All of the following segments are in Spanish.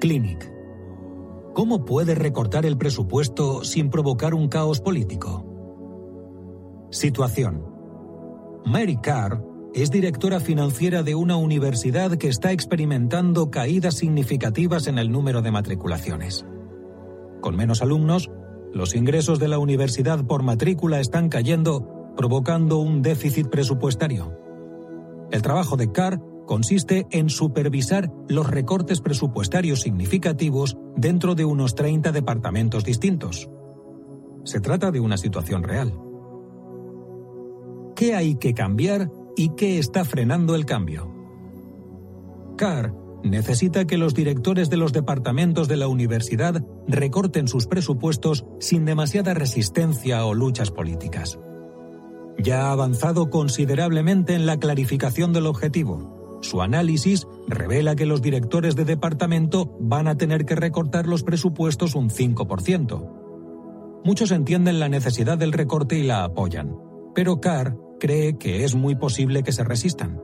Clinic. ¿Cómo puede recortar el presupuesto sin provocar un caos político? Situación. Mary Carr es directora financiera de una universidad que está experimentando caídas significativas en el número de matriculaciones. Con menos alumnos, los ingresos de la universidad por matrícula están cayendo, provocando un déficit presupuestario. El trabajo de Carr consiste en supervisar los recortes presupuestarios significativos dentro de unos 30 departamentos distintos. Se trata de una situación real. ¿Qué hay que cambiar y qué está frenando el cambio? Carr necesita que los directores de los departamentos de la universidad recorten sus presupuestos sin demasiada resistencia o luchas políticas. Ya ha avanzado considerablemente en la clarificación del objetivo. Su análisis revela que los directores de departamento van a tener que recortar los presupuestos un 5%. Muchos entienden la necesidad del recorte y la apoyan, pero Carr cree que es muy posible que se resistan.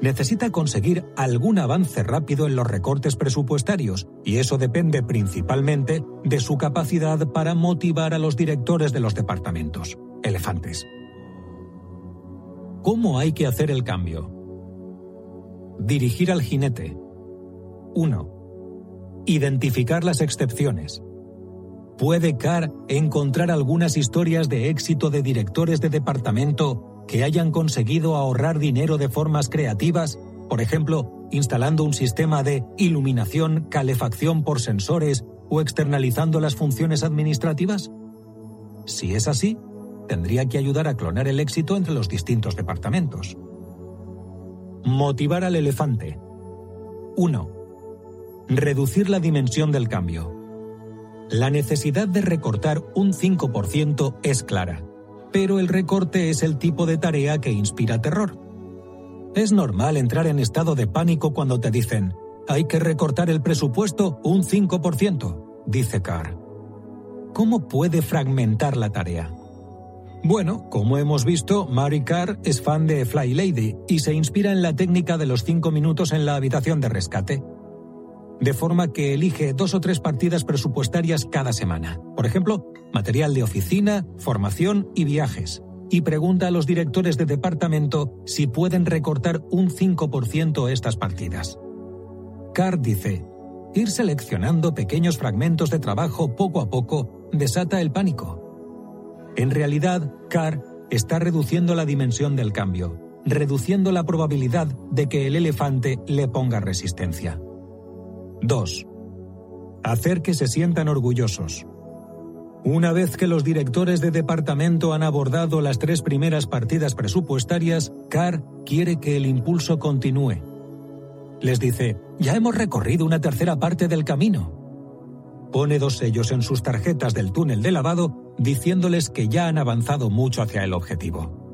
Necesita conseguir algún avance rápido en los recortes presupuestarios, y eso depende principalmente de su capacidad para motivar a los directores de los departamentos. Elefantes. ¿Cómo hay que hacer el cambio? Dirigir al jinete. 1. Identificar las excepciones. ¿Puede Carr encontrar algunas historias de éxito de directores de departamento que hayan conseguido ahorrar dinero de formas creativas, por ejemplo, instalando un sistema de iluminación, calefacción por sensores o externalizando las funciones administrativas? Si es así, tendría que ayudar a clonar el éxito entre los distintos departamentos. Motivar al elefante. 1. Reducir la dimensión del cambio. La necesidad de recortar un 5% es clara, pero el recorte es el tipo de tarea que inspira terror. Es normal entrar en estado de pánico cuando te dicen, hay que recortar el presupuesto un 5%, dice Carr. ¿Cómo puede fragmentar la tarea? Bueno, como hemos visto, Mary Carr es fan de Fly Lady y se inspira en la técnica de los cinco minutos en la habitación de rescate. De forma que elige dos o tres partidas presupuestarias cada semana. Por ejemplo, material de oficina, formación y viajes. Y pregunta a los directores de departamento si pueden recortar un 5% estas partidas. Carr dice, ir seleccionando pequeños fragmentos de trabajo poco a poco desata el pánico. En realidad, Carr está reduciendo la dimensión del cambio, reduciendo la probabilidad de que el elefante le ponga resistencia. 2. Hacer que se sientan orgullosos. Una vez que los directores de departamento han abordado las tres primeras partidas presupuestarias, Carr quiere que el impulso continúe. Les dice, ya hemos recorrido una tercera parte del camino. Pone dos sellos en sus tarjetas del túnel de lavado diciéndoles que ya han avanzado mucho hacia el objetivo.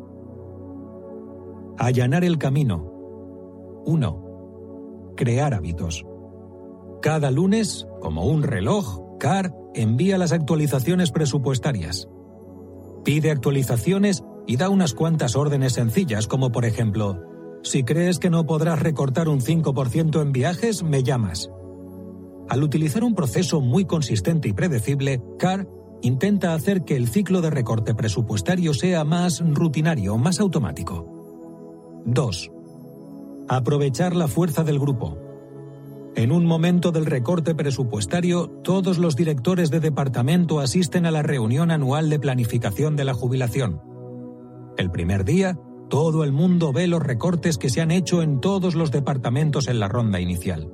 Allanar el camino. 1. Crear hábitos. Cada lunes, como un reloj, CAR envía las actualizaciones presupuestarias. Pide actualizaciones y da unas cuantas órdenes sencillas, como por ejemplo, si crees que no podrás recortar un 5% en viajes, me llamas. Al utilizar un proceso muy consistente y predecible, CAR intenta hacer que el ciclo de recorte presupuestario sea más rutinario, más automático. 2. Aprovechar la fuerza del grupo. En un momento del recorte presupuestario, todos los directores de departamento asisten a la reunión anual de planificación de la jubilación. El primer día, todo el mundo ve los recortes que se han hecho en todos los departamentos en la ronda inicial.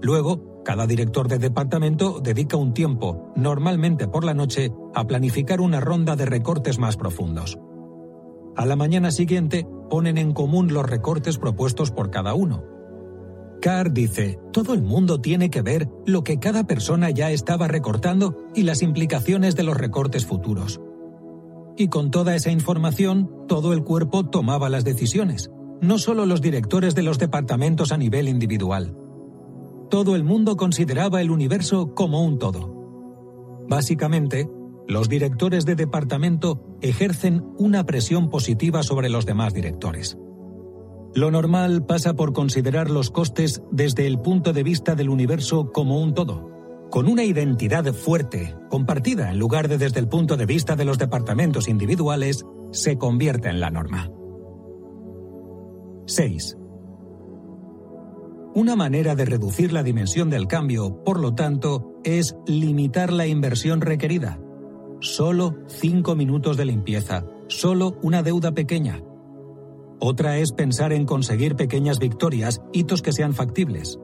Luego, cada director de departamento dedica un tiempo, normalmente por la noche, a planificar una ronda de recortes más profundos. A la mañana siguiente, ponen en común los recortes propuestos por cada uno. Carr dice, todo el mundo tiene que ver lo que cada persona ya estaba recortando y las implicaciones de los recortes futuros y con toda esa información, todo el cuerpo tomaba las decisiones, no solo los directores de los departamentos a nivel individual. Todo el mundo consideraba el universo como un todo. Básicamente, los directores de departamento ejercen una presión positiva sobre los demás directores. Lo normal pasa por considerar los costes desde el punto de vista del universo como un todo con una identidad fuerte, compartida en lugar de desde el punto de vista de los departamentos individuales, se convierte en la norma. 6. Una manera de reducir la dimensión del cambio, por lo tanto, es limitar la inversión requerida. Solo 5 minutos de limpieza, solo una deuda pequeña. Otra es pensar en conseguir pequeñas victorias, hitos que sean factibles.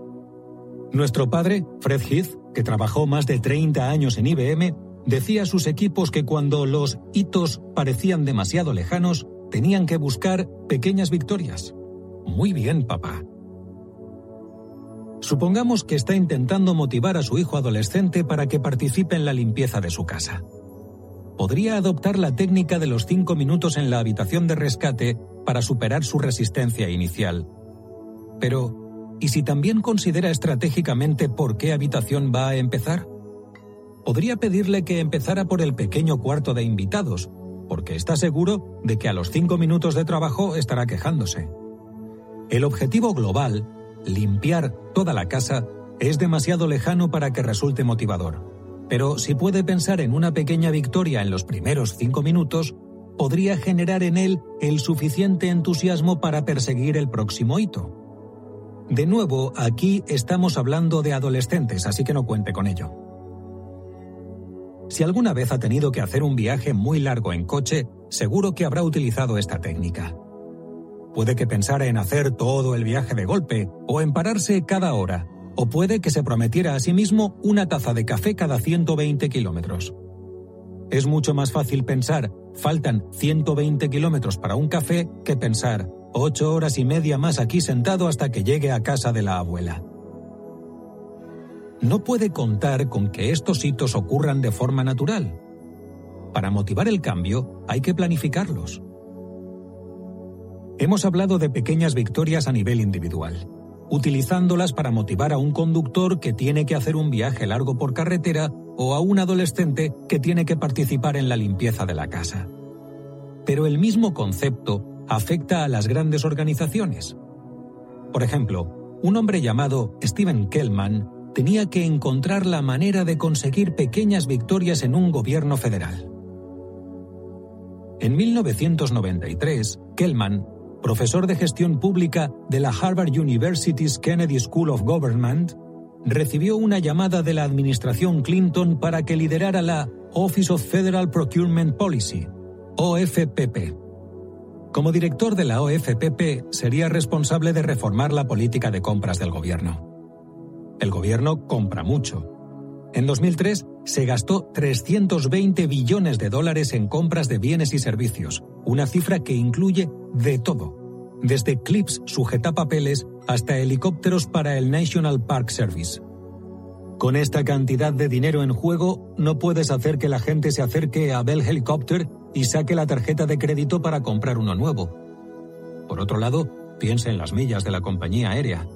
Nuestro padre, Fred Heath, que trabajó más de 30 años en IBM, decía a sus equipos que cuando los hitos parecían demasiado lejanos, tenían que buscar pequeñas victorias. Muy bien, papá. Supongamos que está intentando motivar a su hijo adolescente para que participe en la limpieza de su casa. Podría adoptar la técnica de los cinco minutos en la habitación de rescate para superar su resistencia inicial. Pero, ¿Y si también considera estratégicamente por qué habitación va a empezar? Podría pedirle que empezara por el pequeño cuarto de invitados, porque está seguro de que a los cinco minutos de trabajo estará quejándose. El objetivo global, limpiar toda la casa, es demasiado lejano para que resulte motivador. Pero si puede pensar en una pequeña victoria en los primeros cinco minutos, podría generar en él el suficiente entusiasmo para perseguir el próximo hito. De nuevo, aquí estamos hablando de adolescentes, así que no cuente con ello. Si alguna vez ha tenido que hacer un viaje muy largo en coche, seguro que habrá utilizado esta técnica. Puede que pensara en hacer todo el viaje de golpe o en pararse cada hora, o puede que se prometiera a sí mismo una taza de café cada 120 kilómetros. Es mucho más fácil pensar, faltan 120 kilómetros para un café, que pensar, Ocho horas y media más aquí sentado hasta que llegue a casa de la abuela. No puede contar con que estos hitos ocurran de forma natural. Para motivar el cambio hay que planificarlos. Hemos hablado de pequeñas victorias a nivel individual, utilizándolas para motivar a un conductor que tiene que hacer un viaje largo por carretera o a un adolescente que tiene que participar en la limpieza de la casa. Pero el mismo concepto afecta a las grandes organizaciones. Por ejemplo, un hombre llamado Steven Kellman tenía que encontrar la manera de conseguir pequeñas victorias en un gobierno federal. En 1993, Kellman, profesor de gestión pública de la Harvard University's Kennedy School of Government, recibió una llamada de la administración Clinton para que liderara la Office of Federal Procurement Policy, OFPP como director de la OFPP, sería responsable de reformar la política de compras del gobierno. El gobierno compra mucho. En 2003 se gastó 320 billones de dólares en compras de bienes y servicios, una cifra que incluye de todo, desde clips sujetapapeles hasta helicópteros para el National Park Service. Con esta cantidad de dinero en juego, no puedes hacer que la gente se acerque a Bell Helicopter y saque la tarjeta de crédito para comprar uno nuevo. Por otro lado, piense en las millas de la compañía aérea.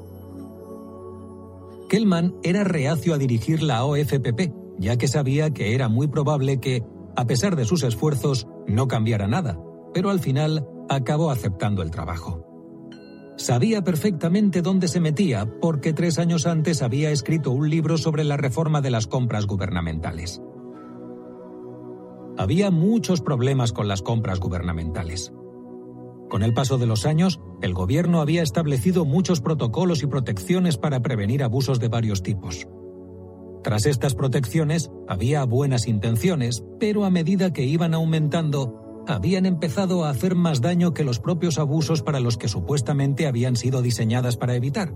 Kellman era reacio a dirigir la OFPP, ya que sabía que era muy probable que, a pesar de sus esfuerzos, no cambiara nada, pero al final acabó aceptando el trabajo. Sabía perfectamente dónde se metía porque tres años antes había escrito un libro sobre la reforma de las compras gubernamentales. Había muchos problemas con las compras gubernamentales. Con el paso de los años, el gobierno había establecido muchos protocolos y protecciones para prevenir abusos de varios tipos. Tras estas protecciones, había buenas intenciones, pero a medida que iban aumentando, habían empezado a hacer más daño que los propios abusos para los que supuestamente habían sido diseñadas para evitar.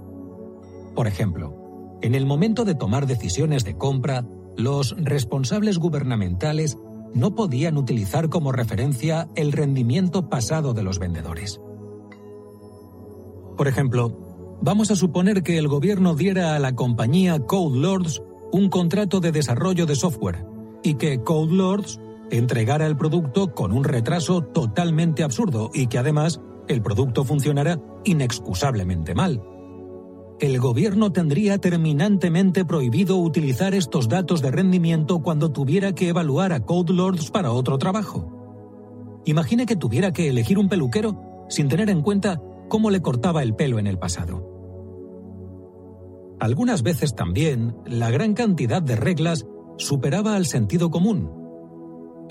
Por ejemplo, en el momento de tomar decisiones de compra, los responsables gubernamentales no podían utilizar como referencia el rendimiento pasado de los vendedores. Por ejemplo, vamos a suponer que el gobierno diera a la compañía Code Lords un contrato de desarrollo de software y que Code Lords entregara el producto con un retraso totalmente absurdo y que además el producto funcionara inexcusablemente mal el gobierno tendría terminantemente prohibido utilizar estos datos de rendimiento cuando tuviera que evaluar a Code Lords para otro trabajo. Imagine que tuviera que elegir un peluquero sin tener en cuenta cómo le cortaba el pelo en el pasado. Algunas veces también, la gran cantidad de reglas superaba al sentido común.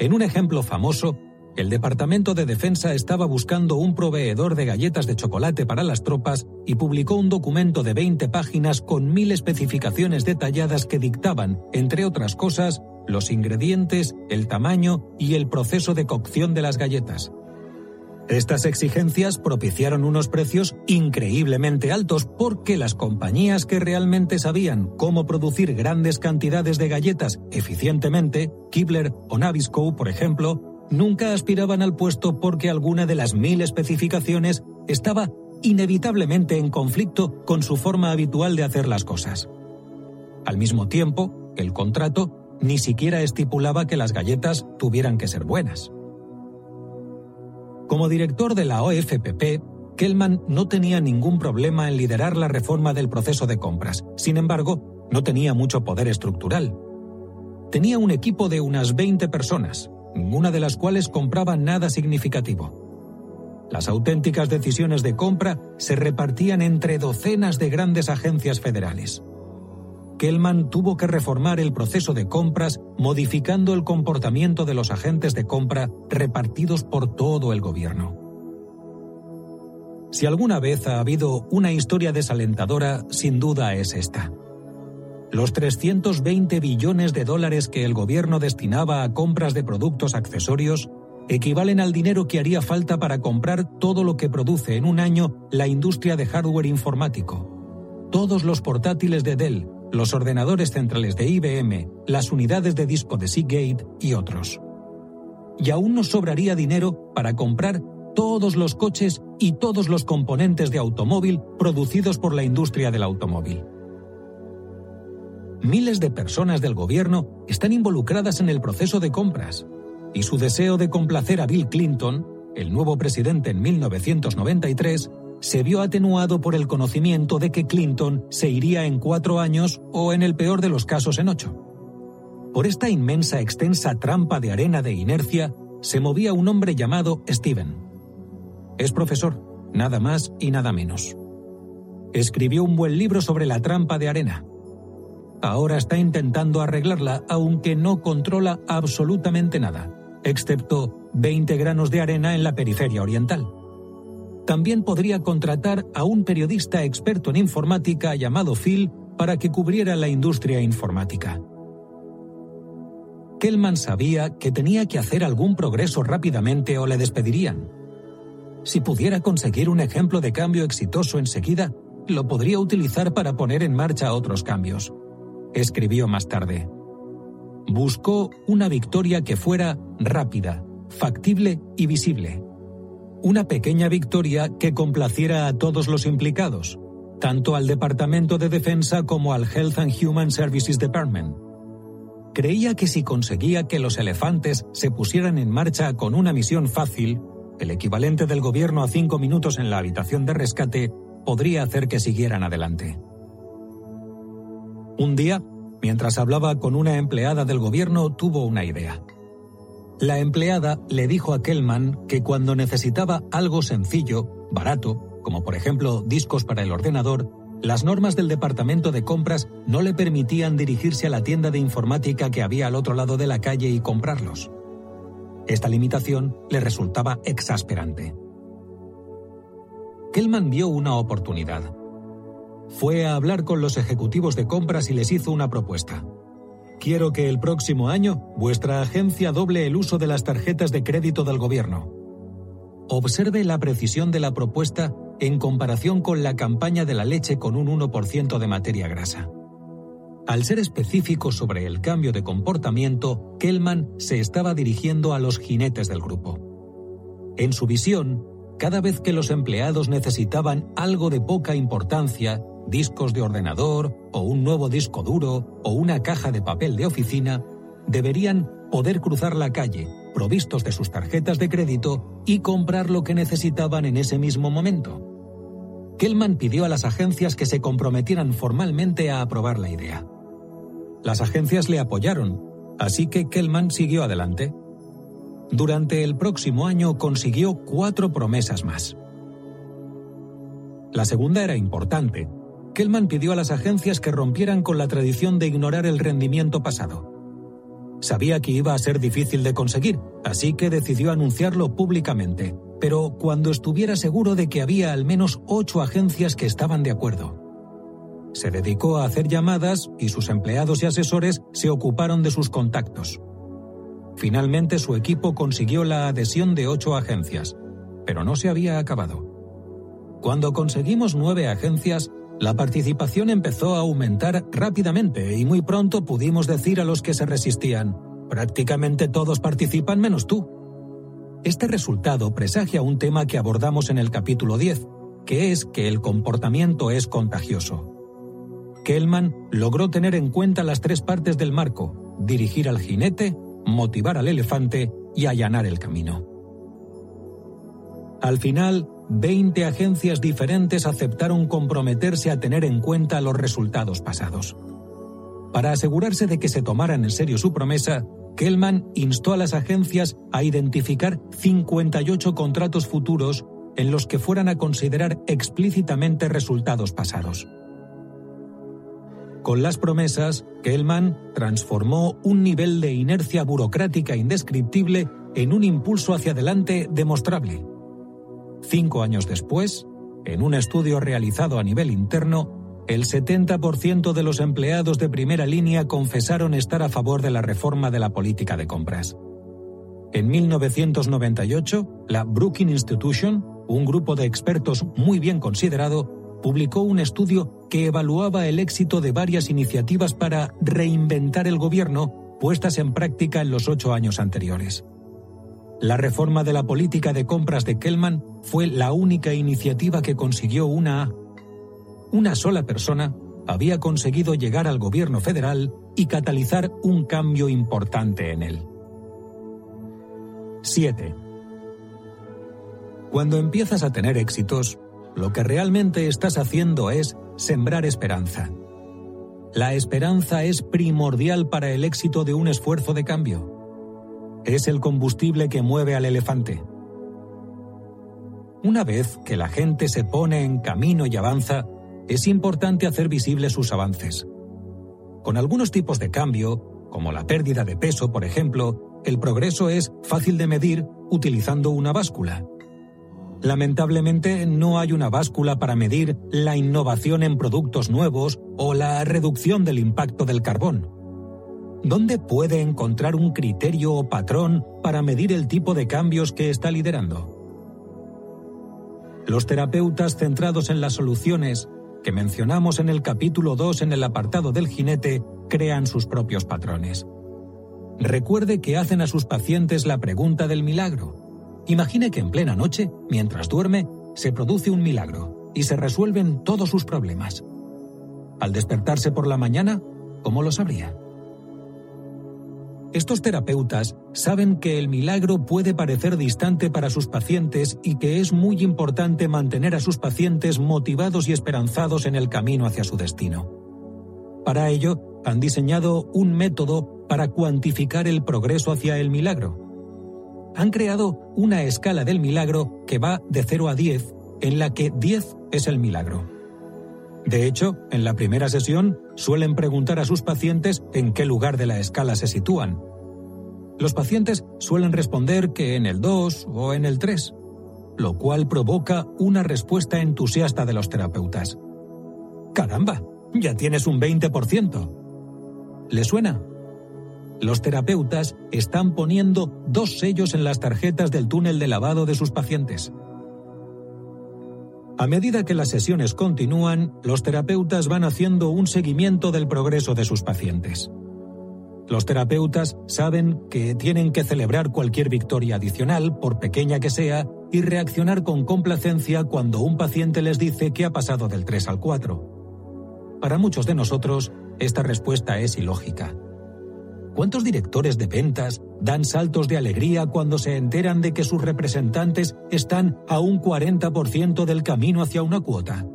En un ejemplo famoso, el Departamento de Defensa estaba buscando un proveedor de galletas de chocolate para las tropas y publicó un documento de 20 páginas con mil especificaciones detalladas que dictaban, entre otras cosas, los ingredientes, el tamaño y el proceso de cocción de las galletas. Estas exigencias propiciaron unos precios increíblemente altos porque las compañías que realmente sabían cómo producir grandes cantidades de galletas eficientemente, Kibler o Nabisco, por ejemplo, nunca aspiraban al puesto porque alguna de las mil especificaciones estaba inevitablemente en conflicto con su forma habitual de hacer las cosas. Al mismo tiempo, el contrato ni siquiera estipulaba que las galletas tuvieran que ser buenas. Como director de la OFPP, Kellman no tenía ningún problema en liderar la reforma del proceso de compras. Sin embargo, no tenía mucho poder estructural. Tenía un equipo de unas 20 personas, ninguna de las cuales compraba nada significativo. Las auténticas decisiones de compra se repartían entre docenas de grandes agencias federales. Kellman tuvo que reformar el proceso de compras modificando el comportamiento de los agentes de compra repartidos por todo el gobierno. Si alguna vez ha habido una historia desalentadora, sin duda es esta. Los 320 billones de dólares que el gobierno destinaba a compras de productos accesorios equivalen al dinero que haría falta para comprar todo lo que produce en un año la industria de hardware informático. Todos los portátiles de Dell, los ordenadores centrales de IBM, las unidades de disco de Seagate y otros. Y aún nos sobraría dinero para comprar todos los coches y todos los componentes de automóvil producidos por la industria del automóvil miles de personas del gobierno están involucradas en el proceso de compras, y su deseo de complacer a Bill Clinton, el nuevo presidente en 1993, se vio atenuado por el conocimiento de que Clinton se iría en cuatro años o en el peor de los casos en ocho. Por esta inmensa extensa trampa de arena de inercia se movía un hombre llamado Steven. Es profesor, nada más y nada menos. Escribió un buen libro sobre la trampa de arena, ahora está intentando arreglarla aunque no controla absolutamente nada, excepto 20 granos de arena en la periferia oriental. También podría contratar a un periodista experto en informática llamado Phil para que cubriera la industria informática. Kellman sabía que tenía que hacer algún progreso rápidamente o le despedirían. Si pudiera conseguir un ejemplo de cambio exitoso enseguida, lo podría utilizar para poner en marcha otros cambios escribió más tarde. Buscó una victoria que fuera rápida, factible y visible. Una pequeña victoria que complaciera a todos los implicados, tanto al Departamento de Defensa como al Health and Human Services Department. Creía que si conseguía que los elefantes se pusieran en marcha con una misión fácil, el equivalente del gobierno a cinco minutos en la habitación de rescate, podría hacer que siguieran adelante. Un día, mientras hablaba con una empleada del gobierno, tuvo una idea. La empleada le dijo a Kellman que cuando necesitaba algo sencillo, barato, como por ejemplo discos para el ordenador, las normas del departamento de compras no le permitían dirigirse a la tienda de informática que había al otro lado de la calle y comprarlos. Esta limitación le resultaba exasperante. Kellman vio una oportunidad. Fue a hablar con los ejecutivos de compras y les hizo una propuesta. Quiero que el próximo año vuestra agencia doble el uso de las tarjetas de crédito del gobierno. Observe la precisión de la propuesta en comparación con la campaña de la leche con un 1% de materia grasa. Al ser específico sobre el cambio de comportamiento, Kellman se estaba dirigiendo a los jinetes del grupo. En su visión, cada vez que los empleados necesitaban algo de poca importancia, discos de ordenador o un nuevo disco duro o una caja de papel de oficina, deberían poder cruzar la calle, provistos de sus tarjetas de crédito, y comprar lo que necesitaban en ese mismo momento. Kellman pidió a las agencias que se comprometieran formalmente a aprobar la idea. Las agencias le apoyaron, así que Kellman siguió adelante. Durante el próximo año consiguió cuatro promesas más. La segunda era importante. Kellman pidió a las agencias que rompieran con la tradición de ignorar el rendimiento pasado. Sabía que iba a ser difícil de conseguir, así que decidió anunciarlo públicamente pero cuando estuviera seguro de que había al menos ocho agencias que estaban de acuerdo. Se dedicó a hacer llamadas y sus empleados y asesores se ocuparon de sus contactos. Finalmente su equipo consiguió la adhesión de ocho agencias, pero no se había acabado. Cuando conseguimos nueve agencias, la participación empezó a aumentar rápidamente y muy pronto pudimos decir a los que se resistían, prácticamente todos participan menos tú. Este resultado presagia un tema que abordamos en el capítulo 10, que es que el comportamiento es contagioso. Kellman logró tener en cuenta las tres partes del marco, dirigir al jinete, motivar al elefante y allanar el camino. Al final, 20 agencias diferentes aceptaron comprometerse a tener en cuenta los resultados pasados. Para asegurarse de que se tomaran en serio su promesa, Kellman instó a las agencias a identificar 58 contratos futuros en los que fueran a considerar explícitamente resultados pasados. Con las promesas, Kellman transformó un nivel de inercia burocrática indescriptible en un impulso hacia adelante demostrable. Cinco años después, en un estudio realizado a nivel interno, el 70% de los empleados de primera línea confesaron estar a favor de la reforma de la política de compras. En 1998, la Brookings Institution, un grupo de expertos muy bien considerado, publicó un estudio que evaluaba el éxito de varias iniciativas para reinventar el gobierno puestas en práctica en los ocho años anteriores. La reforma de la política de compras de Kellman fue la única iniciativa que consiguió una A una sola persona había conseguido llegar al gobierno federal y catalizar un cambio importante en él. 7. Cuando empiezas a tener éxitos, lo que realmente estás haciendo es sembrar esperanza. La esperanza es primordial para el éxito de un esfuerzo de cambio. Es el combustible que mueve al elefante. Una vez que la gente se pone en camino y avanza, es importante hacer visibles sus avances. Con algunos tipos de cambio, como la pérdida de peso, por ejemplo, el progreso es fácil de medir utilizando una báscula. Lamentablemente no hay una báscula para medir la innovación en productos nuevos o la reducción del impacto del carbón. ¿Dónde puede encontrar un criterio o patrón para medir el tipo de cambios que está liderando? Los terapeutas centrados en las soluciones que mencionamos en el capítulo 2 en el apartado del jinete, crean sus propios patrones. Recuerde que hacen a sus pacientes la pregunta del milagro. Imagine que en plena noche, mientras duerme, se produce un milagro y se resuelven todos sus problemas. Al despertarse por la mañana, ¿cómo lo sabría? Estos terapeutas saben que el milagro puede parecer distante para sus pacientes y que es muy importante mantener a sus pacientes motivados y esperanzados en el camino hacia su destino. Para ello, han diseñado un método para cuantificar el progreso hacia el milagro. Han creado una escala del milagro que va de 0 a 10, en la que 10 es el milagro. De hecho, en la primera sesión suelen preguntar a sus pacientes en qué lugar de la escala se sitúan. Los pacientes suelen responder que en el 2 o en el 3, lo cual provoca una respuesta entusiasta de los terapeutas. Caramba, ya tienes un 20%. ¿Le suena? Los terapeutas están poniendo dos sellos en las tarjetas del túnel de lavado de sus pacientes. A medida que las sesiones continúan, los terapeutas van haciendo un seguimiento del progreso de sus pacientes. Los terapeutas saben que tienen que celebrar cualquier victoria adicional, por pequeña que sea, y reaccionar con complacencia cuando un paciente les dice que ha pasado del 3 al 4. Para muchos de nosotros, esta respuesta es ilógica. ¿Cuántos directores de ventas dan saltos de alegría cuando se enteran de que sus representantes están a un 40% del camino hacia una cuota?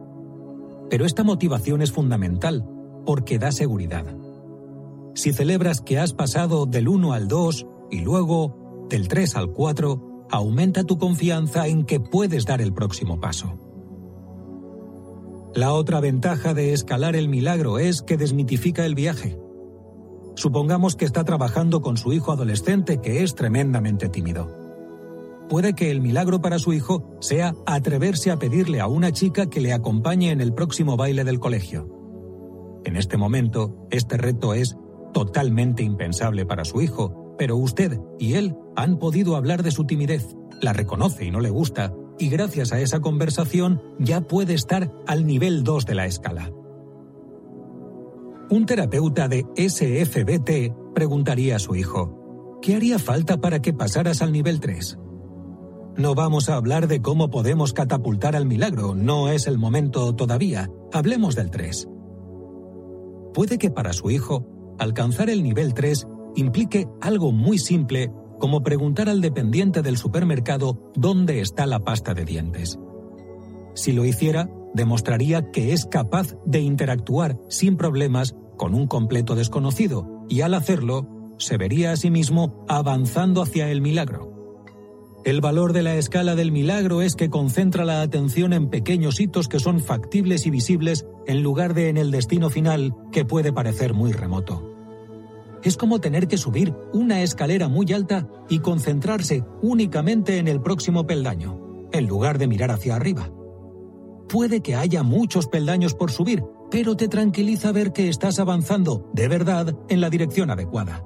Pero esta motivación es fundamental porque da seguridad. Si celebras que has pasado del 1 al 2 y luego del 3 al 4, aumenta tu confianza en que puedes dar el próximo paso. La otra ventaja de escalar el milagro es que desmitifica el viaje. Supongamos que está trabajando con su hijo adolescente que es tremendamente tímido. Puede que el milagro para su hijo sea atreverse a pedirle a una chica que le acompañe en el próximo baile del colegio. En este momento, este reto es totalmente impensable para su hijo, pero usted y él han podido hablar de su timidez, la reconoce y no le gusta, y gracias a esa conversación ya puede estar al nivel 2 de la escala. Un terapeuta de SFBT preguntaría a su hijo, ¿qué haría falta para que pasaras al nivel 3? No vamos a hablar de cómo podemos catapultar al milagro, no es el momento todavía, hablemos del 3. Puede que para su hijo alcanzar el nivel 3 implique algo muy simple como preguntar al dependiente del supermercado dónde está la pasta de dientes. Si lo hiciera, demostraría que es capaz de interactuar sin problemas con un completo desconocido y al hacerlo, se vería a sí mismo avanzando hacia el milagro. El valor de la escala del milagro es que concentra la atención en pequeños hitos que son factibles y visibles en lugar de en el destino final que puede parecer muy remoto. Es como tener que subir una escalera muy alta y concentrarse únicamente en el próximo peldaño, en lugar de mirar hacia arriba. Puede que haya muchos peldaños por subir, pero te tranquiliza ver que estás avanzando de verdad en la dirección adecuada.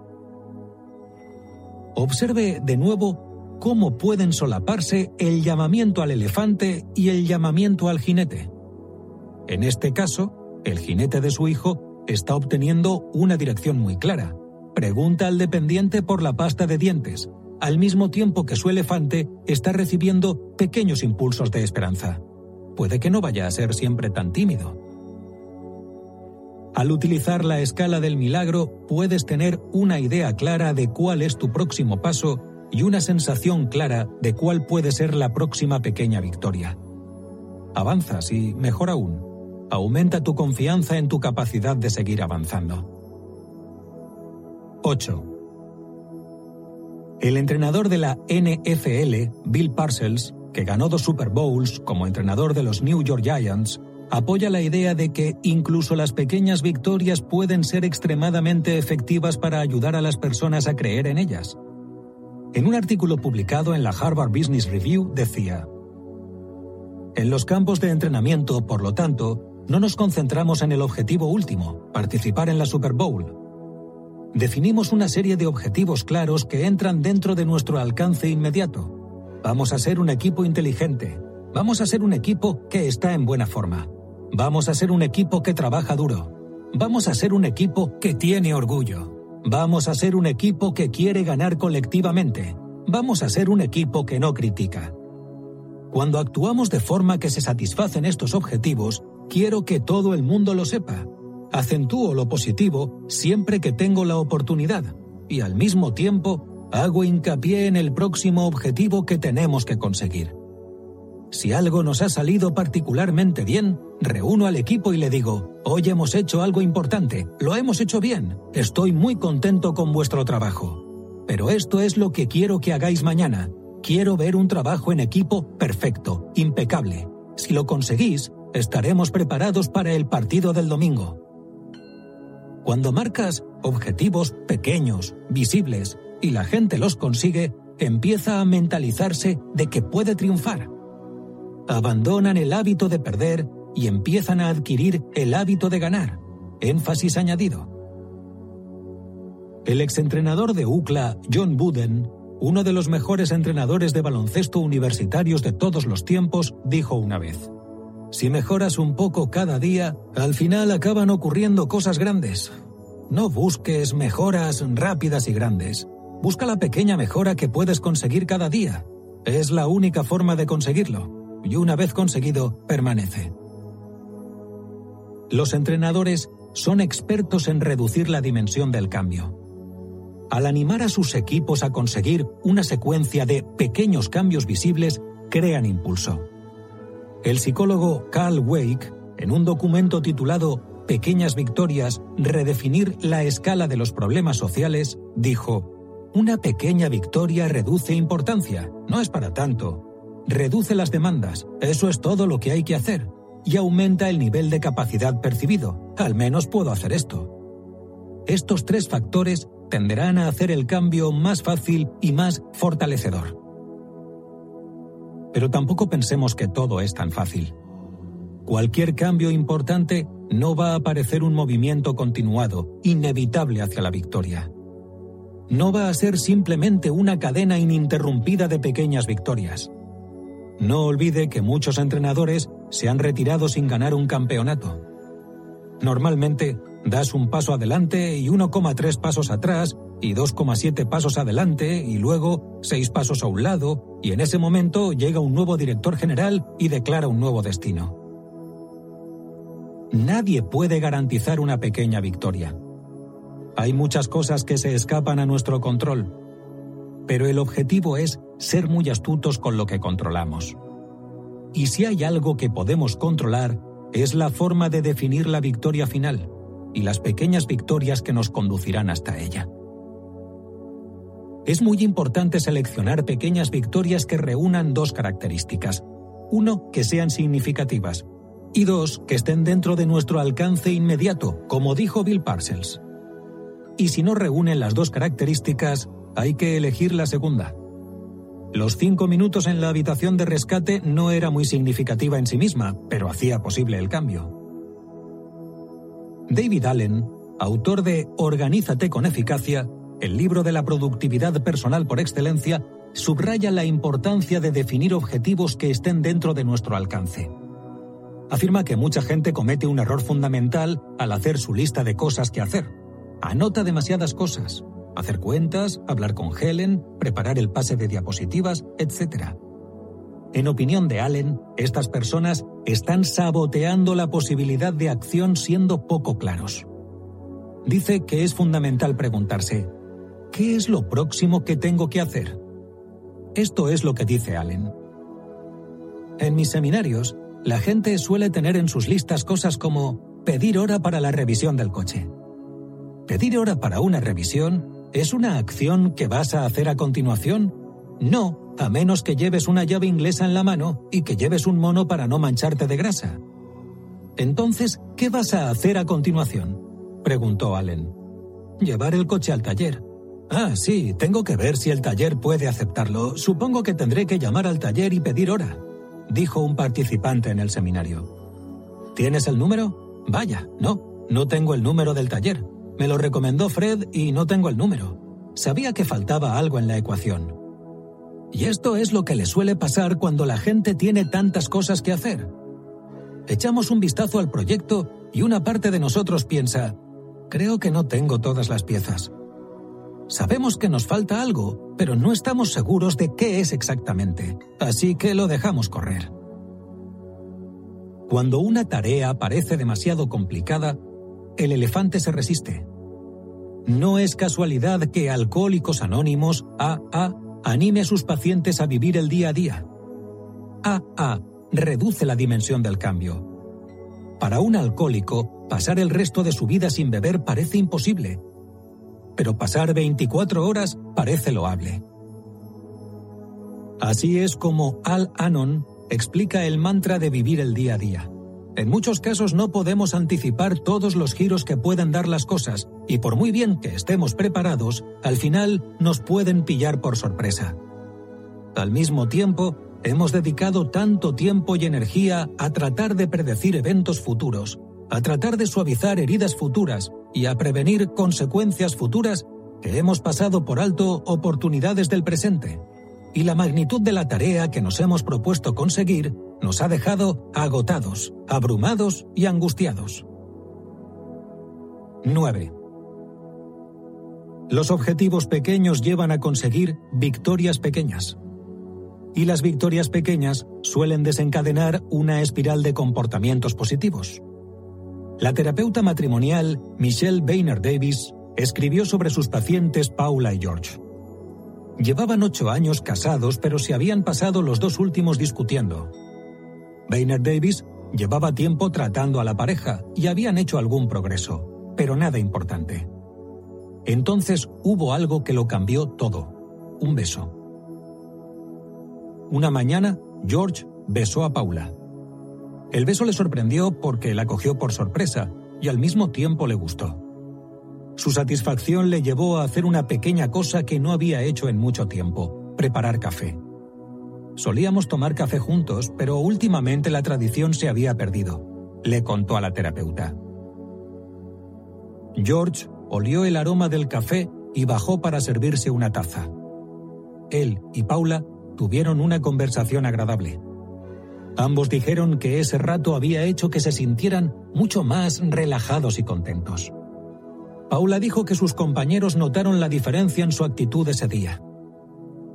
Observe de nuevo cómo pueden solaparse el llamamiento al elefante y el llamamiento al jinete. En este caso, el jinete de su hijo está obteniendo una dirección muy clara. Pregunta al dependiente por la pasta de dientes, al mismo tiempo que su elefante está recibiendo pequeños impulsos de esperanza puede que no vaya a ser siempre tan tímido. Al utilizar la escala del milagro, puedes tener una idea clara de cuál es tu próximo paso y una sensación clara de cuál puede ser la próxima pequeña victoria. Avanzas y, mejor aún, aumenta tu confianza en tu capacidad de seguir avanzando. 8. El entrenador de la NFL, Bill Parcells, que ganó dos Super Bowls como entrenador de los New York Giants, apoya la idea de que incluso las pequeñas victorias pueden ser extremadamente efectivas para ayudar a las personas a creer en ellas. En un artículo publicado en la Harvard Business Review decía, En los campos de entrenamiento, por lo tanto, no nos concentramos en el objetivo último, participar en la Super Bowl. Definimos una serie de objetivos claros que entran dentro de nuestro alcance inmediato Vamos a ser un equipo inteligente. Vamos a ser un equipo que está en buena forma. Vamos a ser un equipo que trabaja duro. Vamos a ser un equipo que tiene orgullo. Vamos a ser un equipo que quiere ganar colectivamente. Vamos a ser un equipo que no critica. Cuando actuamos de forma que se satisfacen estos objetivos, quiero que todo el mundo lo sepa. Acentúo lo positivo siempre que tengo la oportunidad y al mismo tiempo hago hincapié en el próximo objetivo que tenemos que conseguir. Si algo nos ha salido particularmente bien, reúno al equipo y le digo, hoy hemos hecho algo importante, lo hemos hecho bien, estoy muy contento con vuestro trabajo. Pero esto es lo que quiero que hagáis mañana. Quiero ver un trabajo en equipo perfecto, impecable. Si lo conseguís, estaremos preparados para el partido del domingo. Cuando marcas objetivos pequeños, visibles, y la gente los consigue, empieza a mentalizarse de que puede triunfar abandonan el hábito de perder y empiezan a adquirir el hábito de ganar. Énfasis añadido. El exentrenador de UCLA, John Wooden, uno de los mejores entrenadores de baloncesto universitarios de todos los tiempos, dijo una vez, Si mejoras un poco cada día, al final acaban ocurriendo cosas grandes. No busques mejoras rápidas y grandes. Busca la pequeña mejora que puedes conseguir cada día. Es la única forma de conseguirlo y una vez conseguido, permanece. Los entrenadores son expertos en reducir la dimensión del cambio. Al animar a sus equipos a conseguir una secuencia de pequeños cambios visibles, crean impulso. El psicólogo Carl Wake, en un documento titulado Pequeñas Victorias, redefinir la escala de los problemas sociales, dijo, Una pequeña victoria reduce importancia, no es para tanto, reduce las demandas, eso es todo lo que hay que hacer, y aumenta el nivel de capacidad percibido, al menos puedo hacer esto. Estos tres factores tenderán a hacer el cambio más fácil y más fortalecedor. Pero tampoco pensemos que todo es tan fácil. Cualquier cambio importante no va a parecer un movimiento continuado, inevitable hacia la victoria. No va a ser simplemente una cadena ininterrumpida de pequeñas victorias. No olvide que muchos entrenadores se han retirado sin ganar un campeonato. Normalmente, das un paso adelante y 1,3 pasos atrás y 2,7 pasos adelante y luego 6 pasos a un lado y en ese momento llega un nuevo director general y declara un nuevo destino. Nadie puede garantizar una pequeña victoria. Hay muchas cosas que se escapan a nuestro control, pero el objetivo es ser muy astutos con lo que controlamos. Y si hay algo que podemos controlar, es la forma de definir la victoria final y las pequeñas victorias que nos conducirán hasta ella. Es muy importante seleccionar pequeñas victorias que reúnan dos características. Uno, que sean significativas. Y dos, que estén dentro de nuestro alcance inmediato, como dijo Bill Parcells. Y si no reúnen las dos características, hay que elegir la segunda. Los cinco minutos en la habitación de rescate no era muy significativa en sí misma, pero hacía posible el cambio. David Allen, autor de Organízate con eficacia, el libro de la productividad personal por excelencia, subraya la importancia de definir objetivos que estén dentro de nuestro alcance. Afirma que mucha gente comete un error fundamental al hacer su lista de cosas que hacer. Anota demasiadas cosas, hacer cuentas, hablar con Helen, preparar el pase de diapositivas, etc. En opinión de Allen, estas personas están saboteando la posibilidad de acción siendo poco claros. Dice que es fundamental preguntarse, ¿qué es lo próximo que tengo que hacer? Esto es lo que dice Allen. En mis seminarios, la gente suele tener en sus listas cosas como pedir hora para la revisión del coche. Pedir hora para una revisión ¿Es una acción que vas a hacer a continuación? No, a menos que lleves una llave inglesa en la mano y que lleves un mono para no mancharte de grasa. Entonces, ¿qué vas a hacer a continuación? preguntó Allen. Llevar el coche al taller. Ah, sí, tengo que ver si el taller puede aceptarlo. Supongo que tendré que llamar al taller y pedir hora, dijo un participante en el seminario. ¿Tienes el número? Vaya, no, no tengo el número del taller. Me lo recomendó Fred y no tengo el número. Sabía que faltaba algo en la ecuación. Y esto es lo que le suele pasar cuando la gente tiene tantas cosas que hacer. Echamos un vistazo al proyecto y una parte de nosotros piensa, creo que no tengo todas las piezas. Sabemos que nos falta algo, pero no estamos seguros de qué es exactamente, así que lo dejamos correr. Cuando una tarea parece demasiado complicada, el elefante se resiste. No es casualidad que Alcohólicos Anónimos AA anime a sus pacientes a vivir el día a día. AA reduce la dimensión del cambio. Para un alcohólico, pasar el resto de su vida sin beber parece imposible, pero pasar 24 horas parece loable. Así es como Al-Anon explica el mantra de vivir el día a día. En muchos casos no podemos anticipar todos los giros que pueden dar las cosas, y por muy bien que estemos preparados, al final nos pueden pillar por sorpresa. Al mismo tiempo, hemos dedicado tanto tiempo y energía a tratar de predecir eventos futuros, a tratar de suavizar heridas futuras y a prevenir consecuencias futuras que hemos pasado por alto oportunidades del presente. Y la magnitud de la tarea que nos hemos propuesto conseguir nos ha dejado agotados, abrumados y angustiados. 9. Los objetivos pequeños llevan a conseguir victorias pequeñas. Y las victorias pequeñas suelen desencadenar una espiral de comportamientos positivos. La terapeuta matrimonial Michelle Boehner Davis escribió sobre sus pacientes Paula y George. Llevaban ocho años casados, pero se habían pasado los dos últimos discutiendo. Boehner Davis llevaba tiempo tratando a la pareja y habían hecho algún progreso, pero nada importante. Entonces hubo algo que lo cambió todo, un beso. Una mañana, George besó a Paula. El beso le sorprendió porque la cogió por sorpresa y al mismo tiempo le gustó. Su satisfacción le llevó a hacer una pequeña cosa que no había hecho en mucho tiempo, preparar café. Solíamos tomar café juntos, pero últimamente la tradición se había perdido, le contó a la terapeuta. George olió el aroma del café y bajó para servirse una taza. Él y Paula tuvieron una conversación agradable. Ambos dijeron que ese rato había hecho que se sintieran mucho más relajados y contentos. Paula dijo que sus compañeros notaron la diferencia en su actitud ese día.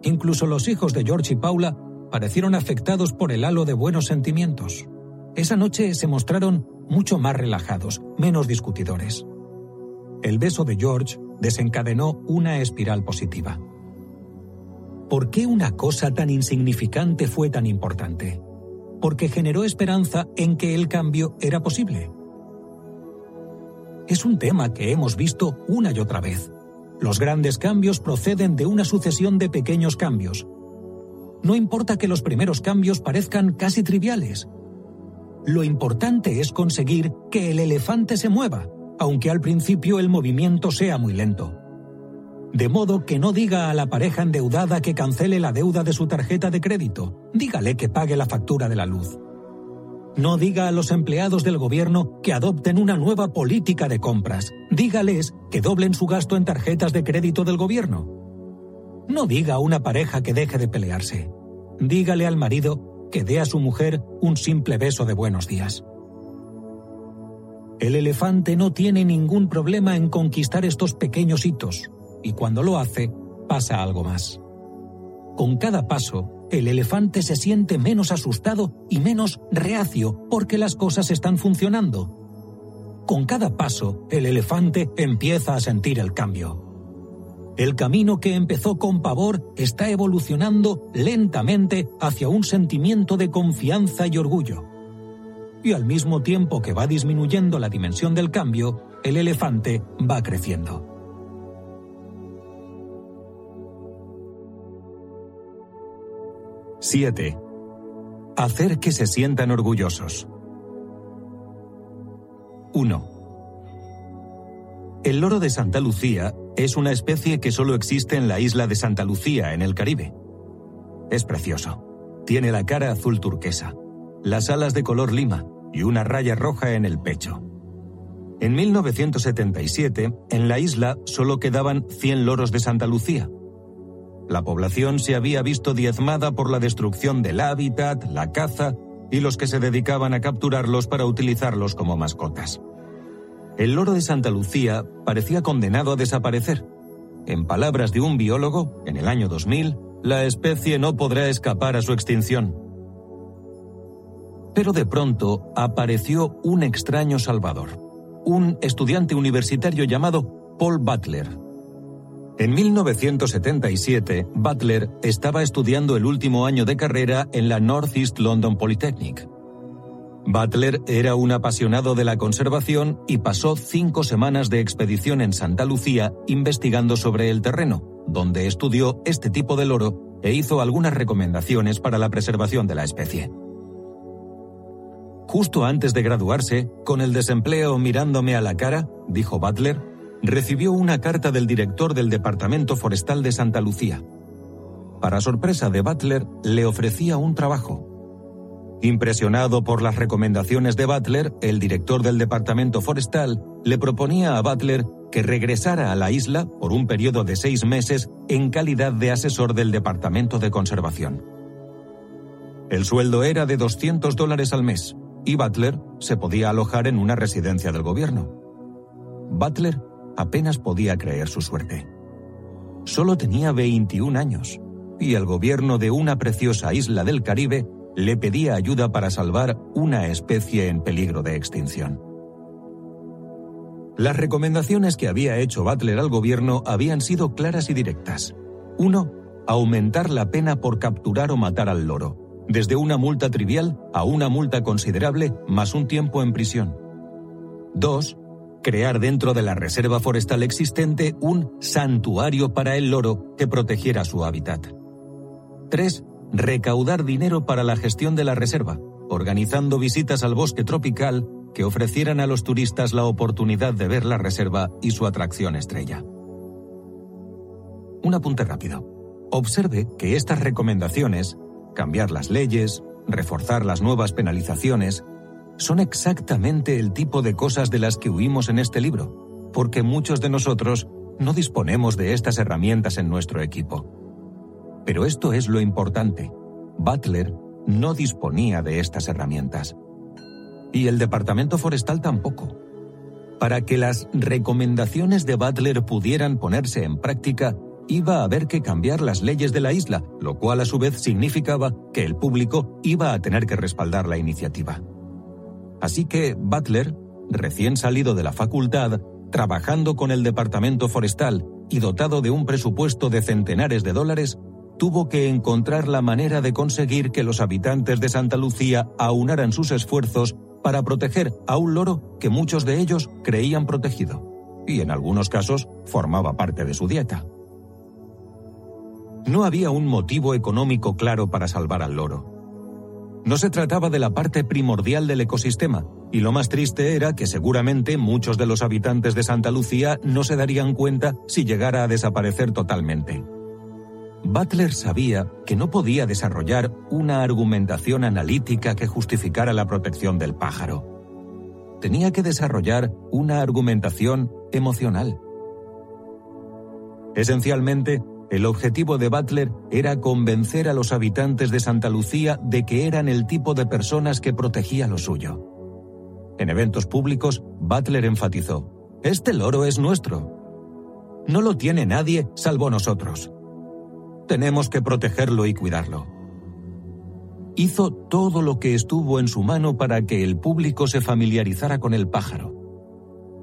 Incluso los hijos de George y Paula parecieron afectados por el halo de buenos sentimientos. Esa noche se mostraron mucho más relajados, menos discutidores. El beso de George desencadenó una espiral positiva. ¿Por qué una cosa tan insignificante fue tan importante? Porque generó esperanza en que el cambio era posible es un tema que hemos visto una y otra vez. Los grandes cambios proceden de una sucesión de pequeños cambios. No importa que los primeros cambios parezcan casi triviales. Lo importante es conseguir que el elefante se mueva, aunque al principio el movimiento sea muy lento. De modo que no diga a la pareja endeudada que cancele la deuda de su tarjeta de crédito, dígale que pague la factura de la luz. No diga a los empleados del gobierno que adopten una nueva política de compras. Dígales que doblen su gasto en tarjetas de crédito del gobierno. No diga a una pareja que deje de pelearse. Dígale al marido que dé a su mujer un simple beso de buenos días. El elefante no tiene ningún problema en conquistar estos pequeños hitos, y cuando lo hace, pasa algo más. Con cada paso, el elefante se siente menos asustado y menos reacio porque las cosas están funcionando. Con cada paso, el elefante empieza a sentir el cambio. El camino que empezó con pavor está evolucionando lentamente hacia un sentimiento de confianza y orgullo. Y al mismo tiempo que va disminuyendo la dimensión del cambio, el elefante va creciendo. 7. Hacer que se sientan orgullosos. 1. El loro de Santa Lucía es una especie que solo existe en la isla de Santa Lucía, en el Caribe. Es precioso. Tiene la cara azul turquesa, las alas de color lima y una raya roja en el pecho. En 1977, en la isla solo quedaban 100 loros de Santa Lucía, la población se había visto diezmada por la destrucción del hábitat, la caza y los que se dedicaban a capturarlos para utilizarlos como mascotas. El loro de Santa Lucía parecía condenado a desaparecer. En palabras de un biólogo, en el año 2000, la especie no podrá escapar a su extinción. Pero de pronto apareció un extraño salvador, un estudiante universitario llamado Paul Butler, En 1977, Butler estaba estudiando el último año de carrera en la Northeast London Polytechnic. Butler era un apasionado de la conservación y pasó cinco semanas de expedición en Santa Lucía investigando sobre el terreno, donde estudió este tipo de loro e hizo algunas recomendaciones para la preservación de la especie. Justo antes de graduarse, con el desempleo mirándome a la cara, dijo Butler, recibió una carta del director del Departamento Forestal de Santa Lucía. Para sorpresa de Butler, le ofrecía un trabajo. Impresionado por las recomendaciones de Butler, el director del Departamento Forestal le proponía a Butler que regresara a la isla por un periodo de seis meses en calidad de asesor del Departamento de Conservación. El sueldo era de 200 dólares al mes y Butler se podía alojar en una residencia del gobierno. Butler apenas podía creer su suerte. Solo tenía 21 años y el gobierno de una preciosa isla del Caribe le pedía ayuda para salvar una especie en peligro de extinción. Las recomendaciones que había hecho Butler al gobierno habían sido claras y directas. Uno, aumentar la pena por capturar o matar al loro, desde una multa trivial a una multa considerable más un tiempo en prisión. Dos, crear dentro de la reserva forestal existente un santuario para el loro que protegiera su hábitat. 3. Recaudar dinero para la gestión de la reserva, organizando visitas al bosque tropical que ofrecieran a los turistas la oportunidad de ver la reserva y su atracción estrella. Un apunte rápido. Observe que estas recomendaciones, cambiar las leyes, reforzar las nuevas penalizaciones, son exactamente el tipo de cosas de las que huimos en este libro, porque muchos de nosotros no disponemos de estas herramientas en nuestro equipo. Pero esto es lo importante. Butler no disponía de estas herramientas. Y el Departamento Forestal tampoco. Para que las recomendaciones de Butler pudieran ponerse en práctica, iba a haber que cambiar las leyes de la isla, lo cual a su vez significaba que el público iba a tener que respaldar la iniciativa. Así que Butler, recién salido de la facultad, trabajando con el Departamento Forestal y dotado de un presupuesto de centenares de dólares, tuvo que encontrar la manera de conseguir que los habitantes de Santa Lucía aunaran sus esfuerzos para proteger a un loro que muchos de ellos creían protegido, y en algunos casos formaba parte de su dieta. No había un motivo económico claro para salvar al loro. No se trataba de la parte primordial del ecosistema, y lo más triste era que seguramente muchos de los habitantes de Santa Lucía no se darían cuenta si llegara a desaparecer totalmente. Butler sabía que no podía desarrollar una argumentación analítica que justificara la protección del pájaro. Tenía que desarrollar una argumentación emocional. Esencialmente, el objetivo de Butler era convencer a los habitantes de Santa Lucía de que eran el tipo de personas que protegía lo suyo. En eventos públicos, Butler enfatizó, Este loro es nuestro. No lo tiene nadie salvo nosotros. Tenemos que protegerlo y cuidarlo. Hizo todo lo que estuvo en su mano para que el público se familiarizara con el pájaro.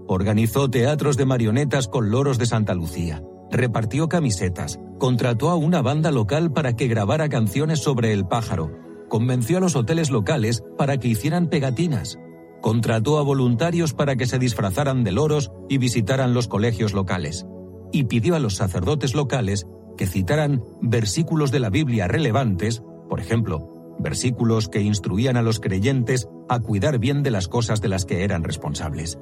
Organizó teatros de marionetas con loros de Santa Lucía repartió camisetas, contrató a una banda local para que grabara canciones sobre el pájaro, convenció a los hoteles locales para que hicieran pegatinas, contrató a voluntarios para que se disfrazaran de loros y visitaran los colegios locales, y pidió a los sacerdotes locales que citaran versículos de la Biblia relevantes, por ejemplo, versículos que instruían a los creyentes a cuidar bien de las cosas de las que eran responsables.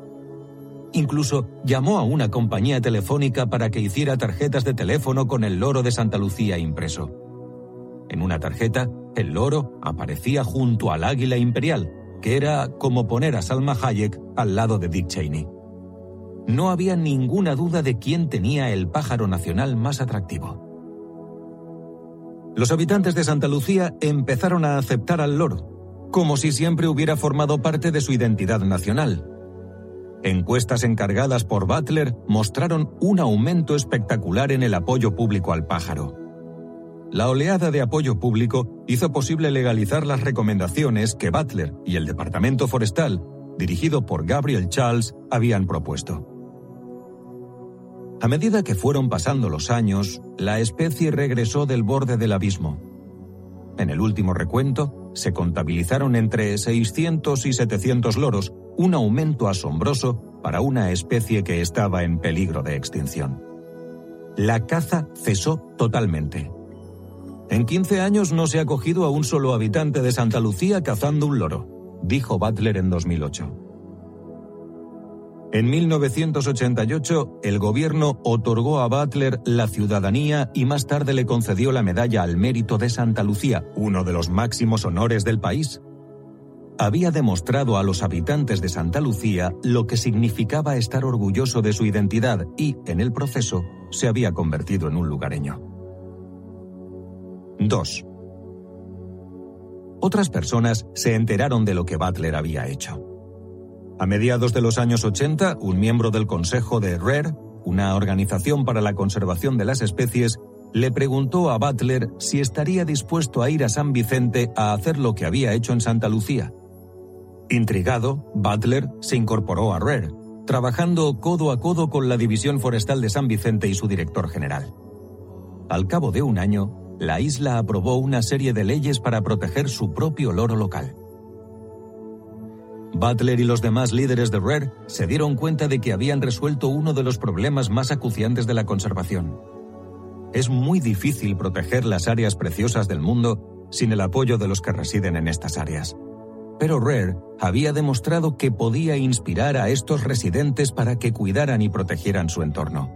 Incluso llamó a una compañía telefónica para que hiciera tarjetas de teléfono con el loro de Santa Lucía impreso. En una tarjeta, el loro aparecía junto al águila imperial, que era como poner a Salma Hayek al lado de Dick Cheney. No había ninguna duda de quién tenía el pájaro nacional más atractivo. Los habitantes de Santa Lucía empezaron a aceptar al loro, como si siempre hubiera formado parte de su identidad nacional, Encuestas encargadas por Butler mostraron un aumento espectacular en el apoyo público al pájaro. La oleada de apoyo público hizo posible legalizar las recomendaciones que Butler y el Departamento Forestal, dirigido por Gabriel Charles, habían propuesto. A medida que fueron pasando los años, la especie regresó del borde del abismo. En el último recuento, se contabilizaron entre 600 y 700 loros, un aumento asombroso para una especie que estaba en peligro de extinción. La caza cesó totalmente. En 15 años no se ha cogido a un solo habitante de Santa Lucía cazando un loro, dijo Butler en 2008. En 1988, el gobierno otorgó a Butler la ciudadanía y más tarde le concedió la medalla al mérito de Santa Lucía, uno de los máximos honores del país. Había demostrado a los habitantes de Santa Lucía lo que significaba estar orgulloso de su identidad y, en el proceso, se había convertido en un lugareño. 2. Otras personas se enteraron de lo que Butler había hecho. A mediados de los años 80, un miembro del Consejo de RARE, una organización para la conservación de las especies, le preguntó a Butler si estaría dispuesto a ir a San Vicente a hacer lo que había hecho en Santa Lucía. Intrigado, Butler se incorporó a RARE, trabajando codo a codo con la División Forestal de San Vicente y su director general. Al cabo de un año, la isla aprobó una serie de leyes para proteger su propio loro local. Butler y los demás líderes de RARE se dieron cuenta de que habían resuelto uno de los problemas más acuciantes de la conservación. Es muy difícil proteger las áreas preciosas del mundo sin el apoyo de los que residen en estas áreas. Pero RARE había demostrado que podía inspirar a estos residentes para que cuidaran y protegieran su entorno.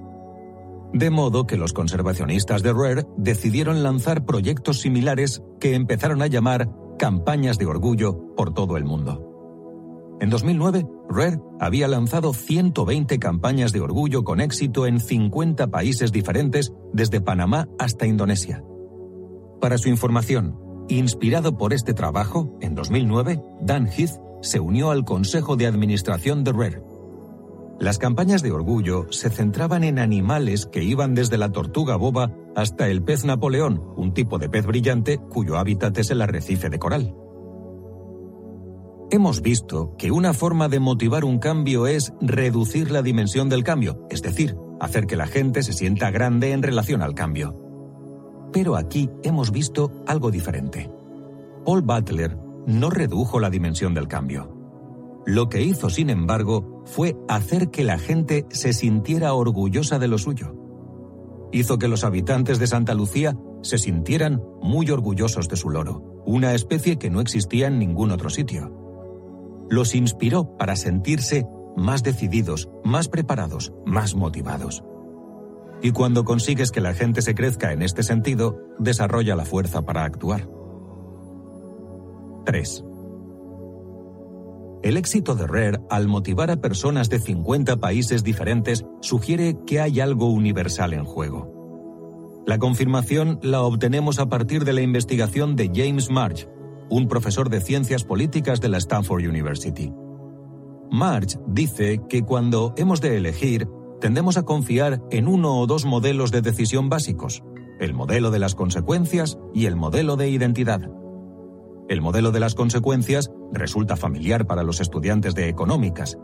De modo que los conservacionistas de RARE decidieron lanzar proyectos similares que empezaron a llamar campañas de orgullo por todo el mundo. En 2009, Rare había lanzado 120 campañas de orgullo con éxito en 50 países diferentes, desde Panamá hasta Indonesia. Para su información, inspirado por este trabajo, en 2009, Dan Heath se unió al Consejo de Administración de Rare. Las campañas de orgullo se centraban en animales que iban desde la tortuga boba hasta el pez Napoleón, un tipo de pez brillante cuyo hábitat es el arrecife de coral. Hemos visto que una forma de motivar un cambio es reducir la dimensión del cambio, es decir, hacer que la gente se sienta grande en relación al cambio. Pero aquí hemos visto algo diferente. Paul Butler no redujo la dimensión del cambio. Lo que hizo, sin embargo, fue hacer que la gente se sintiera orgullosa de lo suyo. Hizo que los habitantes de Santa Lucía se sintieran muy orgullosos de su loro, una especie que no existía en ningún otro sitio los inspiró para sentirse más decididos, más preparados, más motivados. Y cuando consigues que la gente se crezca en este sentido, desarrolla la fuerza para actuar. 3. El éxito de Rare al motivar a personas de 50 países diferentes sugiere que hay algo universal en juego. La confirmación la obtenemos a partir de la investigación de James March, un profesor de ciencias políticas de la Stanford University. March dice que cuando hemos de elegir, tendemos a confiar en uno o dos modelos de decisión básicos, el modelo de las consecuencias y el modelo de identidad. El modelo de las consecuencias resulta familiar para los estudiantes de económicas.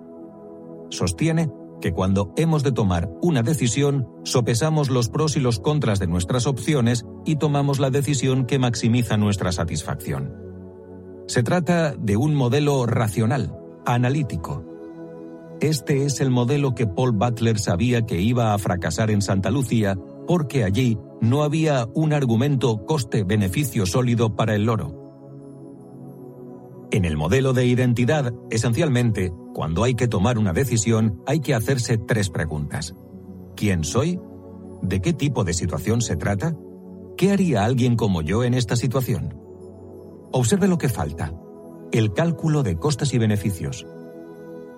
Sostiene que cuando hemos de tomar una decisión, sopesamos los pros y los contras de nuestras opciones y tomamos la decisión que maximiza nuestra satisfacción. Se trata de un modelo racional, analítico. Este es el modelo que Paul Butler sabía que iba a fracasar en Santa Lucía porque allí no había un argumento coste-beneficio sólido para el loro. En el modelo de identidad, esencialmente, cuando hay que tomar una decisión, hay que hacerse tres preguntas. ¿Quién soy? ¿De qué tipo de situación se trata? ¿Qué haría alguien como yo en esta situación? Observe lo que falta. El cálculo de costes y beneficios.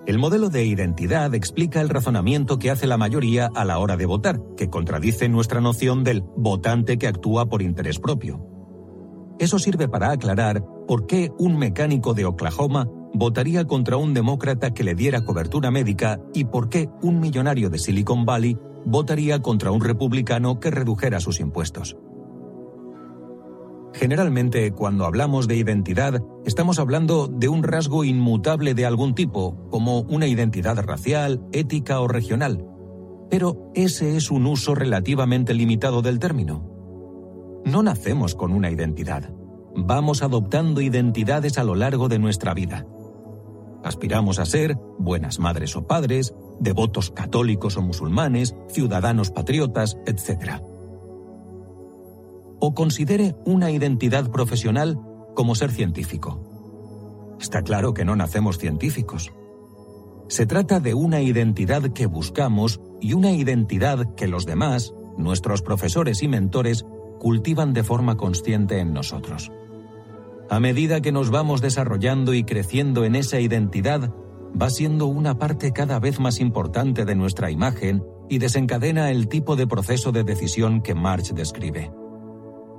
El modelo de identidad explica el razonamiento que hace la mayoría a la hora de votar, que contradice nuestra noción del votante que actúa por interés propio. Eso sirve para aclarar por qué un mecánico de Oklahoma votaría contra un demócrata que le diera cobertura médica y por qué un millonario de Silicon Valley votaría contra un republicano que redujera sus impuestos. Generalmente, cuando hablamos de identidad, estamos hablando de un rasgo inmutable de algún tipo, como una identidad racial, ética o regional. Pero ese es un uso relativamente limitado del término. No nacemos con una identidad. Vamos adoptando identidades a lo largo de nuestra vida. Aspiramos a ser buenas madres o padres, devotos católicos o musulmanes, ciudadanos patriotas, etc. O considere una identidad profesional como ser científico. Está claro que no nacemos científicos. Se trata de una identidad que buscamos y una identidad que los demás, nuestros profesores y mentores, cultivan de forma consciente en nosotros. A medida que nos vamos desarrollando y creciendo en esa identidad, va siendo una parte cada vez más importante de nuestra imagen y desencadena el tipo de proceso de decisión que March describe.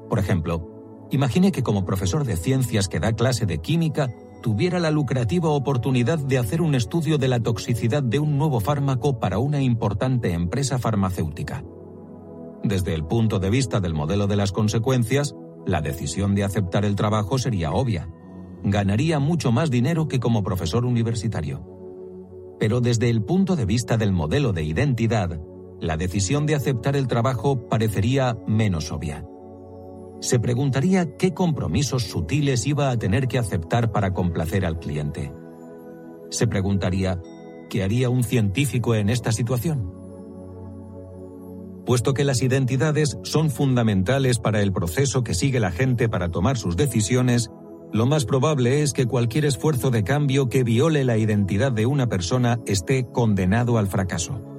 Por ejemplo, imagine que como profesor de ciencias que da clase de química, tuviera la lucrativa oportunidad de hacer un estudio de la toxicidad de un nuevo fármaco para una importante empresa farmacéutica. Desde el punto de vista del modelo de las consecuencias, la decisión de aceptar el trabajo sería obvia. Ganaría mucho más dinero que como profesor universitario. Pero desde el punto de vista del modelo de identidad, la decisión de aceptar el trabajo parecería menos obvia. Se preguntaría qué compromisos sutiles iba a tener que aceptar para complacer al cliente. Se preguntaría, ¿qué haría un científico en esta situación? puesto que las identidades son fundamentales para el proceso que sigue la gente para tomar sus decisiones, lo más probable es que cualquier esfuerzo de cambio que viole la identidad de una persona esté condenado al fracaso.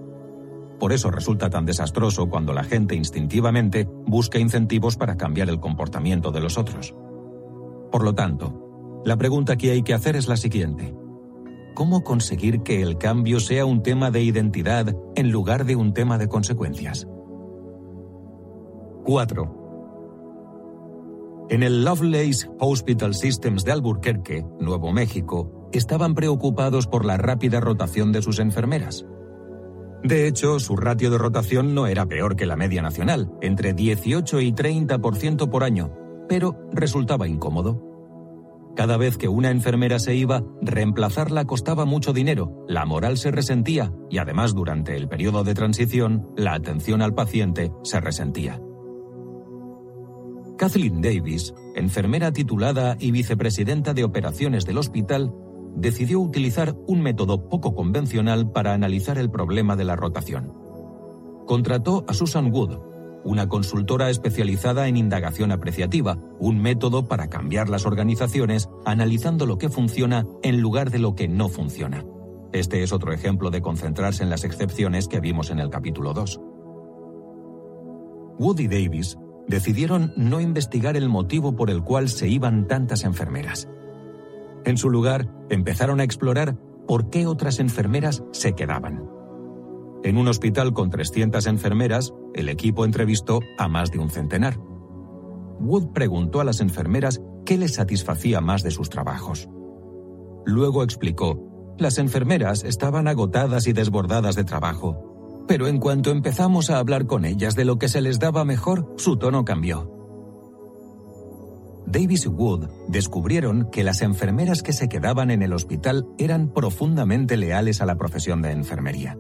Por eso resulta tan desastroso cuando la gente instintivamente busca incentivos para cambiar el comportamiento de los otros. Por lo tanto, la pregunta que hay que hacer es la siguiente. ¿Cómo conseguir que el cambio sea un tema de identidad en lugar de un tema de consecuencias? 4. En el Lovelace Hospital Systems de Albuquerque, Nuevo México, estaban preocupados por la rápida rotación de sus enfermeras. De hecho, su ratio de rotación no era peor que la media nacional, entre 18 y 30% por año, pero resultaba incómodo. Cada vez que una enfermera se iba, reemplazarla costaba mucho dinero, la moral se resentía y además durante el periodo de transición, la atención al paciente se resentía. Kathleen Davis, enfermera titulada y vicepresidenta de operaciones del hospital, decidió utilizar un método poco convencional para analizar el problema de la rotación. Contrató a Susan Wood, una consultora especializada en indagación apreciativa, un método para cambiar las organizaciones analizando lo que funciona en lugar de lo que no funciona. Este es otro ejemplo de concentrarse en las excepciones que vimos en el capítulo 2. Wood y Davis decidieron no investigar el motivo por el cual se iban tantas enfermeras. En su lugar, empezaron a explorar por qué otras enfermeras se quedaban. En un hospital con 300 enfermeras, el equipo entrevistó a más de un centenar. Wood preguntó a las enfermeras qué les satisfacía más de sus trabajos. Luego explicó, las enfermeras estaban agotadas y desbordadas de trabajo pero en cuanto empezamos a hablar con ellas de lo que se les daba mejor, su tono cambió. Davis y Wood descubrieron que las enfermeras que se quedaban en el hospital eran profundamente leales a la profesión de enfermería.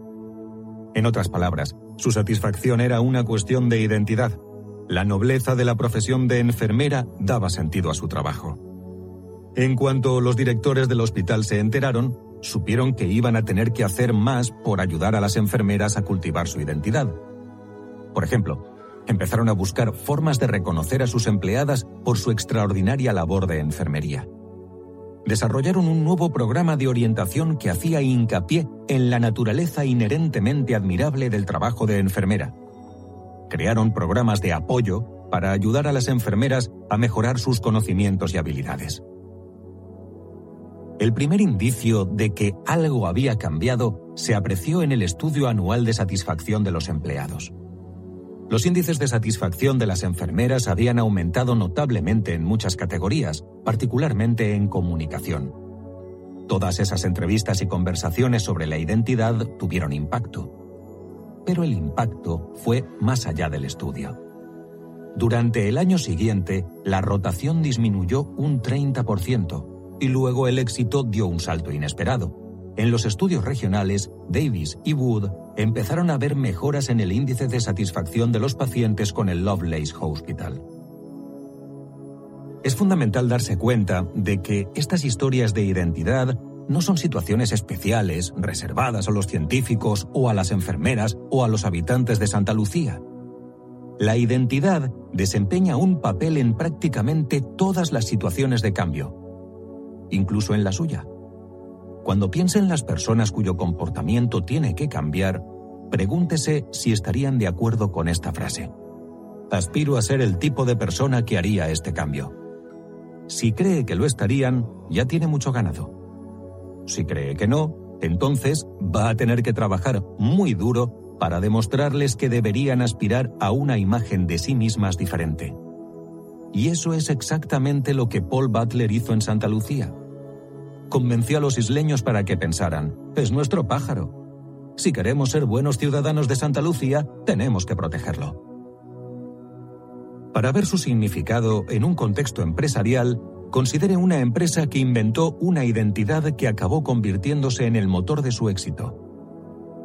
En otras palabras, su satisfacción era una cuestión de identidad. La nobleza de la profesión de enfermera daba sentido a su trabajo. En cuanto los directores del hospital se enteraron, supieron que iban a tener que hacer más por ayudar a las enfermeras a cultivar su identidad. Por ejemplo, empezaron a buscar formas de reconocer a sus empleadas por su extraordinaria labor de enfermería. Desarrollaron un nuevo programa de orientación que hacía hincapié en la naturaleza inherentemente admirable del trabajo de enfermera. Crearon programas de apoyo para ayudar a las enfermeras a mejorar sus conocimientos y habilidades. El primer indicio de que algo había cambiado se apreció en el estudio anual de satisfacción de los empleados. Los índices de satisfacción de las enfermeras habían aumentado notablemente en muchas categorías, particularmente en comunicación. Todas esas entrevistas y conversaciones sobre la identidad tuvieron impacto. Pero el impacto fue más allá del estudio. Durante el año siguiente, la rotación disminuyó un 30%, y luego el éxito dio un salto inesperado. En los estudios regionales, Davis y Wood empezaron a ver mejoras en el índice de satisfacción de los pacientes con el Lovelace Hospital. Es fundamental darse cuenta de que estas historias de identidad no son situaciones especiales reservadas a los científicos o a las enfermeras o a los habitantes de Santa Lucía. La identidad desempeña un papel en prácticamente todas las situaciones de cambio, incluso en la suya. Cuando piense en las personas cuyo comportamiento tiene que cambiar, pregúntese si estarían de acuerdo con esta frase. Aspiro a ser el tipo de persona que haría este cambio. Si cree que lo estarían, ya tiene mucho ganado. Si cree que no, entonces va a tener que trabajar muy duro para demostrarles que deberían aspirar a una imagen de sí mismas diferente. Y eso es exactamente lo que Paul Butler hizo en Santa Lucía. Convenció a los isleños para que pensaran, es nuestro pájaro. Si queremos ser buenos ciudadanos de Santa Lucía, tenemos que protegerlo. Para ver su significado en un contexto empresarial, considere una empresa que inventó una identidad que acabó convirtiéndose en el motor de su éxito.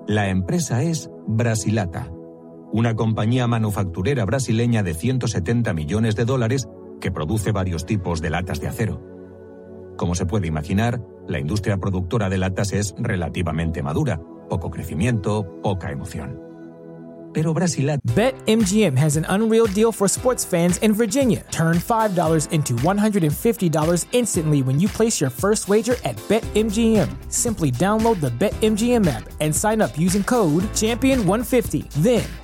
La empresa es Brasilata, una compañía manufacturera brasileña de 170 millones de dólares que produce varios tipos de latas de acero. Como se puede imaginar, la industria productora de latas es relativamente madura, poco crecimiento, poca emoción. Pero Brasilat. BetMGM has an unreal deal for sports fans in Virginia. Turn $5 into $150 instantly when you place your first wager at BetMGM. Simply download the BetMGM app and sign up using code Champion150. Then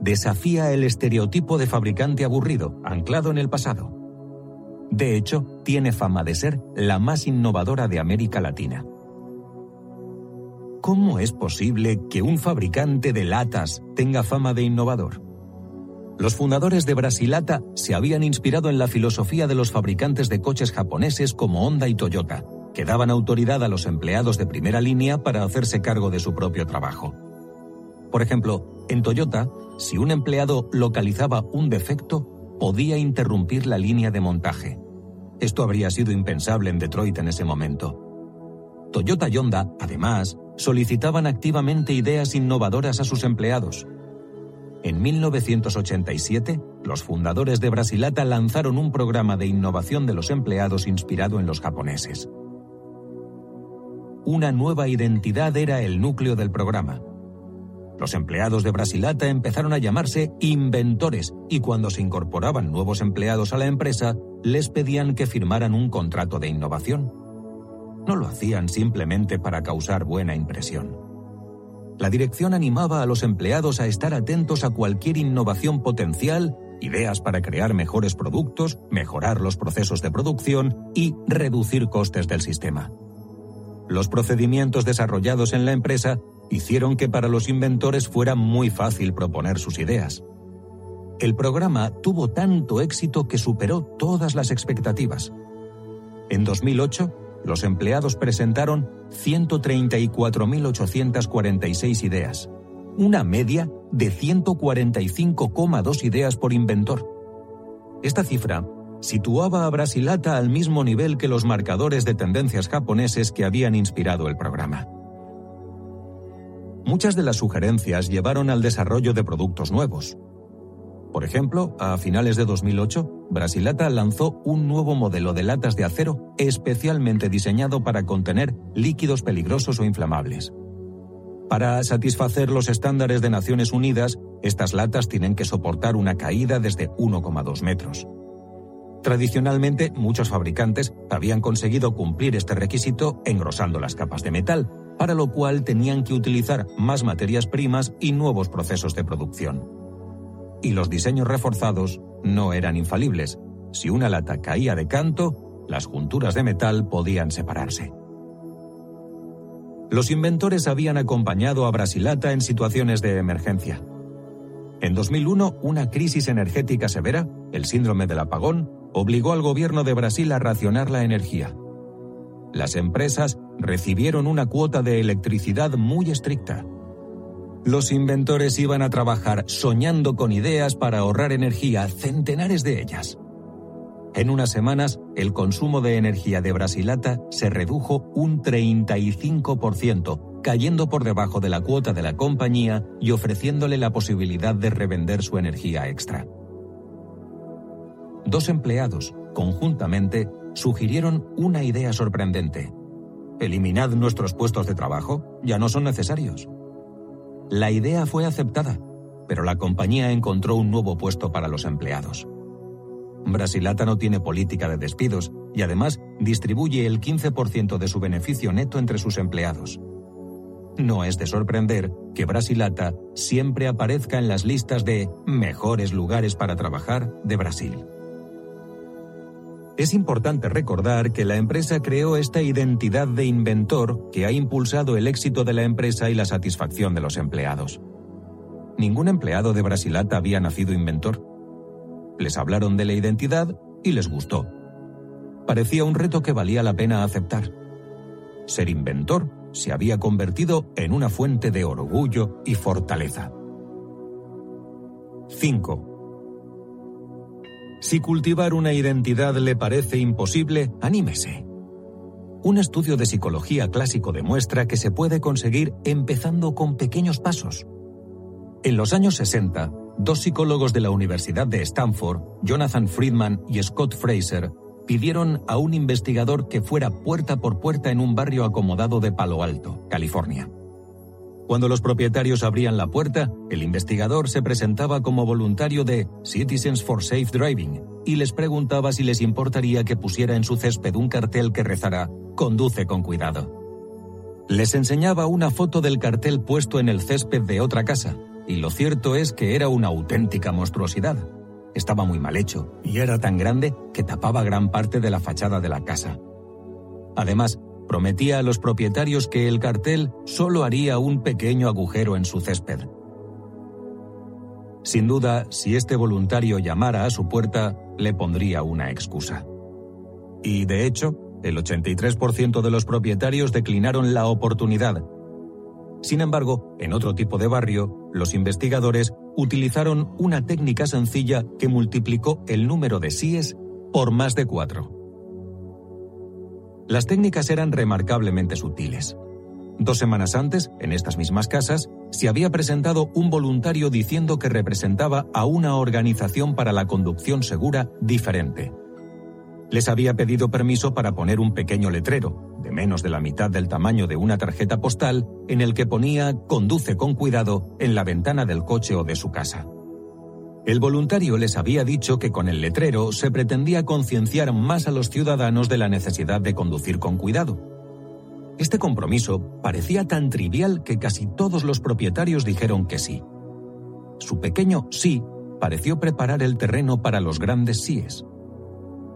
desafía el estereotipo de fabricante aburrido, anclado en el pasado. De hecho, tiene fama de ser la más innovadora de América Latina. ¿Cómo es posible que un fabricante de latas tenga fama de innovador? Los fundadores de Brasilata se habían inspirado en la filosofía de los fabricantes de coches japoneses como Honda y Toyota, que daban autoridad a los empleados de primera línea para hacerse cargo de su propio trabajo. Por ejemplo, en Toyota, si un empleado localizaba un defecto, podía interrumpir la línea de montaje. Esto habría sido impensable en Detroit en ese momento. Toyota y Honda, además, solicitaban activamente ideas innovadoras a sus empleados. En 1987, los fundadores de Brasilata lanzaron un programa de innovación de los empleados inspirado en los japoneses. Una nueva identidad era el núcleo del programa. Los empleados de Brasilata empezaron a llamarse inventores y cuando se incorporaban nuevos empleados a la empresa, les pedían que firmaran un contrato de innovación. No lo hacían simplemente para causar buena impresión. La dirección animaba a los empleados a estar atentos a cualquier innovación potencial, ideas para crear mejores productos, mejorar los procesos de producción y reducir costes del sistema. los procedimientos desarrollados en la empresa hicieron que para los inventores fuera muy fácil proponer sus ideas. El programa tuvo tanto éxito que superó todas las expectativas. En 2008, los empleados presentaron 134.846 ideas, una media de 145,2 ideas por inventor. Esta cifra situaba a Brasilata al mismo nivel que los marcadores de tendencias japoneses que habían inspirado el programa. Muchas de las sugerencias llevaron al desarrollo de productos nuevos. Por ejemplo, a finales de 2008, Brasilata lanzó un nuevo modelo de latas de acero especialmente diseñado para contener líquidos peligrosos o inflamables. Para satisfacer los estándares de Naciones Unidas, estas latas tienen que soportar una caída desde 1,2 metros. Tradicionalmente, muchos fabricantes habían conseguido cumplir este requisito engrosando las capas de metal, para lo cual tenían que utilizar más materias primas y nuevos procesos de producción. Y los diseños reforzados no eran infalibles. Si una lata caía de canto, las junturas de metal podían separarse. Los inventores habían acompañado a Brasilata en situaciones de emergencia. En 2001, una crisis energética severa, el síndrome del apagón, obligó al gobierno de Brasil a racionar la energía. Las empresas recibieron una cuota de electricidad muy estricta. Los inventores iban a trabajar soñando con ideas para ahorrar energía, centenares de ellas. En unas semanas, el consumo de energía de Brasilata se redujo un 35%, cayendo por debajo de la cuota de la compañía y ofreciéndole la posibilidad de revender su energía extra dos empleados, conjuntamente, sugirieron una idea sorprendente. Eliminad nuestros puestos de trabajo, ya no son necesarios. La idea fue aceptada, pero la compañía encontró un nuevo puesto para los empleados. Brasilata no tiene política de despidos y además distribuye el 15% de su beneficio neto entre sus empleados. No es de sorprender que Brasilata siempre aparezca en las listas de mejores lugares para trabajar de Brasil. Es importante recordar que la empresa creó esta identidad de inventor que ha impulsado el éxito de la empresa y la satisfacción de los empleados. Ningún empleado de Brasilata había nacido inventor. Les hablaron de la identidad y les gustó. Parecía un reto que valía la pena aceptar. Ser inventor se había convertido en una fuente de orgullo y fortaleza. 5. Si cultivar una identidad le parece imposible, anímese. Un estudio de psicología clásico demuestra que se puede conseguir empezando con pequeños pasos. En los años 60, dos psicólogos de la Universidad de Stanford, Jonathan Friedman y Scott Fraser, pidieron a un investigador que fuera puerta por puerta en un barrio acomodado de Palo Alto, California. Cuando los propietarios abrían la puerta, el investigador se presentaba como voluntario de Citizens for Safe Driving y les preguntaba si les importaría que pusiera en su césped un cartel que rezara Conduce con cuidado. Les enseñaba una foto del cartel puesto en el césped de otra casa, y lo cierto es que era una auténtica monstruosidad. Estaba muy mal hecho, y era tan grande que tapaba gran parte de la fachada de la casa. Además, prometía a los propietarios que el cartel solo haría un pequeño agujero en su césped. Sin duda, si este voluntario llamara a su puerta, le pondría una excusa. Y de hecho, el 83% de los propietarios declinaron la oportunidad. Sin embargo, en otro tipo de barrio, los investigadores utilizaron una técnica sencilla que multiplicó el número de síes por más de cuatro. Las técnicas eran remarcablemente sutiles. Dos semanas antes, en estas mismas casas, se había presentado un voluntario diciendo que representaba a una organización para la conducción segura diferente. Les había pedido permiso para poner un pequeño letrero, de menos de la mitad del tamaño de una tarjeta postal, en el que ponía Conduce con cuidado en la ventana del coche o de su casa. El voluntario les había dicho que con el letrero se pretendía concienciar más a los ciudadanos de la necesidad de conducir con cuidado. Este compromiso parecía tan trivial que casi todos los propietarios dijeron que sí. Su pequeño sí pareció preparar el terreno para los grandes síes.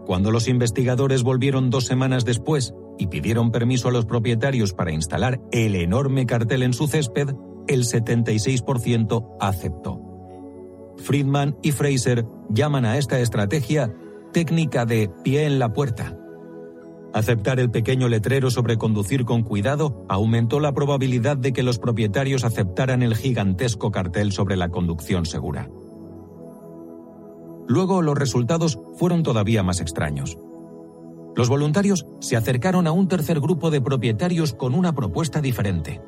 Cuando los investigadores volvieron dos semanas después y pidieron permiso a los propietarios para instalar el enorme cartel en su césped, el 76% aceptó. Friedman y Fraser llaman a esta estrategia técnica de pie en la puerta. Aceptar el pequeño letrero sobre conducir con cuidado aumentó la probabilidad de que los propietarios aceptaran el gigantesco cartel sobre la conducción segura. Luego los resultados fueron todavía más extraños. Los voluntarios se acercaron a un tercer grupo de propietarios con una propuesta diferente.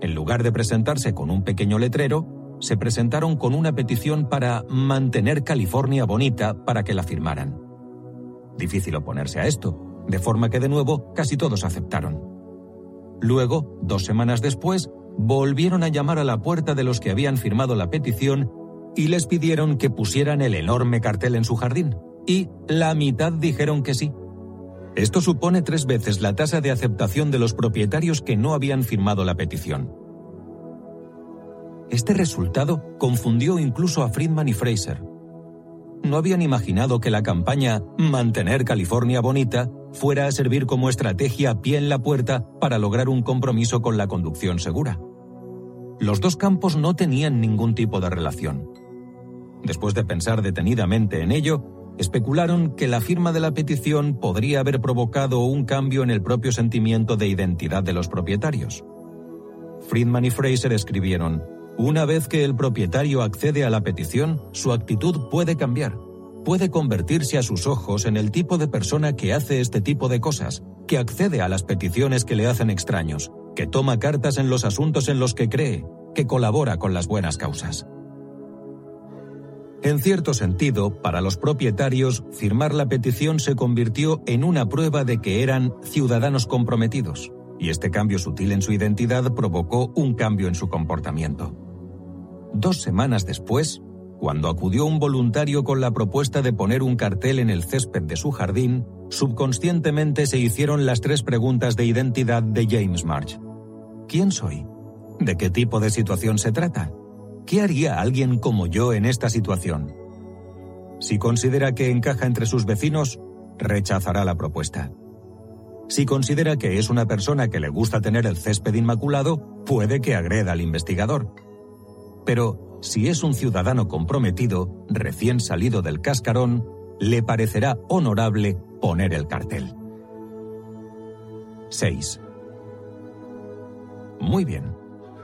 En lugar de presentarse con un pequeño letrero, se presentaron con una petición para mantener California bonita para que la firmaran. Difícil oponerse a esto, de forma que de nuevo casi todos aceptaron. Luego, dos semanas después, volvieron a llamar a la puerta de los que habían firmado la petición y les pidieron que pusieran el enorme cartel en su jardín. Y la mitad dijeron que sí. Esto supone tres veces la tasa de aceptación de los propietarios que no habían firmado la petición. Este resultado confundió incluso a Friedman y Fraser. No habían imaginado que la campaña Mantener California Bonita fuera a servir como estrategia a pie en la puerta para lograr un compromiso con la conducción segura. Los dos campos no tenían ningún tipo de relación. Después de pensar detenidamente en ello, especularon que la firma de la petición podría haber provocado un cambio en el propio sentimiento de identidad de los propietarios. Friedman y Fraser escribieron, una vez que el propietario accede a la petición, su actitud puede cambiar. Puede convertirse a sus ojos en el tipo de persona que hace este tipo de cosas, que accede a las peticiones que le hacen extraños, que toma cartas en los asuntos en los que cree, que colabora con las buenas causas. En cierto sentido, para los propietarios, firmar la petición se convirtió en una prueba de que eran ciudadanos comprometidos, y este cambio sutil en su identidad provocó un cambio en su comportamiento. Dos semanas después, cuando acudió un voluntario con la propuesta de poner un cartel en el césped de su jardín, subconscientemente se hicieron las tres preguntas de identidad de James March. ¿Quién soy? ¿De qué tipo de situación se trata? ¿Qué haría alguien como yo en esta situación? Si considera que encaja entre sus vecinos, rechazará la propuesta. Si considera que es una persona que le gusta tener el césped inmaculado, puede que agreda al investigador. Pero si es un ciudadano comprometido, recién salido del cascarón, le parecerá honorable poner el cartel. 6. Muy bien,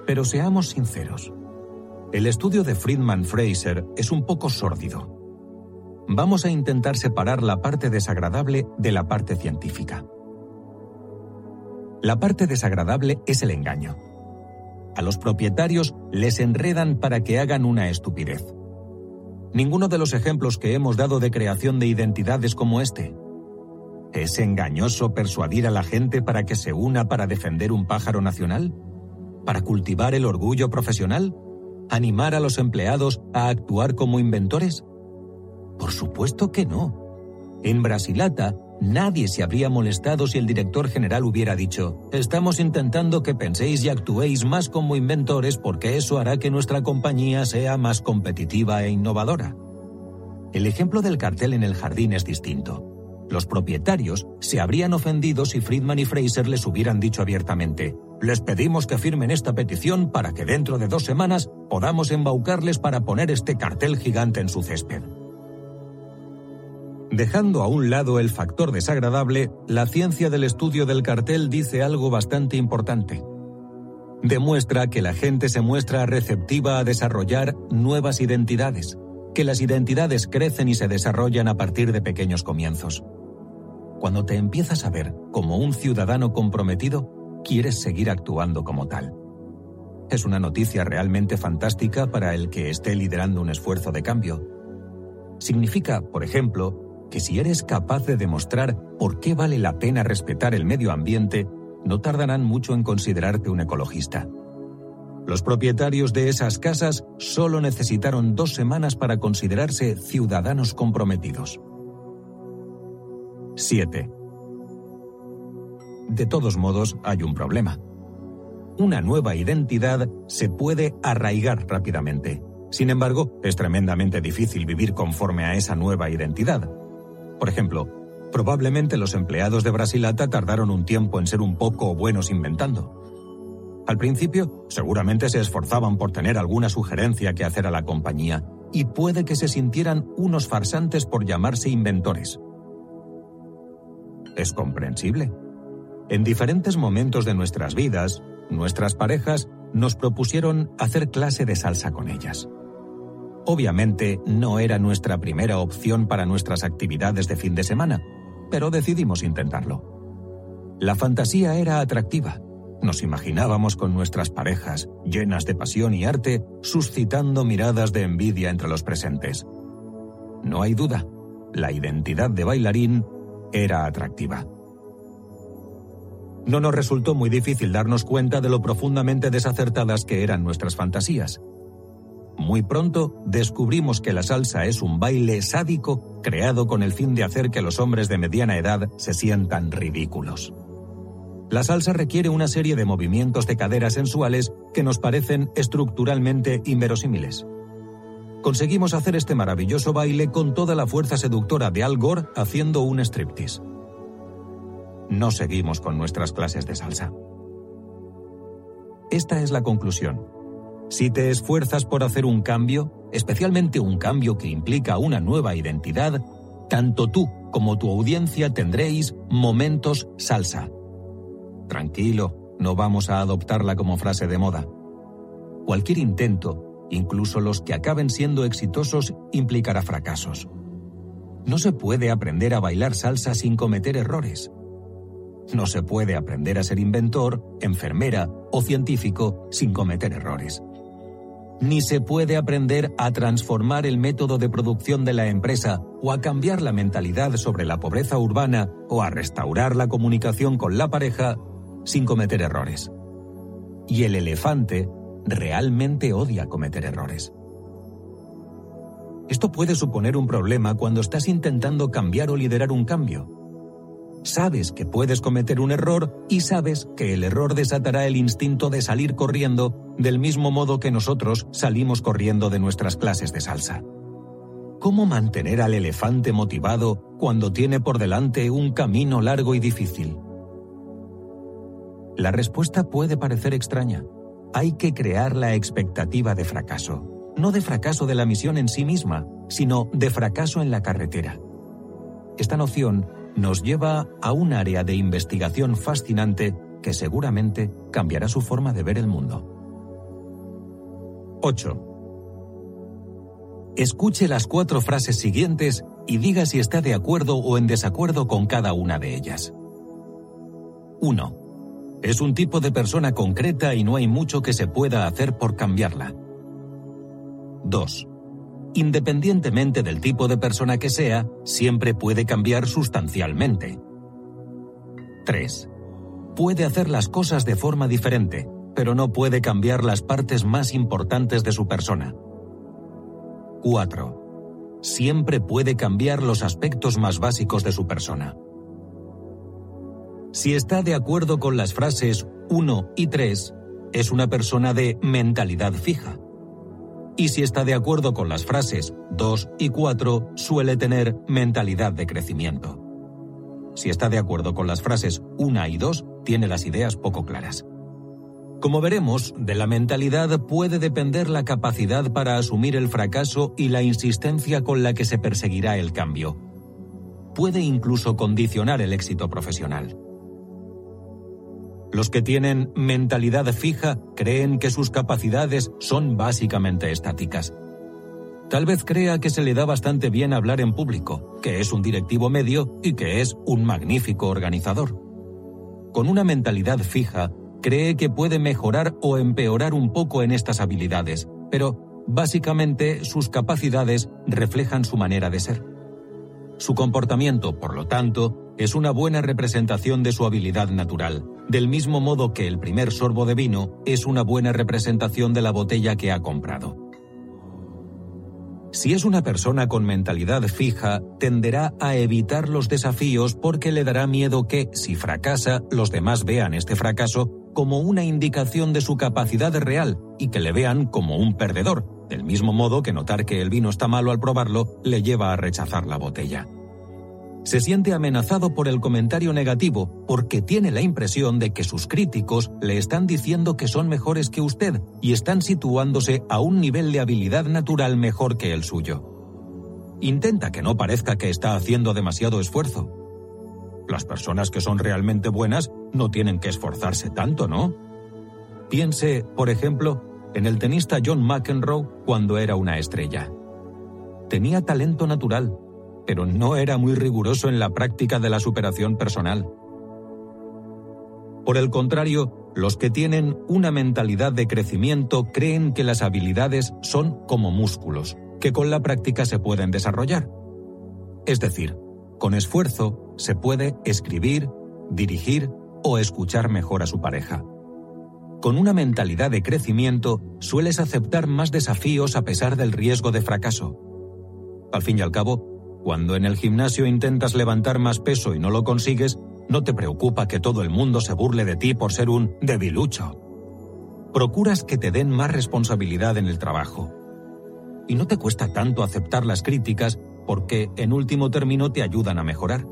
pero seamos sinceros. El estudio de Friedman Fraser es un poco sórdido. Vamos a intentar separar la parte desagradable de la parte científica. La parte desagradable es el engaño. A los propietarios les enredan para que hagan una estupidez. Ninguno de los ejemplos que hemos dado de creación de identidades como este. ¿Es engañoso persuadir a la gente para que se una para defender un pájaro nacional? ¿Para cultivar el orgullo profesional? animar a los empleados a actuar como inventores? Por supuesto que no. En Brasilata, nadie se habría molestado si el director general hubiera dicho, estamos intentando que penséis y actuéis más como inventores porque eso hará que nuestra compañía sea más competitiva e innovadora. El ejemplo del cartel en el jardín es distinto. Los propietarios se habrían ofendido si Friedman y Fraser les hubieran dicho abiertamente, les pedimos que firmen esta petición para que dentro de dos semanas podamos embaucarles para poner este cartel gigante en su césped. Dejando a un lado el factor desagradable, la ciencia del estudio del cartel dice algo bastante importante. Demuestra que la gente se muestra receptiva a desarrollar nuevas identidades, que las identidades crecen y se desarrollan a partir de pequeños comienzos. Cuando te empiezas a ver como un ciudadano comprometido, quieres seguir actuando como tal. Es una noticia realmente fantástica para el que esté liderando un esfuerzo de cambio. Significa, por ejemplo, que si eres capaz de demostrar por qué vale la pena respetar el medio ambiente, no tardarán mucho en considerarte un ecologista. Los propietarios de esas casas solo necesitaron dos semanas para considerarse ciudadanos comprometidos. 7. De todos modos, hay un problema. Una nueva identidad se puede arraigar rápidamente. Sin embargo, es tremendamente difícil vivir conforme a esa nueva identidad. Por ejemplo, Probablemente los empleados de Brasilata tardaron un tiempo en ser un poco buenos inventando. Al principio, seguramente se esforzaban por tener alguna sugerencia que hacer a la compañía, y puede que se sintieran unos farsantes por llamarse inventores. Es comprensible. En diferentes momentos de nuestras vidas, nuestras parejas nos propusieron hacer clase de salsa con ellas. Obviamente no era nuestra primera opción para nuestras actividades de fin de semana, pero decidimos intentarlo. La fantasía era atractiva. Nos imaginábamos con nuestras parejas, llenas de pasión y arte, suscitando miradas de envidia entre los presentes. No hay duda, la identidad de bailarín era atractiva. No nos resultó muy difícil darnos cuenta de lo profundamente desacertadas que eran nuestras fantasías. Muy pronto descubrimos que la salsa es un baile sádico creado con el fin de hacer que los hombres de mediana edad se sientan ridículos. La salsa requiere una serie de movimientos de cadera sensuales que nos parecen estructuralmente inverosímiles. Conseguimos hacer este maravilloso baile con toda la fuerza seductora de Al Gore haciendo un striptease. No seguimos con nuestras clases de salsa. Esta es la conclusión. Si te esfuerzas por hacer un cambio, especialmente un cambio que implica una nueva identidad, tanto tú como tu audiencia tendréis momentos salsa Tranquilo, no vamos a adoptarla como frase de moda. Cualquier intento, incluso los que acaben siendo exitosos, implicará fracasos. No se puede aprender a bailar salsa sin cometer errores. No se puede aprender a ser inventor, enfermera o científico sin cometer errores. Ni se puede aprender a transformar el método de producción de la empresa o a cambiar la mentalidad sobre la pobreza urbana o a restaurar la comunicación con la pareja sin cometer errores. Y el elefante realmente odia cometer errores. Esto puede suponer un problema cuando estás intentando cambiar o liderar un cambio. Sabes que puedes cometer un error y sabes que el error desatará el instinto de salir corriendo del mismo modo que nosotros salimos corriendo de nuestras clases de salsa. ¿Cómo mantener al elefante motivado cuando tiene por delante un camino largo y difícil? La respuesta puede parecer extraña. Hay que crear la expectativa de fracaso. No de fracaso de la misión en sí misma, sino de fracaso en la carretera. Esta noción nos lleva a un área de investigación fascinante que seguramente cambiará su forma de ver el mundo. 8. Escuche las cuatro frases siguientes y diga si está de acuerdo o en desacuerdo con cada una de ellas. 1. Es un tipo de persona concreta y no hay mucho que se pueda hacer por cambiarla. 2. Independientemente del tipo de persona que sea, siempre puede cambiar sustancialmente. 3. Puede hacer las cosas de forma diferente, pero no puede cambiar las partes más importantes de su persona. 4. Siempre puede cambiar los aspectos más básicos de su persona. Si está de acuerdo con las frases 1 y 3, es una persona de mentalidad fija. Y si está de acuerdo con las frases 2 y 4, suele tener mentalidad de crecimiento. Si está de acuerdo con las frases 1 y 2, tiene las ideas poco claras. Como veremos, de la mentalidad puede depender la capacidad para asumir el fracaso y la insistencia con la que se perseguirá el cambio. Puede incluso condicionar el éxito profesional. Los que tienen mentalidad fija creen que sus capacidades son básicamente estáticas. Tal vez crea que se le da bastante bien hablar en público, que es un directivo medio y que es un magnífico organizador. Con una mentalidad fija, cree que puede mejorar o empeorar un poco en estas habilidades, pero básicamente sus capacidades reflejan su manera de ser. Su comportamiento, por lo tanto, es una buena representación de su habilidad natural, del mismo modo que el primer sorbo de vino es una buena representación de la botella que ha comprado. Si es una persona con mentalidad fija, tenderá a evitar los desafíos porque le dará miedo que, si fracasa, los demás vean este fracaso como una indicación de su capacidad real y que le vean como un perdedor, del mismo modo que notar que el vino está malo al probarlo le lleva a rechazar la botella. se siente amenazado por el comentario negativo porque tiene la impresión de que sus críticos le están diciendo que son mejores que usted y están situándose a un nivel de habilidad natural mejor que el suyo. Intenta que no parezca que está haciendo demasiado esfuerzo. Las personas que son realmente buenas no tienen que esforzarse tanto, ¿no? Piense, por ejemplo, en el tenista John McEnroe cuando era una estrella. Tenía talento natural, pero no era muy riguroso en la práctica de la superación personal. Por el contrario, los que tienen una mentalidad de crecimiento creen que las habilidades son como músculos, que con la práctica se pueden desarrollar. Es decir, con esfuerzo se puede escribir, dirigir o escuchar mejor a su pareja. Con una mentalidad de crecimiento sueles aceptar más desafíos a pesar del riesgo de fracaso. Al fin y al cabo, cuando en el gimnasio intentas levantar más peso y no lo consigues, no te preocupa que todo el mundo se burle de ti por ser un debilucho. Procuras que te den más responsabilidad en el trabajo. Y no te cuesta tanto aceptar las críticas porque en último término te ayudan a mejorar.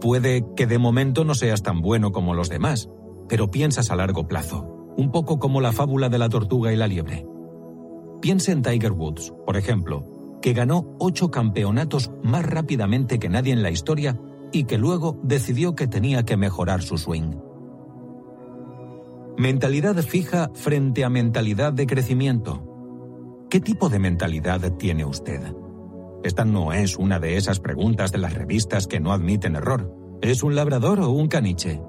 Puede que de momento no seas tan bueno como los demás, pero piensas a largo plazo, un poco como la fábula de la tortuga y la liebre. Piensa en Tiger Woods, por ejemplo, que ganó ocho campeonatos más rápidamente que nadie en la historia y que luego decidió que tenía que mejorar su swing. Mentalidad fija frente a mentalidad de crecimiento. ¿Qué tipo de mentalidad tiene usted? Esta no es una de esas preguntas de las revistas que no admiten error. ¿Es un labrador o un caniche?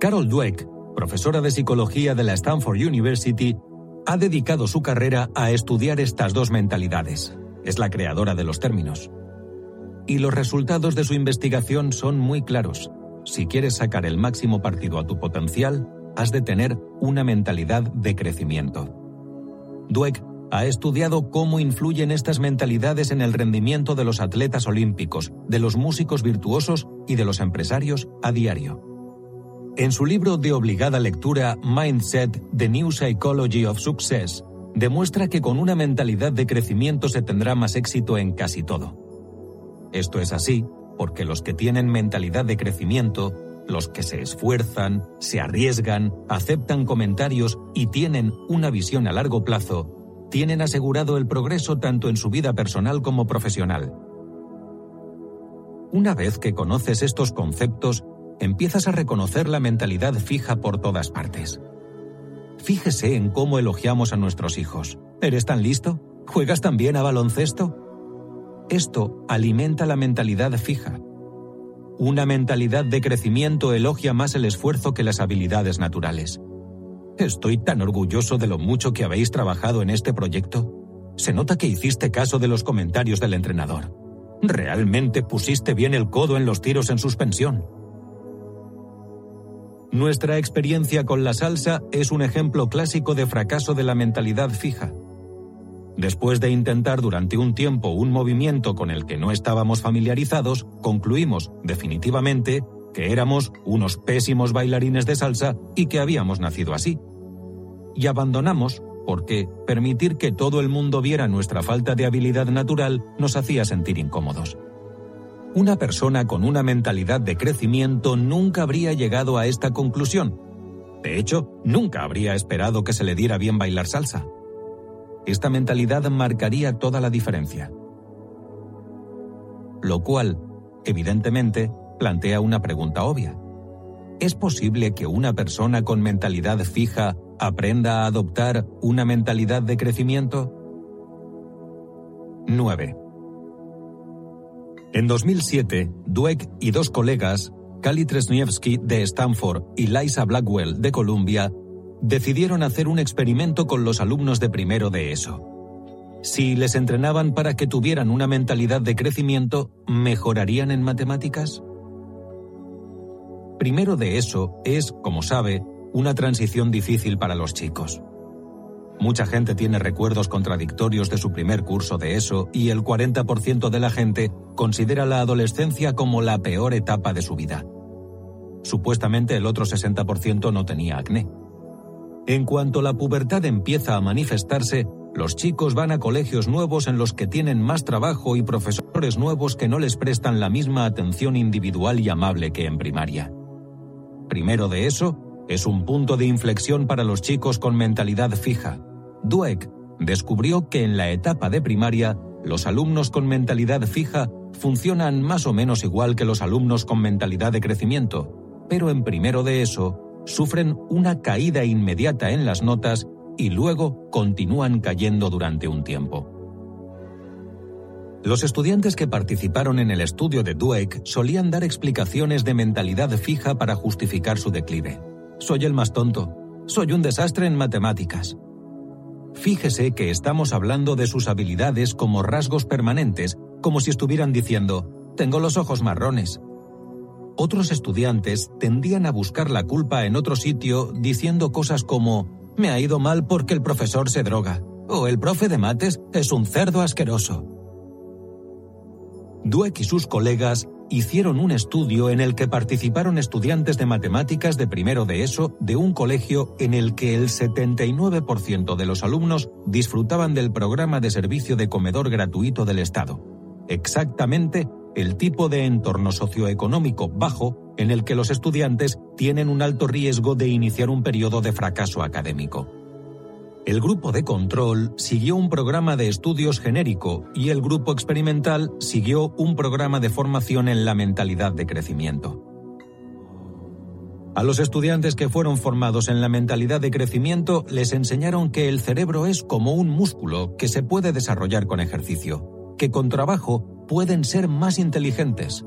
Carol Dweck, profesora de psicología de la Stanford University, ha dedicado su carrera a estudiar estas dos mentalidades es la creadora de los términos. Y los resultados de su investigación son muy claros. Si quieres sacar el máximo partido a tu potencial, has de tener una mentalidad de crecimiento. Dweck ha estudiado cómo influyen estas mentalidades en el rendimiento de los atletas olímpicos, de los músicos virtuosos y de los empresarios a diario. En su libro de obligada lectura Mindset, The New Psychology of Success, demuestra que con una mentalidad de crecimiento se tendrá más éxito en casi todo. Esto es así porque los que tienen mentalidad de crecimiento, los que se esfuerzan, se arriesgan, aceptan comentarios y tienen una visión a largo plazo, tienen asegurado el progreso tanto en su vida personal como profesional. Una vez que conoces estos conceptos, empiezas a reconocer la mentalidad fija por todas partes. Fíjese en cómo elogiamos a nuestros hijos. ¿Eres tan listo? ¿Juegas tan bien a baloncesto? Esto alimenta la mentalidad fija. Una mentalidad de crecimiento elogia más el esfuerzo que las habilidades naturales. Estoy tan orgulloso de lo mucho que habéis trabajado en este proyecto. Se nota que hiciste caso de los comentarios del entrenador. Realmente pusiste bien el codo en los tiros en suspensión. Nuestra experiencia con la salsa es un ejemplo clásico de fracaso de la mentalidad fija. Después de intentar durante un tiempo un movimiento con el que no estábamos familiarizados, concluimos, definitivamente, que éramos unos pésimos bailarines de salsa y que habíamos nacido así. Y abandonamos porque permitir que todo el mundo viera nuestra falta de habilidad natural nos hacía sentir incómodos. Una persona con una mentalidad de crecimiento nunca habría llegado a esta conclusión. De hecho, nunca habría esperado que se le diera bien bailar salsa. Esta mentalidad marcaría toda la diferencia. Lo cual, evidentemente, plantea una pregunta obvia. ¿Es posible que una persona con mentalidad fija aprenda a adoptar una mentalidad de crecimiento? 9. En 2007, Dweck y dos colegas, Kali Tresniewski de Stanford y Liza Blackwell de Columbia, decidieron hacer un experimento con los alumnos de primero de ESO. Si les entrenaban para que tuvieran una mentalidad de crecimiento, ¿mejorarían en matemáticas? Primero de ESO es, como sabe, una transición difícil para los chicos. Mucha gente tiene recuerdos contradictorios de su primer curso de eso y el 40% de la gente considera la adolescencia como la peor etapa de su vida. Supuestamente el otro 60% no tenía acné. En cuanto la pubertad empieza a manifestarse, los chicos van a colegios nuevos en los que tienen más trabajo y profesores nuevos que no les prestan la misma atención individual y amable que en primaria. Primero de eso, es un punto de inflexión para los chicos con mentalidad fija. Dweck descubrió que en la etapa de primaria, los alumnos con mentalidad fija funcionan más o menos igual que los alumnos con mentalidad de crecimiento, pero en primero de eso, sufren una caída inmediata en las notas y luego continúan cayendo durante un tiempo. Los estudiantes que participaron en el estudio de Dweck solían dar explicaciones de mentalidad fija para justificar su declive. Soy el más tonto. Soy un desastre en matemáticas. Fíjese que estamos hablando de sus habilidades como rasgos permanentes, como si estuvieran diciendo, tengo los ojos marrones. Otros estudiantes tendían a buscar la culpa en otro sitio diciendo cosas como, me ha ido mal porque el profesor se droga, o el profe de mates es un cerdo asqueroso. Dweck y sus colegas hicieron un estudio en el que participaron estudiantes de matemáticas de primero de ESO de un colegio en el que el 79% de los alumnos disfrutaban del programa de servicio de comedor gratuito del Estado. Exactamente el tipo de entorno socioeconómico bajo en el que los estudiantes tienen un alto riesgo de iniciar un periodo de fracaso académico. El grupo de control siguió un programa de estudios genérico y el grupo experimental siguió un programa de formación en la mentalidad de crecimiento. A los estudiantes que fueron formados en la mentalidad de crecimiento les enseñaron que el cerebro es como un músculo que se puede desarrollar con ejercicio, que con trabajo pueden ser más inteligentes.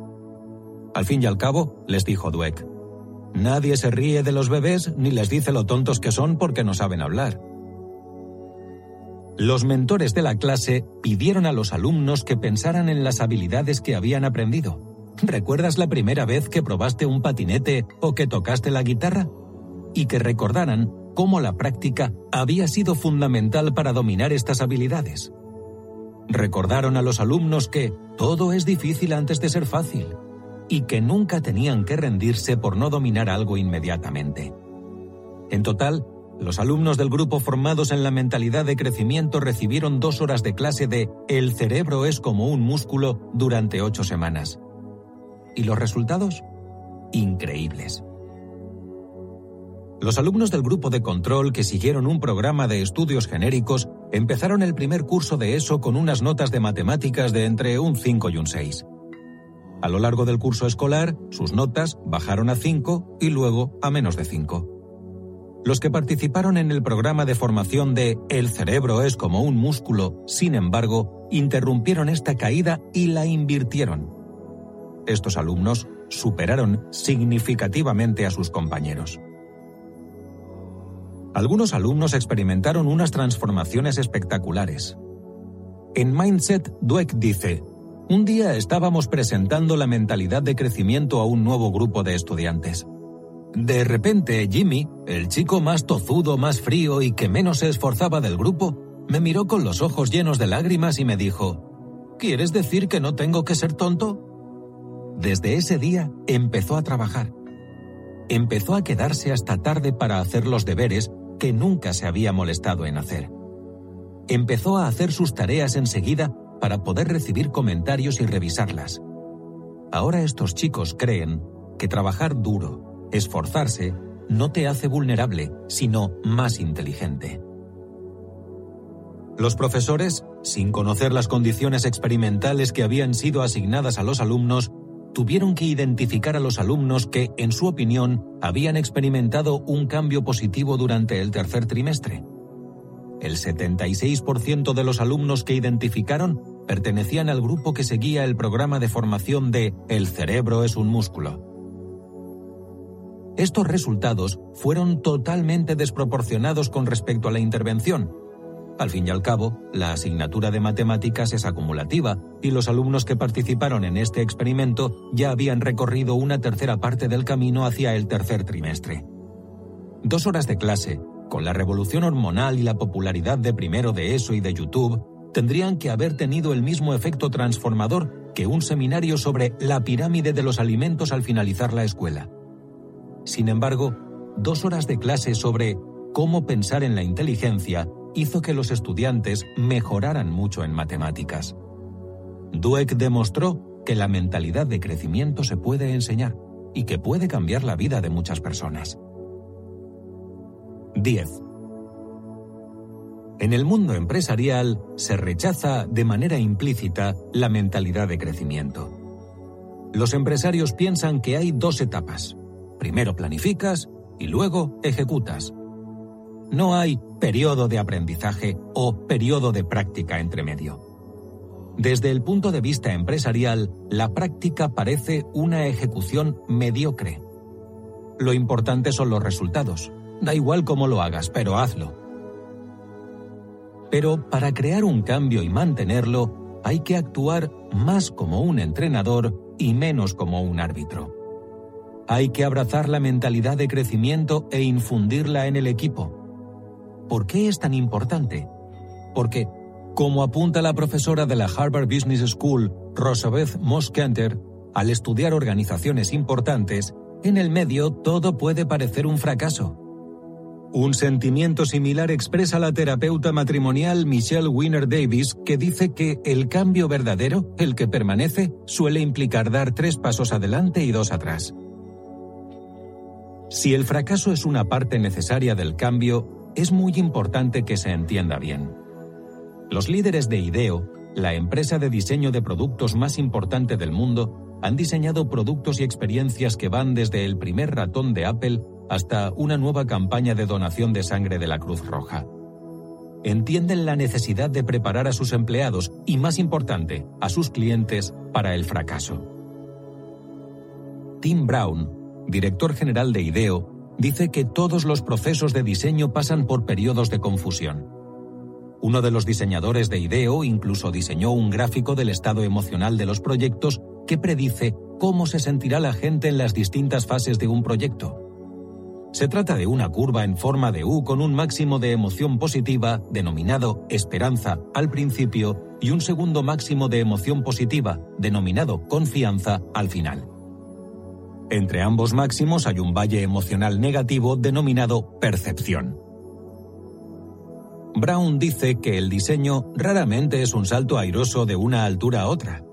Al fin y al cabo, les dijo Dweck, nadie se ríe de los bebés ni les dice lo tontos que son porque no saben hablar. Los mentores de la clase pidieron a los alumnos que pensaran en las habilidades que habían aprendido. ¿Recuerdas la primera vez que probaste un patinete o que tocaste la guitarra? Y que recordaran cómo la práctica había sido fundamental para dominar estas habilidades. Recordaron a los alumnos que todo es difícil antes de ser fácil y que nunca tenían que rendirse por no dominar algo inmediatamente. En total, los alumnos del grupo formados en la mentalidad de crecimiento recibieron dos horas de clase de El cerebro es como un músculo durante ocho semanas. ¿Y los resultados? Increíbles. Los alumnos del grupo de control que siguieron un programa de estudios genéricos empezaron el primer curso de ESO con unas notas de matemáticas de entre un 5 y un 6. A lo largo del curso escolar, sus notas bajaron a 5 y luego a menos de 5. Los que participaron en el programa de formación de El cerebro es como un músculo, sin embargo, interrumpieron esta caída y la invirtieron. Estos alumnos superaron significativamente a sus compañeros. Algunos alumnos experimentaron unas transformaciones espectaculares. En Mindset, Dweck dice, un día estábamos presentando la mentalidad de crecimiento a un nuevo grupo de estudiantes. De repente, Jimmy, el chico más tozudo, más frío y que menos se esforzaba del grupo, me miró con los ojos llenos de lágrimas y me dijo, ¿Quieres decir que no tengo que ser tonto? Desde ese día empezó a trabajar. Empezó a quedarse hasta tarde para hacer los deberes que nunca se había molestado en hacer. Empezó a hacer sus tareas enseguida para poder recibir comentarios y revisarlas. Ahora estos chicos creen que trabajar duro, Esforzarse no te hace vulnerable, sino más inteligente. Los profesores, sin conocer las condiciones experimentales que habían sido asignadas a los alumnos, tuvieron que identificar a los alumnos que, en su opinión, habían experimentado un cambio positivo durante el tercer trimestre. El 76% de los alumnos que identificaron pertenecían al grupo que seguía el programa de formación de El cerebro es un músculo. Estos resultados fueron totalmente desproporcionados con respecto a la intervención. Al fin y al cabo, la asignatura de matemáticas es acumulativa y los alumnos que participaron en este experimento ya habían recorrido una tercera parte del camino hacia el tercer trimestre. Dos horas de clase, con la revolución hormonal y la popularidad de primero de ESO y de YouTube, tendrían que haber tenido el mismo efecto transformador que un seminario sobre la pirámide de los alimentos al finalizar la escuela. Sin embargo, dos horas de clase sobre cómo pensar en la inteligencia hizo que los estudiantes mejoraran mucho en matemáticas. Dweck demostró que la mentalidad de crecimiento se puede enseñar y que puede cambiar la vida de muchas personas. 10. En el mundo empresarial se rechaza de manera implícita la mentalidad de crecimiento. Los empresarios piensan que hay dos etapas. Primero planificas y luego ejecutas. No hay periodo de aprendizaje o periodo de práctica entre medio. Desde el punto de vista empresarial, la práctica parece una ejecución mediocre. Lo importante son los resultados. Da igual cómo lo hagas, pero hazlo. Pero para crear un cambio y mantenerlo, hay que actuar más como un entrenador y menos como un árbitro. Hay que abrazar la mentalidad de crecimiento e infundirla en el equipo. ¿Por qué es tan importante? Porque, como apunta la profesora de la Harvard Business School, Rosabeth Moskanter, al estudiar organizaciones importantes, en el medio todo puede parecer un fracaso. Un sentimiento similar expresa la terapeuta matrimonial Michelle Winner Davis, que dice que el cambio verdadero, el que permanece, suele implicar dar tres pasos adelante y dos atrás. Si el fracaso es una parte necesaria del cambio, es muy importante que se entienda bien. Los líderes de IDEO, la empresa de diseño de productos más importante del mundo, han diseñado productos y experiencias que van desde el primer ratón de Apple hasta una nueva campaña de donación de sangre de la Cruz Roja. Entienden la necesidad de preparar a sus empleados y, más importante, a sus clientes para el fracaso. Tim Brown, director general de IDEO, dice que todos los procesos de diseño pasan por periodos de confusión. Uno de los diseñadores de IDEO incluso diseñó un gráfico del estado emocional de los proyectos que predice cómo se sentirá la gente en las distintas fases de un proyecto. Se trata de una curva en forma de U con un máximo de emoción positiva, denominado esperanza, al principio, y un segundo máximo de emoción positiva, denominado confianza, al final. Entre ambos máximos hay un valle emocional negativo denominado percepción. Brown dice que el diseño raramente es un salto airoso de una altura a otra.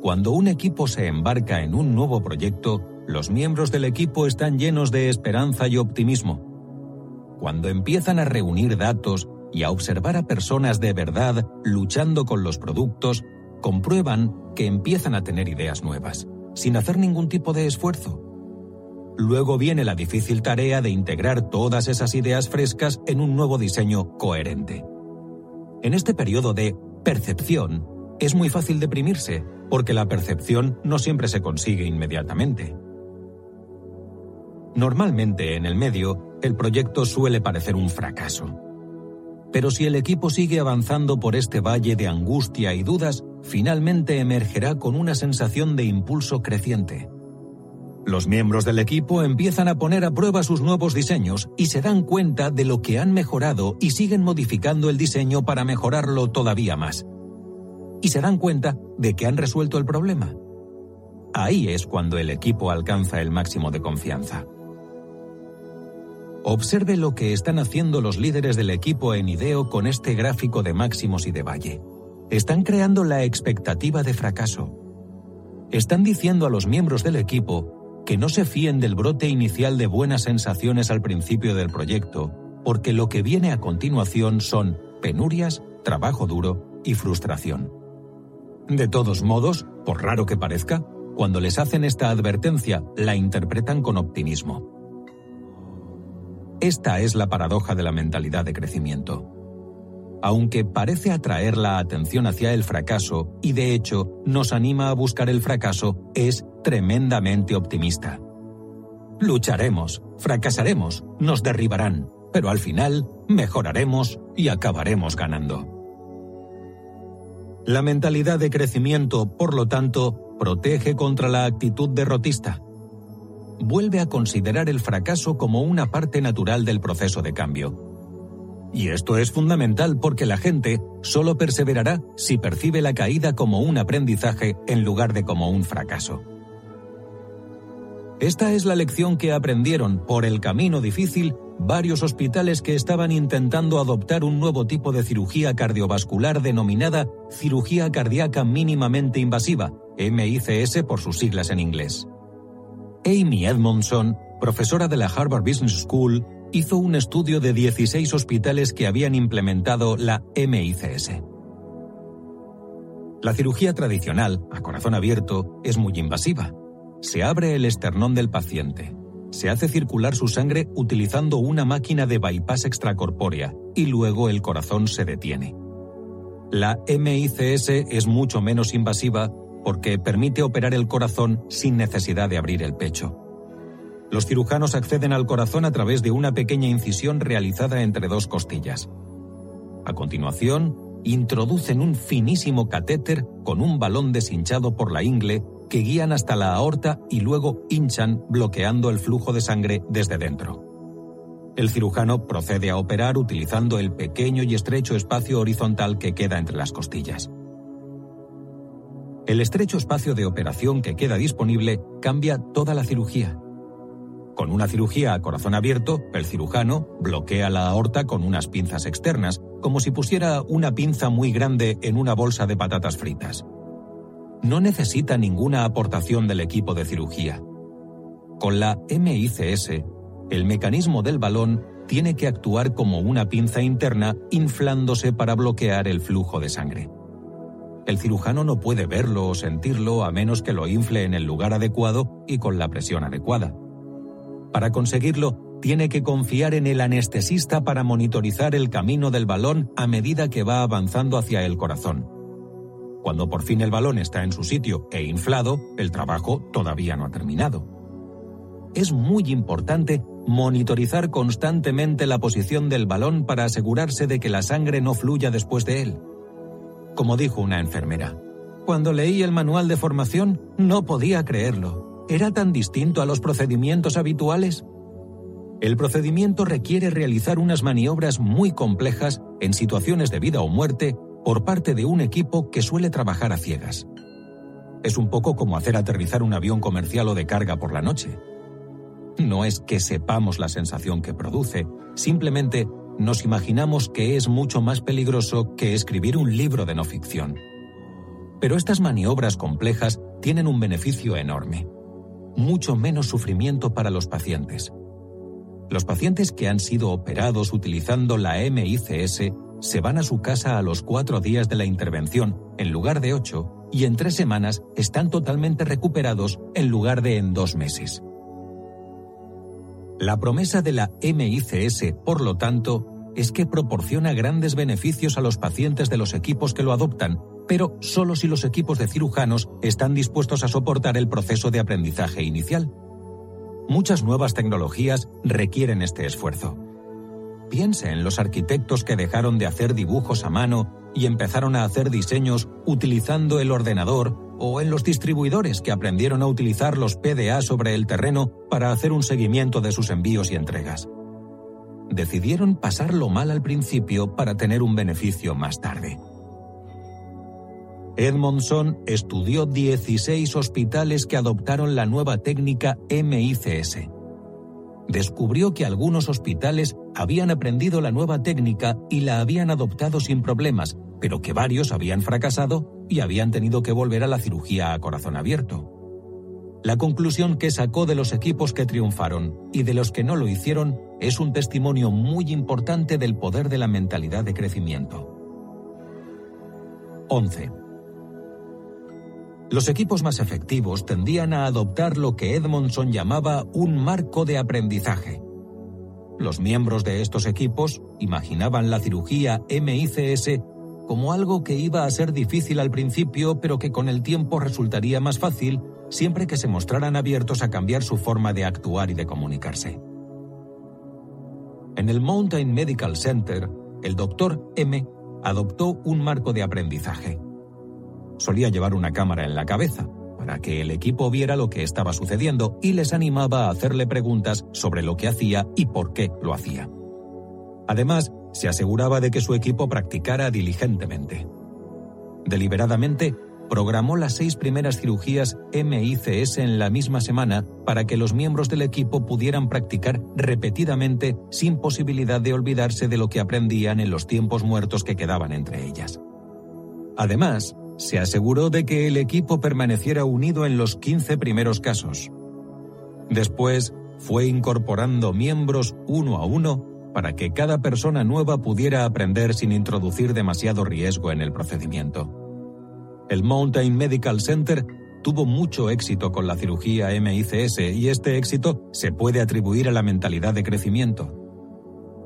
Cuando un equipo se embarca en un nuevo proyecto, los miembros del equipo están llenos de esperanza y optimismo. Cuando empiezan a reunir datos y a observar a personas de verdad luchando con los productos, comprueban que empiezan a tener ideas nuevas, sin hacer ningún tipo de esfuerzo. Luego viene la difícil tarea de integrar todas esas ideas frescas en un nuevo diseño coherente. En este periodo de percepción, es muy fácil deprimirse, porque la percepción no siempre se consigue inmediatamente. Normalmente en el medio, el proyecto suele parecer un fracaso. Pero si el equipo sigue avanzando por este valle de angustia y dudas, finalmente emergerá con una sensación de impulso creciente. Los miembros del equipo empiezan a poner a prueba sus nuevos diseños y se dan cuenta de lo que han mejorado y siguen modificando el diseño para mejorarlo todavía más. Y se dan cuenta de que han resuelto el problema. Ahí es cuando el equipo alcanza el máximo de confianza. Observe lo que están haciendo los líderes del equipo en IDEO con este gráfico de máximos y de valle. Están creando la expectativa de fracaso. Están diciendo a los miembros del equipo que no se fíen del brote inicial de buenas sensaciones al principio del proyecto, porque lo que viene a continuación son penurias, trabajo duro y frustración. De todos modos, por raro que parezca, cuando les hacen esta advertencia, la interpretan con optimismo. Esta es la paradoja de la mentalidad de crecimiento. Aunque parece atraer la atención hacia el fracaso y de hecho nos anima a buscar el fracaso, es tremendamente optimista. Lucharemos, fracasaremos, nos derribarán, pero al final mejoraremos y acabaremos ganando. La mentalidad de crecimiento, por lo tanto, protege contra la actitud derrotista vuelve a considerar el fracaso como una parte natural del proceso de cambio. Y esto es fundamental porque la gente solo perseverará si percibe la caída como un aprendizaje en lugar de como un fracaso. Esta es la lección que aprendieron por el camino difícil varios hospitales que estaban intentando adoptar un nuevo tipo de cirugía cardiovascular denominada cirugía cardíaca mínimamente invasiva, MICS por sus siglas en inglés. Amy Edmondson, profesora de la Harvard Business School, hizo un estudio de 16 hospitales que habían implementado la MICS. La cirugía tradicional, a corazón abierto, es muy invasiva. Se abre el esternón del paciente. Se hace circular su sangre utilizando una máquina de bypass extracorpórea y luego el corazón se detiene. La MICS es mucho menos invasiva porque permite operar el corazón sin necesidad de abrir el pecho. Los cirujanos acceden al corazón a través de una pequeña incisión realizada entre dos costillas. A continuación, introducen un finísimo catéter con un balón deshinchado por la ingle que guían hasta la aorta y luego hinchan bloqueando el flujo de sangre desde dentro. El cirujano procede a operar utilizando el pequeño y estrecho espacio horizontal que queda entre las costillas. El estrecho espacio de operación que queda disponible cambia toda la cirugía. Con una cirugía a corazón abierto, el cirujano bloquea la aorta con unas pinzas externas, como si pusiera una pinza muy grande en una bolsa de patatas fritas. No necesita ninguna aportación del equipo de cirugía. Con la MICS, el mecanismo del balón tiene que actuar como una pinza interna inflándose para bloquear el flujo de sangre. El cirujano no puede verlo o sentirlo a menos que lo infle en el lugar adecuado y con la presión adecuada. Para conseguirlo, tiene que confiar en el anestesista para monitorizar el camino del balón a medida que va avanzando hacia el corazón. Cuando por fin el balón está en su sitio e inflado, el trabajo todavía no ha terminado. Es muy importante monitorizar constantemente la posición del balón para asegurarse de que la sangre no fluya después de él como dijo una enfermera. Cuando leí el manual de formación, no podía creerlo. ¿Era tan distinto a los procedimientos habituales? El procedimiento requiere realizar unas maniobras muy complejas en situaciones de vida o muerte por parte de un equipo que suele trabajar a ciegas. Es un poco como hacer aterrizar un avión comercial o de carga por la noche. No es que sepamos la sensación que produce, simplemente nos imaginamos que es mucho más peligroso que escribir un libro de no ficción. Pero estas maniobras complejas tienen un beneficio enorme. Mucho menos sufrimiento para los pacientes. Los pacientes que han sido operados utilizando la MICS se van a su casa a los cuatro días de la intervención, en lugar de ocho, y en tres semanas están totalmente recuperados en lugar de en dos meses. La promesa de la MICS, por lo tanto, es que proporciona grandes beneficios a los pacientes de los equipos que lo adoptan, pero solo si los equipos de cirujanos están dispuestos a soportar el proceso de aprendizaje inicial. Muchas nuevas tecnologías requieren este esfuerzo. Piense en los arquitectos que dejaron de hacer dibujos a mano y empezaron a hacer diseños utilizando el ordenador o en los distribuidores que aprendieron a utilizar los PDA sobre el terreno para hacer un seguimiento de sus envíos y entregas. Decidieron pasarlo mal al principio para tener un beneficio más tarde. Edmondson estudió 16 hospitales que adoptaron la nueva técnica MICS descubrió que algunos hospitales habían aprendido la nueva técnica y la habían adoptado sin problemas, pero que varios habían fracasado y habían tenido que volver a la cirugía a corazón abierto. La conclusión que sacó de los equipos que triunfaron y de los que no lo hicieron es un testimonio muy importante del poder de la mentalidad de crecimiento. 11. Los equipos más efectivos tendían a adoptar lo que Edmondson llamaba un marco de aprendizaje. Los miembros de estos equipos imaginaban la cirugía MICS como algo que iba a ser difícil al principio, pero que con el tiempo resultaría más fácil siempre que se mostraran abiertos a cambiar su forma de actuar y de comunicarse. En el Mountain Medical Center, el doctor M adoptó un marco de aprendizaje solía llevar una cámara en la cabeza para que el equipo viera lo que estaba sucediendo y les animaba a hacerle preguntas sobre lo que hacía y por qué lo hacía. Además, se aseguraba de que su equipo practicara diligentemente. Deliberadamente, programó las seis primeras cirugías MICS en la misma semana para que los miembros del equipo pudieran practicar repetidamente sin posibilidad de olvidarse de lo que aprendían en los tiempos muertos que quedaban entre ellas. Además, se aseguró de que el equipo permaneciera unido en los 15 primeros casos. Después, fue incorporando miembros uno a uno para que cada persona nueva pudiera aprender sin introducir demasiado riesgo en el procedimiento. El Mountain Medical Center tuvo mucho éxito con la cirugía MICS y este éxito se puede atribuir a la mentalidad de crecimiento.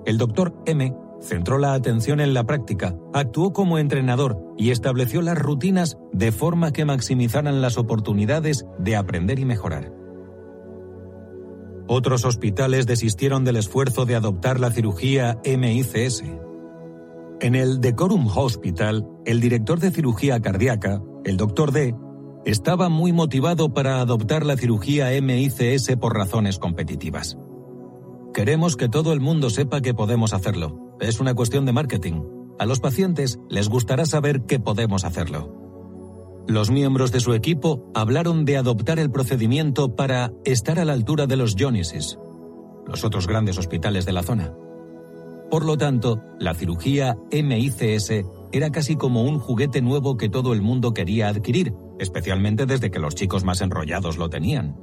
El doctor M centró la atención en la práctica, actuó como entrenador y estableció las rutinas de forma que maximizaran las oportunidades de aprender y mejorar. Otros hospitales desistieron del esfuerzo de adoptar la cirugía MICS. En el Decorum Hospital, el director de cirugía cardíaca, el Dr. D, estaba muy motivado para adoptar la cirugía MICS por razones competitivas. Queremos que todo el mundo sepa que podemos hacerlo. Es una cuestión de marketing. A los pacientes les gustará saber que podemos hacerlo. Los miembros de su equipo hablaron de adoptar el procedimiento para estar a la altura de los Joneses, los otros grandes hospitales de la zona. Por lo tanto, la cirugía MICS era casi como un juguete nuevo que todo el mundo quería adquirir, especialmente desde que los chicos más enrollados lo tenían.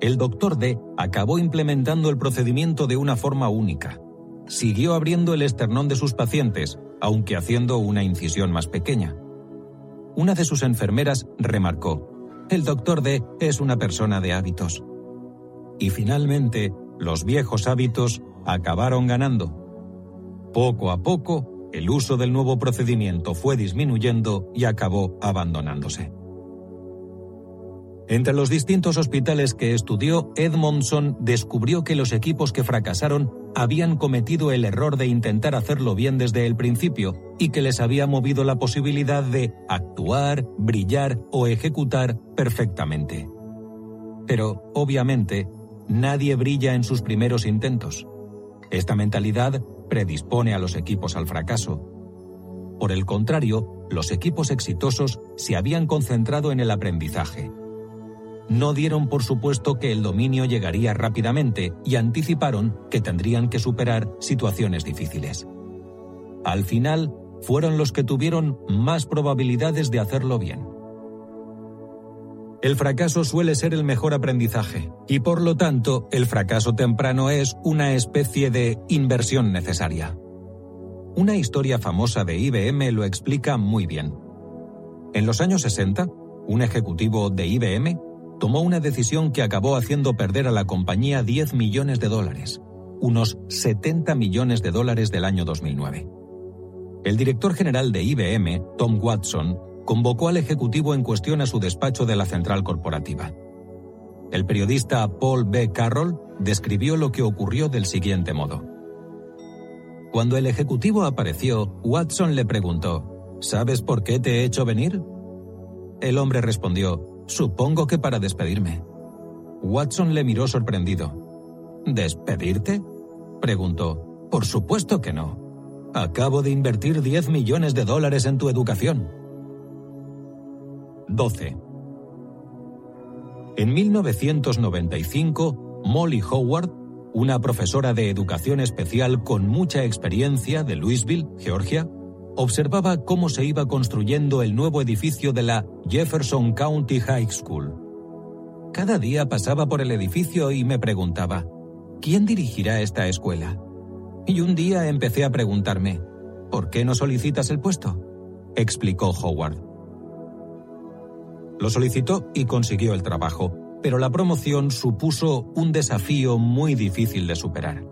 El doctor D acabó implementando el procedimiento de una forma única. Siguió abriendo el esternón de sus pacientes, aunque haciendo una incisión más pequeña una de sus enfermeras remarcó, el doctor D es una persona de hábitos. Y finalmente, los viejos hábitos acabaron ganando. Poco a poco, el uso del nuevo procedimiento fue disminuyendo y acabó abandonándose. Entre los distintos hospitales que estudió, Edmondson descubrió que los equipos que fracasaron habían cometido el error de intentar hacerlo bien desde el principio y que les había movido la posibilidad de actuar, brillar o ejecutar perfectamente. Pero, obviamente, nadie brilla en sus primeros intentos. Esta mentalidad predispone a los equipos al fracaso. Por el contrario, los equipos exitosos se habían concentrado en el aprendizaje no dieron por supuesto que el dominio llegaría rápidamente y anticiparon que tendrían que superar situaciones difíciles. Al final, fueron los que tuvieron más probabilidades de hacerlo bien. El fracaso suele ser el mejor aprendizaje y por lo tanto el fracaso temprano es una especie de inversión necesaria. Una historia famosa de IBM lo explica muy bien. En los años 60, un ejecutivo de IBM tomó una decisión que acabó haciendo perder a la compañía 10 millones de dólares, unos 70 millones de dólares del año 2009. El director general de IBM, Tom Watson, convocó al ejecutivo en cuestión a su despacho de la central corporativa. El periodista Paul B. Carroll describió lo que ocurrió del siguiente modo. Cuando el ejecutivo apareció, Watson le preguntó, ¿Sabes por qué te he hecho venir? El hombre respondió, Supongo que para despedirme. Watson le miró sorprendido. ¿Despedirte? preguntó. Por supuesto que no. Acabo de invertir 10 millones de dólares en tu educación. 12. En 1995, Molly Howard, una profesora de educación especial con mucha experiencia de Louisville, Georgia, observaba cómo se iba construyendo el nuevo edificio de la Jefferson County High School. Cada día pasaba por el edificio y me preguntaba, ¿quién dirigirá esta escuela? Y un día empecé a preguntarme, ¿por qué no solicitas el puesto? explicó Howard. Lo solicitó y consiguió el trabajo, pero la promoción supuso un desafío muy difícil de superar.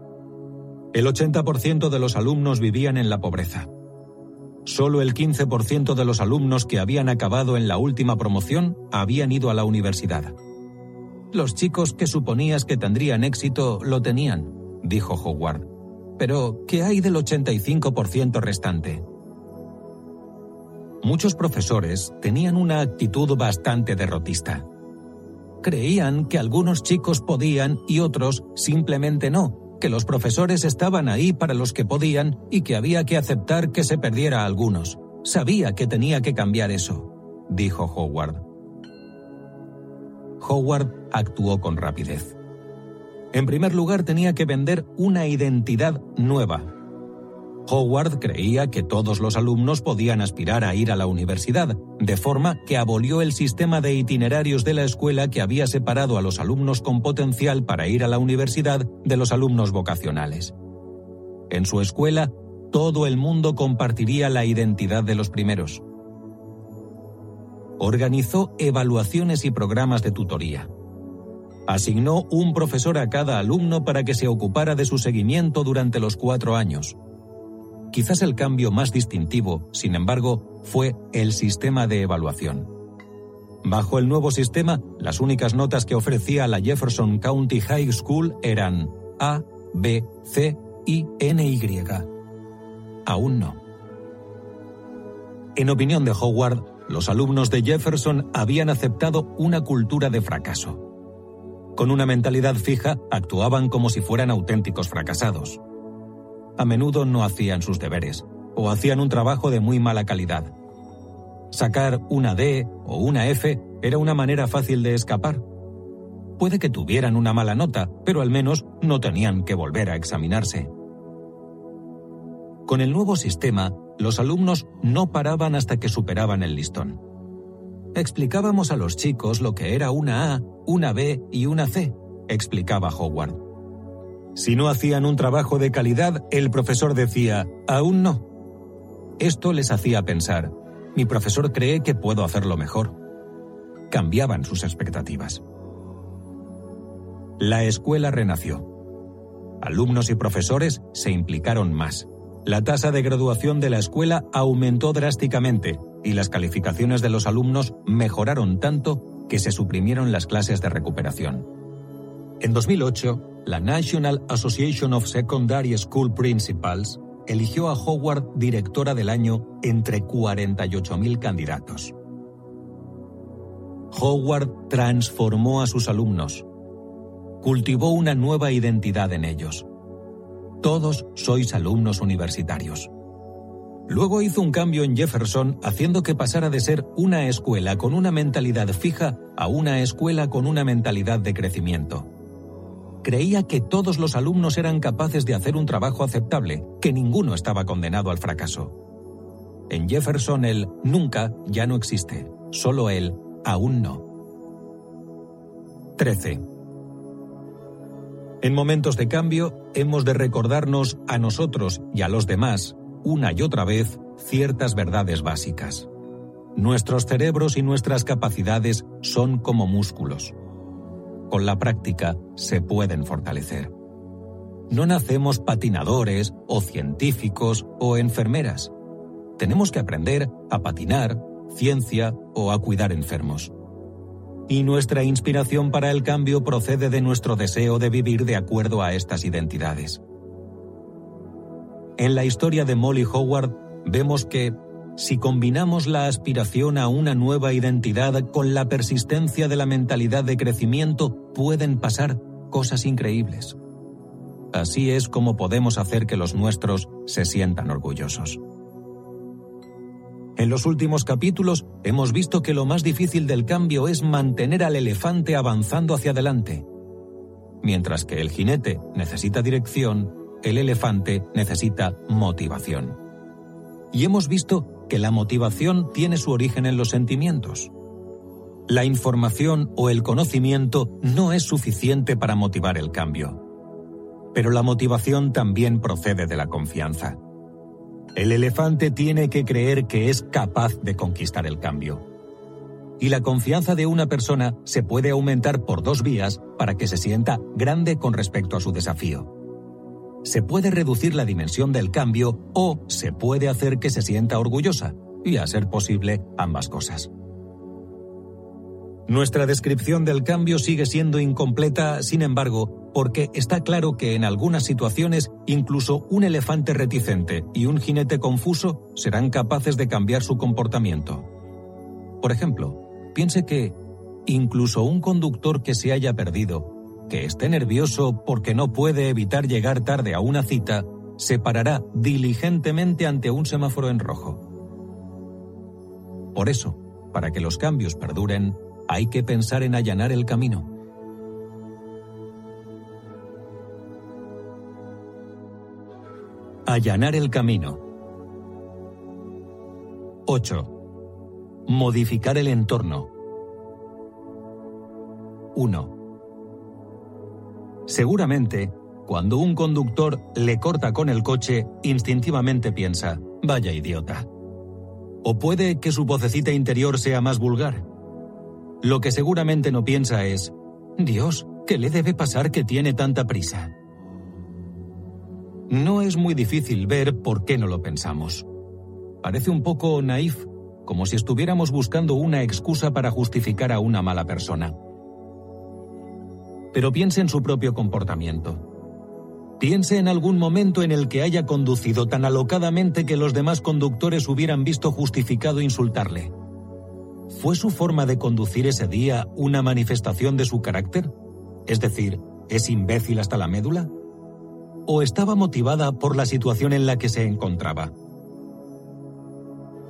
El 80% de los alumnos vivían en la pobreza Solo el 15% de los alumnos que habían acabado en la última promoción habían ido a la universidad. Los chicos que suponías que tendrían éxito lo tenían, dijo Howard. Pero, ¿qué hay del 85% restante? Muchos profesores tenían una actitud bastante derrotista. Creían que algunos chicos podían y otros simplemente no, que los profesores estaban ahí para los que podían y que había que aceptar que se perdiera a algunos. Sabía que tenía que cambiar eso, dijo Howard. Howard actuó con rapidez. En primer lugar, tenía que vender una identidad nueva. Howard creía que todos los alumnos podían aspirar a ir a la universidad, de forma que abolió el sistema de itinerarios de la escuela que había separado a los alumnos con potencial para ir a la universidad de los alumnos vocacionales. En su escuela, todo el mundo compartiría la identidad de los primeros. Organizó evaluaciones y programas de tutoría. Asignó un profesor a cada alumno para que se ocupara de su seguimiento durante los cuatro años. Quizás el cambio más distintivo, sin embargo, fue el sistema de evaluación. Bajo el nuevo sistema, las únicas notas que ofrecía la Jefferson County High School eran A, B, C y NY. Aún no. En opinión de Howard, los alumnos de Jefferson habían aceptado una cultura de fracaso. Con una mentalidad fija, actuaban como si fueran auténticos fracasados. A menudo no hacían sus deberes, o hacían un trabajo de muy mala calidad. Sacar una D o una F era una manera fácil de escapar. Puede que tuvieran una mala nota, pero al menos no tenían que volver a examinarse. Con el nuevo sistema, los alumnos no paraban hasta que superaban el listón. Explicábamos a los chicos lo que era una A, una B y una C, explicaba Howard. Si no hacían un trabajo de calidad, el profesor decía, aún no. Esto les hacía pensar, mi profesor cree que puedo hacerlo mejor. Cambiaban sus expectativas. La escuela renació. Alumnos y profesores se implicaron más la tasa de graduación de la escuela aumentó drásticamente y las calificaciones de los alumnos mejoraron tanto que se suprimieron las clases de recuperación. En 2008, la National Association of Secondary School Principals eligió a Howard directora del año entre 48.000 candidatos. Howard transformó a sus alumnos, cultivó una nueva identidad en ellos todos sois alumnos universitarios. Luego hizo un cambio en Jefferson haciendo que pasara de ser una escuela con una mentalidad fija a una escuela con una mentalidad de crecimiento. Creía que todos los alumnos eran capaces de hacer un trabajo aceptable, que ninguno estaba condenado al fracaso. En Jefferson el nunca ya no existe, solo el aún no. 13. En momentos de cambio, hemos de recordarnos a nosotros y a los demás, una y otra vez, ciertas verdades básicas. Nuestros cerebros y nuestras capacidades son como músculos. Con la práctica se pueden fortalecer. No nacemos patinadores o científicos o enfermeras. Tenemos que aprender a patinar, ciencia o a cuidar enfermos y nuestra inspiración para el cambio procede de nuestro deseo de vivir de acuerdo a estas identidades. En la historia de Molly Howard vemos que, si combinamos la aspiración a una nueva identidad con la persistencia de la mentalidad de crecimiento, pueden pasar cosas increíbles. Así es como podemos hacer que los nuestros se sientan orgullosos. En los últimos capítulos hemos visto que lo más difícil del cambio es mantener al elefante avanzando hacia adelante. Mientras que el jinete necesita dirección, el elefante necesita motivación. Y hemos visto que la motivación tiene su origen en los sentimientos. La información o el conocimiento no es suficiente para motivar el cambio. Pero la motivación también procede de la confianza. El elefante tiene que creer que es capaz de conquistar el cambio. Y la confianza de una persona se puede aumentar por dos vías para que se sienta grande con respecto a su desafío. Se puede reducir la dimensión del cambio o se puede hacer que se sienta orgullosa, y a ser posible ambas cosas. Nuestra descripción del cambio sigue siendo incompleta, sin embargo, porque está claro que en algunas situaciones incluso un elefante reticente y un jinete confuso serán capaces de cambiar su comportamiento. Por ejemplo, piense que incluso un conductor que se haya perdido, que esté nervioso porque no puede evitar llegar tarde a una cita, se parará diligentemente ante un semáforo en rojo. Por eso, para que los cambios perduren, hay que pensar en allanar el camino. Allanar el camino. 8. Modificar el entorno. 1. Seguramente, cuando un conductor le corta con el coche, instintivamente piensa, vaya idiota. O puede que su vocecita interior sea más vulgar. Lo que seguramente no piensa es, Dios, ¿qué le debe pasar que tiene tanta prisa? No es muy difícil ver por qué no lo pensamos. Parece un poco naif, como si estuviéramos buscando una excusa para justificar a una mala persona. Pero piense en su propio comportamiento. Piense en algún momento en el que haya conducido tan alocadamente que los demás conductores hubieran visto justificado insultarle. ¿Fue su forma de conducir ese día una manifestación de su carácter? Es decir, ¿es imbécil hasta la médula? ¿O estaba motivada por la situación en la que se encontraba?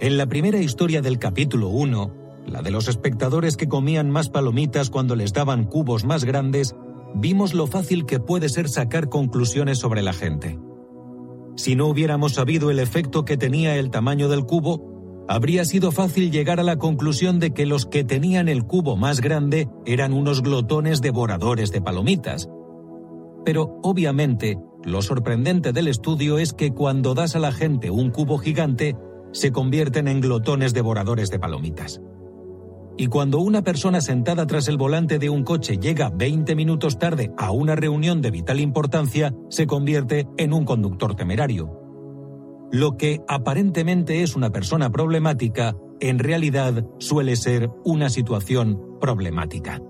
En la primera historia del capítulo 1, la de los espectadores que comían más palomitas cuando les daban cubos más grandes, vimos lo fácil que puede ser sacar conclusiones sobre la gente. Si no hubiéramos sabido el efecto que tenía el tamaño del cubo, habría sido fácil llegar a la conclusión de que los que tenían el cubo más grande eran unos glotones devoradores de palomitas. Pero, obviamente, lo sorprendente del estudio es que cuando das a la gente un cubo gigante, se convierten en glotones devoradores de palomitas. Y cuando una persona sentada tras el volante de un coche llega 20 minutos tarde a una reunión de vital importancia, se convierte en un conductor temerario. Lo que aparentemente es una persona problemática, en realidad suele ser una situación problemática.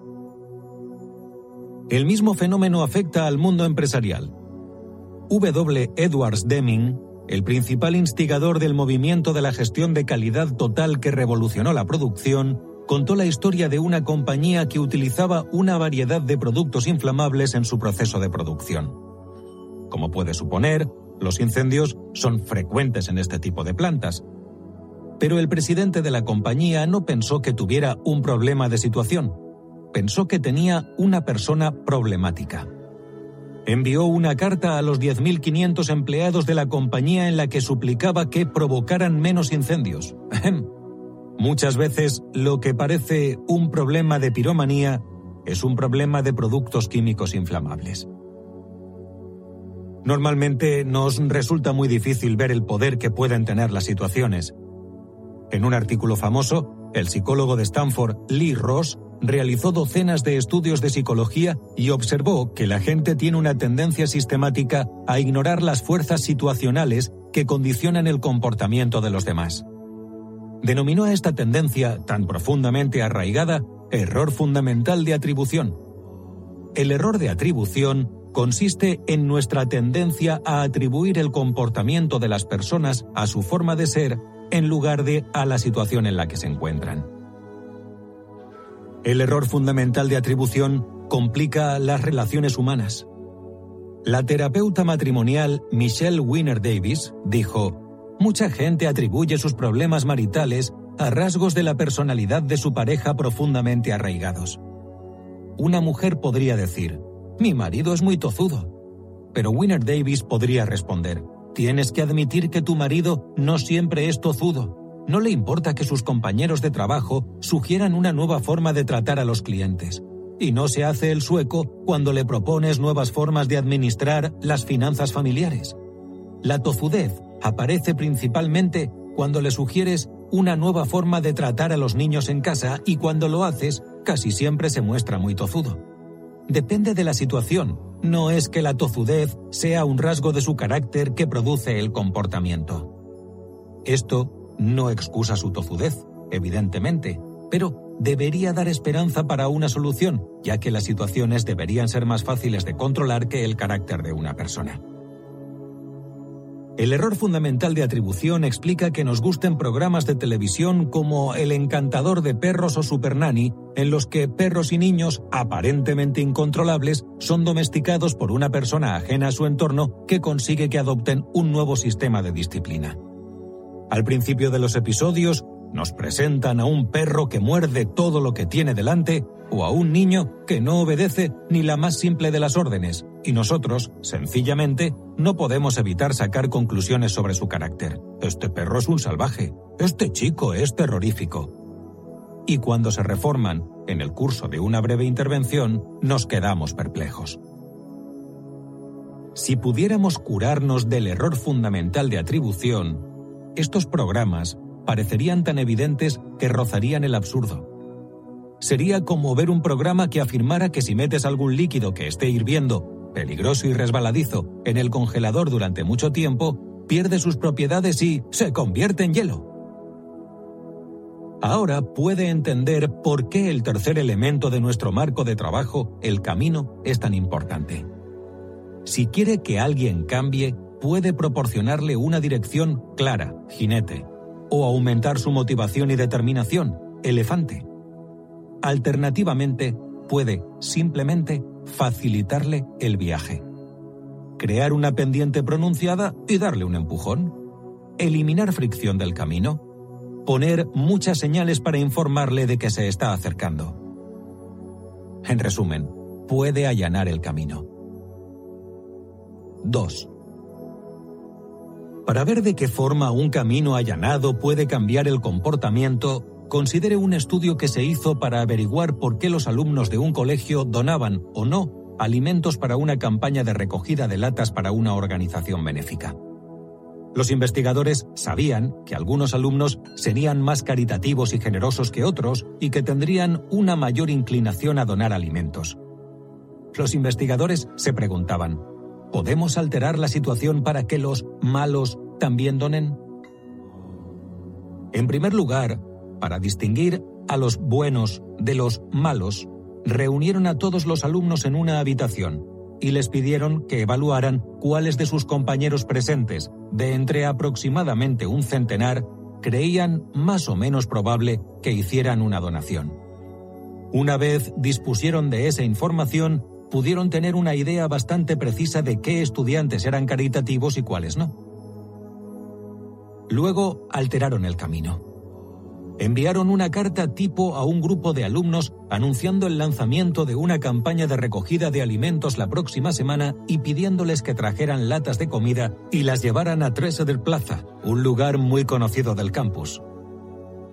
El mismo fenómeno afecta al mundo empresarial. W. Edwards Deming, el principal instigador del movimiento de la gestión de calidad total que revolucionó la producción, contó la historia de una compañía que utilizaba una variedad de productos inflamables en su proceso de producción. Como puede suponer, los incendios son frecuentes en este tipo de plantas. Pero el presidente de la compañía no pensó que tuviera un problema de situación, pensó que tenía una persona problemática. Envió una carta a los 10.500 empleados de la compañía en la que suplicaba que provocaran menos incendios. Muchas veces lo que parece un problema de piromanía es un problema de productos químicos inflamables. Normalmente nos resulta muy difícil ver el poder que pueden tener las situaciones. En un artículo famoso, el psicólogo de Stanford, Lee Ross, realizó docenas de estudios de psicología y observó que la gente tiene una tendencia sistemática a ignorar las fuerzas situacionales que condicionan el comportamiento de los demás denominó a esta tendencia tan profundamente arraigada error fundamental de atribución. El error de atribución consiste en nuestra tendencia a atribuir el comportamiento de las personas a su forma de ser en lugar de a la situación en la que se encuentran. El error fundamental de atribución complica las relaciones humanas. La terapeuta matrimonial Michelle Winner Davis dijo, Mucha gente atribuye sus problemas maritales a rasgos de la personalidad de su pareja profundamente arraigados. Una mujer podría decir, mi marido es muy tozudo. Pero Winner Davis podría responder, tienes que admitir que tu marido no siempre es tozudo. No le importa que sus compañeros de trabajo sugieran una nueva forma de tratar a los clientes. Y no se hace el sueco cuando le propones nuevas formas de administrar las finanzas familiares. La tozudez aparece principalmente cuando le sugieres una nueva forma de tratar a los niños en casa y cuando lo haces casi siempre se muestra muy tozudo. Depende de la situación, no es que la tozudez sea un rasgo de su carácter que produce el comportamiento. Esto no excusa su tozudez, evidentemente, pero debería dar esperanza para una solución, ya que las situaciones deberían ser más fáciles de controlar que el carácter de una persona. El error fundamental de atribución explica que nos gusten programas de televisión como El encantador de perros o Super Nanny, en los que perros y niños, aparentemente incontrolables, son domesticados por una persona ajena a su entorno que consigue que adopten un nuevo sistema de disciplina. Al principio de los episodios, nos presentan a un perro que muerde todo lo que tiene delante o a un niño que no obedece ni la más simple de las órdenes, y nosotros, sencillamente, no podemos evitar sacar conclusiones sobre su carácter. Este perro es un salvaje, este chico es terrorífico. Y cuando se reforman, en el curso de una breve intervención, nos quedamos perplejos. Si pudiéramos curarnos del error fundamental de atribución, estos programas parecerían tan evidentes que rozarían el absurdo. Sería como ver un programa que afirmara que si metes algún líquido que esté hirviendo, peligroso y resbaladizo, en el congelador durante mucho tiempo, pierde sus propiedades y se convierte en hielo. Ahora puede entender por qué el tercer elemento de nuestro marco de trabajo, el camino, es tan importante. Si quiere que alguien cambie, puede proporcionarle una dirección clara, jinete, o aumentar su motivación y determinación, elefante. Alternativamente, puede simplemente facilitarle el viaje. Crear una pendiente pronunciada y darle un empujón. Eliminar fricción del camino. Poner muchas señales para informarle de que se está acercando. En resumen, puede allanar el camino. 2. Para ver de qué forma un camino allanado puede cambiar el comportamiento, considere un estudio que se hizo para averiguar por qué los alumnos de un colegio donaban o no alimentos para una campaña de recogida de latas para una organización benéfica. Los investigadores sabían que algunos alumnos serían más caritativos y generosos que otros y que tendrían una mayor inclinación a donar alimentos. Los investigadores se preguntaban, ¿Podemos alterar la situación para que los malos también donen? En primer lugar, para distinguir a los buenos de los malos, reunieron a todos los alumnos en una habitación y les pidieron que evaluaran cuáles de sus compañeros presentes, de entre aproximadamente un centenar, creían más o menos probable que hicieran una donación. Una vez dispusieron de esa información, pudieron tener una idea bastante precisa de qué estudiantes eran caritativos y cuáles no. Luego alteraron el camino. Enviaron una carta tipo a un grupo de alumnos anunciando el lanzamiento de una campaña de recogida de alimentos la próxima semana y pidiéndoles que trajeran latas de comida y las llevaran a del Plaza, un lugar muy conocido del campus.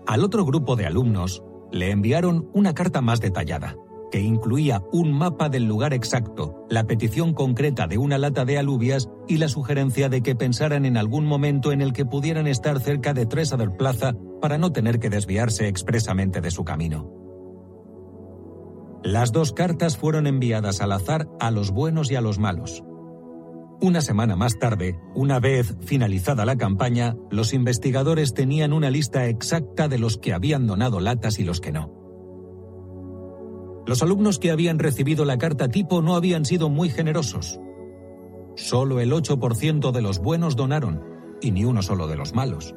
Al otro grupo de alumnos le enviaron una carta más detallada que incluía un mapa del lugar exacto, la petición concreta de una lata de alubias y la sugerencia de que pensaran en algún momento en el que pudieran estar cerca de del Plaza para no tener que desviarse expresamente de su camino. Las dos cartas fueron enviadas al azar a los buenos y a los malos. Una semana más tarde, una vez finalizada la campaña, los investigadores tenían una lista exacta de los que habían donado latas y los que no. Los alumnos que habían recibido la carta tipo no habían sido muy generosos. Solo el 8% de los buenos donaron, y ni uno solo de los malos.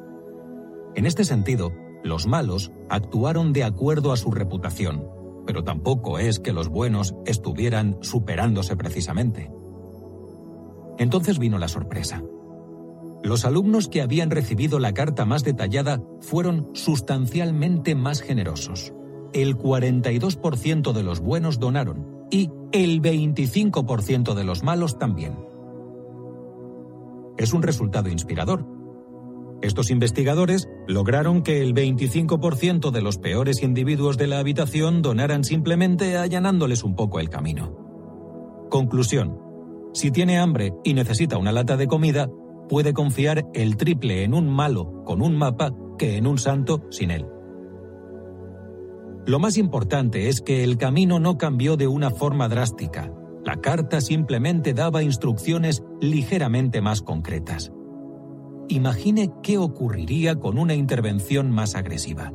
En este sentido, los malos actuaron de acuerdo a su reputación, pero tampoco es que los buenos estuvieran superándose precisamente. Entonces vino la sorpresa. Los alumnos que habían recibido la carta más detallada fueron sustancialmente más generosos el 42% de los buenos donaron y el 25% de los malos también. Es un resultado inspirador. Estos investigadores lograron que el 25% de los peores individuos de la habitación donaran simplemente allanándoles un poco el camino. Conclusión. Si tiene hambre y necesita una lata de comida, puede confiar el triple en un malo con un mapa que en un santo sin él. Lo más importante es que el camino no cambió de una forma drástica. La carta simplemente daba instrucciones ligeramente más concretas. Imagine qué ocurriría con una intervención más agresiva.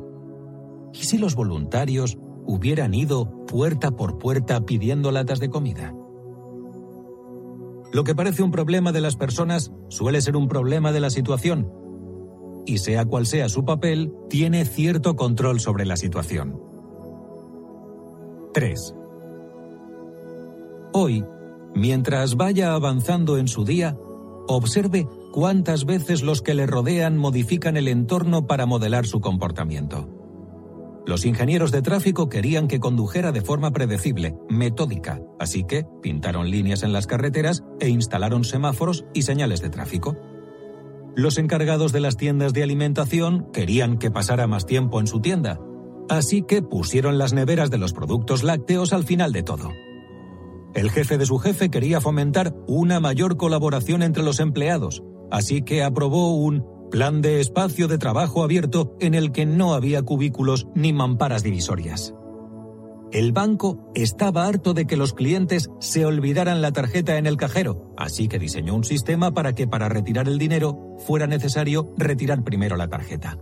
¿Y si los voluntarios hubieran ido puerta por puerta pidiendo latas de comida? Lo que parece un problema de las personas suele ser un problema de la situación. Y sea cual sea su papel, tiene cierto control sobre la situación. 3. Hoy, mientras vaya avanzando en su día, observe cuántas veces los que le rodean modifican el entorno para modelar su comportamiento. Los ingenieros de tráfico querían que condujera de forma predecible, metódica, así que pintaron líneas en las carreteras e instalaron semáforos y señales de tráfico. Los encargados de las tiendas de alimentación querían que pasara más tiempo en su tienda, así que pusieron las neveras de los productos lácteos al final de todo. El jefe de su jefe quería fomentar una mayor colaboración entre los empleados, así que aprobó un plan de espacio de trabajo abierto en el que no había cubículos ni mamparas divisorias. El banco estaba harto de que los clientes se olvidaran la tarjeta en el cajero, así que diseñó un sistema para que para retirar el dinero fuera necesario retirar primero la tarjeta.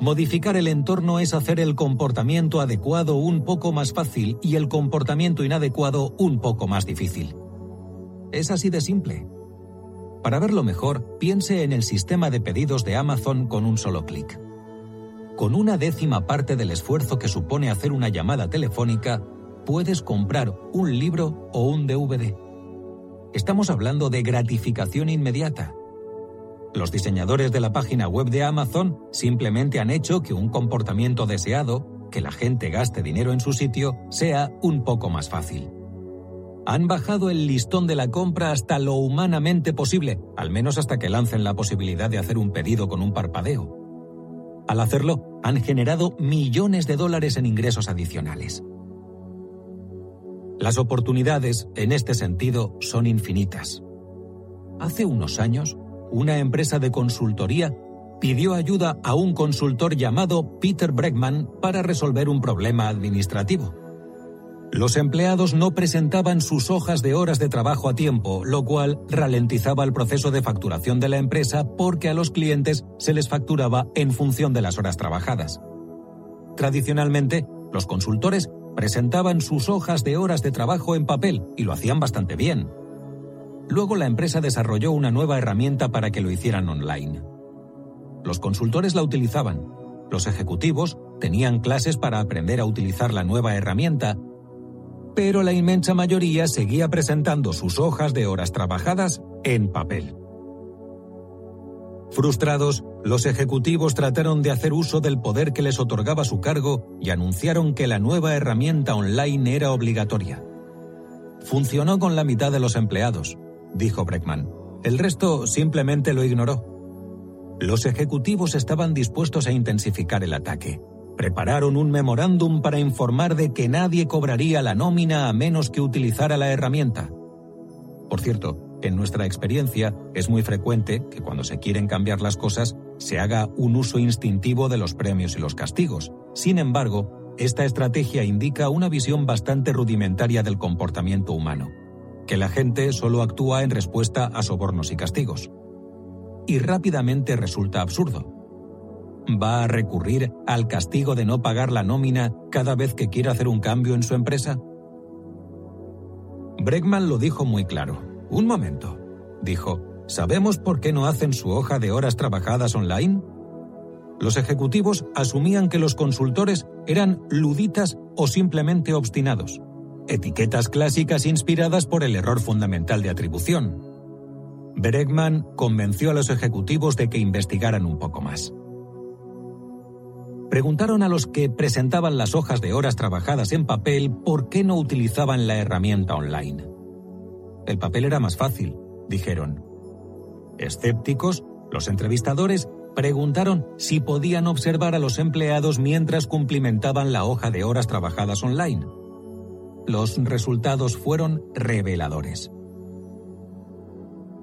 Modificar el entorno es hacer el comportamiento adecuado un poco más fácil y el comportamiento inadecuado un poco más difícil. Es así de simple. Para verlo mejor, piense en el sistema de pedidos de Amazon con un solo clic. Con una décima parte del esfuerzo que supone hacer una llamada telefónica, puedes comprar un libro o un DVD. Estamos hablando de gratificación inmediata. Los diseñadores de la página web de Amazon simplemente han hecho que un comportamiento deseado, que la gente gaste dinero en su sitio, sea un poco más fácil han bajado el listón de la compra hasta lo humanamente posible, al menos hasta que lancen la posibilidad de hacer un pedido con un parpadeo. Al hacerlo, han generado millones de dólares en ingresos adicionales. Las oportunidades, en este sentido, son infinitas. Hace unos años, una empresa de consultoría pidió ayuda a un consultor llamado Peter Bregman para resolver un problema administrativo. Los empleados no presentaban sus hojas de horas de trabajo a tiempo, lo cual ralentizaba el proceso de facturación de la empresa porque a los clientes se les facturaba en función de las horas trabajadas. Tradicionalmente, los consultores presentaban sus hojas de horas de trabajo en papel y lo hacían bastante bien. Luego la empresa desarrolló una nueva herramienta para que lo hicieran online. Los consultores la utilizaban. Los ejecutivos tenían clases para aprender a utilizar la nueva herramienta pero la inmensa mayoría seguía presentando sus hojas de horas trabajadas en papel. Frustrados, los ejecutivos trataron de hacer uso del poder que les otorgaba su cargo y anunciaron que la nueva herramienta online era obligatoria. Funcionó con la mitad de los empleados, dijo Breckman. El resto simplemente lo ignoró. Los ejecutivos estaban dispuestos a intensificar el ataque prepararon un memorándum para informar de que nadie cobraría la nómina a menos que utilizara la herramienta. Por cierto, en nuestra experiencia es muy frecuente que cuando se quieren cambiar las cosas se haga un uso instintivo de los premios y los castigos. Sin embargo, esta estrategia indica una visión bastante rudimentaria del comportamiento humano, que la gente solo actúa en respuesta a sobornos y castigos. Y rápidamente resulta absurdo va a recurrir al castigo de no pagar la nómina cada vez que quiera hacer un cambio en su empresa? Bregman lo dijo muy claro. Un momento, dijo, ¿sabemos por qué no hacen su hoja de horas trabajadas online? Los ejecutivos asumían que los consultores eran luditas o simplemente obstinados, etiquetas clásicas inspiradas por el error fundamental de atribución. Bregman convenció a los ejecutivos de que investigaran un poco más preguntaron a los que presentaban las hojas de horas trabajadas en papel por qué no utilizaban la herramienta online. El papel era más fácil, dijeron. Escépticos, los entrevistadores preguntaron si podían observar a los empleados mientras cumplimentaban la hoja de horas trabajadas online. Los resultados fueron reveladores.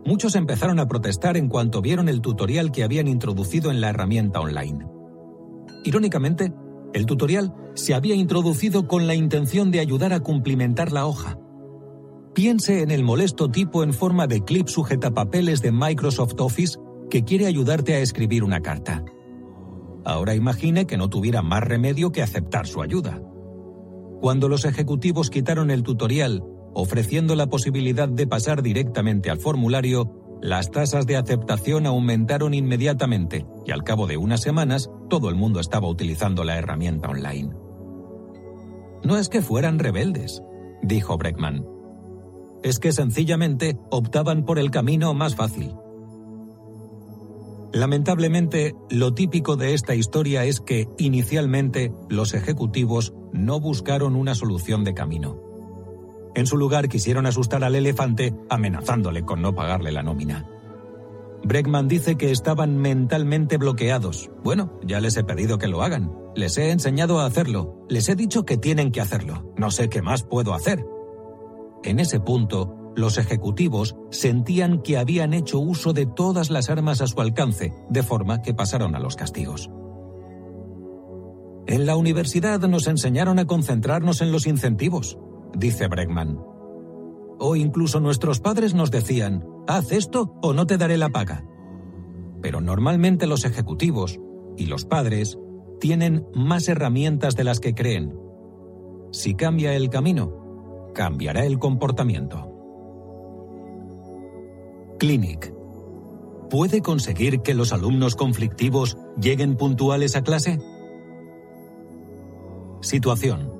Muchos empezaron a protestar en cuanto vieron el tutorial que habían introducido en la herramienta online. Irónicamente, el tutorial se había introducido con la intención de ayudar a cumplimentar la hoja. Piense en el molesto tipo en forma de clip sujetapapeles de Microsoft Office que quiere ayudarte a escribir una carta. Ahora imagine que no tuviera más remedio que aceptar su ayuda. Cuando los ejecutivos quitaron el tutorial, ofreciendo la posibilidad de pasar directamente al formulario, las tasas de aceptación aumentaron inmediatamente y al cabo de unas semanas todo el mundo estaba utilizando la herramienta online. No es que fueran rebeldes, dijo Breckman. es que sencillamente optaban por el camino más fácil. Lamentablemente, lo típico de esta historia es que, inicialmente, los ejecutivos no buscaron una solución de camino. En su lugar quisieron asustar al elefante amenazándole con no pagarle la nómina. Bregman dice que estaban mentalmente bloqueados. Bueno, ya les he pedido que lo hagan. Les he enseñado a hacerlo. Les he dicho que tienen que hacerlo. No sé qué más puedo hacer. En ese punto, los ejecutivos sentían que habían hecho uso de todas las armas a su alcance, de forma que pasaron a los castigos. En la universidad nos enseñaron a concentrarnos en los incentivos, dice Bregman. O incluso nuestros padres nos decían, haz esto o no te daré la paga. Pero normalmente los ejecutivos y los padres tienen más herramientas de las que creen. Si cambia el camino, cambiará el comportamiento. Clinic. ¿Puede conseguir que los alumnos conflictivos lleguen puntuales a clase? Situación.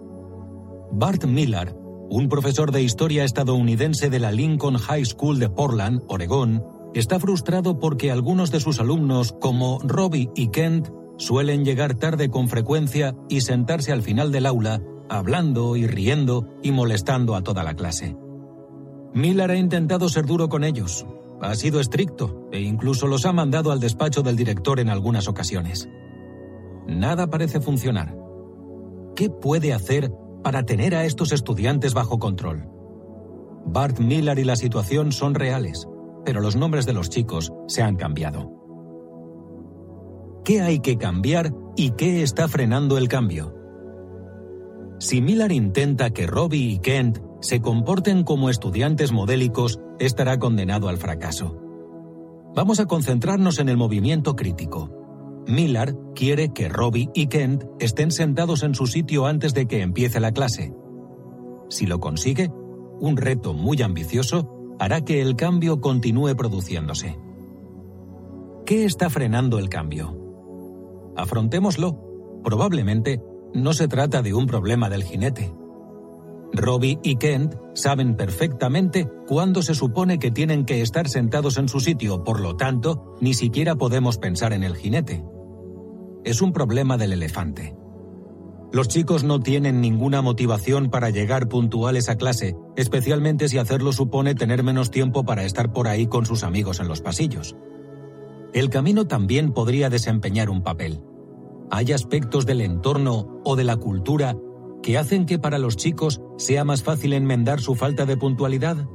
Bart Miller un profesor de historia estadounidense de la Lincoln High School de Portland, Oregón, está frustrado porque algunos de sus alumnos, como Robbie y Kent, suelen llegar tarde con frecuencia y sentarse al final del aula, hablando y riendo y molestando a toda la clase. Miller ha intentado ser duro con ellos, ha sido estricto e incluso los ha mandado al despacho del director en algunas ocasiones. Nada parece funcionar. ¿Qué puede hacer para tener a estos estudiantes bajo control. Bart Miller y la situación son reales, pero los nombres de los chicos se han cambiado. ¿Qué hay que cambiar y qué está frenando el cambio? Si Miller intenta que Robbie y Kent se comporten como estudiantes modélicos, estará condenado al fracaso. Vamos a concentrarnos en el movimiento crítico. Miller quiere que Robbie y Kent estén sentados en su sitio antes de que empiece la clase. Si lo consigue, un reto muy ambicioso hará que el cambio continúe produciéndose. ¿Qué está frenando el cambio? Afrontémoslo. Probablemente no se trata de un problema del jinete. Robbie y Kent saben perfectamente cuándo se supone que tienen que estar sentados en su sitio, por lo tanto, ni siquiera podemos pensar en el jinete es un problema del elefante. Los chicos no tienen ninguna motivación para llegar puntuales a clase, especialmente si hacerlo supone tener menos tiempo para estar por ahí con sus amigos en los pasillos. El camino también podría desempeñar un papel. Hay aspectos del entorno o de la cultura que hacen que para los chicos sea más fácil enmendar su falta de puntualidad.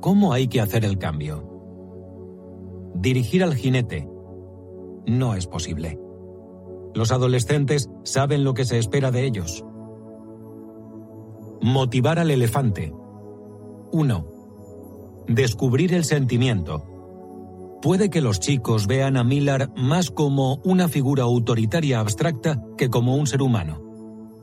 ¿Cómo hay que hacer el cambio? Dirigir al jinete, no es posible. Los adolescentes saben lo que se espera de ellos. Motivar al elefante. 1. Descubrir el sentimiento. Puede que los chicos vean a Miller más como una figura autoritaria abstracta que como un ser humano.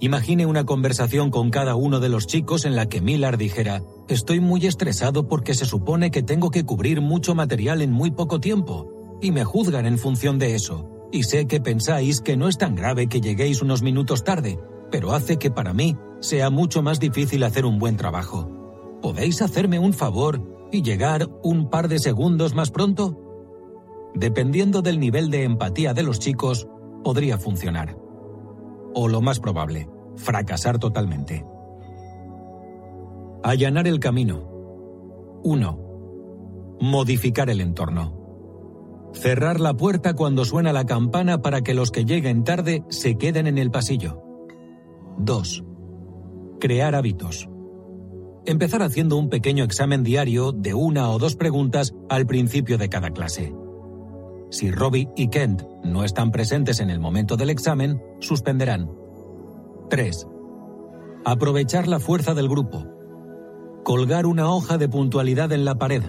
Imagine una conversación con cada uno de los chicos en la que Miller dijera, estoy muy estresado porque se supone que tengo que cubrir mucho material en muy poco tiempo y me juzgan en función de eso. Y sé que pensáis que no es tan grave que lleguéis unos minutos tarde, pero hace que para mí sea mucho más difícil hacer un buen trabajo. ¿Podéis hacerme un favor y llegar un par de segundos más pronto? Dependiendo del nivel de empatía de los chicos, podría funcionar. O lo más probable, fracasar totalmente. Allanar el camino. 1. Modificar el entorno. Cerrar la puerta cuando suena la campana para que los que lleguen tarde se queden en el pasillo. 2. Crear hábitos. Empezar haciendo un pequeño examen diario de una o dos preguntas al principio de cada clase. Si Robbie y Kent no están presentes en el momento del examen, suspenderán. 3. Aprovechar la fuerza del grupo. Colgar una hoja de puntualidad en la pared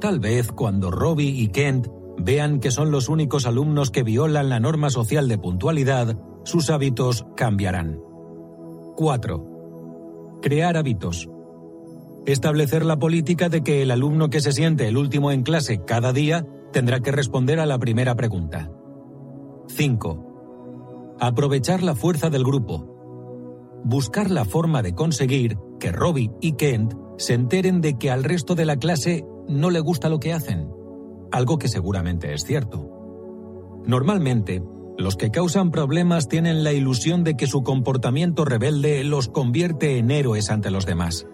Tal vez cuando Robbie y Kent vean que son los únicos alumnos que violan la norma social de puntualidad, sus hábitos cambiarán. 4. Crear hábitos. Establecer la política de que el alumno que se siente el último en clase cada día tendrá que responder a la primera pregunta. 5. Aprovechar la fuerza del grupo. Buscar la forma de conseguir que Robbie y Kent se enteren de que al resto de la clase no le gusta lo que hacen, algo que seguramente es cierto. Normalmente, los que causan problemas tienen la ilusión de que su comportamiento rebelde los convierte en héroes ante los demás.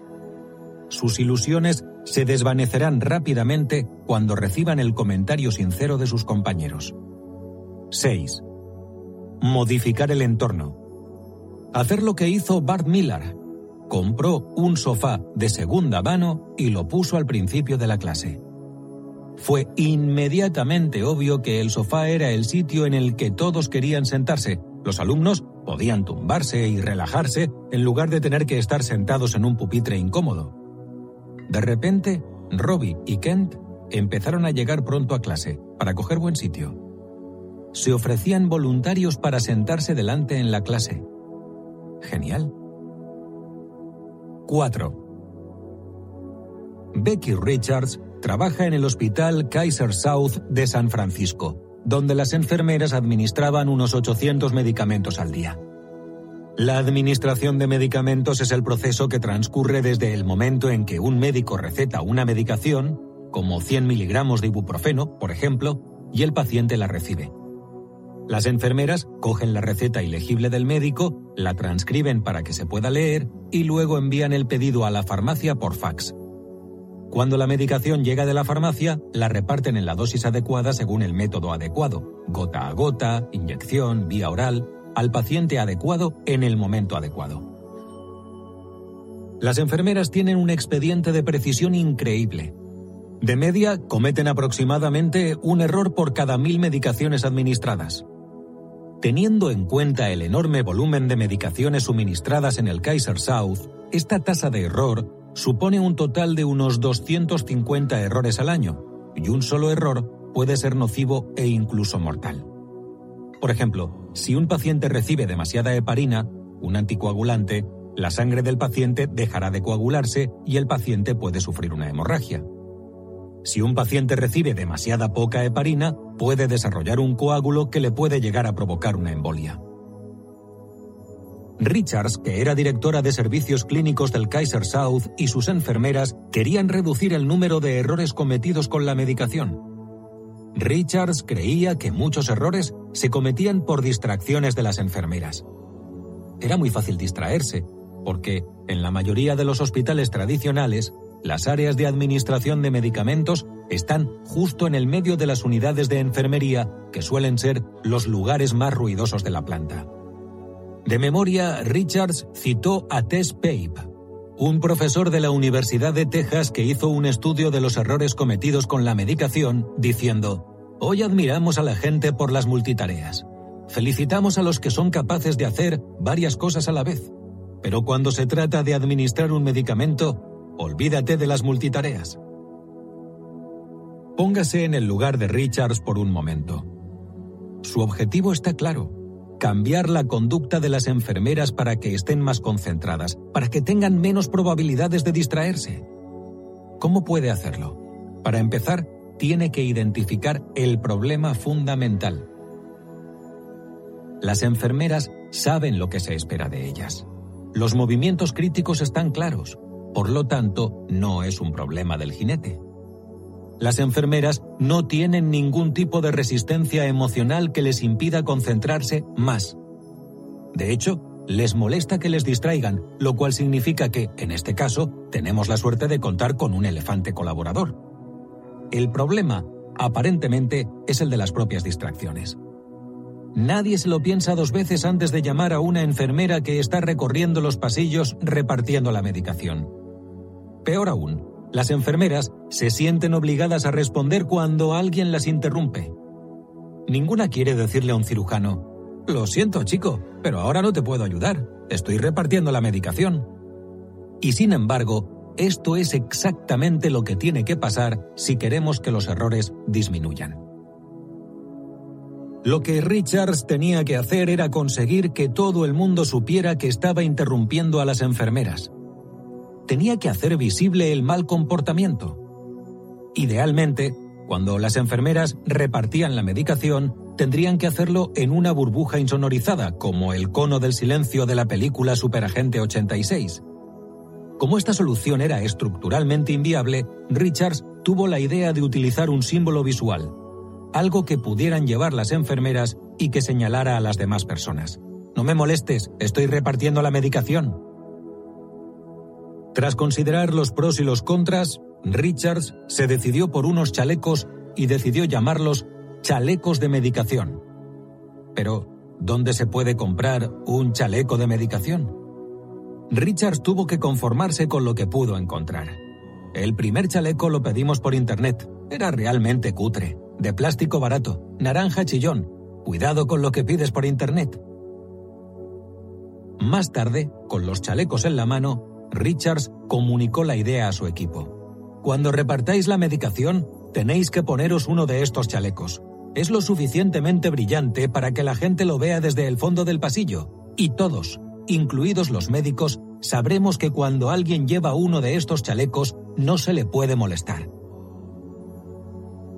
Sus ilusiones se desvanecerán rápidamente cuando reciban el comentario sincero de sus compañeros. 6. Modificar el entorno. Hacer lo que hizo Bart Miller. Compró un sofá de segunda mano y lo puso al principio de la clase. Fue inmediatamente obvio que el sofá era el sitio en el que todos querían sentarse. Los alumnos podían tumbarse y relajarse en lugar de tener que estar sentados en un pupitre incómodo. De repente, Robbie y Kent empezaron a llegar pronto a clase para coger buen sitio. Se ofrecían voluntarios para sentarse delante en la clase. Genial. 4. Becky Richards trabaja en el Hospital Kaiser South de San Francisco, donde las enfermeras administraban unos 800 medicamentos al día. La administración de medicamentos es el proceso que transcurre desde el momento en que un médico receta una medicación, como 100 miligramos de ibuprofeno, por ejemplo, y el paciente la recibe. Las enfermeras cogen la receta ilegible del médico, la transcriben para que se pueda leer y luego envían el pedido a la farmacia por fax. Cuando la medicación llega de la farmacia, la reparten en la dosis adecuada según el método adecuado, gota a gota, inyección, vía oral, al paciente adecuado en el momento adecuado. Las enfermeras tienen un expediente de precisión increíble. De media, cometen aproximadamente un error por cada mil medicaciones administradas. Teniendo en cuenta el enorme volumen de medicaciones suministradas en el Kaiser South, esta tasa de error supone un total de unos 250 errores al año, y un solo error puede ser nocivo e incluso mortal. Por ejemplo, si un paciente recibe demasiada heparina, un anticoagulante, la sangre del paciente dejará de coagularse y el paciente puede sufrir una hemorragia. Si un paciente recibe demasiada poca heparina, puede desarrollar un coágulo que le puede llegar a provocar una embolia. Richards, que era directora de servicios clínicos del Kaiser South, y sus enfermeras querían reducir el número de errores cometidos con la medicación. Richards creía que muchos errores se cometían por distracciones de las enfermeras. Era muy fácil distraerse, porque en la mayoría de los hospitales tradicionales, las áreas de administración de medicamentos están justo en el medio de las unidades de enfermería, que suelen ser los lugares más ruidosos de la planta. De memoria, Richards citó a Tess Pape, un profesor de la Universidad de Texas que hizo un estudio de los errores cometidos con la medicación, diciendo, Hoy admiramos a la gente por las multitareas. Felicitamos a los que son capaces de hacer varias cosas a la vez. Pero cuando se trata de administrar un medicamento, olvídate de las multitareas. Póngase en el lugar de Richards por un momento. Su objetivo está claro cambiar la conducta de las enfermeras para que estén más concentradas, para que tengan menos probabilidades de distraerse. ¿Cómo puede hacerlo? Para empezar, tiene que identificar el problema fundamental. Las enfermeras saben lo que se espera de ellas. Los movimientos críticos están claros, por lo tanto, no es un problema del jinete. Las enfermeras no tienen ningún tipo de resistencia emocional que les impida concentrarse más. De hecho, les molesta que les distraigan, lo cual significa que, en este caso, tenemos la suerte de contar con un elefante colaborador. El problema, aparentemente, es el de las propias distracciones. Nadie se lo piensa dos veces antes de llamar a una enfermera que está recorriendo los pasillos repartiendo la medicación. Peor aún, las enfermeras se sienten obligadas a responder cuando alguien las interrumpe. Ninguna quiere decirle a un cirujano, lo siento chico, pero ahora no te puedo ayudar, estoy repartiendo la medicación. Y sin embargo, esto es exactamente lo que tiene que pasar si queremos que los errores disminuyan. Lo que Richards tenía que hacer era conseguir que todo el mundo supiera que estaba interrumpiendo a las enfermeras tenía que hacer visible el mal comportamiento. Idealmente, cuando las enfermeras repartían la medicación, tendrían que hacerlo en una burbuja insonorizada, como el cono del silencio de la película Superagente 86. Como esta solución era estructuralmente inviable, Richards tuvo la idea de utilizar un símbolo visual, algo que pudieran llevar las enfermeras y que señalara a las demás personas. No me molestes, estoy repartiendo la medicación. Tras considerar los pros y los contras, Richards se decidió por unos chalecos y decidió llamarlos chalecos de medicación. Pero, ¿dónde se puede comprar un chaleco de medicación? Richards tuvo que conformarse con lo que pudo encontrar. El primer chaleco lo pedimos por internet. Era realmente cutre, de plástico barato, naranja chillón. Cuidado con lo que pides por internet. Más tarde, con los chalecos en la mano, Richards comunicó la idea a su equipo. Cuando repartáis la medicación, tenéis que poneros uno de estos chalecos. Es lo suficientemente brillante para que la gente lo vea desde el fondo del pasillo, y todos, incluidos los médicos, sabremos que cuando alguien lleva uno de estos chalecos no se le puede molestar.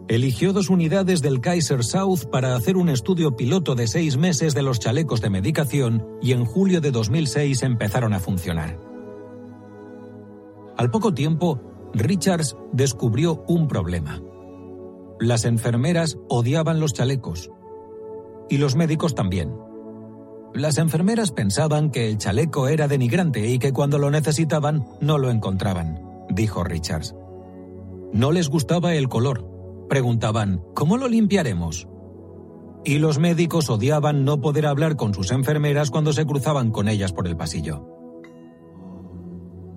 Eligió dos unidades del Kaiser South para hacer un estudio piloto de seis meses de los chalecos de medicación y en julio de 2006 empezaron a funcionar. Al poco tiempo, Richards descubrió un problema. Las enfermeras odiaban los chalecos. Y los médicos también. Las enfermeras pensaban que el chaleco era denigrante y que cuando lo necesitaban no lo encontraban, dijo Richards. No les gustaba el color. Preguntaban, ¿cómo lo limpiaremos? Y los médicos odiaban no poder hablar con sus enfermeras cuando se cruzaban con ellas por el pasillo.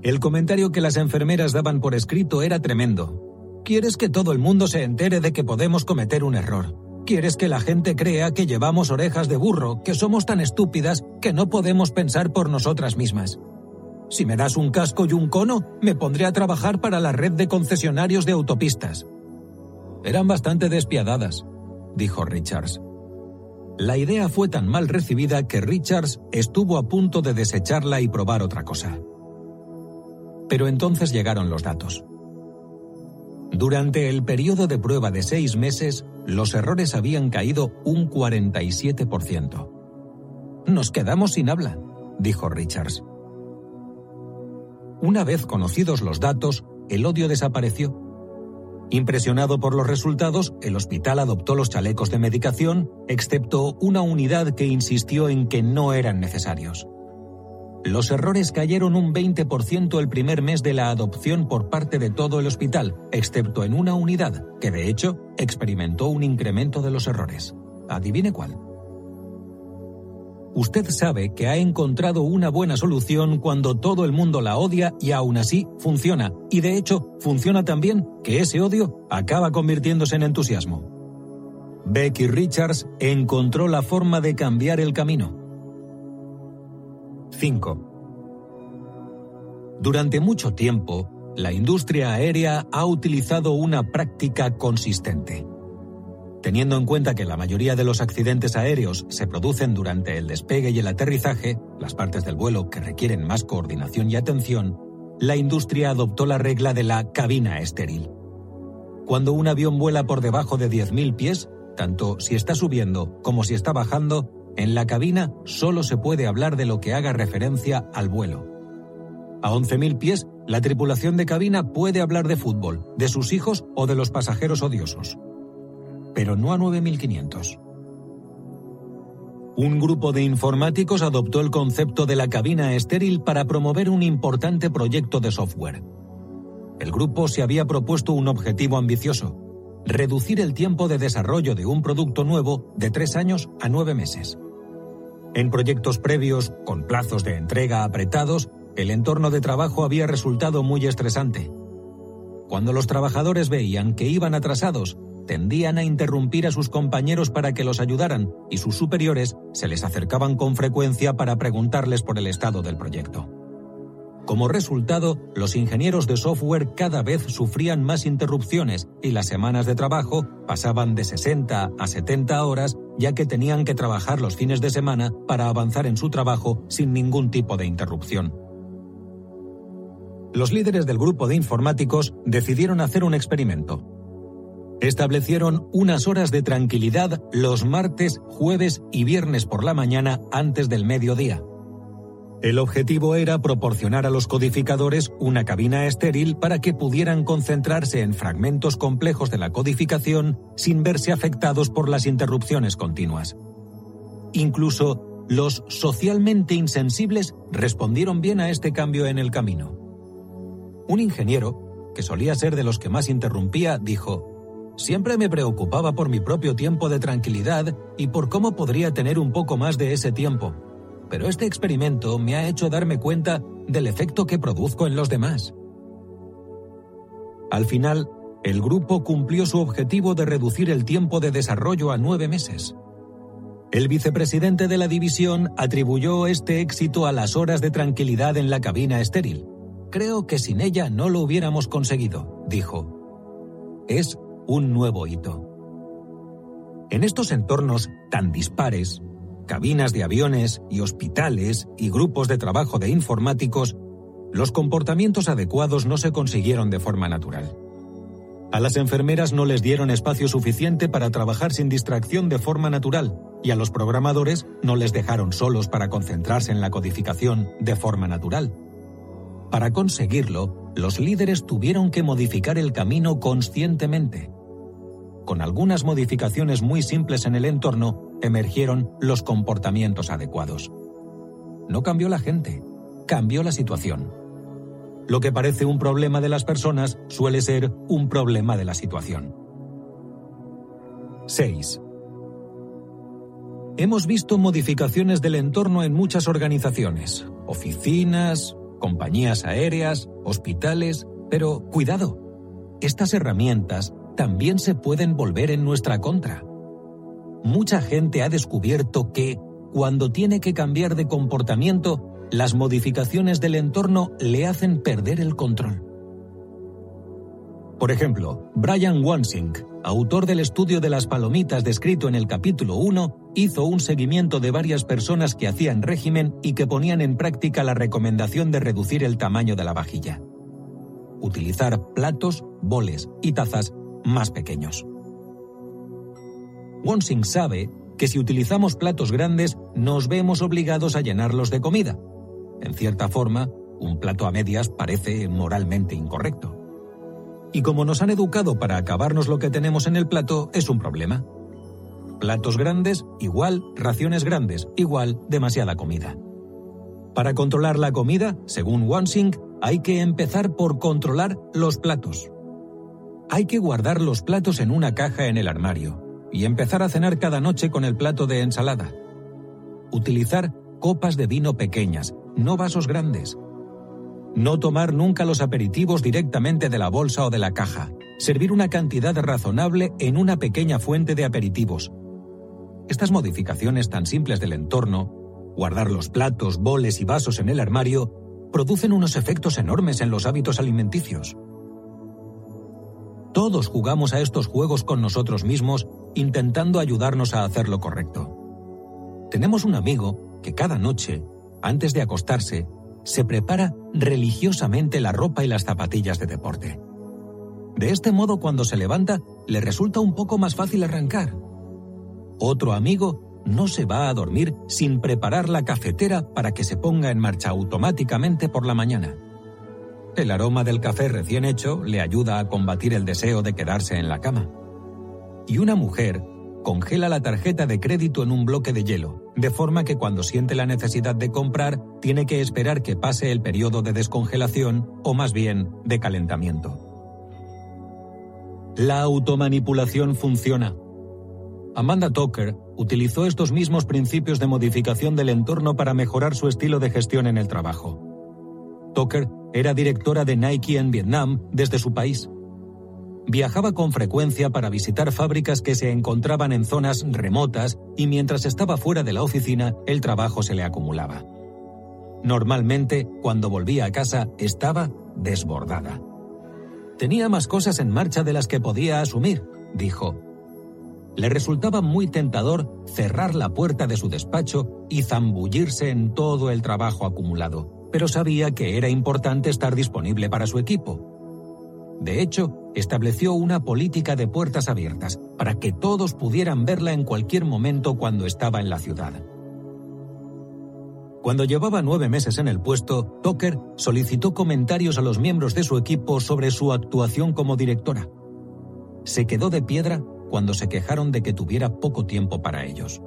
El comentario que las enfermeras daban por escrito era tremendo. ¿Quieres que todo el mundo se entere de que podemos cometer un error? Quieres que la gente crea que llevamos orejas de burro, que somos tan estúpidas que no podemos pensar por nosotras mismas. Si me das un casco y un cono, me pondré a trabajar para la red de concesionarios de autopistas. Eran bastante despiadadas, dijo Richards. La idea fue tan mal recibida que Richards estuvo a punto de desecharla y probar otra cosa. Pero entonces llegaron los datos. Durante el periodo de prueba de seis meses, los errores habían caído un 47%. Nos quedamos sin habla, dijo Richards. Una vez conocidos los datos, el odio desapareció. Impresionado por los resultados, el hospital adoptó los chalecos de medicación, excepto una unidad que insistió en que no eran necesarios. Los errores cayeron un 20% el primer mes de la adopción por parte de todo el hospital, excepto en una unidad, que de hecho experimentó un incremento de los errores. Adivine cuál. Usted sabe que ha encontrado una buena solución cuando todo el mundo la odia y aún así funciona. Y de hecho, funciona también que ese odio acaba convirtiéndose en entusiasmo. Becky Richards encontró la forma de cambiar el camino. 5. Durante mucho tiempo, la industria aérea ha utilizado una práctica consistente. Teniendo en cuenta que la mayoría de los accidentes aéreos se producen durante el despegue y el aterrizaje, las partes del vuelo que requieren más coordinación y atención, la industria adoptó la regla de la cabina estéril. Cuando un avión vuela por debajo de 10.000 pies, tanto si está subiendo como si está bajando, en la cabina solo se puede hablar de lo que haga referencia al vuelo. A 11.000 pies, la tripulación de cabina puede hablar de fútbol, de sus hijos o de los pasajeros odiosos. Pero no a 9.500. Un grupo de informáticos adoptó el concepto de la cabina estéril para promover un importante proyecto de software. El grupo se había propuesto un objetivo ambicioso, reducir el tiempo de desarrollo de un producto nuevo de tres años a nueve meses. En proyectos previos, con plazos de entrega apretados, el entorno de trabajo había resultado muy estresante. Cuando los trabajadores veían que iban atrasados, tendían a interrumpir a sus compañeros para que los ayudaran y sus superiores se les acercaban con frecuencia para preguntarles por el estado del proyecto. Como resultado, los ingenieros de software cada vez sufrían más interrupciones y las semanas de trabajo pasaban de 60 a 70 horas ya que tenían que trabajar los fines de semana para avanzar en su trabajo sin ningún tipo de interrupción. Los líderes del grupo de informáticos decidieron hacer un experimento. Establecieron unas horas de tranquilidad los martes, jueves y viernes por la mañana antes del mediodía El objetivo era proporcionar a los codificadores una cabina estéril para que pudieran concentrarse en fragmentos complejos de la codificación sin verse afectados por las interrupciones continuas. Incluso los socialmente insensibles respondieron bien a este cambio en el camino. Un ingeniero, que solía ser de los que más interrumpía, dijo, Siempre me preocupaba por mi propio tiempo de tranquilidad y por cómo podría tener un poco más de ese tiempo pero este experimento me ha hecho darme cuenta del efecto que produzco en los demás. Al final, el grupo cumplió su objetivo de reducir el tiempo de desarrollo a nueve meses. El vicepresidente de la división atribuyó este éxito a las horas de tranquilidad en la cabina estéril. Creo que sin ella no lo hubiéramos conseguido, dijo. Es un nuevo hito. En estos entornos tan dispares, cabinas de aviones y hospitales y grupos de trabajo de informáticos, los comportamientos adecuados no se consiguieron de forma natural. A las enfermeras no les dieron espacio suficiente para trabajar sin distracción de forma natural y a los programadores no les dejaron solos para concentrarse en la codificación de forma natural. Para conseguirlo, los líderes tuvieron que modificar el camino conscientemente. Con algunas modificaciones muy simples en el entorno, emergieron los comportamientos adecuados. No cambió la gente, cambió la situación. Lo que parece un problema de las personas suele ser un problema de la situación. 6. Hemos visto modificaciones del entorno en muchas organizaciones, oficinas, compañías aéreas, hospitales, pero cuidado, estas herramientas también se pueden volver en nuestra contra mucha gente ha descubierto que, cuando tiene que cambiar de comportamiento, las modificaciones del entorno le hacen perder el control. Por ejemplo, Brian Wansink, autor del estudio de las palomitas descrito en el capítulo 1, hizo un seguimiento de varias personas que hacían régimen y que ponían en práctica la recomendación de reducir el tamaño de la vajilla. Utilizar platos, boles y tazas más pequeños. Wonsing sabe que si utilizamos platos grandes nos vemos obligados a llenarlos de comida. En cierta forma, un plato a medias parece moralmente incorrecto. Y como nos han educado para acabarnos lo que tenemos en el plato, es un problema. Platos grandes, igual, raciones grandes, igual, demasiada comida. Para controlar la comida, según Wansing, hay que empezar por controlar los platos. Hay que guardar los platos en una caja en el armario y empezar a cenar cada noche con el plato de ensalada. Utilizar copas de vino pequeñas, no vasos grandes. No tomar nunca los aperitivos directamente de la bolsa o de la caja. Servir una cantidad razonable en una pequeña fuente de aperitivos. Estas modificaciones tan simples del entorno, guardar los platos, boles y vasos en el armario, producen unos efectos enormes en los hábitos alimenticios. Todos jugamos a estos juegos con nosotros mismos intentando ayudarnos a hacer lo correcto. Tenemos un amigo que cada noche, antes de acostarse, se prepara religiosamente la ropa y las zapatillas de deporte. De este modo, cuando se levanta, le resulta un poco más fácil arrancar. Otro amigo no se va a dormir sin preparar la cafetera para que se ponga en marcha automáticamente por la mañana. El aroma del café recién hecho le ayuda a combatir el deseo de quedarse en la cama. Y una mujer congela la tarjeta de crédito en un bloque de hielo, de forma que cuando siente la necesidad de comprar, tiene que esperar que pase el periodo de descongelación o más bien de calentamiento. La automanipulación funciona. Amanda Tucker utilizó estos mismos principios de modificación del entorno para mejorar su estilo de gestión en el trabajo. Tucker era directora de Nike en Vietnam desde su país. Viajaba con frecuencia para visitar fábricas que se encontraban en zonas remotas y mientras estaba fuera de la oficina el trabajo se le acumulaba. Normalmente, cuando volvía a casa, estaba desbordada. Tenía más cosas en marcha de las que podía asumir, dijo. Le resultaba muy tentador cerrar la puerta de su despacho y zambullirse en todo el trabajo acumulado pero sabía que era importante estar disponible para su equipo. De hecho, estableció una política de puertas abiertas para que todos pudieran verla en cualquier momento cuando estaba en la ciudad. Cuando llevaba nueve meses en el puesto, Tucker solicitó comentarios a los miembros de su equipo sobre su actuación como directora. Se quedó de piedra cuando se quejaron de que tuviera poco tiempo para ellos.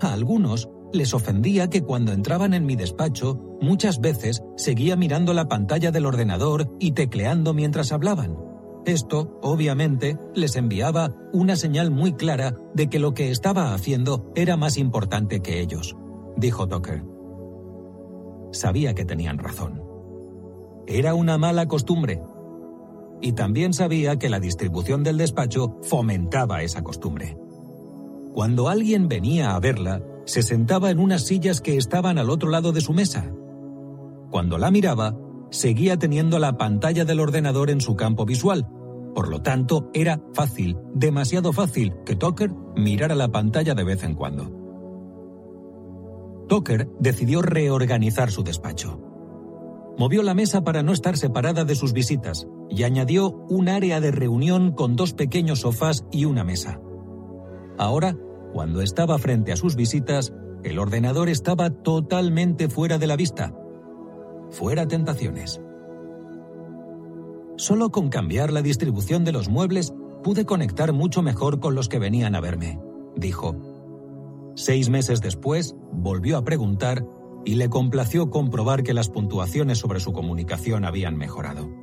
A algunos les ofendía que cuando entraban en mi despacho, muchas veces seguía mirando la pantalla del ordenador y tecleando mientras hablaban. Esto, obviamente, les enviaba una señal muy clara de que lo que estaba haciendo era más importante que ellos, dijo Tucker. Sabía que tenían razón. Era una mala costumbre. Y también sabía que la distribución del despacho fomentaba esa costumbre. Cuando alguien venía a verla, se sentaba en unas sillas que estaban al otro lado de su mesa. Cuando la miraba, seguía teniendo la pantalla del ordenador en su campo visual. Por lo tanto, era fácil, demasiado fácil, que Tucker mirara la pantalla de vez en cuando. Tucker decidió reorganizar su despacho. Movió la mesa para no estar separada de sus visitas y añadió un área de reunión con dos pequeños sofás y una mesa. Ahora cuando estaba frente a sus visitas, el ordenador estaba totalmente fuera de la vista. Fuera tentaciones. Solo con cambiar la distribución de los muebles pude conectar mucho mejor con los que venían a verme, dijo. Seis meses después, volvió a preguntar y le complació comprobar que las puntuaciones sobre su comunicación habían mejorado.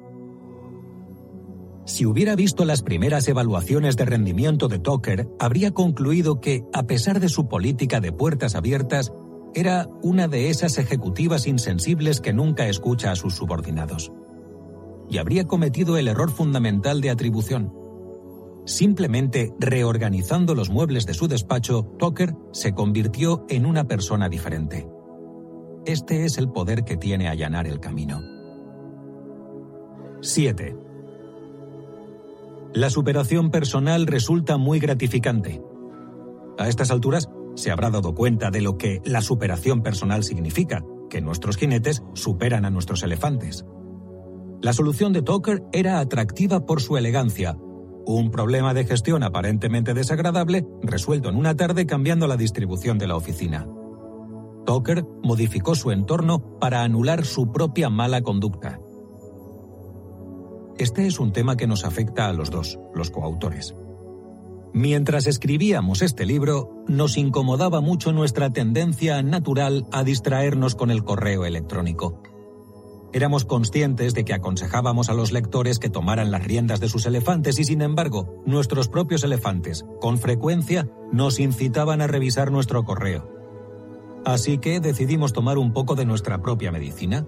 Si hubiera visto las primeras evaluaciones de rendimiento de Tucker, habría concluido que, a pesar de su política de puertas abiertas, era una de esas ejecutivas insensibles que nunca escucha a sus subordinados. Y habría cometido el error fundamental de atribución. Simplemente reorganizando los muebles de su despacho, Tucker se convirtió en una persona diferente. Este es el poder que tiene allanar el camino. 7. La superación personal resulta muy gratificante. A estas alturas se habrá dado cuenta de lo que la superación personal significa, que nuestros jinetes superan a nuestros elefantes. La solución de Tucker era atractiva por su elegancia, un problema de gestión aparentemente desagradable resuelto en una tarde cambiando la distribución de la oficina. Tucker modificó su entorno para anular su propia mala conducta. Este es un tema que nos afecta a los dos, los coautores. Mientras escribíamos este libro, nos incomodaba mucho nuestra tendencia natural a distraernos con el correo electrónico. Éramos conscientes de que aconsejábamos a los lectores que tomaran las riendas de sus elefantes y sin embargo, nuestros propios elefantes, con frecuencia, nos incitaban a revisar nuestro correo. Así que decidimos tomar un poco de nuestra propia medicina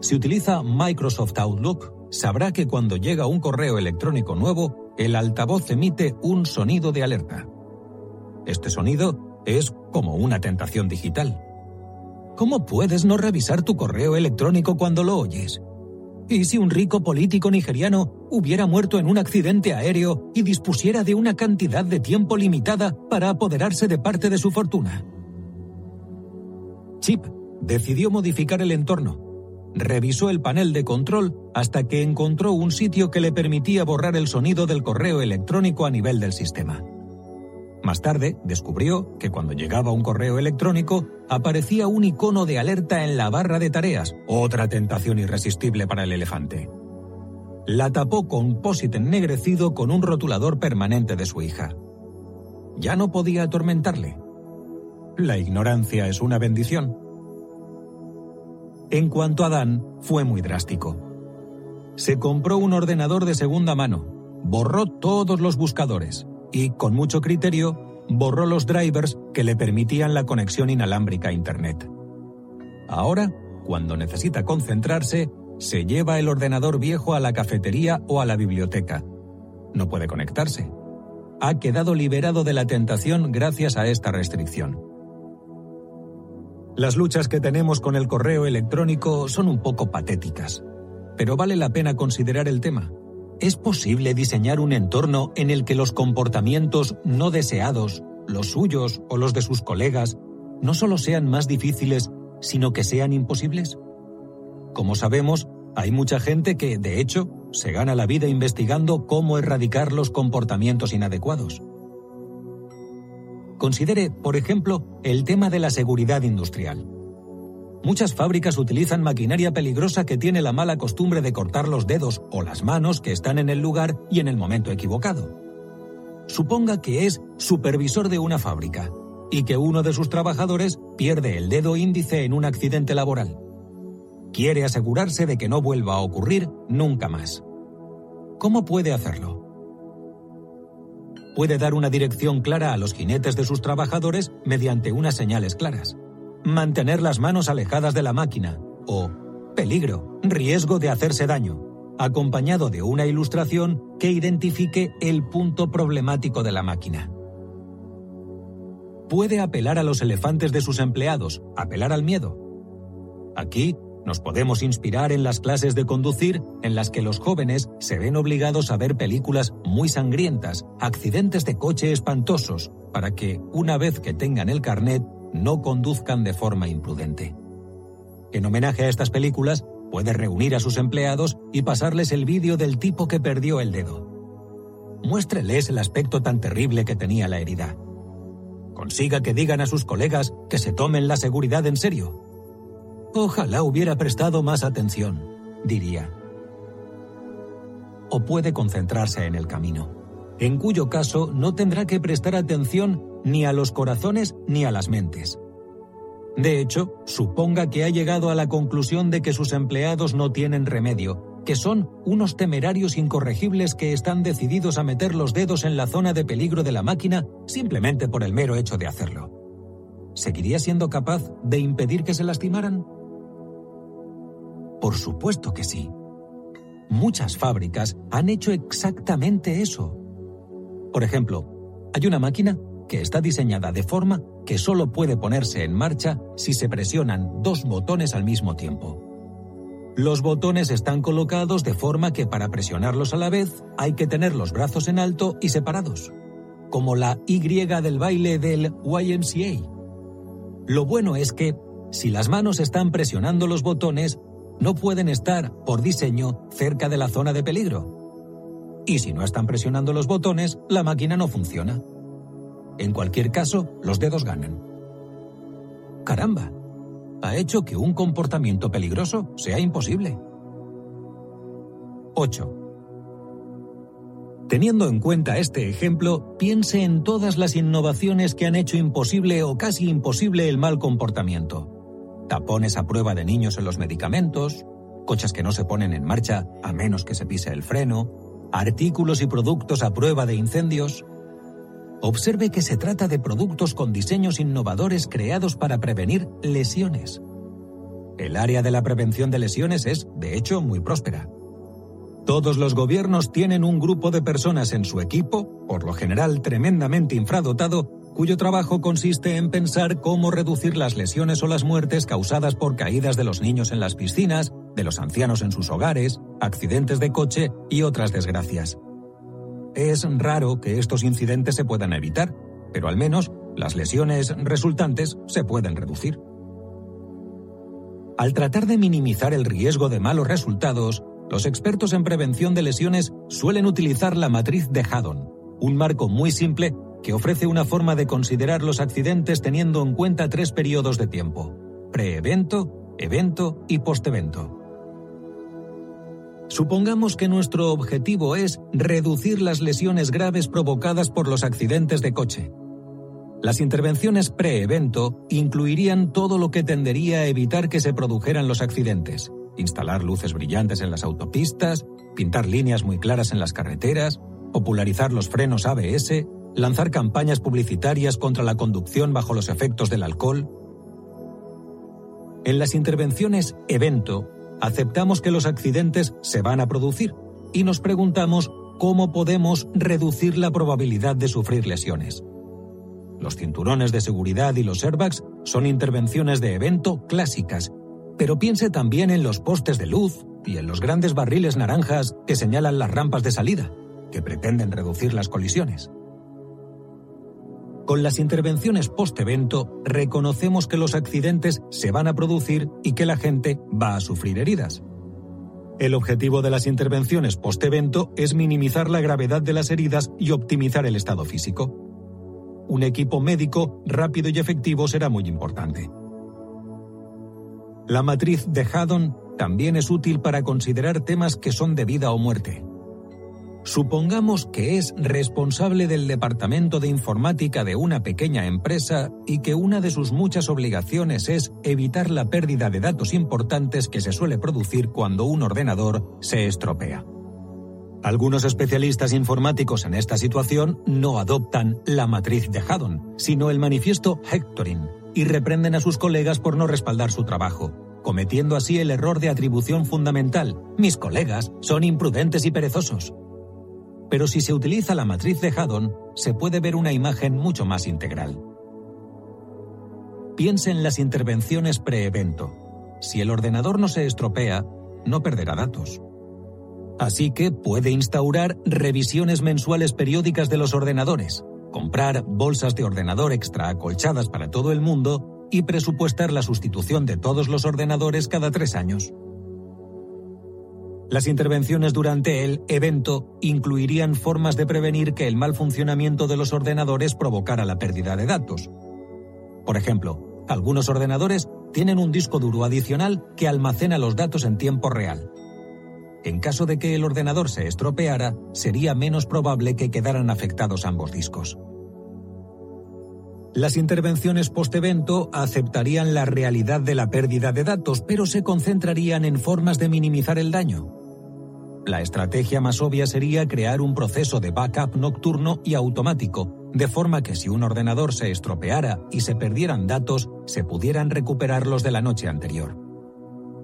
si utiliza Microsoft Outlook, sabrá que cuando llega un correo electrónico nuevo, el altavoz emite un sonido de alerta. Este sonido es como una tentación digital. ¿Cómo puedes no revisar tu correo electrónico cuando lo oyes? ¿Y si un rico político nigeriano hubiera muerto en un accidente aéreo y dispusiera de una cantidad de tiempo limitada para apoderarse de parte de su fortuna? Chip decidió modificar el entorno revisó el panel de control hasta que encontró un sitio que le permitía borrar el sonido del correo electrónico a nivel del sistema. Más tarde, descubrió que cuando llegaba un correo electrónico, aparecía un icono de alerta en la barra de tareas, otra tentación irresistible para el elefante. La tapó con posit ennegrecido con un rotulador permanente de su hija. Ya no podía atormentarle. La ignorancia es una bendición. En cuanto a Dan, fue muy drástico. Se compró un ordenador de segunda mano, borró todos los buscadores y, con mucho criterio, borró los drivers que le permitían la conexión inalámbrica a Internet. Ahora, cuando necesita concentrarse, se lleva el ordenador viejo a la cafetería o a la biblioteca. No puede conectarse. Ha quedado liberado de la tentación gracias a esta restricción. Las luchas que tenemos con el correo electrónico son un poco patéticas, pero vale la pena considerar el tema. ¿Es posible diseñar un entorno en el que los comportamientos no deseados, los suyos o los de sus colegas, no solo sean más difíciles, sino que sean imposibles? Como sabemos, hay mucha gente que, de hecho, se gana la vida investigando cómo erradicar los comportamientos inadecuados. Considere, por ejemplo, el tema de la seguridad industrial. Muchas fábricas utilizan maquinaria peligrosa que tiene la mala costumbre de cortar los dedos o las manos que están en el lugar y en el momento equivocado. Suponga que es supervisor de una fábrica y que uno de sus trabajadores pierde el dedo índice en un accidente laboral. Quiere asegurarse de que no vuelva a ocurrir nunca más. ¿Cómo puede hacerlo? Puede dar una dirección clara a los jinetes de sus trabajadores mediante unas señales claras mantener las manos alejadas de la máquina o peligro, riesgo de hacerse daño, acompañado de una ilustración que identifique el punto problemático de la máquina. Puede apelar a los elefantes de sus empleados, apelar al miedo. Aquí nos podemos inspirar en las clases de conducir en las que los jóvenes se ven obligados a ver películas muy sangrientas, accidentes de coche espantosos, para que, una vez que tengan el carnet, no conduzcan de forma imprudente. En homenaje a estas películas, puede reunir a sus empleados y pasarles el vídeo del tipo que perdió el dedo. Muéstreles el aspecto tan terrible que tenía la herida. Consiga que digan a sus colegas que se tomen la seguridad en serio. Ojalá hubiera prestado más atención, diría. O puede concentrarse en el camino, en cuyo caso no tendrá que prestar atención ni a los corazones ni a las mentes. De hecho, suponga que ha llegado a la conclusión de que sus empleados no tienen remedio, que son unos temerarios incorregibles que están decididos a meter los dedos en la zona de peligro de la máquina simplemente por el mero hecho de hacerlo. ¿Seguiría siendo capaz de impedir que se lastimaran? Por supuesto que sí. Muchas fábricas han hecho exactamente eso. Por ejemplo, hay una máquina que está diseñada de forma que solo puede ponerse en marcha si se presionan dos botones al mismo tiempo. Los botones están colocados de forma que para presionarlos a la vez hay que tener los brazos en alto y separados, como la Y del baile del YMCA. Lo bueno es que, si las manos están presionando los botones, no pueden estar, por diseño, cerca de la zona de peligro. Y si no están presionando los botones, la máquina no funciona. En cualquier caso, los dedos ganan. Caramba, ha hecho que un comportamiento peligroso sea imposible. 8. Teniendo en cuenta este ejemplo, piense en todas las innovaciones que han hecho imposible o casi imposible el mal comportamiento. Tapones a prueba de niños en los medicamentos, coches que no se ponen en marcha a menos que se pise el freno, artículos y productos a prueba de incendios, observe que se trata de productos con diseños innovadores creados para prevenir lesiones. El área de la prevención de lesiones es, de hecho, muy próspera. Todos los gobiernos tienen un grupo de personas en su equipo, por lo general tremendamente infradotado, cuyo trabajo consiste en pensar cómo reducir las lesiones o las muertes causadas por caídas de los niños en las piscinas, de los ancianos en sus hogares, accidentes de coche y otras desgracias. Es raro que estos incidentes se puedan evitar, pero al menos las lesiones resultantes se pueden reducir. Al tratar de minimizar el riesgo de malos resultados, los expertos en prevención de lesiones suelen utilizar la matriz de Haddon, un marco muy simple que ofrece una forma de considerar los accidentes teniendo en cuenta tres periodos de tiempo, preevento, evento y postevento. Supongamos que nuestro objetivo es reducir las lesiones graves provocadas por los accidentes de coche. Las intervenciones pre-evento incluirían todo lo que tendería a evitar que se produjeran los accidentes. Instalar luces brillantes en las autopistas, pintar líneas muy claras en las carreteras, popularizar los frenos ABS, lanzar campañas publicitarias contra la conducción bajo los efectos del alcohol. En las intervenciones evento aceptamos que los accidentes se van a producir y nos preguntamos cómo podemos reducir la probabilidad de sufrir lesiones. Los cinturones de seguridad y los airbags son intervenciones de evento clásicas, pero piense también en los postes de luz y en los grandes barriles naranjas que señalan las rampas de salida, que pretenden reducir las colisiones. Con las intervenciones post-evento reconocemos que los accidentes se van a producir y que la gente va a sufrir heridas. El objetivo de las intervenciones post-evento es minimizar la gravedad de las heridas y optimizar el estado físico. un equipo médico rápido y efectivo será muy importante. La matriz de Haddon también es útil para considerar temas que son de vida o muerte. Supongamos que es responsable del departamento de informática de una pequeña empresa y que una de sus muchas obligaciones es evitar la pérdida de datos importantes que se suele producir cuando un ordenador se estropea. Algunos especialistas informáticos en esta situación no adoptan la matriz de Haddon, sino el manifiesto Hectoring, y reprenden a sus colegas por no respaldar su trabajo, cometiendo así el error de atribución fundamental. Mis colegas son imprudentes y perezosos. Pero si se utiliza la matriz de Haddon, se puede ver una imagen mucho más integral. Piense en las intervenciones pre-evento. Si el ordenador no se estropea, no perderá datos. Así que puede instaurar revisiones mensuales periódicas de los ordenadores, comprar bolsas de ordenador extra acolchadas para todo el mundo y presupuestar la sustitución de todos los ordenadores cada tres años. Las intervenciones durante el evento incluirían formas de prevenir que el mal funcionamiento de los ordenadores provocara la pérdida de datos. Por ejemplo, algunos ordenadores tienen un disco duro adicional que almacena los datos en tiempo real. En caso de que el ordenador se estropeara, sería menos probable que quedaran afectados ambos discos. Las intervenciones post-evento aceptarían la realidad de la pérdida de datos, pero se concentrarían en formas de minimizar el daño. La estrategia más obvia sería crear un proceso de backup nocturno y automático, de forma que si un ordenador se estropeara y se perdieran datos, se pudieran recuperarlos de la noche anterior.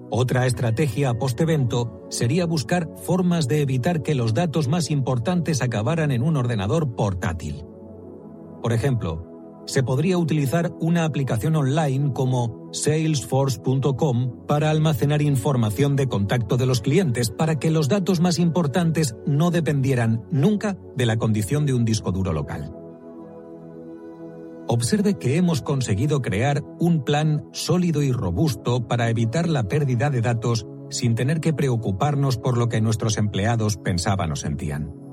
Otra estrategia post-evento sería buscar formas de evitar que los datos más importantes acabaran en un ordenador portátil. Por ejemplo, se podría utilizar una aplicación online como salesforce.com para almacenar información de contacto de los clientes para que los datos más importantes no dependieran nunca de la condición de un disco duro local. Observe que hemos conseguido crear un plan sólido y robusto para evitar la pérdida de datos sin tener que preocuparnos por lo que nuestros empleados pensaban o sentían.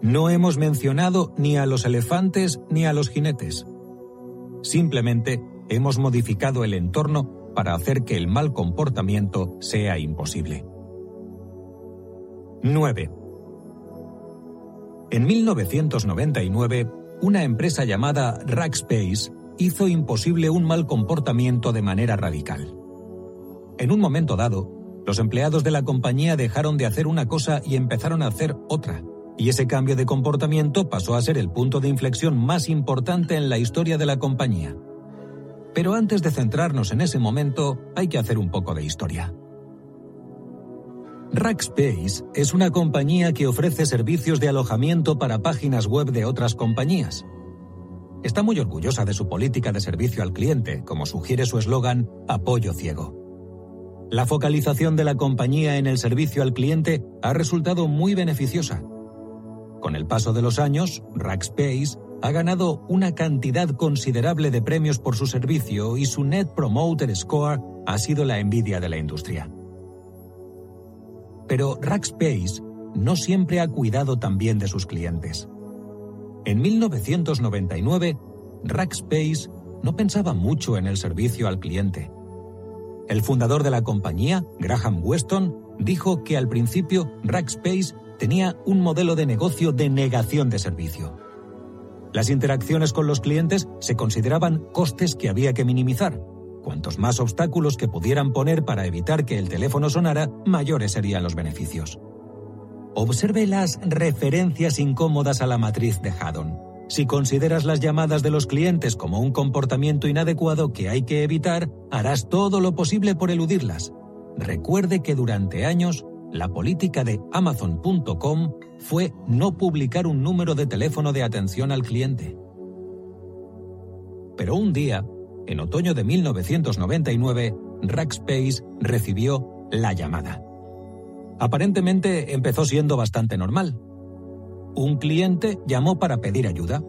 No hemos mencionado ni a los elefantes ni a los jinetes. Simplemente hemos modificado el entorno para hacer que el mal comportamiento sea imposible. 9. En 1999, una empresa llamada Rackspace hizo imposible un mal comportamiento de manera radical. En un momento dado, los empleados de la compañía dejaron de hacer una cosa y empezaron a hacer otra y ese cambio de comportamiento pasó a ser el punto de inflexión más importante en la historia de la compañía. Pero antes de centrarnos en ese momento, hay que hacer un poco de historia. Rackspace es una compañía que ofrece servicios de alojamiento para páginas web de otras compañías. Está muy orgullosa de su política de servicio al cliente, como sugiere su eslogan Apoyo ciego. La focalización de la compañía en el servicio al cliente ha resultado muy beneficiosa con el paso de los años, Rackspace ha ganado una cantidad considerable de premios por su servicio y su Net Promoter Score ha sido la envidia de la industria. Pero Rackspace no siempre ha cuidado también de sus clientes. En 1999, Rackspace no pensaba mucho en el servicio al cliente. El fundador de la compañía, Graham Weston, dijo que al principio Rackspace tenía un modelo de negocio de negación de servicio. Las interacciones con los clientes se consideraban costes que había que minimizar. Cuantos más obstáculos que pudieran poner para evitar que el teléfono sonara, mayores serían los beneficios. Observe las referencias incómodas a la matriz de Haddon. Si consideras las llamadas de los clientes como un comportamiento inadecuado que hay que evitar, harás todo lo posible por eludirlas. Recuerde que durante años la política de Amazon.com fue no publicar un número de teléfono de atención al cliente. Pero un día, en otoño de 1999, Rackspace recibió la llamada. Aparentemente empezó siendo bastante normal. Un cliente llamó para pedir ayuda.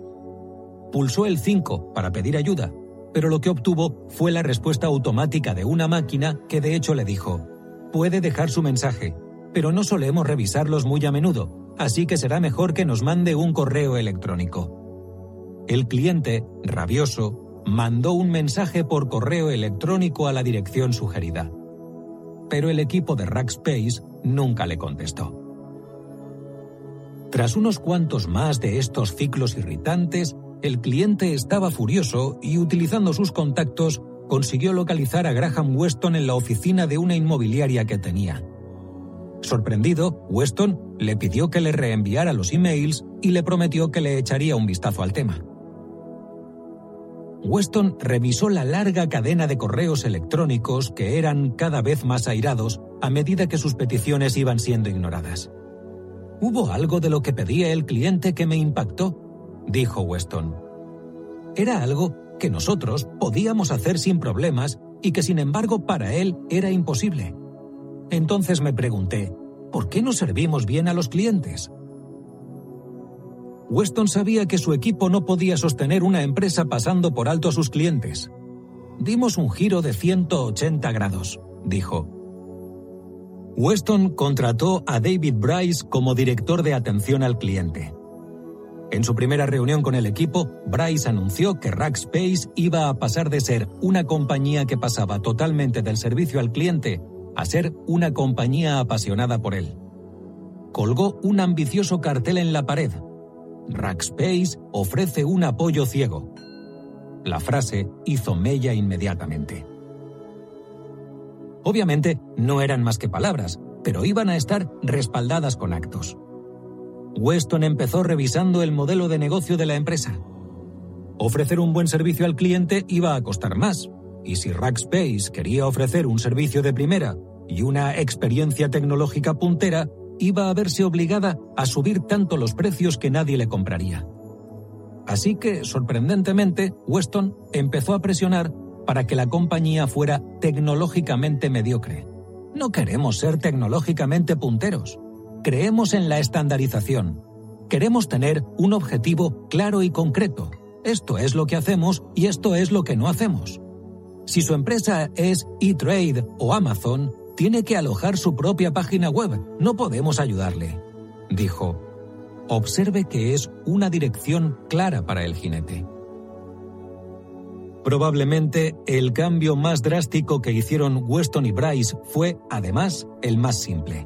Pulsó el 5 para pedir ayuda, pero lo que obtuvo fue la respuesta automática de una máquina que de hecho le dijo, puede dejar su mensaje, pero no solemos revisarlos muy a menudo, así que será mejor que nos mande un correo electrónico. el cliente, rabioso, mandó un mensaje por correo electrónico a la dirección sugerida. Pero el equipo de Rackspace nunca le contestó. Tras unos cuantos más de estos ciclos irritantes, el cliente estaba furioso y utilizando sus contactos consiguió localizar a Graham Weston en la oficina de una inmobiliaria que tenía. Sorprendido, Weston le pidió que le reenviara los emails y le prometió que le echaría un vistazo al tema. Weston revisó la larga cadena de correos electrónicos que eran cada vez más airados a medida que sus peticiones iban siendo ignoradas. ¿Hubo algo de lo que pedía el cliente que me impactó? dijo Weston. Era algo que nosotros podíamos hacer sin problemas y que sin embargo para él era imposible. Entonces me pregunté, ¿por qué no servimos bien a los clientes? Weston sabía que su equipo no podía sostener una empresa pasando por alto a sus clientes. Dimos un giro de 180 grados, dijo. Weston contrató a David Bryce como director de atención al cliente. En su primera reunión con el equipo, Bryce anunció que Rackspace iba a pasar de ser una compañía que pasaba totalmente del servicio al cliente a ser una compañía apasionada por él. Colgó un ambicioso cartel en la pared Rackspace ofrece un apoyo ciego. La frase hizo mella inmediatamente. Obviamente no eran más que palabras, pero iban a estar respaldadas con actos. Weston empezó revisando el modelo de negocio de la empresa. Ofrecer un buen servicio al cliente iba a costar más, y si Rackspace quería ofrecer un servicio de primera y una experiencia tecnológica puntera, iba a verse obligada a subir tanto los precios que nadie le compraría. Así que, sorprendentemente, Weston empezó a presionar para que la compañía fuera tecnológicamente mediocre. No queremos ser tecnológicamente punteros. Creemos en la estandarización. Queremos tener un objetivo claro y concreto. Esto es lo que hacemos y esto es lo que no hacemos. Si su empresa es eTrade o Amazon, tiene que alojar su propia página web. No podemos ayudarle. Dijo. Observe que es una dirección clara para el jinete. Probablemente el cambio más drástico que hicieron Weston y Bryce fue, además, el más simple.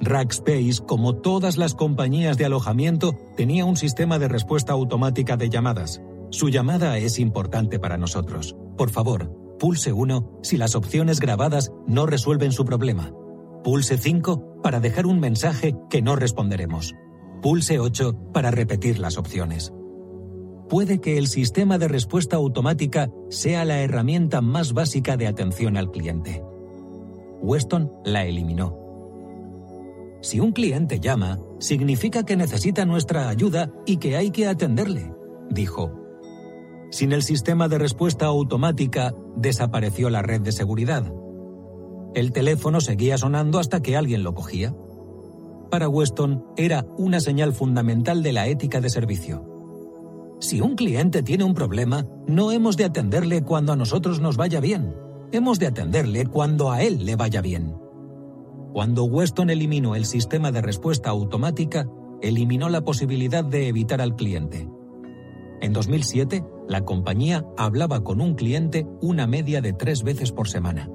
Rackspace, como todas las compañías de alojamiento, tenía un sistema de respuesta automática de llamadas. Su llamada es importante para nosotros. Por favor, Pulse 1 si las opciones grabadas no resuelven su problema. Pulse 5 para dejar un mensaje que no responderemos. Pulse 8 para repetir las opciones. Puede que el sistema de respuesta automática sea la herramienta más básica de atención al cliente. Weston la eliminó. Si un cliente llama, significa que necesita nuestra ayuda y que hay que atenderle, dijo. Sin el sistema de respuesta automática, desapareció la red de seguridad. El teléfono seguía sonando hasta que alguien lo cogía. Para Weston era una señal fundamental de la ética de servicio. Si un cliente tiene un problema, no hemos de atenderle cuando a nosotros nos vaya bien. Hemos de atenderle cuando a él le vaya bien. Cuando Weston eliminó el sistema de respuesta automática, eliminó la posibilidad de evitar al cliente. En 2007, la compañía hablaba con un cliente una media de tres veces por semana.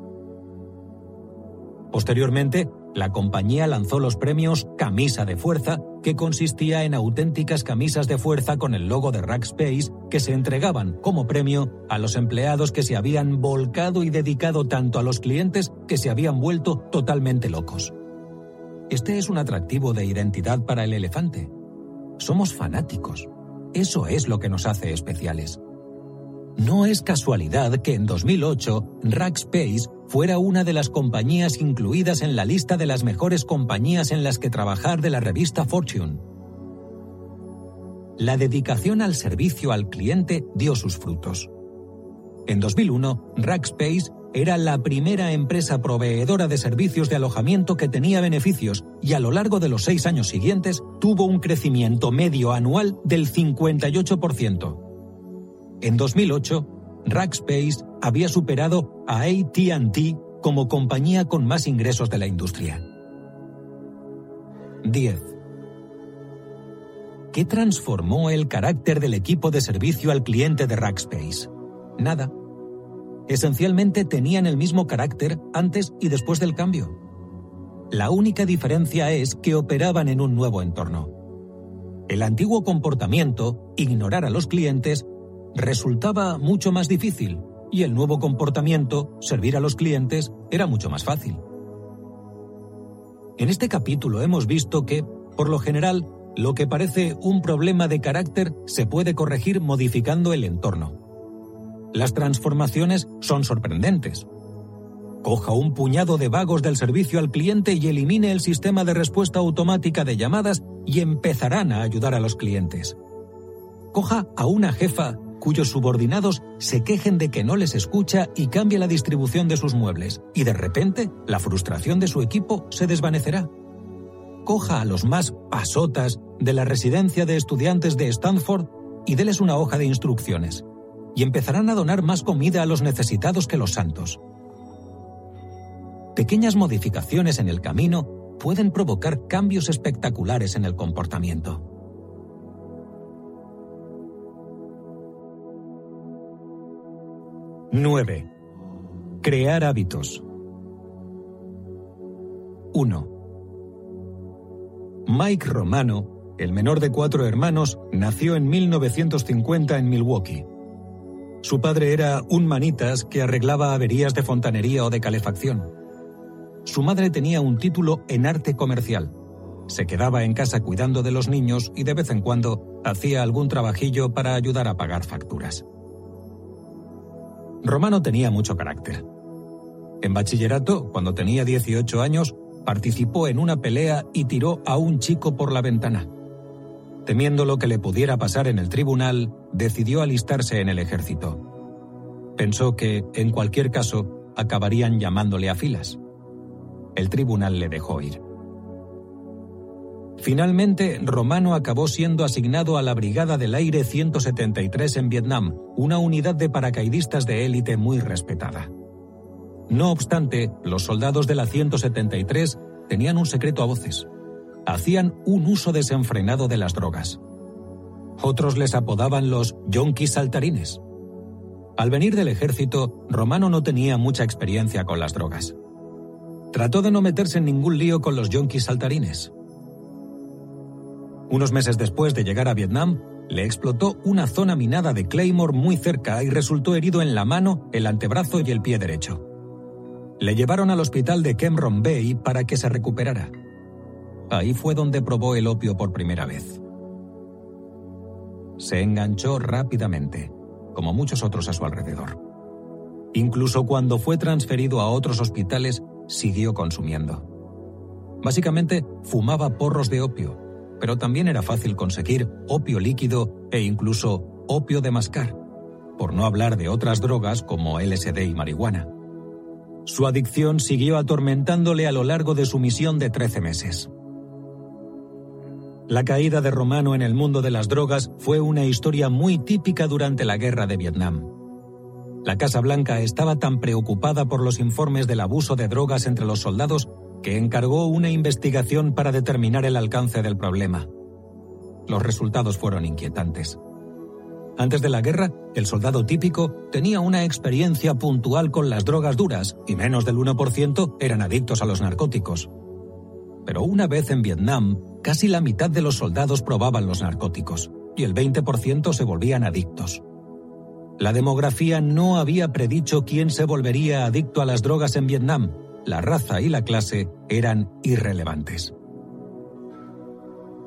Posteriormente, la compañía lanzó los premios Camisa de Fuerza, que consistía en auténticas camisas de fuerza con el logo de Rackspace que se entregaban como premio a los empleados que se habían volcado y dedicado tanto a los clientes que se habían vuelto totalmente locos. Este es un atractivo de identidad para el elefante. Somos fanáticos. Eso es lo que nos hace especiales. No es casualidad que en 2008 Rackspace fuera una de las compañías incluidas en la lista de las mejores compañías en las que trabajar de la revista Fortune. La dedicación al servicio al cliente dio sus frutos. En 2001, Rackspace era la primera empresa proveedora de servicios de alojamiento que tenía beneficios y a lo largo de los seis años siguientes tuvo un crecimiento medio anual del 58%. En 2008, Rackspace había superado a ATT como compañía con más ingresos de la industria. 10. ¿qué transformó el carácter del equipo de servicio al cliente de Rackspace? Nada. Esencialmente tenían el mismo carácter antes y después del cambio. La única diferencia es que operaban en un nuevo entorno. El antiguo comportamiento, ignorar a los clientes, resultaba mucho más difícil y el nuevo comportamiento, servir a los clientes, era mucho más fácil. En este capítulo hemos visto que, por lo general, lo que parece un problema de carácter se puede corregir modificando el entorno. Las transformaciones son sorprendentes. Coja un puñado de vagos del servicio al cliente y elimine el sistema de respuesta automática de llamadas y empezarán a ayudar a los clientes. Coja a una jefa cuyos subordinados se quejen de que no les escucha y cambie la distribución de sus muebles, y de repente la frustración de su equipo se desvanecerá. Coja a los más pasotas de la residencia de estudiantes de Stanford y déles una hoja de instrucciones, y empezarán a donar más comida a los necesitados que los santos. Pequeñas modificaciones en el camino pueden provocar cambios espectaculares en el comportamiento. 9. Crear hábitos. 1. Mike Romano, el menor de cuatro hermanos, nació en 1950 en Milwaukee. Su padre era un manitas que arreglaba averías de fontanería o de calefacción. Su madre tenía un título en arte comercial. Se quedaba en casa cuidando de los niños y de vez en cuando hacía algún trabajillo para ayudar a pagar facturas. Romano tenía mucho carácter. En bachillerato, cuando tenía 18 años, participó en una pelea y tiró a un chico por la ventana. Temiendo lo que le pudiera pasar en el tribunal, decidió alistarse en el ejército. Pensó que, en cualquier caso, acabarían llamándole a filas. El tribunal le dejó ir. Finalmente, Romano acabó siendo asignado a la Brigada del Aire 173 en Vietnam, una unidad de paracaidistas de élite muy respetada. No obstante, los soldados de la 173 tenían un secreto a voces. Hacían un uso desenfrenado de las drogas. Otros les apodaban los yonkis saltarines. Al venir del ejército, Romano no tenía mucha experiencia con las drogas. Trató de no meterse en ningún lío con los yonkis saltarines unos meses después de llegar a Vietnam, le explotó una zona minada de Claymore muy cerca y resultó herido en la mano, el antebrazo y el pie derecho. Le llevaron al hospital de Kemron Bay para que se recuperara. Ahí fue donde probó el opio por primera vez. Se enganchó rápidamente, como muchos otros a su alrededor. Incluso cuando fue transferido a otros hospitales, siguió consumiendo. Básicamente, fumaba porros de opio, pero también era fácil conseguir opio líquido e incluso opio de mascar, por no hablar de otras drogas como LSD y marihuana. Su adicción siguió atormentándole a lo largo de su misión de 13 meses. La caída de Romano en el mundo de las drogas fue una historia muy típica durante la guerra de Vietnam. La Casa Blanca estaba tan preocupada por los informes del abuso de drogas entre los soldados que encargó una investigación para determinar el alcance del problema. Los resultados fueron inquietantes. Antes de la guerra, el soldado típico tenía una experiencia puntual con las drogas duras y menos del 1% eran adictos a los narcóticos. Pero una vez en Vietnam, casi la mitad de los soldados probaban los narcóticos y el 20% se volvían adictos. La demografía no había predicho quién se volvería adicto a las drogas en Vietnam, la raza y la clase eran irrelevantes.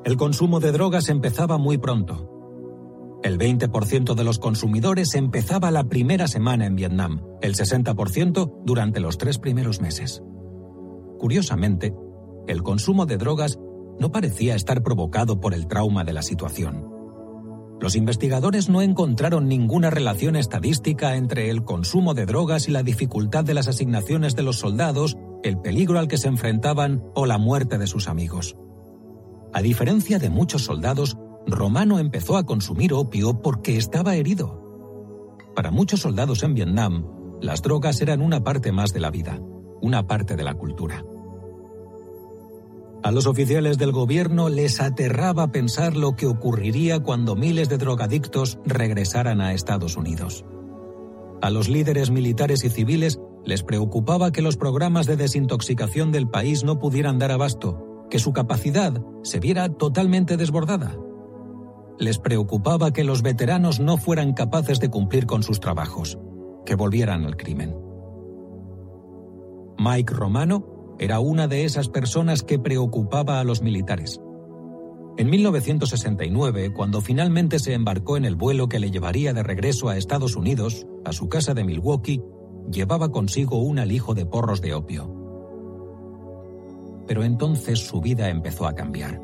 El consumo de drogas empezaba muy pronto. El 20% de los consumidores empezaba la primera semana en Vietnam, el 60% durante los tres primeros meses. Curiosamente, el consumo de drogas no parecía estar provocado por el trauma de la situación. Los investigadores no encontraron ninguna relación estadística entre el consumo de drogas y la dificultad de las asignaciones de los soldados, el peligro al que se enfrentaban o la muerte de sus amigos. A diferencia de muchos soldados, Romano empezó a consumir opio porque estaba herido. Para muchos soldados en Vietnam, las drogas eran una parte más de la vida, una parte de la cultura. A los oficiales del gobierno les aterraba pensar lo que ocurriría cuando miles de drogadictos regresaran a Estados Unidos. A los líderes militares y civiles les preocupaba que los programas de desintoxicación del país no pudieran dar abasto, que su capacidad se viera totalmente desbordada. Les preocupaba que los veteranos no fueran capaces de cumplir con sus trabajos, que volvieran al crimen. Mike Romano era una de esas personas que preocupaba a los militares. En 1969, cuando finalmente se embarcó en el vuelo que le llevaría de regreso a Estados Unidos, a su casa de Milwaukee, llevaba consigo un alijo de porros de opio. Pero entonces su vida empezó a cambiar.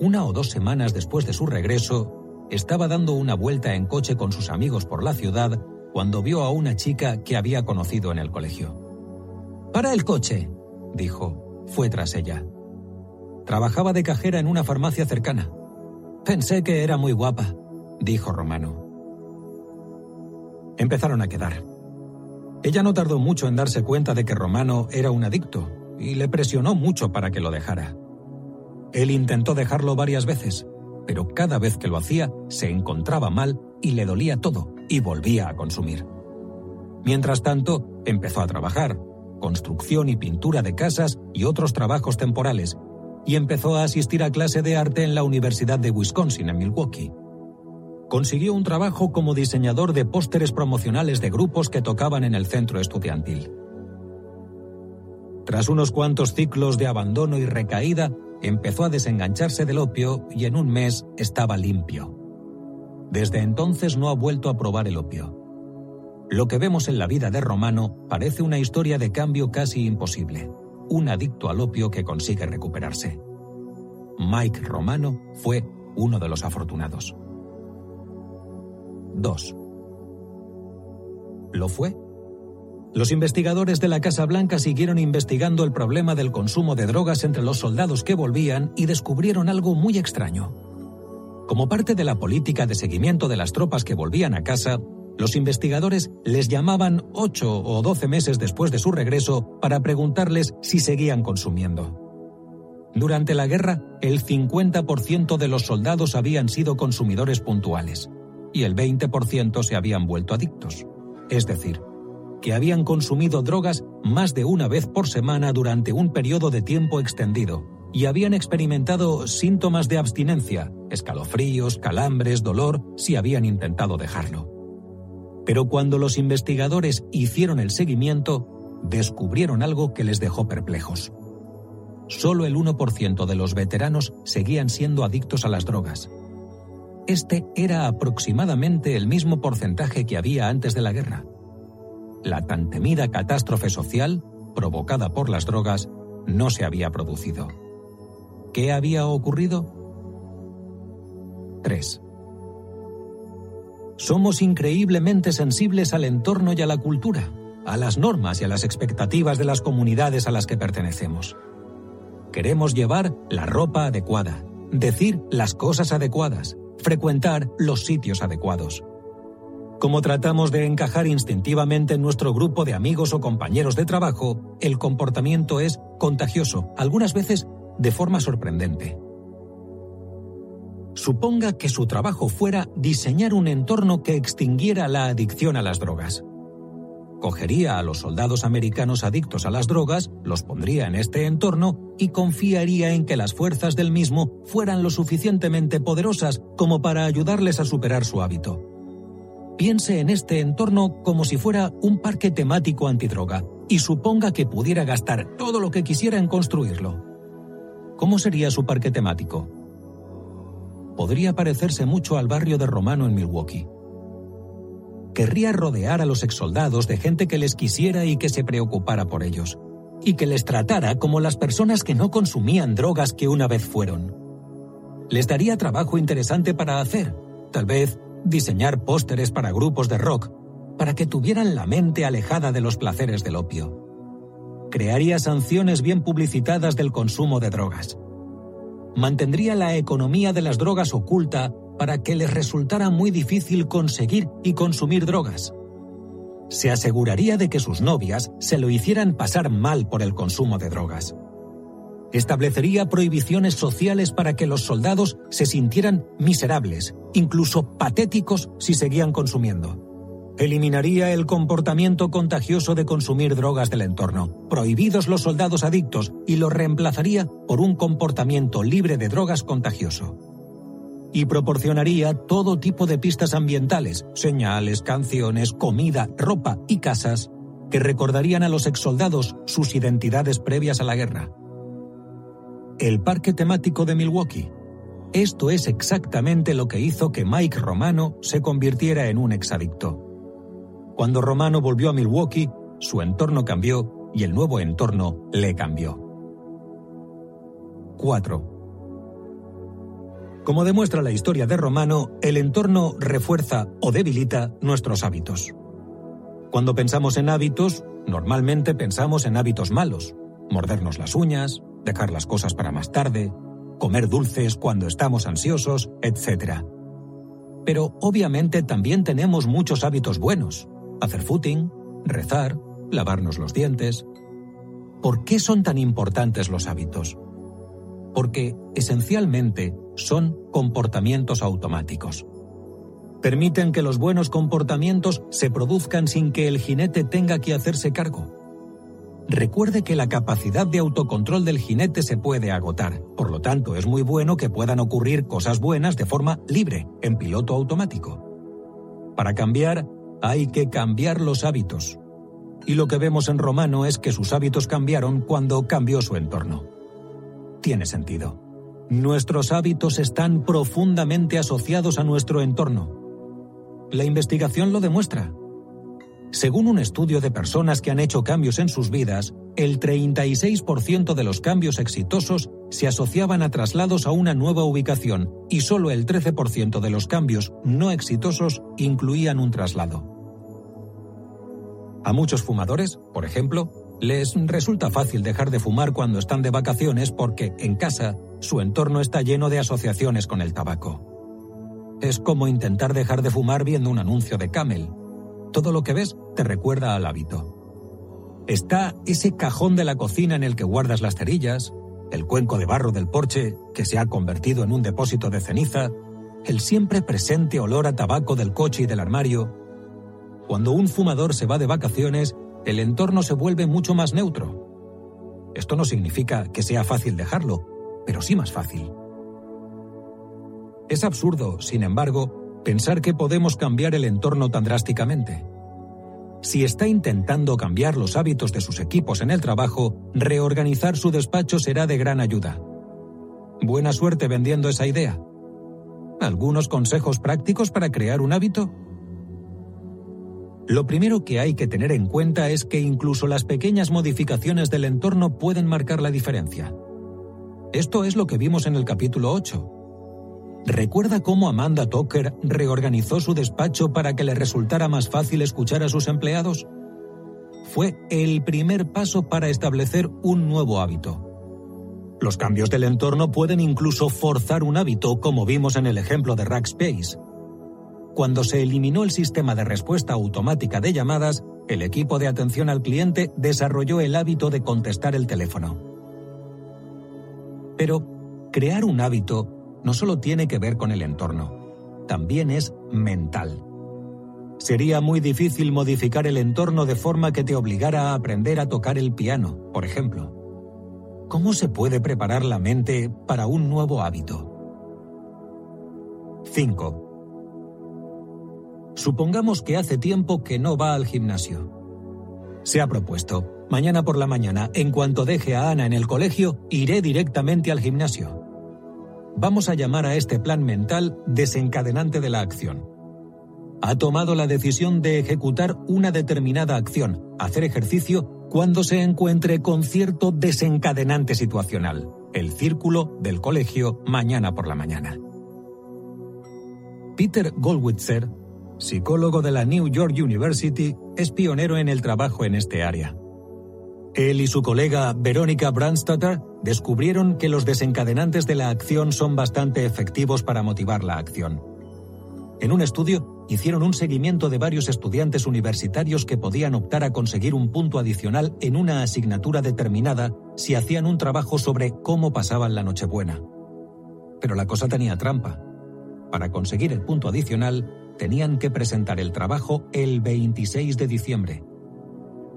Una o dos semanas después de su regreso, estaba dando una vuelta en coche con sus amigos por la ciudad cuando vio a una chica que había conocido en el colegio. Para el coche, dijo. Fue tras ella. Trabajaba de cajera en una farmacia cercana. Pensé que era muy guapa, dijo Romano. Empezaron a quedar. Ella no tardó mucho en darse cuenta de que Romano era un adicto y le presionó mucho para que lo dejara. Él intentó dejarlo varias veces, pero cada vez que lo hacía se encontraba mal y le dolía todo y volvía a consumir. Mientras tanto, empezó a trabajar, construcción y pintura de casas y otros trabajos temporales, y empezó a asistir a clase de arte en la Universidad de Wisconsin en Milwaukee consiguió un trabajo como diseñador de pósteres promocionales de grupos que tocaban en el centro estudiantil. Tras unos cuantos ciclos de abandono y recaída, empezó a desengancharse del opio y en un mes estaba limpio. Desde entonces no ha vuelto a probar el opio. Lo que vemos en la vida de Romano parece una historia de cambio casi imposible, un adicto al opio que consigue recuperarse. Mike Romano fue uno de los afortunados. 2. ¿Lo fue? Los investigadores de la Casa Blanca siguieron investigando el problema del consumo de drogas entre los soldados que volvían y descubrieron algo muy extraño. Como parte de la política de seguimiento de las tropas que volvían a casa, los investigadores les llamaban 8 o 12 meses después de su regreso para preguntarles si seguían consumiendo. Durante la guerra, el 50% de los soldados habían sido consumidores puntuales y el 20% se habían vuelto adictos. Es decir, que habían consumido drogas más de una vez por semana durante un periodo de tiempo extendido y habían experimentado síntomas de abstinencia, escalofríos, calambres, dolor, si habían intentado dejarlo. Pero cuando los investigadores hicieron el seguimiento, descubrieron algo que les dejó perplejos. Solo el 1% de los veteranos seguían siendo adictos a las drogas, este era aproximadamente el mismo porcentaje que había antes de la guerra. La tan temida catástrofe social, provocada por las drogas, no se había producido. ¿Qué había ocurrido? 3. Somos increíblemente sensibles al entorno y a la cultura, a las normas y a las expectativas de las comunidades a las que pertenecemos. Queremos llevar la ropa adecuada, decir las cosas adecuadas, frecuentar los sitios adecuados. Como tratamos de encajar instintivamente en nuestro grupo de amigos o compañeros de trabajo, el comportamiento es contagioso, algunas veces de forma sorprendente. Suponga que su trabajo fuera diseñar un entorno que extinguiera la adicción a las drogas cogería a los soldados americanos adictos a las drogas, los pondría en este entorno y confiaría en que las fuerzas del mismo fueran lo suficientemente poderosas como para ayudarles a superar su hábito. Piense en este entorno como si fuera un parque temático antidroga y suponga que pudiera gastar todo lo que quisiera en construirlo. ¿Cómo sería su parque temático? Podría parecerse mucho al barrio de Romano en Milwaukee querría rodear a los exsoldados de gente que les quisiera y que se preocupara por ellos, y que les tratara como las personas que no consumían drogas que una vez fueron. Les daría trabajo interesante para hacer, tal vez diseñar pósteres para grupos de rock, para que tuvieran la mente alejada de los placeres del opio. Crearía sanciones bien publicitadas del consumo de drogas. Mantendría la economía de las drogas oculta para que les resultara muy difícil conseguir y consumir drogas. Se aseguraría de que sus novias se lo hicieran pasar mal por el consumo de drogas. establecería prohibiciones sociales para que los soldados se sintieran miserables, incluso patéticos si seguían consumiendo. Eliminaría el comportamiento contagioso de consumir drogas del entorno, prohibidos los soldados adictos, y lo reemplazaría por un comportamiento libre de drogas contagioso. Y proporcionaría todo tipo de pistas ambientales, señales, canciones, comida, ropa y casas que recordarían a los exsoldados sus identidades previas a la guerra el parque temático de Milwaukee. Esto es exactamente lo que hizo que Mike Romano se convirtiera en un exadicto. Cuando Romano volvió a Milwaukee, su entorno cambió y el nuevo entorno le cambió. 4. Como demuestra la historia de Romano, el entorno refuerza o debilita nuestros hábitos. Cuando pensamos en hábitos, normalmente pensamos en hábitos malos, mordernos las uñas, dejar las cosas para más tarde, comer dulces cuando estamos ansiosos, etc. Pero obviamente también tenemos muchos hábitos buenos. Hacer footing, rezar, lavarnos los dientes. ¿Por qué son tan importantes los hábitos? Porque esencialmente son comportamientos automáticos. Permiten que los buenos comportamientos se produzcan sin que el jinete tenga que hacerse cargo. Recuerde que la capacidad de autocontrol del jinete se puede agotar, por lo tanto es muy bueno que puedan ocurrir cosas buenas de forma libre, en piloto automático. Para cambiar, hay que cambiar los hábitos. Y lo que vemos en Romano es que sus hábitos cambiaron cuando cambió su entorno. Tiene sentido. Nuestros hábitos están profundamente asociados a nuestro entorno. La investigación lo demuestra. Según un estudio de personas que han hecho cambios en sus vidas, el 36% de los cambios exitosos se asociaban a traslados a una nueva ubicación y solo el 13% de los cambios no exitosos incluían un traslado. A muchos fumadores, por ejemplo, les resulta fácil dejar de fumar cuando están de vacaciones porque en casa su entorno está lleno de asociaciones con el tabaco. Es como intentar dejar de fumar viendo un anuncio de Camel todo lo que ves te recuerda al hábito. Está ese cajón de la cocina en el que guardas las cerillas, el cuenco de barro del porche que se ha convertido en un depósito de ceniza, el siempre presente olor a tabaco del coche y del armario. Cuando un fumador se va de vacaciones, el entorno se vuelve mucho más neutro. Esto no significa que sea fácil dejarlo, pero sí más fácil. Es absurdo, sin embargo, pensar que podemos cambiar el entorno tan drásticamente. Si está intentando cambiar los hábitos de sus equipos en el trabajo, reorganizar su despacho será de gran ayuda. Buena suerte vendiendo esa idea. ¿Algunos consejos prácticos para crear un hábito? Lo primero que hay que tener en cuenta es que incluso las pequeñas modificaciones del entorno pueden marcar la diferencia. Esto es lo que vimos en el capítulo 8. ¿Recuerda cómo Amanda Tucker reorganizó su despacho para que le resultara más fácil escuchar a sus empleados? Fue el primer paso para establecer un nuevo hábito. Los cambios del entorno pueden incluso forzar un hábito, como vimos en el ejemplo de Rackspace. Cuando se eliminó el sistema de respuesta automática de llamadas, el equipo de atención al cliente desarrolló el hábito de contestar el teléfono. Pero crear un hábito no solo tiene que ver con el entorno, también es mental. Sería muy difícil modificar el entorno de forma que te obligara a aprender a tocar el piano, por ejemplo. ¿Cómo se puede preparar la mente para un nuevo hábito? 5. Supongamos que hace tiempo que no va al gimnasio. Se ha propuesto, mañana por la mañana, en cuanto deje a Ana en el colegio, iré directamente al gimnasio. Vamos a llamar a este plan mental desencadenante de la acción. Ha tomado la decisión de ejecutar una determinada acción, hacer ejercicio, cuando se encuentre con cierto desencadenante situacional, el círculo del colegio mañana por la mañana. Peter Goldwitzer, psicólogo de la New York University, es pionero en el trabajo en este área. Él y su colega Verónica Brandstatter descubrieron que los desencadenantes de la acción son bastante efectivos para motivar la acción. En un estudio, hicieron un seguimiento de varios estudiantes universitarios que podían optar a conseguir un punto adicional en una asignatura determinada si hacían un trabajo sobre cómo pasaban la Nochebuena. Pero la cosa tenía trampa. Para conseguir el punto adicional, tenían que presentar el trabajo el 26 de diciembre.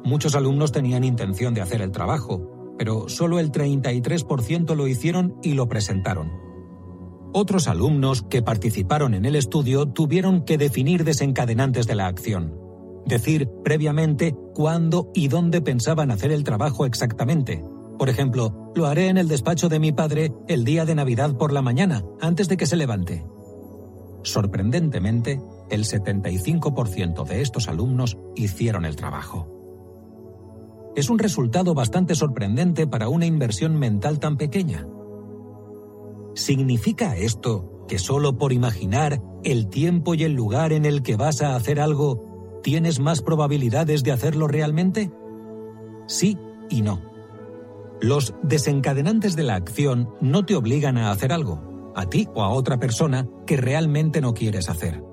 Muchos alumnos tenían intención de hacer el trabajo, pero solo el 33% lo hicieron y lo presentaron. Otros alumnos que participaron en el estudio tuvieron que definir desencadenantes de la acción. Decir previamente cuándo y dónde pensaban hacer el trabajo exactamente. Por ejemplo, lo haré en el despacho de mi padre el día de Navidad por la mañana, antes de que se levante. Sorprendentemente, el 75% de estos alumnos hicieron el trabajo. Es un resultado bastante sorprendente para una inversión mental tan pequeña. ¿Significa esto que solo por imaginar el tiempo y el lugar en el que vas a hacer algo, tienes más probabilidades de hacerlo realmente? Sí y no. Los desencadenantes de la acción no te obligan a hacer algo, a ti o a otra persona, que realmente no quieres hacer.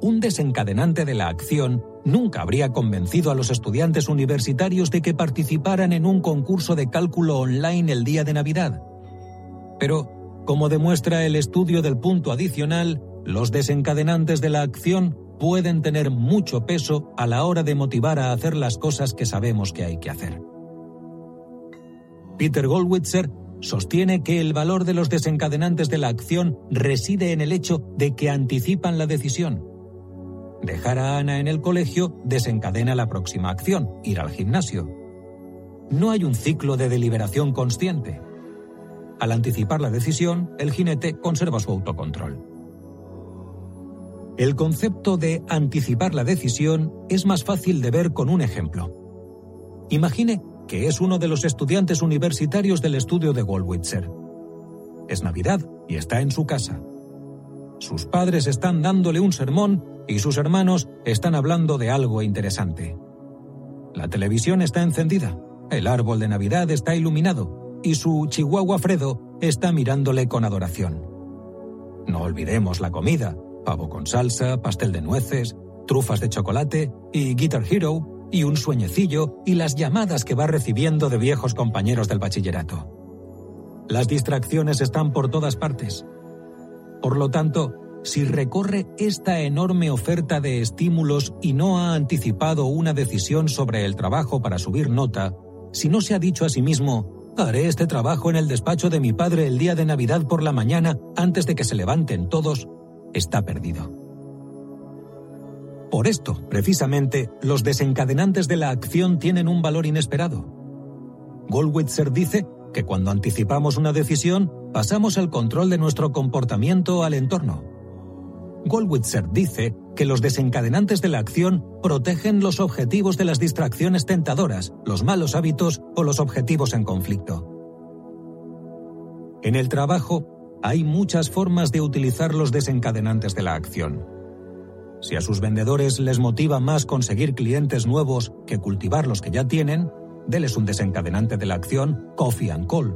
Un desencadenante de la acción nunca habría convencido a los estudiantes universitarios de que participaran en un concurso de cálculo online el día de Navidad. Pero como demuestra el estudio del punto adicional, los desencadenantes de la acción pueden tener mucho peso a la hora de motivar a hacer las cosas que sabemos que hay que hacer. Peter Goldwitzer sostiene que el valor de los desencadenantes de la acción reside en el hecho de que anticipan la decisión. Dejar a Ana en el colegio desencadena la próxima acción, ir al gimnasio. No hay un ciclo de deliberación consciente. Al anticipar la decisión, el jinete conserva su autocontrol. El concepto de anticipar la decisión es más fácil de ver con un ejemplo. Imagine que es uno de los estudiantes universitarios del estudio de Goldwitzer. Es Navidad y está en su casa. Sus padres están dándole un sermón y sus hermanos están hablando de algo interesante. La televisión está encendida, el árbol de Navidad está iluminado y su chihuahua Fredo está mirándole con adoración. No olvidemos la comida, pavo con salsa, pastel de nueces, trufas de chocolate y Guitar Hero y un sueñecillo y las llamadas que va recibiendo de viejos compañeros del bachillerato. Las distracciones están por todas partes. Por lo tanto, si recorre esta enorme oferta de estímulos y no ha anticipado una decisión sobre el trabajo para subir nota, si no se ha dicho a sí mismo, Haré este trabajo en el despacho de mi padre el día de Navidad por la mañana antes de que se levanten todos. Está perdido. Por esto, precisamente, los desencadenantes de la acción tienen un valor inesperado. Goldwitzer dice que cuando anticipamos una decisión, pasamos el control de nuestro comportamiento al entorno. Goldwitzer dice que los desencadenantes de la acción protegen los objetivos de las distracciones tentadoras, los malos hábitos o los objetivos en conflicto. En el trabajo hay muchas formas de utilizar los desencadenantes de la acción. Si a sus vendedores les motiva más conseguir clientes nuevos que cultivar los que ya tienen, déles un desencadenante de la acción Coffee and Call.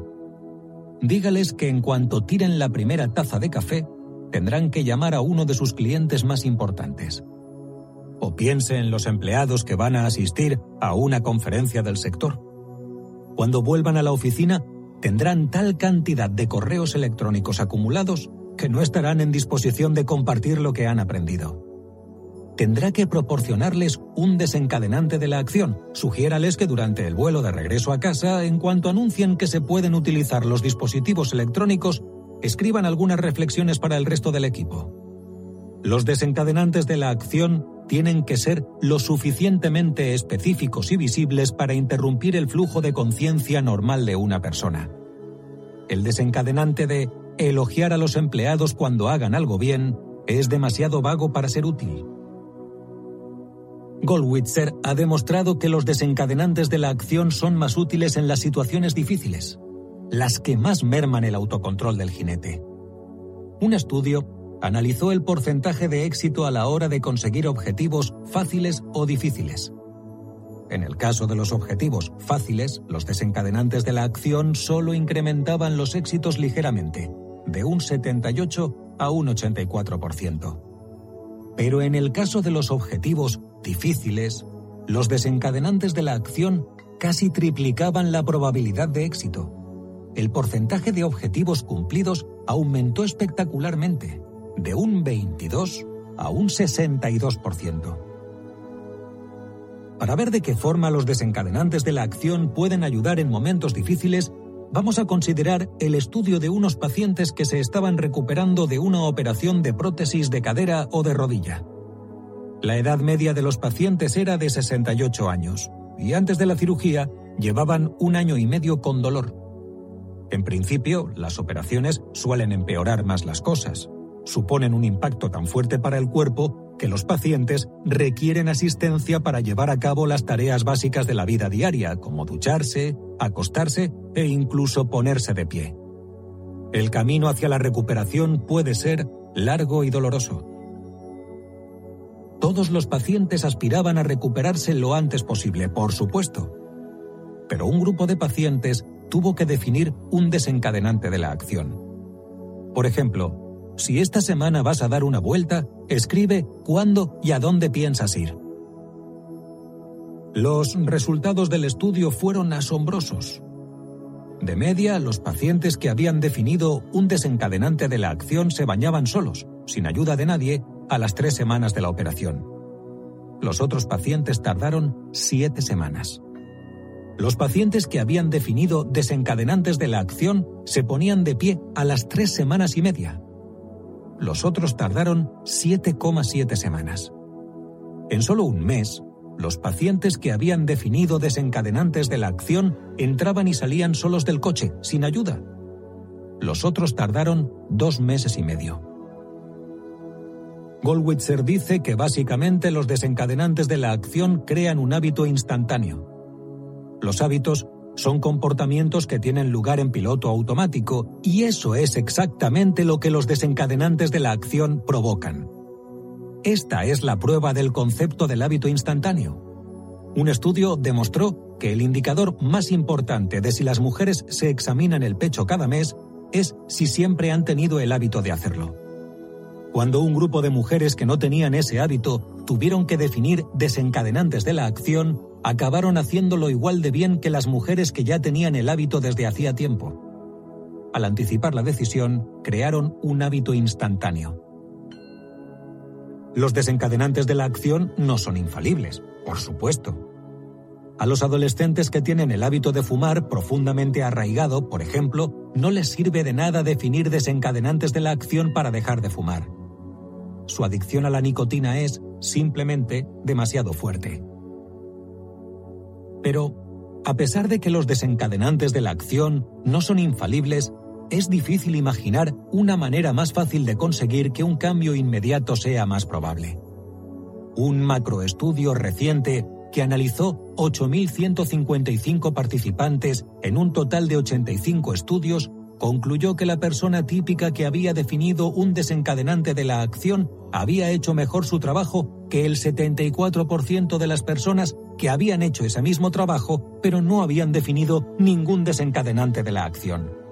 Dígales que en cuanto tiren la primera taza de café, tendrán que llamar a uno de sus clientes más importantes. O piense en los empleados que van a asistir a una conferencia del sector. Cuando vuelvan a la oficina, tendrán tal cantidad de correos electrónicos acumulados que no estarán en disposición de compartir lo que han aprendido. Tendrá que proporcionarles un desencadenante de la acción. Sugiérales que durante el vuelo de regreso a casa, en cuanto anuncien que se pueden utilizar los dispositivos electrónicos, escriban algunas reflexiones para el resto del equipo. Los desencadenantes de la acción tienen que ser lo suficientemente específicos y visibles para interrumpir el flujo de conciencia normal de una persona. El desencadenante de elogiar a los empleados cuando hagan algo bien es demasiado vago para ser útil. Goldwitzer ha demostrado que los desencadenantes de la acción son más útiles en las situaciones difíciles las que más merman el autocontrol del jinete. Un estudio analizó el porcentaje de éxito a la hora de conseguir objetivos fáciles o difíciles. En el caso de los objetivos fáciles, los desencadenantes de la acción solo incrementaban los éxitos ligeramente, de un 78 a un 84%. Pero en el caso de los objetivos difíciles, los desencadenantes de la acción casi triplicaban la probabilidad de éxito. El porcentaje de objetivos cumplidos aumentó espectacularmente, de un 22 a un 62%. Para ver de qué forma los desencadenantes de la acción pueden ayudar en momentos difíciles, vamos a considerar el estudio de unos pacientes que se estaban recuperando de una operación de prótesis de cadera o de rodilla. La edad media de los pacientes era de 68 años y antes de la cirugía llevaban un año y medio con dolor. En principio, las operaciones suelen empeorar más las cosas. Suponen un impacto tan fuerte para el cuerpo que los pacientes requieren asistencia para llevar a cabo las tareas básicas de la vida diaria, como ducharse, acostarse e incluso ponerse de pie. El camino hacia la recuperación puede ser largo y doloroso. Todos los pacientes aspiraban a recuperarse lo antes posible, por supuesto. Pero un grupo de pacientes tuvo que definir un desencadenante de la acción. Por ejemplo, si esta semana vas a dar una vuelta, escribe cuándo y a dónde piensas ir. Los resultados del estudio fueron asombrosos. De media, los pacientes que habían definido un desencadenante de la acción se bañaban solos, sin ayuda de nadie, a las tres semanas de la operación. Los otros pacientes tardaron siete semanas. Los pacientes que habían definido desencadenantes de la acción se ponían de pie a las tres semanas y media. Los otros tardaron 7,7 semanas. En solo un mes, los pacientes que habían definido desencadenantes de la acción entraban y salían solos del coche, sin ayuda. Los otros tardaron dos meses y medio. Goldwitzer dice que básicamente los desencadenantes de la acción crean un hábito instantáneo. Los hábitos son comportamientos que tienen lugar en piloto automático y eso es exactamente lo que los desencadenantes de la acción provocan. Esta es la prueba del concepto del hábito instantáneo. Un estudio demostró que el indicador más importante de si las mujeres se examinan el pecho cada mes es si siempre han tenido el hábito de hacerlo. Cuando un grupo de mujeres que no tenían ese hábito tuvieron que definir desencadenantes de la acción, acabaron haciéndolo igual de bien que las mujeres que ya tenían el hábito desde hacía tiempo. Al anticipar la decisión, crearon un hábito instantáneo. Los desencadenantes de la acción no son infalibles, por supuesto. A los adolescentes que tienen el hábito de fumar profundamente arraigado, por ejemplo, no les sirve de nada definir desencadenantes de la acción para dejar de fumar. Su adicción a la nicotina es, simplemente, demasiado fuerte. Pero, a pesar de que los desencadenantes de la acción no son infalibles, es difícil imaginar una manera más fácil de conseguir que un cambio inmediato sea más probable. Un macroestudio reciente que analizó 8.155 participantes en un total de 85 estudios concluyó que la persona típica que había definido un desencadenante de la acción había hecho mejor su trabajo que el 74% de las personas que habían hecho ese mismo trabajo pero no habían definido ningún desencadenante de la acción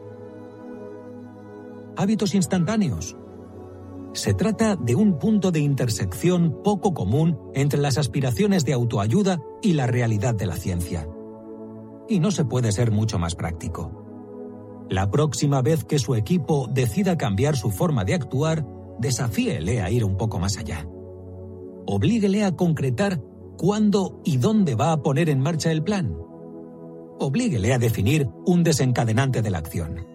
hábitos instantáneos. Se trata de un punto de intersección poco común entre las aspiraciones de autoayuda y la realidad de la ciencia. Y no se puede ser mucho más práctico. La próxima vez que su equipo decida cambiar su forma de actuar, desafíele a ir un poco más allá. Oblíguele a concretar cuándo y dónde va a poner en marcha el plan. Oblíguele a definir un desencadenante de la acción.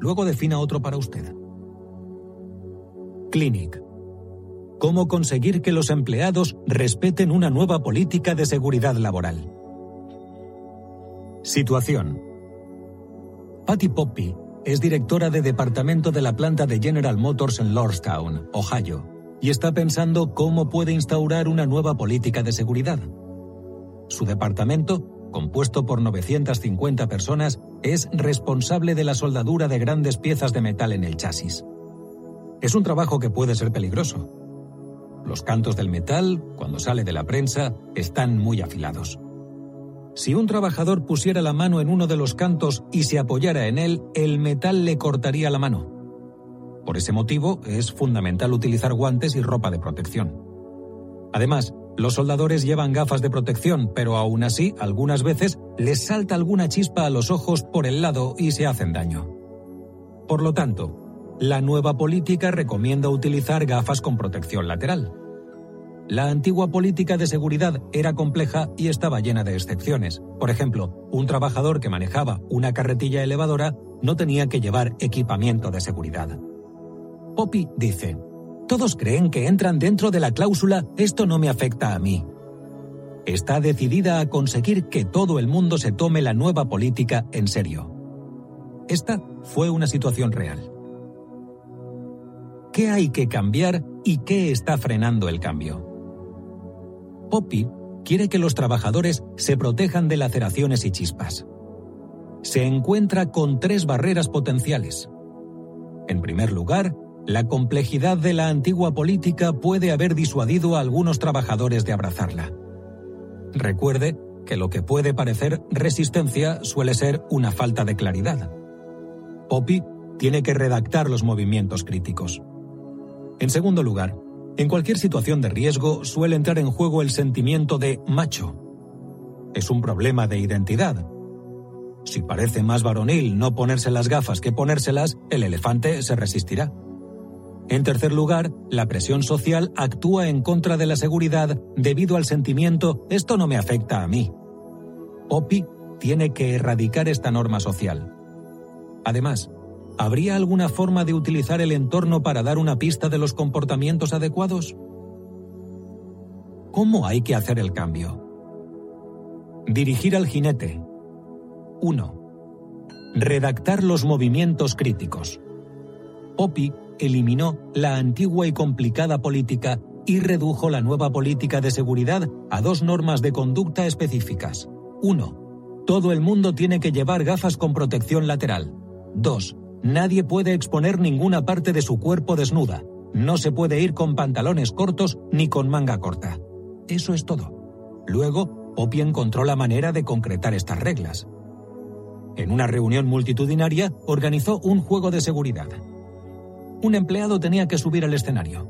Luego defina otro para usted. Clinic. ¿Cómo conseguir que los empleados respeten una nueva política de seguridad laboral? Situación. Patty Poppy es directora de departamento de la planta de General Motors en Lordstown, Ohio, y está pensando cómo puede instaurar una nueva política de seguridad. Su departamento compuesto por 950 personas, es responsable de la soldadura de grandes piezas de metal en el chasis. Es un trabajo que puede ser peligroso. Los cantos del metal, cuando sale de la prensa, están muy afilados. Si un trabajador pusiera la mano en uno de los cantos y se apoyara en él, el metal le cortaría la mano. Por ese motivo, es fundamental utilizar guantes y ropa de protección. Además, los soldadores llevan gafas de protección, pero aún así, algunas veces les salta alguna chispa a los ojos por el lado y se hacen daño. Por lo tanto, la nueva política recomienda utilizar gafas con protección lateral. La antigua política de seguridad era compleja y estaba llena de excepciones. Por ejemplo, un trabajador que manejaba una carretilla elevadora no tenía que llevar equipamiento de seguridad. Poppy dice, todos creen que entran dentro de la cláusula esto no me afecta a mí. Está decidida a conseguir que todo el mundo se tome la nueva política en serio. Esta fue una situación real. ¿Qué hay que cambiar y qué está frenando el cambio? Poppy quiere que los trabajadores se protejan de laceraciones y chispas. Se encuentra con tres barreras potenciales. En primer lugar, la complejidad de la antigua política puede haber disuadido a algunos trabajadores de abrazarla. Recuerde que lo que puede parecer resistencia suele ser una falta de claridad. Poppy tiene que redactar los movimientos críticos. En segundo lugar, en cualquier situación de riesgo suele entrar en juego el sentimiento de macho. Es un problema de identidad. Si parece más varonil no ponerse las gafas que ponérselas, el elefante se resistirá. En tercer lugar, la presión social actúa en contra de la seguridad debido al sentimiento esto no me afecta a mí. Poppy tiene que erradicar esta norma social. Además, ¿Habría alguna forma de utilizar el entorno para dar una pista de los comportamientos adecuados? ¿Cómo hay que hacer el cambio? Dirigir al jinete. 1. Redactar los movimientos críticos. Poppy eliminó la antigua y complicada política y redujo la nueva política de seguridad a dos normas de conducta específicas. 1. Todo el mundo tiene que llevar gafas con protección lateral. 2. Nadie puede exponer ninguna parte de su cuerpo desnuda. No se puede ir con pantalones cortos ni con manga corta. Eso es todo. Luego, Poppy encontró la manera de concretar estas reglas. En una reunión multitudinaria, organizó un juego de seguridad. Un empleado tenía que subir al escenario.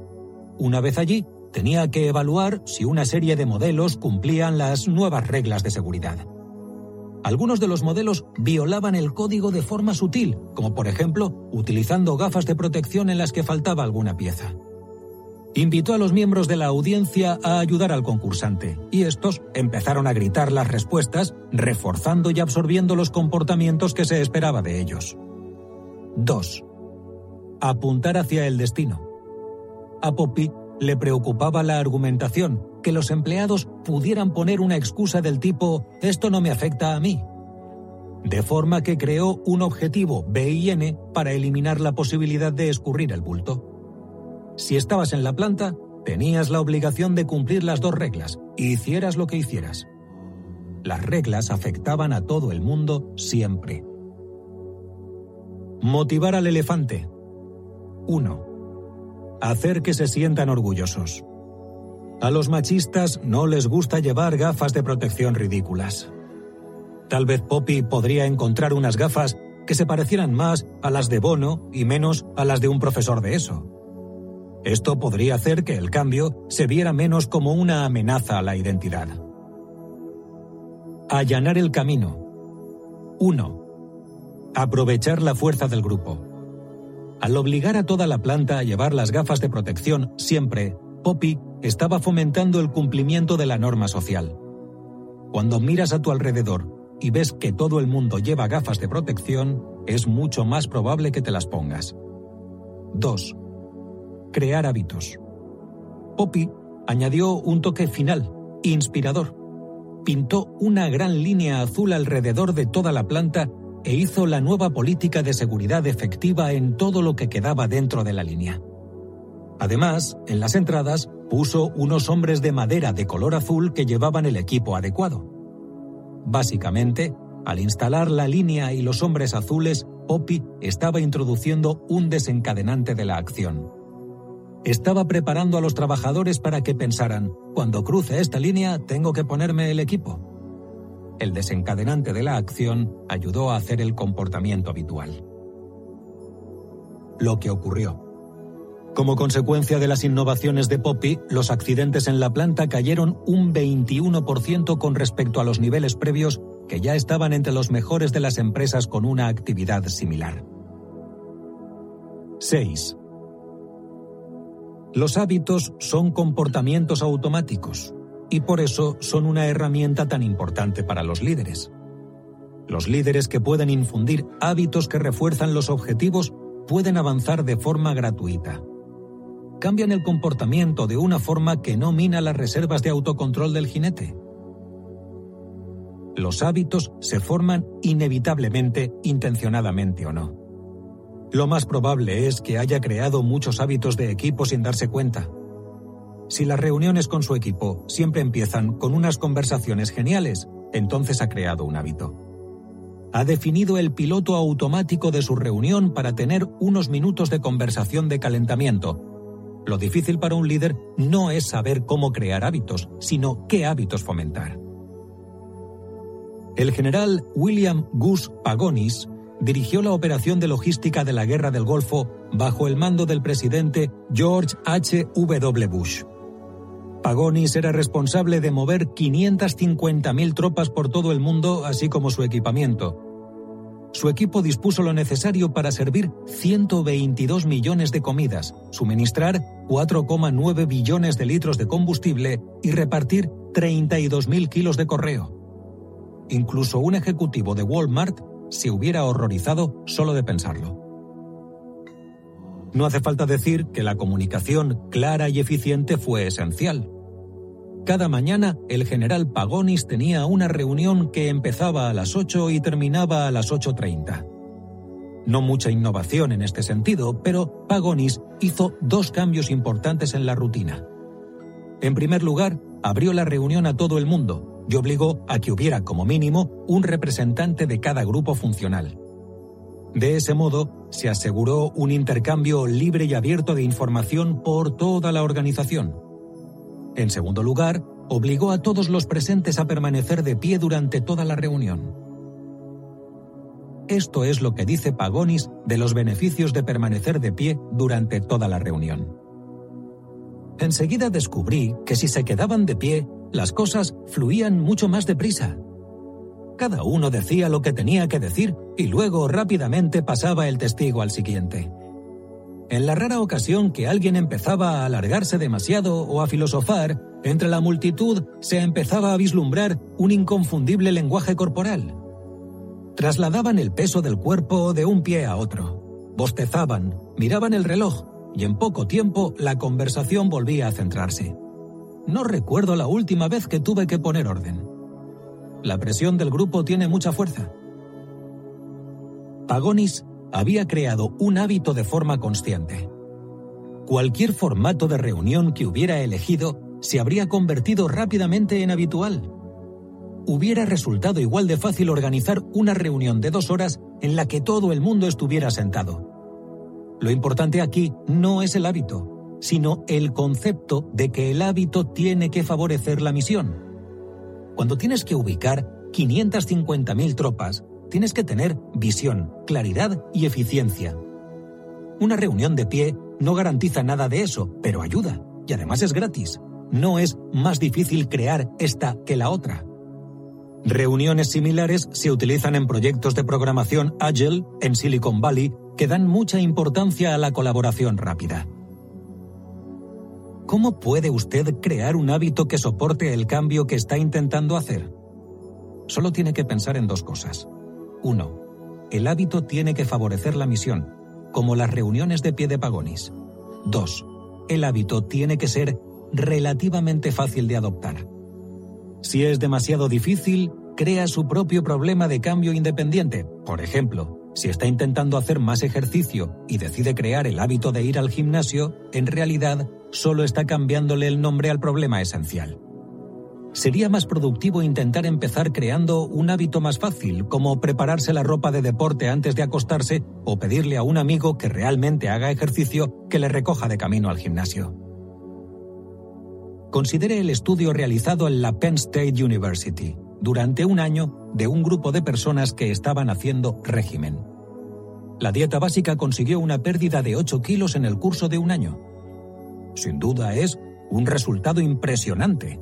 Una vez allí, tenía que evaluar si una serie de modelos cumplían las nuevas reglas de seguridad. Algunos de los modelos violaban el código de forma sutil, como por ejemplo utilizando gafas de protección en las que faltaba alguna pieza. Invitó a los miembros de la audiencia a ayudar al concursante, y estos empezaron a gritar las respuestas, reforzando y absorbiendo los comportamientos que se esperaba de ellos. 2. Apuntar hacia el destino. A Poppy le preocupaba la argumentación, que los empleados pudieran poner una excusa del tipo esto no me afecta a mí. De forma que creó un objetivo B y N para eliminar la posibilidad de escurrir el bulto. Si estabas en la planta, tenías la obligación de cumplir las dos reglas, hicieras lo que hicieras. Las reglas afectaban a todo el mundo siempre. Motivar al elefante. 1. Hacer que se sientan orgullosos. A los machistas no les gusta llevar gafas de protección ridículas. Tal vez Poppy podría encontrar unas gafas que se parecieran más a las de Bono y menos a las de un profesor de eso. Esto podría hacer que el cambio se viera menos como una amenaza a la identidad. Allanar el camino. 1. Aprovechar la fuerza del grupo. Al obligar a toda la planta a llevar las gafas de protección siempre, Poppy estaba fomentando el cumplimiento de la norma social. Cuando miras a tu alrededor y ves que todo el mundo lleva gafas de protección, es mucho más probable que te las pongas. 2. Crear hábitos. Poppy añadió un toque final, inspirador. Pintó una gran línea azul alrededor de toda la planta e hizo la nueva política de seguridad efectiva en todo lo que quedaba dentro de la línea. Además, en las entradas puso unos hombres de madera de color azul que llevaban el equipo adecuado. Básicamente, al instalar la línea y los hombres azules, Poppy estaba introduciendo un desencadenante de la acción. Estaba preparando a los trabajadores para que pensaran, cuando cruce esta línea tengo que ponerme el equipo. El desencadenante de la acción ayudó a hacer el comportamiento habitual. lo que ocurrió. Como consecuencia de las innovaciones de Poppy, los accidentes en la planta cayeron un 21% con respecto a los niveles previos que ya estaban entre los mejores de las empresas con una actividad similar. 6. Los hábitos son comportamientos automáticos y por eso son una herramienta tan importante para los líderes. Los líderes que pueden infundir hábitos que refuerzan los objetivos pueden avanzar de forma gratuita. Cambian el comportamiento de una forma que no mina las reservas de autocontrol del jinete. Los hábitos se forman inevitablemente, intencionadamente o no. Lo más probable es que haya creado muchos hábitos de equipo sin darse cuenta si las reuniones con su equipo siempre empiezan con unas conversaciones geniales, entonces ha creado un hábito. Ha definido el piloto automático de su reunión para tener unos minutos de conversación de calentamiento. Lo difícil para un líder no es saber cómo crear hábitos, sino qué hábitos fomentar. El general William Gus Pagonis dirigió la operación de logística de la Guerra del Golfo bajo el mando del presidente George H. W. Bush. Pagonis era responsable de mover 550.000 tropas por todo el mundo, así como su equipamiento. Su equipo dispuso lo necesario para servir 122 millones de comidas, suministrar 4,9 billones de litros de combustible y repartir 32.000 kilos de correo. Incluso un ejecutivo de Walmart se hubiera horrorizado solo de pensarlo. No hace falta decir que la comunicación clara y eficiente fue esencial. Cada mañana el general Pagonis tenía una reunión que empezaba a las 8 y terminaba a las 8.30. No mucha innovación en este sentido, pero Pagonis hizo dos cambios importantes en la rutina. En primer lugar, abrió la reunión a todo el mundo y obligó a que hubiera como mínimo un representante de cada grupo funcional. De ese modo, se aseguró un intercambio libre y abierto de información por toda la organización. En segundo lugar, obligó a todos los presentes a permanecer de pie durante toda la reunión. Esto es lo que dice Pagonis de los beneficios de permanecer de pie durante toda la reunión. Enseguida descubrí que si se quedaban de pie, las cosas fluían mucho más deprisa cada uno decía lo que tenía que decir y luego rápidamente pasaba el testigo al siguiente. En la rara ocasión que alguien empezaba a alargarse demasiado o a filosofar, entre la multitud se empezaba a vislumbrar un inconfundible lenguaje corporal. Trasladaban el peso del cuerpo de un pie a otro, bostezaban, miraban el reloj y en poco tiempo la conversación volvía a centrarse. No recuerdo la última vez que tuve que poner orden. La presión del grupo tiene mucha fuerza. Pagonis había creado un hábito de forma consciente. Cualquier formato de reunión que hubiera elegido se habría convertido rápidamente en habitual. Hubiera resultado igual de fácil organizar una reunión de dos horas en la que todo el mundo estuviera sentado. Lo importante aquí no es el hábito, sino el concepto de que el hábito tiene que favorecer la misión. Cuando tienes que ubicar 550.000 tropas, tienes que tener visión, claridad y eficiencia. Una reunión de pie no garantiza nada de eso, pero ayuda, y además es gratis. No es más difícil crear esta que la otra. Reuniones similares se utilizan en proyectos de programación Agile en Silicon Valley que dan mucha importancia a la colaboración rápida. ¿Cómo puede usted crear un hábito que soporte el cambio que está intentando hacer? Solo tiene que pensar en dos cosas. Uno, el hábito tiene que favorecer la misión, como las reuniones de pie de pagonis. Dos, el hábito tiene que ser relativamente fácil de adoptar. Si es demasiado difícil, crea su propio problema de cambio independiente. Por ejemplo, si está intentando hacer más ejercicio y decide crear el hábito de ir al gimnasio, en realidad solo está cambiándole el nombre al problema esencial. Sería más productivo intentar empezar creando un hábito más fácil, como prepararse la ropa de deporte antes de acostarse o pedirle a un amigo que realmente haga ejercicio que le recoja de camino al gimnasio. Considere el estudio realizado en la Penn State University durante un año de un grupo de personas que estaban haciendo régimen. la dieta básica consiguió una pérdida de 8 kilos en el curso de un año. Sin duda es un resultado impresionante.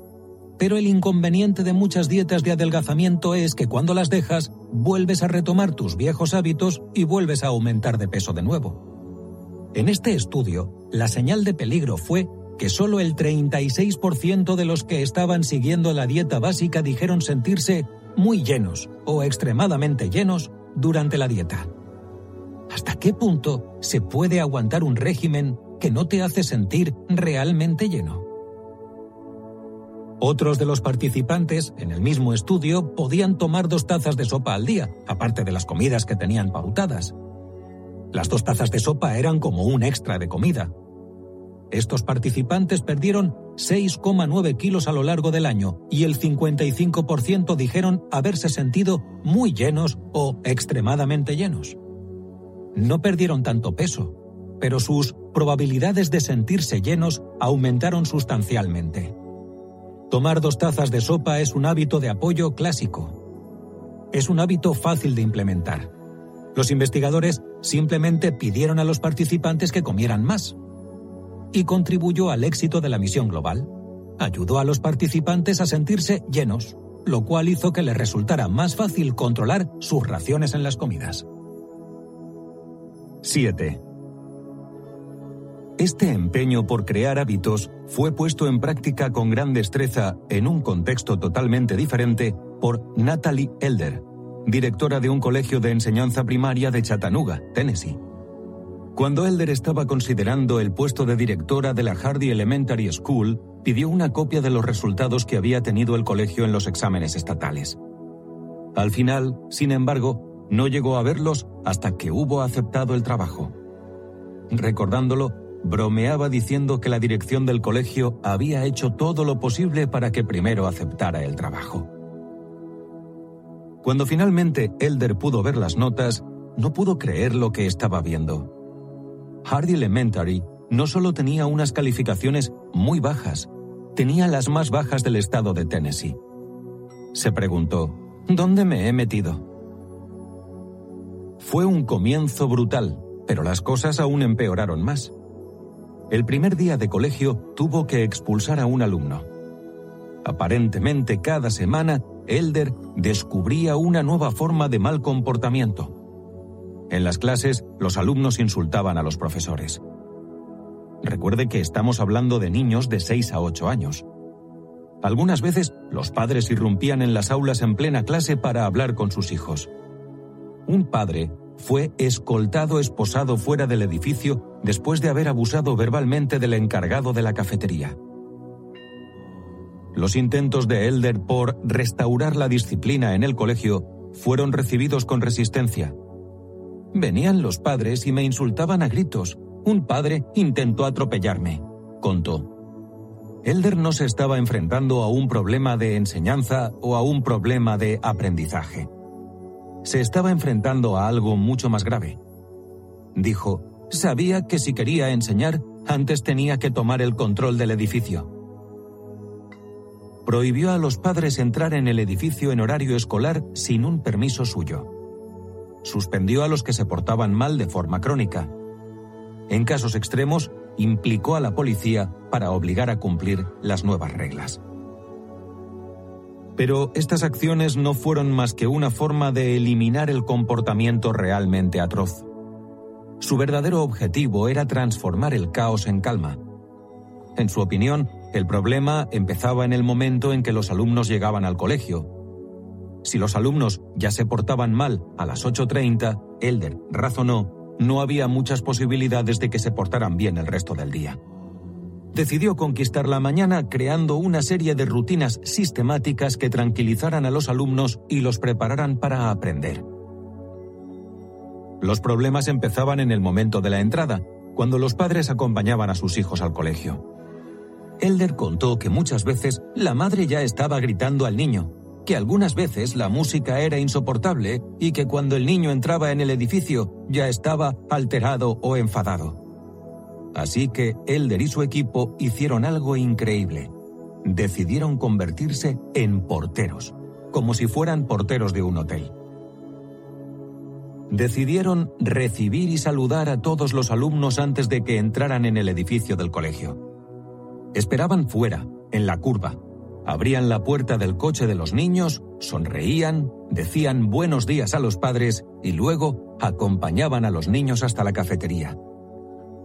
Pero el inconveniente de muchas dietas de adelgazamiento es que cuando las dejas, vuelves a retomar tus viejos hábitos y vuelves a aumentar de peso de nuevo. En este estudio, la señal de peligro fue que solo el 36% de los que estaban siguiendo la dieta básica dijeron sentirse muy llenos o extremadamente llenos durante la dieta. ¿Hasta qué punto se puede aguantar un régimen que no te hace sentir realmente lleno? Otros de los participantes en el mismo estudio podían tomar dos tazas de sopa al día, aparte de las comidas que tenían pautadas. Las dos tazas de sopa eran como un extra de comida. Estos participantes perdieron 6,9 kilos a lo largo del año y el 55% dijeron haberse sentido muy llenos o extremadamente llenos. No perdieron tanto peso, pero sus probabilidades de sentirse llenos aumentaron sustancialmente. Tomar dos tazas de sopa es un hábito de apoyo clásico. Es un hábito fácil de implementar. Los investigadores simplemente pidieron a los participantes que comieran más. Y contribuyó al éxito de la misión global. Ayudó a los participantes a sentirse llenos, lo cual hizo que les resultara más fácil controlar sus raciones en las comidas. 7. Este empeño por crear hábitos fue puesto en práctica con gran destreza en un contexto totalmente diferente por Natalie Elder, directora de un colegio de enseñanza primaria de Chattanooga, Tennessee. Cuando Elder estaba considerando el puesto de directora de la Hardy Elementary School, pidió una copia de los resultados que había tenido el colegio en los exámenes estatales. Al final, sin embargo, no llegó a verlos hasta que hubo aceptado el trabajo. Recordándolo, bromeaba diciendo que la dirección del colegio había hecho todo lo posible para que primero aceptara el trabajo. Cuando finalmente Elder pudo ver las notas, no pudo creer lo que estaba viendo. Hardy Elementary no solo tenía unas calificaciones muy bajas, tenía las más bajas del estado de Tennessee. Se preguntó, ¿dónde me he metido? Fue un comienzo brutal, pero las cosas aún empeoraron más. El primer día de colegio tuvo que expulsar a un alumno. Aparentemente cada semana, Elder descubría una nueva forma de mal comportamiento. En las clases, los alumnos insultaban a los profesores. Recuerde que estamos hablando de niños de 6 a 8 años. Algunas veces, los padres irrumpían en las aulas en plena clase para hablar con sus hijos. Un padre fue escoltado esposado fuera del edificio después de haber abusado verbalmente del encargado de la cafetería. Los intentos de Elder por restaurar la disciplina en el colegio fueron recibidos con resistencia. Venían los padres y me insultaban a gritos. Un padre intentó atropellarme, contó. Elder no se estaba enfrentando a un problema de enseñanza o a un problema de aprendizaje se estaba enfrentando a algo mucho más grave. Dijo, sabía que si quería enseñar, antes tenía que tomar el control del edificio. Prohibió a los padres entrar en el edificio en horario escolar sin un permiso suyo. Suspendió a los que se portaban mal de forma crónica. En casos extremos, implicó a la policía para obligar a cumplir las nuevas reglas. Pero estas acciones no fueron más que una forma de eliminar el comportamiento realmente atroz. Su verdadero objetivo era transformar el caos en calma. En su opinión, el problema empezaba en el momento en que los alumnos llegaban al colegio. Si los alumnos ya se portaban mal a las 8.30, Elder razonó, no había muchas posibilidades de que se portaran bien el resto del día decidió conquistar la mañana creando una serie de rutinas sistemáticas que tranquilizaran a los alumnos y los prepararan para aprender. Los problemas empezaban en el momento de la entrada, cuando los padres acompañaban a sus hijos al colegio. Elder contó que muchas veces la madre ya estaba gritando al niño, que algunas veces la música era insoportable y que cuando el niño entraba en el edificio ya estaba alterado o enfadado. Así que Elder y su equipo hicieron algo increíble. Decidieron convertirse en porteros, como si fueran porteros de un hotel. decidieron recibir y saludar a todos los alumnos antes de que entraran en el edificio del colegio. Esperaban fuera, en la curva. Abrían la puerta del coche de los niños, sonreían, decían buenos días a los padres y luego acompañaban a los niños hasta la cafetería.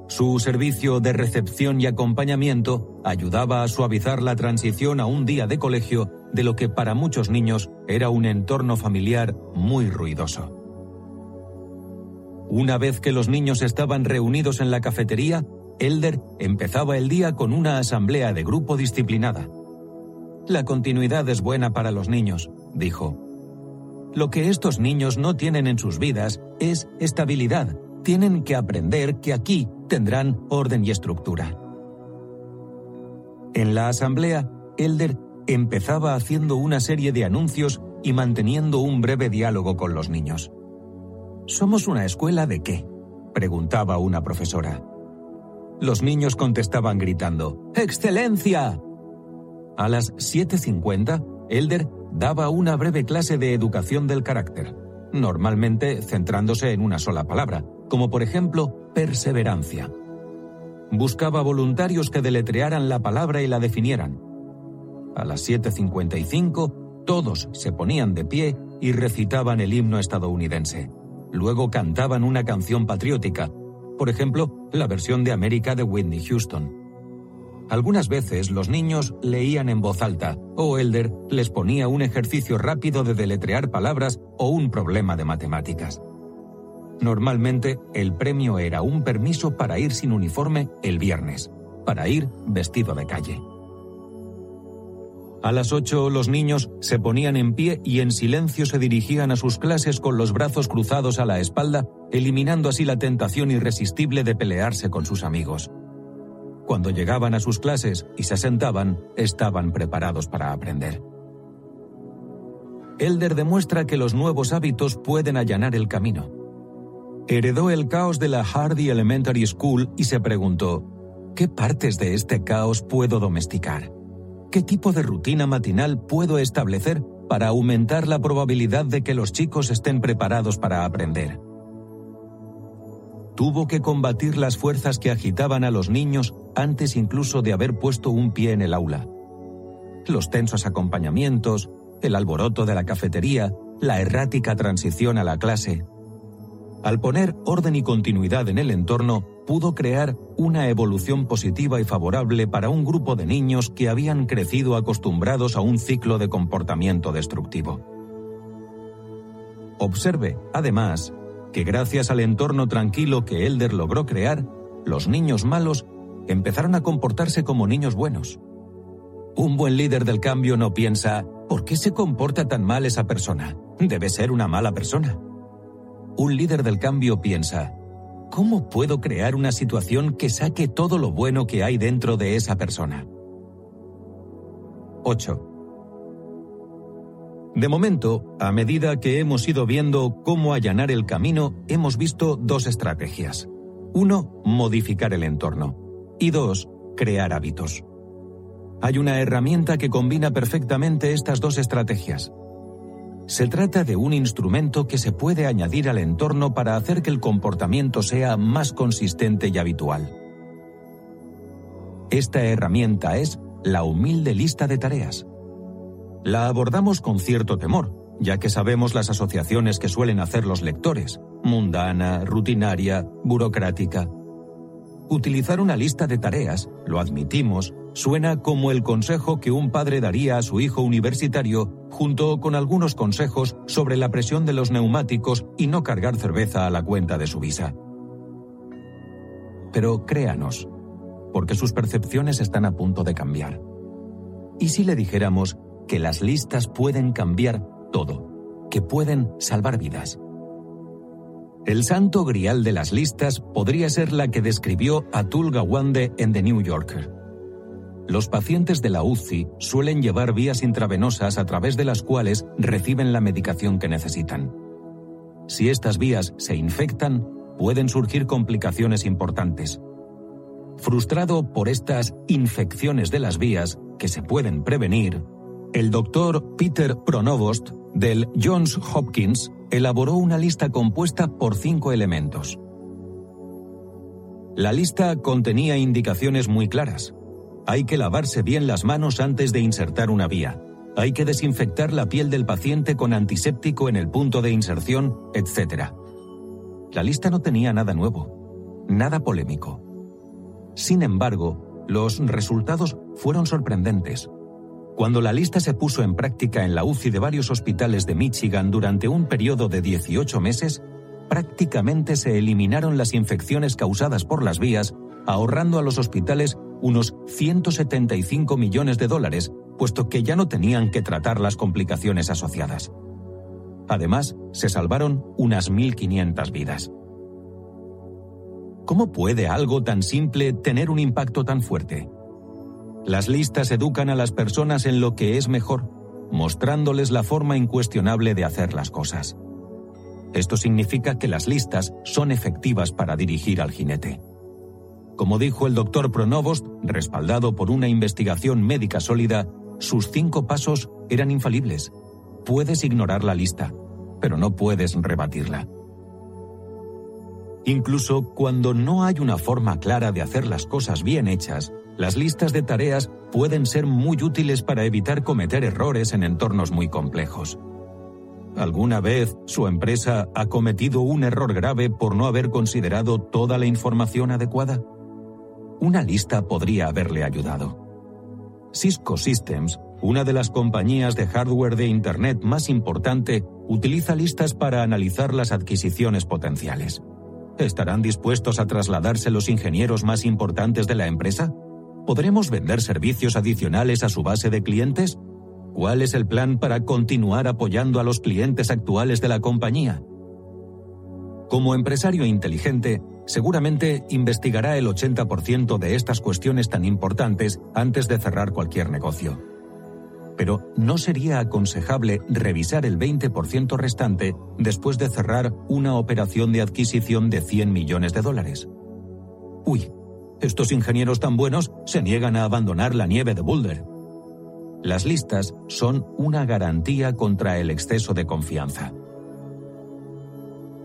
Su servicio de recepción y acompañamiento ayudaba a suavizar la transición a un día de colegio de lo que para muchos niños era un entorno familiar muy ruidoso. Una vez que los niños estaban reunidos en la cafetería, Elder empezaba el día con una asamblea de grupo disciplinada. La continuidad es buena para los niños, dijo. Lo que estos niños no tienen en sus vidas es estabilidad. Tienen que aprender que aquí tendrán orden y estructura. En la asamblea, Elder empezaba haciendo una serie de anuncios y manteniendo un breve diálogo con los niños. ¿Somos una escuela de qué? preguntaba una profesora. Los niños contestaban gritando, ¡Excelencia! A las 7.50, Elder daba una breve clase de educación del carácter, normalmente centrándose en una sola palabra, como por ejemplo perseverancia. Buscaba voluntarios que deletrearan la palabra y la definieran. A las 7.55, todos se ponían de pie y recitaban el himno estadounidense. Luego cantaban una canción patriótica, por ejemplo, la versión de América de Whitney Houston. Algunas veces los niños leían en voz alta o Elder les ponía un ejercicio rápido de deletrear palabras o un problema de matemáticas. Normalmente el premio era un permiso para ir sin uniforme el viernes, para ir vestido de calle. A las ocho los niños se ponían en pie y en silencio se dirigían a sus clases con los brazos cruzados a la espalda, eliminando así la tentación irresistible de pelearse con sus amigos. Cuando llegaban a sus clases y se sentaban, estaban preparados para aprender. Elder demuestra que los nuevos hábitos pueden allanar el camino. Heredó el caos de la Hardy Elementary School y se preguntó, ¿qué partes de este caos puedo domesticar? ¿Qué tipo de rutina matinal puedo establecer para aumentar la probabilidad de que los chicos estén preparados para aprender? Tuvo que combatir las fuerzas que agitaban a los niños antes incluso de haber puesto un pie en el aula. Los tensos acompañamientos, el alboroto de la cafetería, la errática transición a la clase. Al poner orden y continuidad en el entorno, pudo crear una evolución positiva y favorable para un grupo de niños que habían crecido acostumbrados a un ciclo de comportamiento destructivo. Observe, además, que gracias al entorno tranquilo que Elder logró crear, los niños malos empezaron a comportarse como niños buenos. Un buen líder del cambio no piensa, ¿por qué se comporta tan mal esa persona? Debe ser una mala persona. Un líder del cambio piensa, ¿Cómo puedo crear una situación que saque todo lo bueno que hay dentro de esa persona? 8. De momento, a medida que hemos ido viendo cómo allanar el camino, hemos visto dos estrategias. Uno, modificar el entorno. Y dos, crear hábitos. Hay una herramienta que combina perfectamente estas dos estrategias. Se trata de un instrumento que se puede añadir al entorno para hacer que el comportamiento sea más consistente y habitual. Esta herramienta es la humilde lista de tareas. La abordamos con cierto temor, ya que sabemos las asociaciones que suelen hacer los lectores, mundana, rutinaria, burocrática. Utilizar una lista de tareas, lo admitimos, suena como el consejo que un padre daría a su hijo universitario, junto con algunos consejos sobre la presión de los neumáticos y no cargar cerveza a la cuenta de su visa. Pero créanos, porque sus percepciones están a punto de cambiar. ¿Y si le dijéramos que las listas pueden cambiar todo, que pueden salvar vidas? El santo grial de las listas podría ser la que describió Atul Gawande en The New Yorker. Los pacientes de la UCI suelen llevar vías intravenosas a través de las cuales reciben la medicación que necesitan. Si estas vías se infectan, pueden surgir complicaciones importantes. Frustrado por estas infecciones de las vías que se pueden prevenir, el doctor Peter Pronovost del Johns Hopkins elaboró una lista compuesta por cinco elementos. La lista contenía indicaciones muy claras. Hay que lavarse bien las manos antes de insertar una vía. Hay que desinfectar la piel del paciente con antiséptico en el punto de inserción, etc. La lista no tenía nada nuevo, nada polémico. Sin embargo, los resultados fueron sorprendentes. Cuando la lista se puso en práctica en la UCI de varios hospitales de Michigan durante un periodo de 18 meses, prácticamente se eliminaron las infecciones causadas por las vías, ahorrando a los hospitales unos 175 millones de dólares, puesto que ya no tenían que tratar las complicaciones asociadas. Además, se salvaron unas 1.500 vidas. ¿Cómo puede algo tan simple tener un impacto tan fuerte? Las listas educan a las personas en lo que es mejor, mostrándoles la forma incuestionable de hacer las cosas. Esto significa que las listas son efectivas para dirigir al jinete. Como dijo el doctor Pronovost, respaldado por una investigación médica sólida, sus cinco pasos eran infalibles. Puedes ignorar la lista, pero no puedes rebatirla. Incluso cuando no hay una forma clara de hacer las cosas bien hechas, las listas de tareas pueden ser muy útiles para evitar cometer errores en entornos muy complejos. ¿Alguna vez su empresa ha cometido un error grave por no haber considerado toda la información adecuada? Una lista podría haberle ayudado. Cisco Systems, una de las compañías de hardware de Internet más importante, utiliza listas para analizar las adquisiciones potenciales. ¿Estarán dispuestos a trasladarse los ingenieros más importantes de la empresa? ¿Podremos vender servicios adicionales a su base de clientes? ¿Cuál es el plan para continuar apoyando a los clientes actuales de la compañía? Como empresario inteligente, seguramente investigará el 80% de estas cuestiones tan importantes antes de cerrar cualquier negocio. Pero ¿no sería aconsejable revisar el 20% restante después de cerrar una operación de adquisición de 100 millones de dólares? Uy, estos ingenieros tan buenos se niegan a abandonar la nieve de Boulder. Las listas son una garantía contra el exceso de confianza.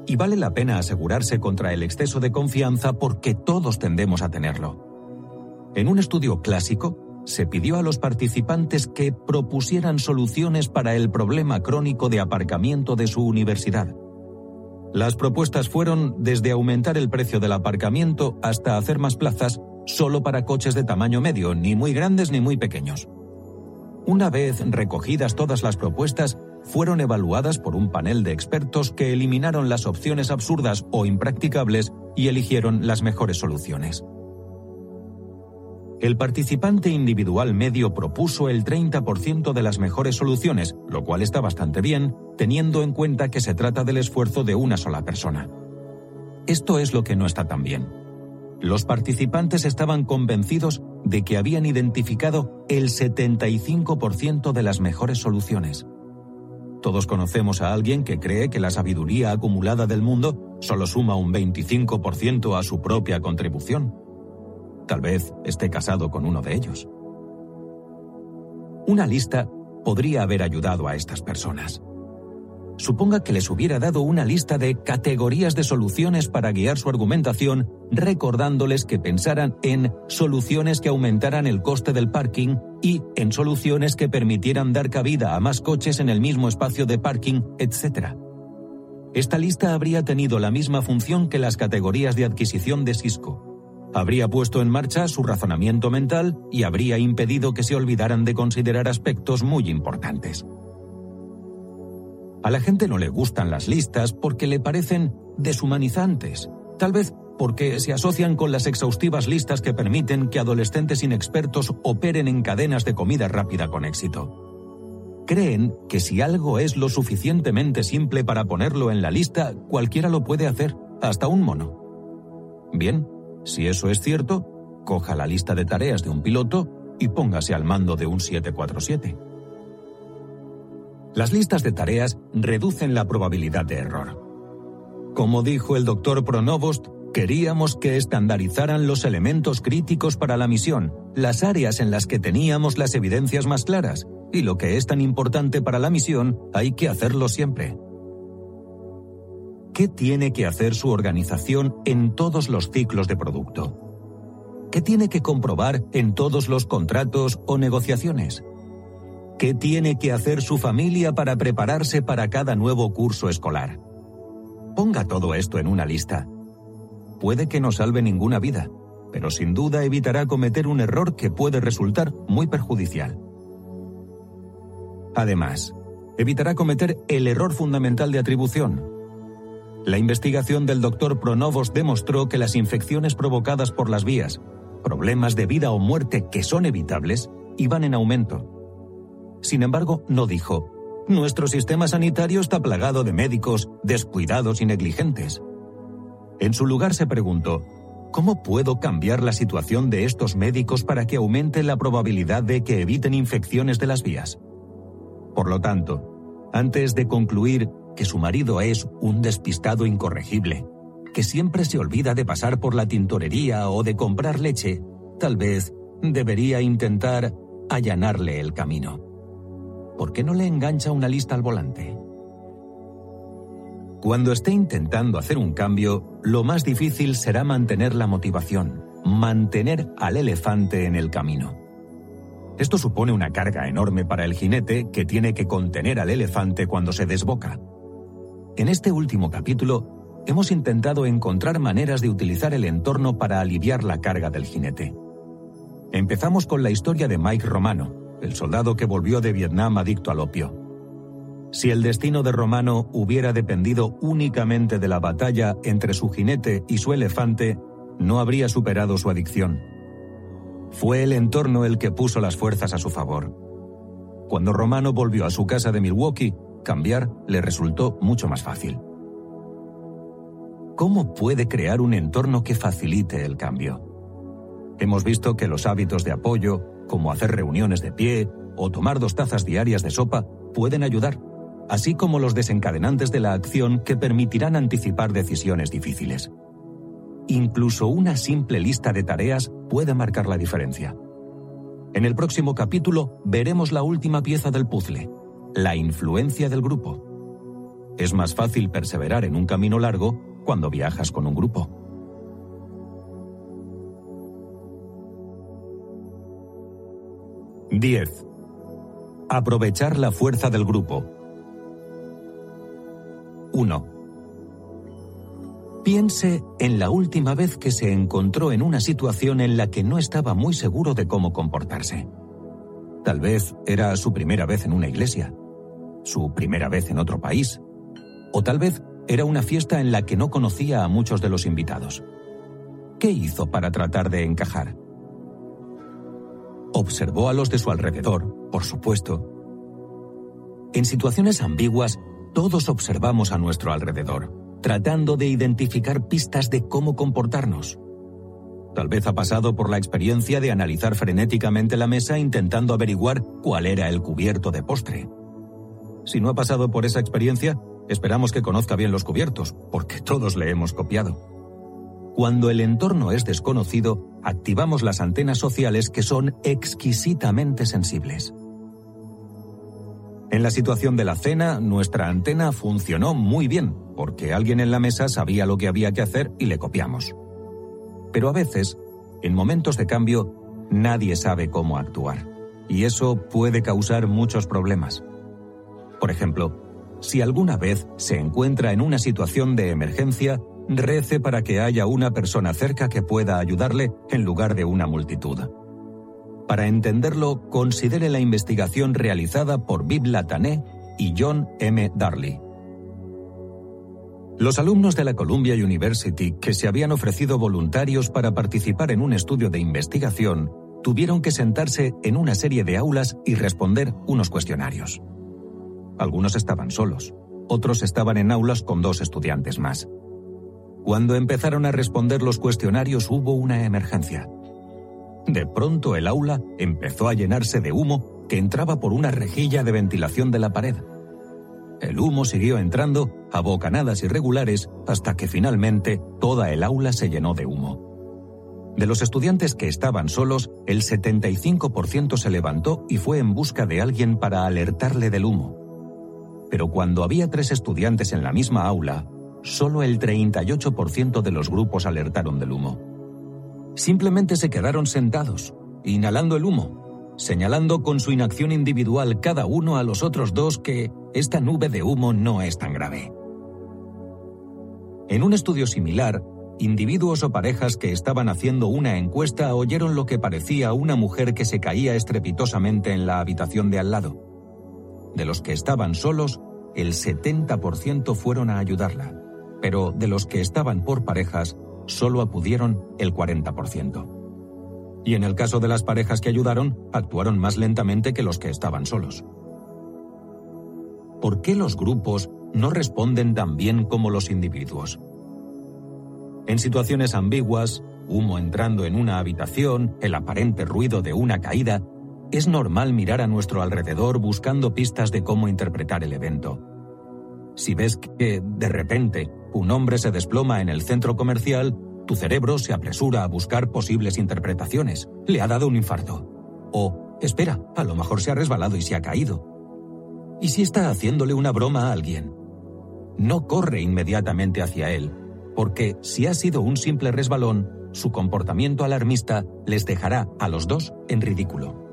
Y vale la pena asegurarse contra el exceso de confianza porque todos tendemos a tenerlo. En un estudio clásico, se pidió a los participantes que propusieran soluciones para el problema crónico de aparcamiento de su universidad. Las propuestas fueron desde aumentar el precio del aparcamiento hasta hacer más plazas solo para coches de tamaño medio, ni muy grandes ni muy pequeños. Una vez recogidas todas las propuestas, fueron evaluadas por un panel de expertos que eliminaron las opciones absurdas o impracticables y eligieron las mejores soluciones. El participante individual medio propuso el 30% de las mejores soluciones, lo cual está bastante bien, teniendo en cuenta que se trata del esfuerzo de una sola persona. Esto es lo que no está tan bien. Los participantes estaban convencidos de que habían identificado el 75% de las mejores soluciones. Todos conocemos a alguien que cree que la sabiduría acumulada del mundo solo suma un 25% a su propia contribución. Tal vez esté casado con uno de ellos. Una lista podría haber ayudado a estas personas. Suponga que les hubiera dado una lista de categorías de soluciones para guiar su argumentación, recordándoles que pensaran en soluciones que aumentaran el coste del parking y en soluciones que permitieran dar cabida a más coches en el mismo espacio de parking, etc. Esta lista habría tenido la misma función que las categorías de adquisición de Cisco habría puesto en marcha su razonamiento mental y habría impedido que se olvidaran de considerar aspectos muy importantes. A la gente no le gustan las listas porque le parecen deshumanizantes, tal vez porque se asocian con las exhaustivas listas que permiten que adolescentes inexpertos operen en cadenas de comida rápida con éxito. Creen que si algo es lo suficientemente simple para ponerlo en la lista, cualquiera lo puede hacer, hasta un mono. Bien, si eso es cierto, coja la lista de tareas de un piloto y póngase al mando de un 747. Las listas de tareas reducen la probabilidad de error. Como dijo el doctor Pronovost, queríamos que estandarizaran los elementos críticos para la misión, las áreas en las que teníamos las evidencias más claras, y lo que es tan importante para la misión hay que hacerlo siempre. ¿qué tiene que hacer su organización en todos los ciclos de producto? ¿Qué tiene que comprobar en todos los contratos o negociaciones? ¿Qué tiene que hacer su familia para prepararse para cada nuevo curso escolar? Ponga todo esto en una lista. Puede que no salve ninguna vida, pero sin duda evitará cometer un error que puede resultar muy perjudicial. Además, evitará cometer el error fundamental de atribución. La investigación del doctor Pronovos demostró que las infecciones provocadas por las vías, problemas de vida o muerte que son evitables, iban en aumento. Sin embargo, no dijo, nuestro sistema sanitario está plagado de médicos descuidados y negligentes. En su lugar se preguntó, ¿cómo puedo cambiar la situación de estos médicos para que aumente la probabilidad de que eviten infecciones de las vías? Por lo tanto, antes de concluir que su marido es un despistado incorregible, que siempre se olvida de pasar por la tintorería o de comprar leche, tal vez debería intentar allanarle el camino. ¿Por qué no le engancha una lista al volante? Cuando esté intentando hacer un cambio, lo más difícil será mantener la motivación, mantener al elefante en el camino. Esto supone una carga enorme para el jinete que tiene que contener al elefante cuando se desboca. En este último capítulo hemos intentado encontrar maneras de utilizar el entorno para aliviar la carga del jinete. Empezamos con la historia de Mike Romano, el soldado que volvió de Vietnam adicto al opio. Si el destino de Romano hubiera dependido únicamente de la batalla entre su jinete y su elefante, no habría superado su adicción. Fue el entorno el que puso las fuerzas a su favor. Cuando Romano volvió a su casa de Milwaukee, cambiar le resultó mucho más fácil. ¿Cómo puede crear un entorno que facilite el cambio? Hemos visto que los hábitos de apoyo, como hacer reuniones de pie o tomar dos tazas diarias de sopa, pueden ayudar, así como los desencadenantes de la acción que permitirán anticipar decisiones difíciles. Incluso una simple lista de tareas puede marcar la diferencia. En el próximo capítulo veremos la última pieza del puzzle, la influencia del grupo. Es más fácil perseverar en un camino largo cuando viajas con un grupo. ¡10! Aprovechar la fuerza del grupo. 1. Piense en la última vez que se encontró en una situación en la que no estaba muy seguro de cómo comportarse. Tal vez era su primera vez en una iglesia, su primera vez en otro país, o tal vez era una fiesta en la que no conocía a muchos de los invitados. ¿Qué hizo para tratar de encajar? Observó a los de su alrededor, por supuesto. En situaciones ambiguas, todos observamos a nuestro alrededor, tratando de identificar pistas de cómo comportarnos. Tal vez ha pasado por la experiencia de analizar frenéticamente la mesa intentando averiguar cuál era el cubierto de postre. Si no ha pasado por esa experiencia, Esperamos que conozca bien los cubiertos, porque todos le hemos copiado. Cuando el entorno es desconocido, activamos las antenas sociales que son exquisitamente sensibles. En la situación de la cena, nuestra antena funcionó muy bien, porque alguien en la mesa sabía lo que había que hacer y le copiamos. Pero a veces, en momentos de cambio, nadie sabe cómo actuar, y eso puede causar muchos problemas. Por ejemplo, si alguna vez se encuentra en una situación de emergencia, rece para que haya una persona cerca que pueda ayudarle en lugar de una multitud. Para entenderlo, considere la investigación realizada por Bib Latané y John M. Darley. Los alumnos de la Columbia University que se habían ofrecido voluntarios para participar en un estudio de investigación tuvieron que sentarse en una serie de aulas y responder unos cuestionarios. Algunos estaban solos, otros estaban en aulas con dos estudiantes más. Cuando empezaron a responder los cuestionarios hubo una emergencia. De pronto el aula empezó a llenarse de humo que entraba por una rejilla de ventilación de la pared. El humo siguió entrando a bocanadas irregulares hasta que finalmente toda el aula se llenó de humo. De los estudiantes que estaban solos, el 75% se levantó y fue en busca de alguien para alertarle del humo pero cuando había tres estudiantes en la misma aula, solo el 38% de los grupos alertaron del humo. Simplemente se quedaron sentados, inhalando el humo, señalando con su inacción individual cada uno a los otros dos que esta nube de humo no es tan grave. En un estudio similar, individuos o parejas que estaban haciendo una encuesta oyeron lo que parecía una mujer que se caía estrepitosamente en la habitación de al lado. De los que estaban solos, el 70% fueron a ayudarla, pero de los que estaban por parejas, solo acudieron el 40%. Y en el caso de las parejas que ayudaron, actuaron más lentamente que los que estaban solos. ¿Por qué los grupos no responden tan bien como los individuos? En situaciones ambiguas, humo entrando en una habitación, el aparente ruido de una caída, es normal mirar a nuestro alrededor buscando pistas de cómo interpretar el evento. Si ves que, de repente, un hombre se desploma en el centro comercial, tu cerebro se apresura a buscar posibles interpretaciones. Le ha dado un infarto. O, espera, a lo mejor se ha resbalado y se ha caído. ¿Y si está haciéndole una broma a alguien? No corre inmediatamente hacia él, porque si ha sido un simple resbalón, su comportamiento alarmista les dejará a los dos en ridículo.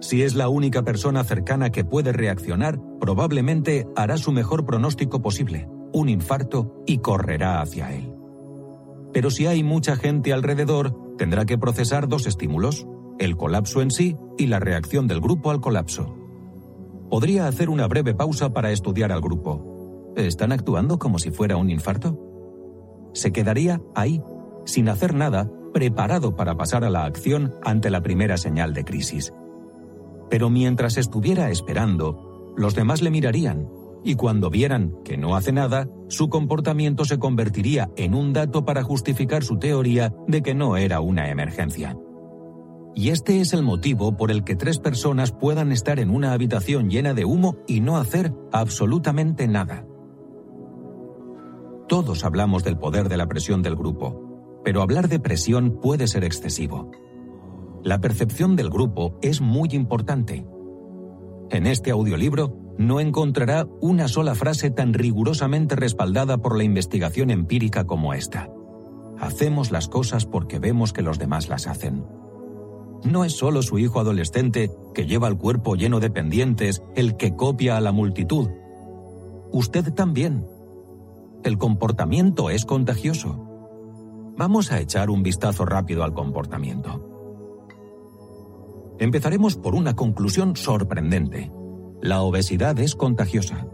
Si es la única persona cercana que puede reaccionar, probablemente hará su mejor pronóstico posible, un infarto, y correrá hacia él. Pero si hay mucha gente alrededor, tendrá que procesar dos estímulos, el colapso en sí y la reacción del grupo al colapso. Podría hacer una breve pausa para estudiar al grupo. ¿Están actuando como si fuera un infarto? Se quedaría ahí, sin hacer nada, preparado para pasar a la acción ante la primera señal de crisis. Pero mientras estuviera esperando, los demás le mirarían, y cuando vieran que no hace nada, su comportamiento se convertiría en un dato para justificar su teoría de que no era una emergencia. Y este es el motivo por el que tres personas puedan estar en una habitación llena de humo y no hacer absolutamente nada. Todos hablamos del poder de la presión del grupo, pero hablar de presión puede ser excesivo. La percepción del grupo es muy importante. En este audiolibro no encontrará una sola frase tan rigurosamente respaldada por la investigación empírica como esta. Hacemos las cosas porque vemos que los demás las hacen. No es solo su hijo adolescente, que lleva el cuerpo lleno de pendientes, el que copia a la multitud. Usted también. El comportamiento es contagioso. Vamos a echar un vistazo rápido al comportamiento. Empezaremos por una conclusión sorprendente. La obesidad es contagiosa.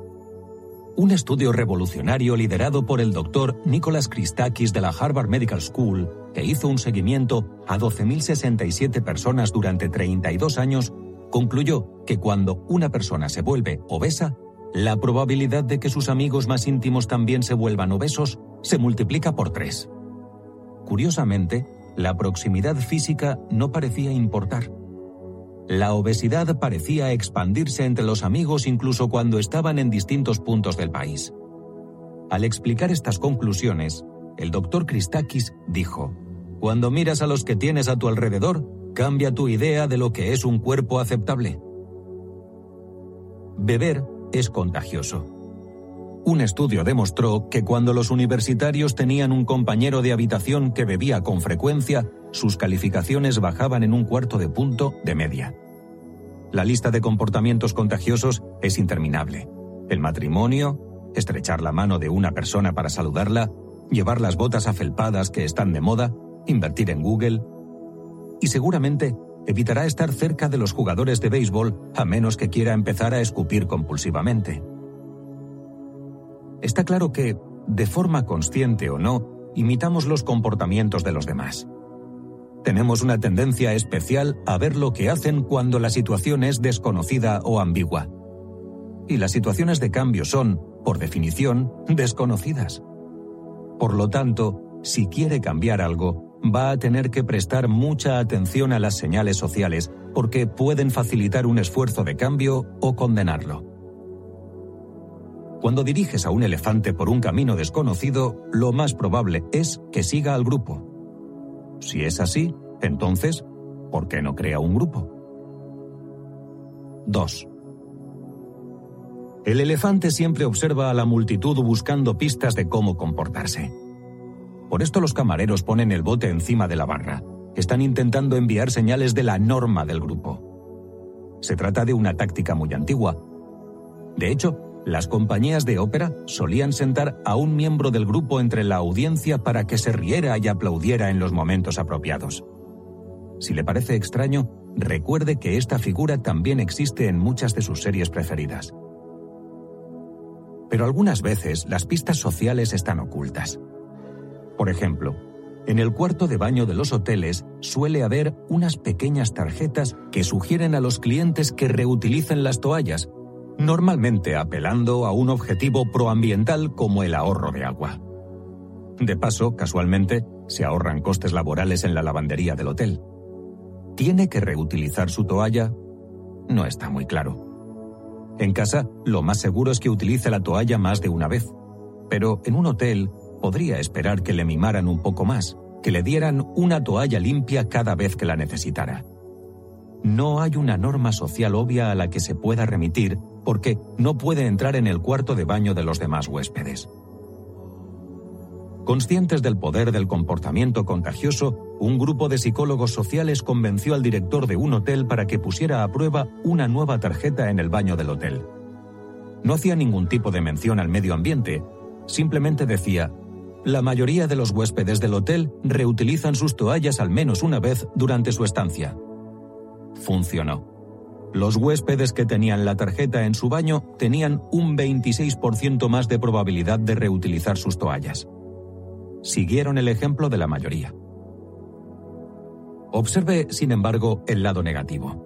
Un estudio revolucionario liderado por el doctor Nicholas Christakis de la Harvard Medical School, que hizo un seguimiento a 12.067 personas durante 32 años, concluyó que cuando una persona se vuelve obesa, la probabilidad de que sus amigos más íntimos también se vuelvan obesos se multiplica por tres. Curiosamente, la proximidad física no parecía importar. La obesidad parecía expandirse entre los amigos incluso cuando estaban en distintos puntos del país. Al explicar estas conclusiones, el doctor Christakis dijo, Cuando miras a los que tienes a tu alrededor, cambia tu idea de lo que es un cuerpo aceptable. Beber es contagioso. Un estudio demostró que cuando los universitarios tenían un compañero de habitación que bebía con frecuencia, sus calificaciones bajaban en un cuarto de punto de media. La lista de comportamientos contagiosos es interminable. El matrimonio, estrechar la mano de una persona para saludarla, llevar las botas afelpadas que están de moda, invertir en Google. Y seguramente evitará estar cerca de los jugadores de béisbol a menos que quiera empezar a escupir compulsivamente. Está claro que, de forma consciente o no, imitamos los comportamientos de los demás. Tenemos una tendencia especial a ver lo que hacen cuando la situación es desconocida o ambigua. Y las situaciones de cambio son, por definición, desconocidas. Por lo tanto, si quiere cambiar algo, va a tener que prestar mucha atención a las señales sociales, porque pueden facilitar un esfuerzo de cambio o condenarlo. Cuando diriges a un elefante por un camino desconocido, lo más probable es que siga al grupo. Si es así, entonces, ¿por qué no crea un grupo? 2. El elefante siempre observa a la multitud buscando pistas de cómo comportarse. Por esto los camareros ponen el bote encima de la barra. Están intentando enviar señales de la norma del grupo. Se trata de una táctica muy antigua. De hecho, las compañías de ópera solían sentar a un miembro del grupo entre la audiencia para que se riera y aplaudiera en los momentos apropiados. Si le parece extraño, recuerde que esta figura también existe en muchas de sus series preferidas. Pero algunas veces las pistas sociales están ocultas. Por ejemplo, en el cuarto de baño de los hoteles suele haber unas pequeñas tarjetas que sugieren a los clientes que reutilicen las toallas, normalmente apelando a un objetivo proambiental como el ahorro de agua. De paso, casualmente, se ahorran costes laborales en la lavandería del hotel. ¿Tiene que reutilizar su toalla? No está muy claro. En casa, lo más seguro es que utilice la toalla más de una vez. Pero en un hotel, podría esperar que le mimaran un poco más, que le dieran una toalla limpia cada vez que la necesitara. No hay una norma social obvia a la que se pueda remitir porque no puede entrar en el cuarto de baño de los demás huéspedes. Conscientes del poder del comportamiento contagioso, un grupo de psicólogos sociales convenció al director de un hotel para que pusiera a prueba una nueva tarjeta en el baño del hotel. No hacía ningún tipo de mención al medio ambiente, simplemente decía, la mayoría de los huéspedes del hotel reutilizan sus toallas al menos una vez durante su estancia. Funcionó. Los huéspedes que tenían la tarjeta en su baño tenían un 26% más de probabilidad de reutilizar sus toallas siguieron el ejemplo de la mayoría. Observe, sin embargo, el lado negativo.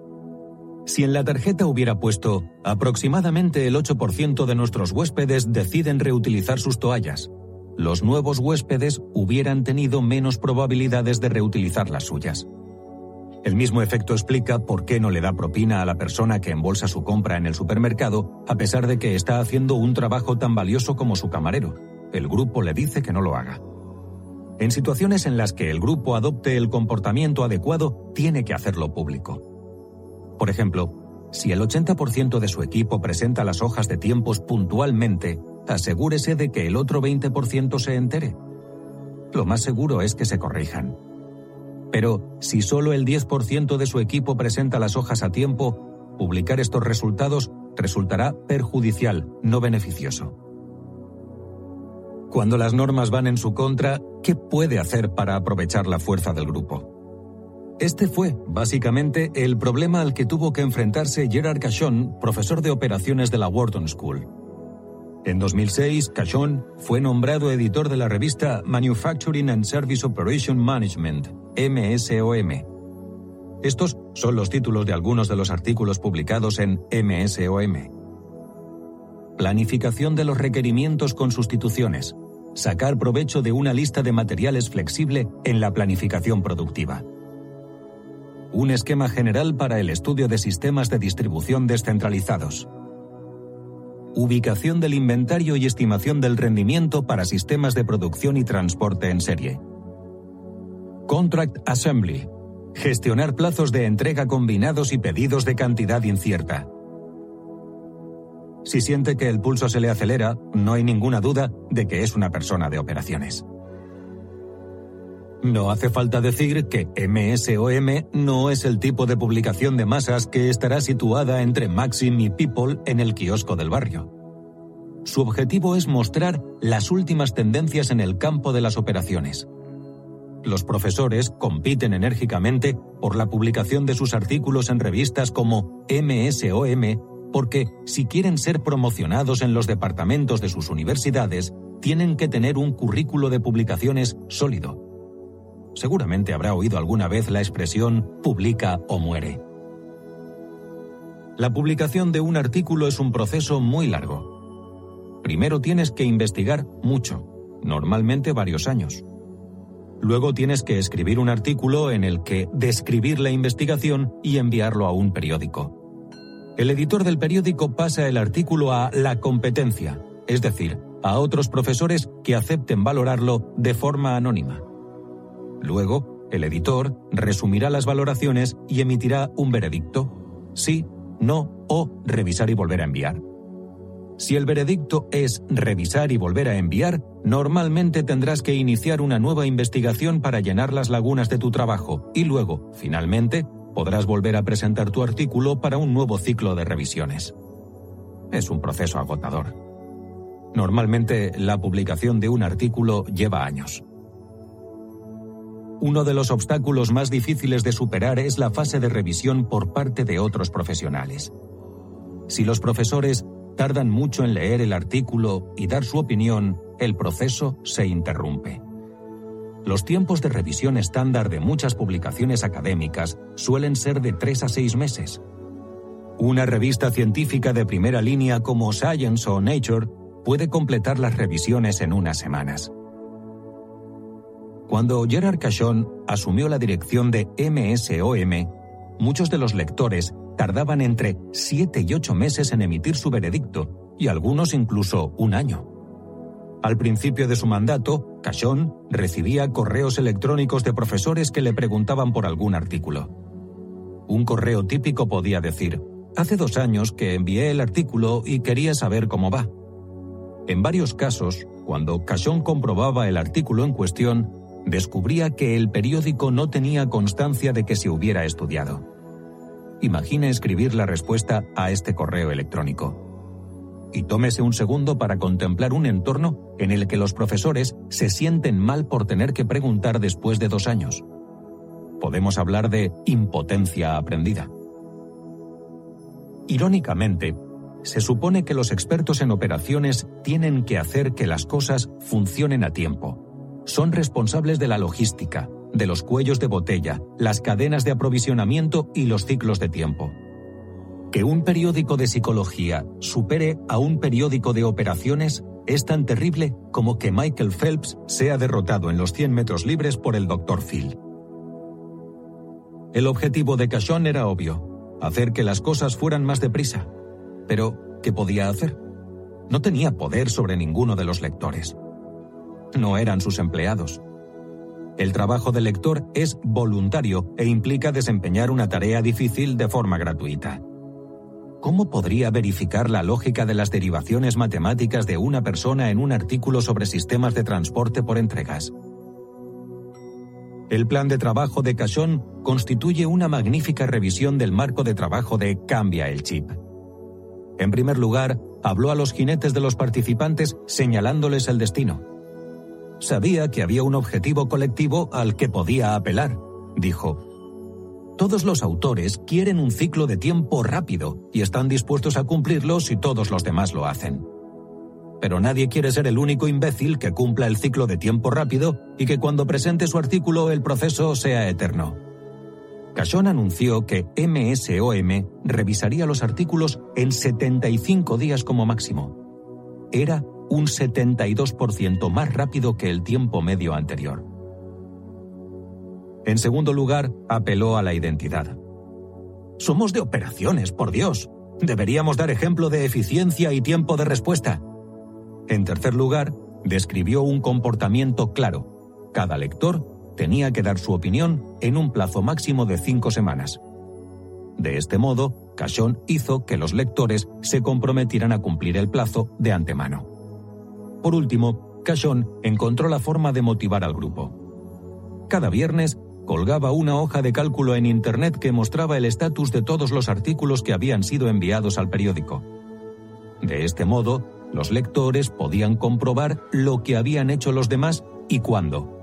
Si en la tarjeta hubiera puesto aproximadamente el 8% de nuestros huéspedes deciden reutilizar sus toallas, los nuevos huéspedes hubieran tenido menos probabilidades de reutilizar las suyas. El mismo efecto explica por qué no le da propina a la persona que embolsa su compra en el supermercado, a pesar de que está haciendo un trabajo tan valioso como su camarero. El grupo le dice que no lo haga. En situaciones en las que el grupo adopte el comportamiento adecuado, tiene que hacerlo público. Por ejemplo, si el 80% de su equipo presenta las hojas de tiempos puntualmente, asegúrese de que el otro 20% se entere. Lo más seguro es que se corrijan. Pero si solo el 10% de su equipo presenta las hojas a tiempo, publicar estos resultados resultará perjudicial, no beneficioso. Cuando las normas van en su contra, ¿qué puede hacer para aprovechar la fuerza del grupo? Este fue, básicamente, el problema al que tuvo que enfrentarse Gerard Cachon, profesor de operaciones de la Wharton School. En 2006, Cachon fue nombrado editor de la revista Manufacturing and Service Operation Management, MSOM. Estos son los títulos de algunos de los artículos publicados en MSOM. Planificación de los requerimientos con sustituciones, sacar provecho de una lista de materiales flexible en la planificación productiva. Un esquema general para el estudio de sistemas de distribución descentralizados. Ubicación del inventario y estimación del rendimiento para sistemas de producción y transporte en serie. Contract Assembly. Gestionar plazos de entrega combinados y pedidos de cantidad incierta. Si siente que el pulso se le acelera, no hay ninguna duda de que es una persona de operaciones. No hace falta decir que MSOM no es el tipo de publicación de masas que estará situada entre Maxim y People en el kiosco del barrio. Su objetivo es mostrar las últimas tendencias en el campo de las operaciones. Los profesores compiten enérgicamente por la publicación de sus artículos en revistas como MSOM porque si quieren ser promocionados en los departamentos de sus universidades, tienen que tener un currículo de publicaciones sólido. Seguramente habrá oído alguna vez la expresión publica o muere. La publicación de un artículo es un proceso muy largo. Primero tienes que investigar mucho, normalmente varios años. Luego tienes que escribir un artículo en el que describir la investigación y enviarlo a un periódico. El editor del periódico pasa el artículo a la competencia, es decir, a otros profesores que acepten valorarlo de forma anónima. Luego, el editor resumirá las valoraciones y emitirá un veredicto, sí, no o revisar y volver a enviar. Si el veredicto es revisar y volver a enviar, normalmente tendrás que iniciar una nueva investigación para llenar las lagunas de tu trabajo y luego, finalmente, podrás volver a presentar tu artículo para un nuevo ciclo de revisiones. Es un proceso agotador. Normalmente la publicación de un artículo lleva años. Uno de los obstáculos más difíciles de superar es la fase de revisión por parte de otros profesionales. Si los profesores tardan mucho en leer el artículo y dar su opinión, el proceso se interrumpe. Los tiempos de revisión estándar de muchas publicaciones académicas suelen ser de tres a seis meses. Una revista científica de primera línea como Science o Nature puede completar las revisiones en unas semanas. Cuando Gerard Cachon asumió la dirección de MSOM, muchos de los lectores tardaban entre siete y ocho meses en emitir su veredicto, y algunos incluso un año. Al principio de su mandato, Cachón recibía correos electrónicos de profesores que le preguntaban por algún artículo. Un correo típico podía decir, hace dos años que envié el artículo y quería saber cómo va. En varios casos, cuando Cachón comprobaba el artículo en cuestión, descubría que el periódico no tenía constancia de que se hubiera estudiado. Imagine escribir la respuesta a este correo electrónico. Y tómese un segundo para contemplar un entorno en el que los profesores se sienten mal por tener que preguntar después de dos años. Podemos hablar de impotencia aprendida. Irónicamente, se supone que los expertos en operaciones tienen que hacer que las cosas funcionen a tiempo. Son responsables de la logística, de los cuellos de botella, las cadenas de aprovisionamiento y los ciclos de tiempo. Que un periódico de psicología supere a un periódico de operaciones es tan terrible como que Michael Phelps sea derrotado en los 100 metros libres por el Dr. Phil. El objetivo de Cachon era obvio, hacer que las cosas fueran más deprisa. Pero, ¿qué podía hacer? No tenía poder sobre ninguno de los lectores. No eran sus empleados. El trabajo del lector es voluntario e implica desempeñar una tarea difícil de forma gratuita. ¿Cómo podría verificar la lógica de las derivaciones matemáticas de una persona en un artículo sobre sistemas de transporte por entregas? El plan de trabajo de Cachón constituye una magnífica revisión del marco de trabajo de Cambia el Chip. En primer lugar, habló a los jinetes de los participantes señalándoles el destino. Sabía que había un objetivo colectivo al que podía apelar. Dijo, todos los autores quieren un ciclo de tiempo rápido y están dispuestos a cumplirlo si todos los demás lo hacen. Pero nadie quiere ser el único imbécil que cumpla el ciclo de tiempo rápido y que cuando presente su artículo el proceso sea eterno. Cachón anunció que MSOM revisaría los artículos en 75 días como máximo. Era un 72% más rápido que el tiempo medio anterior. En segundo lugar, apeló a la identidad. Somos de operaciones, por Dios. Deberíamos dar ejemplo de eficiencia y tiempo de respuesta. En tercer lugar, describió un comportamiento claro. Cada lector tenía que dar su opinión en un plazo máximo de cinco semanas. De este modo, Cachón hizo que los lectores se comprometieran a cumplir el plazo de antemano. Por último, Cachón encontró la forma de motivar al grupo. Cada viernes colgaba una hoja de cálculo en Internet que mostraba el estatus de todos los artículos que habían sido enviados al periódico. De este modo, los lectores podían comprobar lo que habían hecho los demás y cuándo.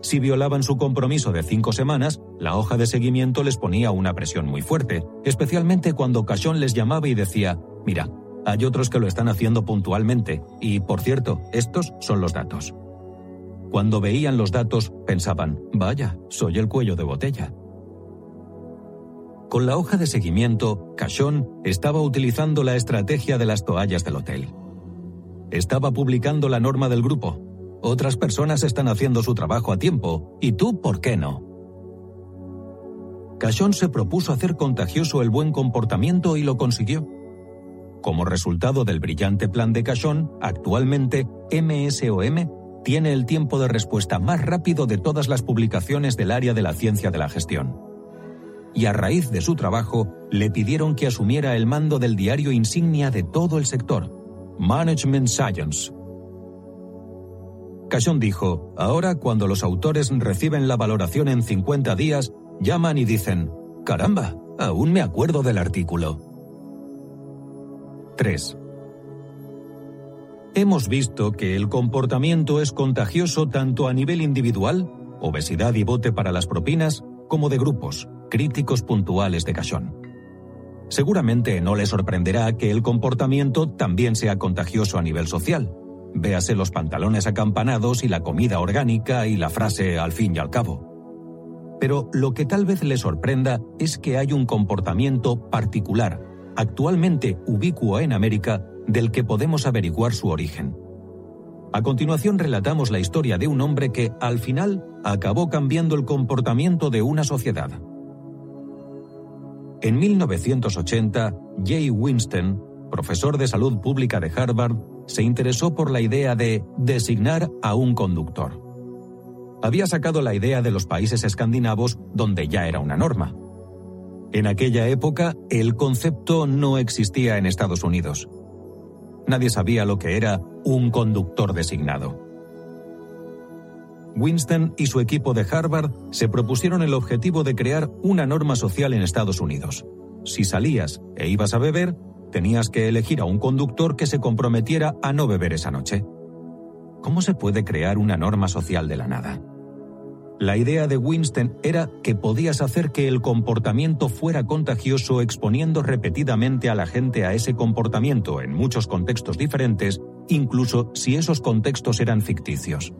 Si violaban su compromiso de cinco semanas, la hoja de seguimiento les ponía una presión muy fuerte, especialmente cuando Cachón les llamaba y decía, mira, hay otros que lo están haciendo puntualmente y, por cierto, estos son los datos. Cuando veían los datos, pensaban, vaya, soy el cuello de botella. Con la hoja de seguimiento, Cachón estaba utilizando la estrategia de las toallas del hotel. Estaba publicando la norma del grupo. Otras personas están haciendo su trabajo a tiempo, y tú, ¿por qué no? Cachón se propuso hacer contagioso el buen comportamiento y lo consiguió. Como resultado del brillante plan de Cachón, actualmente MSOM tiene el tiempo de respuesta más rápido de todas las publicaciones del área de la ciencia de la gestión. Y a raíz de su trabajo, le pidieron que asumiera el mando del diario insignia de todo el sector, Management Science. Cashon dijo, ahora cuando los autores reciben la valoración en 50 días, llaman y dicen, caramba, aún me acuerdo del artículo. 3. Hemos visto que el comportamiento es contagioso tanto a nivel individual, obesidad y bote para las propinas, como de grupos, críticos puntuales de Cashon. Seguramente no le sorprenderá que el comportamiento también sea contagioso a nivel social. Véase los pantalones acampanados y la comida orgánica y la frase al fin y al cabo. Pero lo que tal vez le sorprenda es que hay un comportamiento particular, actualmente ubicuo en América, del que podemos averiguar su origen. A continuación relatamos la historia de un hombre que, al final, acabó cambiando el comportamiento de una sociedad. En 1980, Jay Winston, profesor de salud pública de Harvard, se interesó por la idea de designar a un conductor. Había sacado la idea de los países escandinavos donde ya era una norma. En aquella época, el concepto no existía en Estados Unidos nadie sabía lo que era un conductor designado. Winston y su equipo de Harvard se propusieron el objetivo de crear una norma social en Estados Unidos. Si salías e ibas a beber, tenías que elegir a un conductor que se comprometiera a no beber esa noche. ¿Cómo se puede crear una norma social de la nada? La idea de Winston era que podías hacer que el comportamiento fuera contagioso exponiendo repetidamente a la gente a ese comportamiento en muchos contextos diferentes, incluso si esos contextos eran ficticios.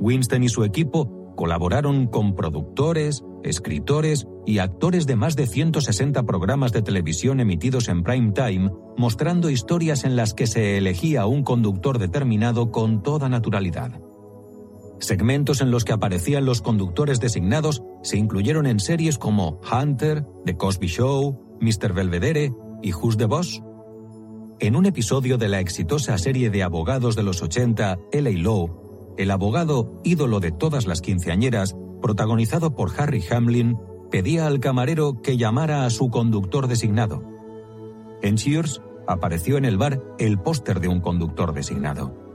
Winston y su equipo colaboraron con productores, escritores y actores de más de 160 programas de televisión emitidos en prime time, mostrando historias en las que se elegía un conductor determinado con toda naturalidad. Segmentos en los que aparecían los conductores designados se incluyeron en series como Hunter, The Cosby Show, Mr. Belvedere y Who's the Boss. En un episodio de la exitosa serie de abogados de los 80, L.A. Law, el abogado ídolo de todas las quinceañeras, protagonizado por Harry Hamlin, pedía al camarero que llamara a su conductor designado. En Cheers apareció en el bar el póster de un conductor designado.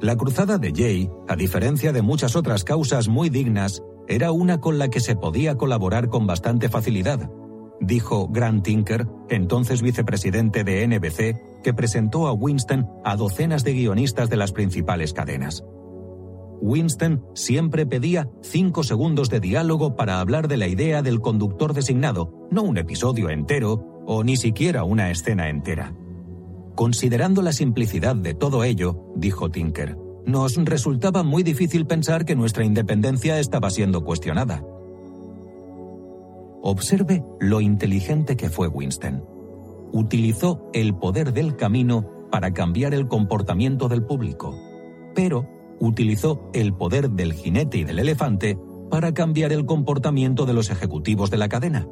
La cruzada de Jay, a diferencia de muchas otras causas muy dignas, era una con la que se podía colaborar con bastante facilidad, dijo Grant Tinker, entonces vicepresidente de NBC, que presentó a Winston a docenas de guionistas de las principales cadenas. Winston siempre pedía cinco segundos de diálogo para hablar de la idea del conductor designado, no un episodio entero o ni siquiera una escena entera. Considerando la simplicidad de todo ello, dijo Tinker, nos resultaba muy difícil pensar que nuestra independencia estaba siendo cuestionada. Observe lo inteligente que fue Winston. Utilizó el poder del camino para cambiar el comportamiento del público, pero utilizó el poder del jinete y del elefante para cambiar el comportamiento de los ejecutivos de la cadena.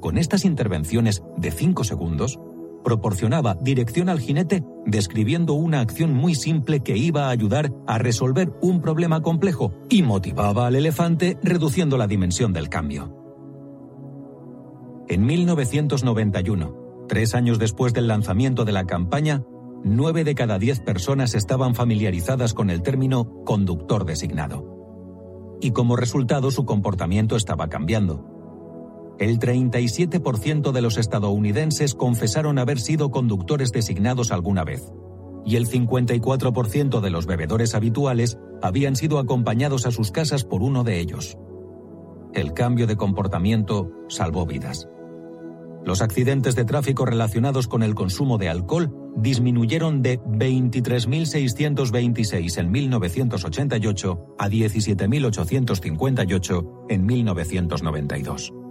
Con estas intervenciones de cinco segundos, proporcionaba dirección al jinete describiendo una acción muy simple que iba a ayudar a resolver un problema complejo y motivaba al elefante reduciendo la dimensión del cambio. En 1991, tres años después del lanzamiento de la campaña, nueve de cada diez personas estaban familiarizadas con el término conductor designado. Y como resultado su comportamiento estaba cambiando el 37% de los estadounidenses confesaron haber sido conductores designados alguna vez, y el 54% de los bebedores habituales habían sido acompañados a sus casas por uno de ellos. El cambio de comportamiento salvó vidas. Los accidentes de tráfico relacionados con el consumo de alcohol disminuyeron de 23.626 en 1988 a 17.858 en 1992.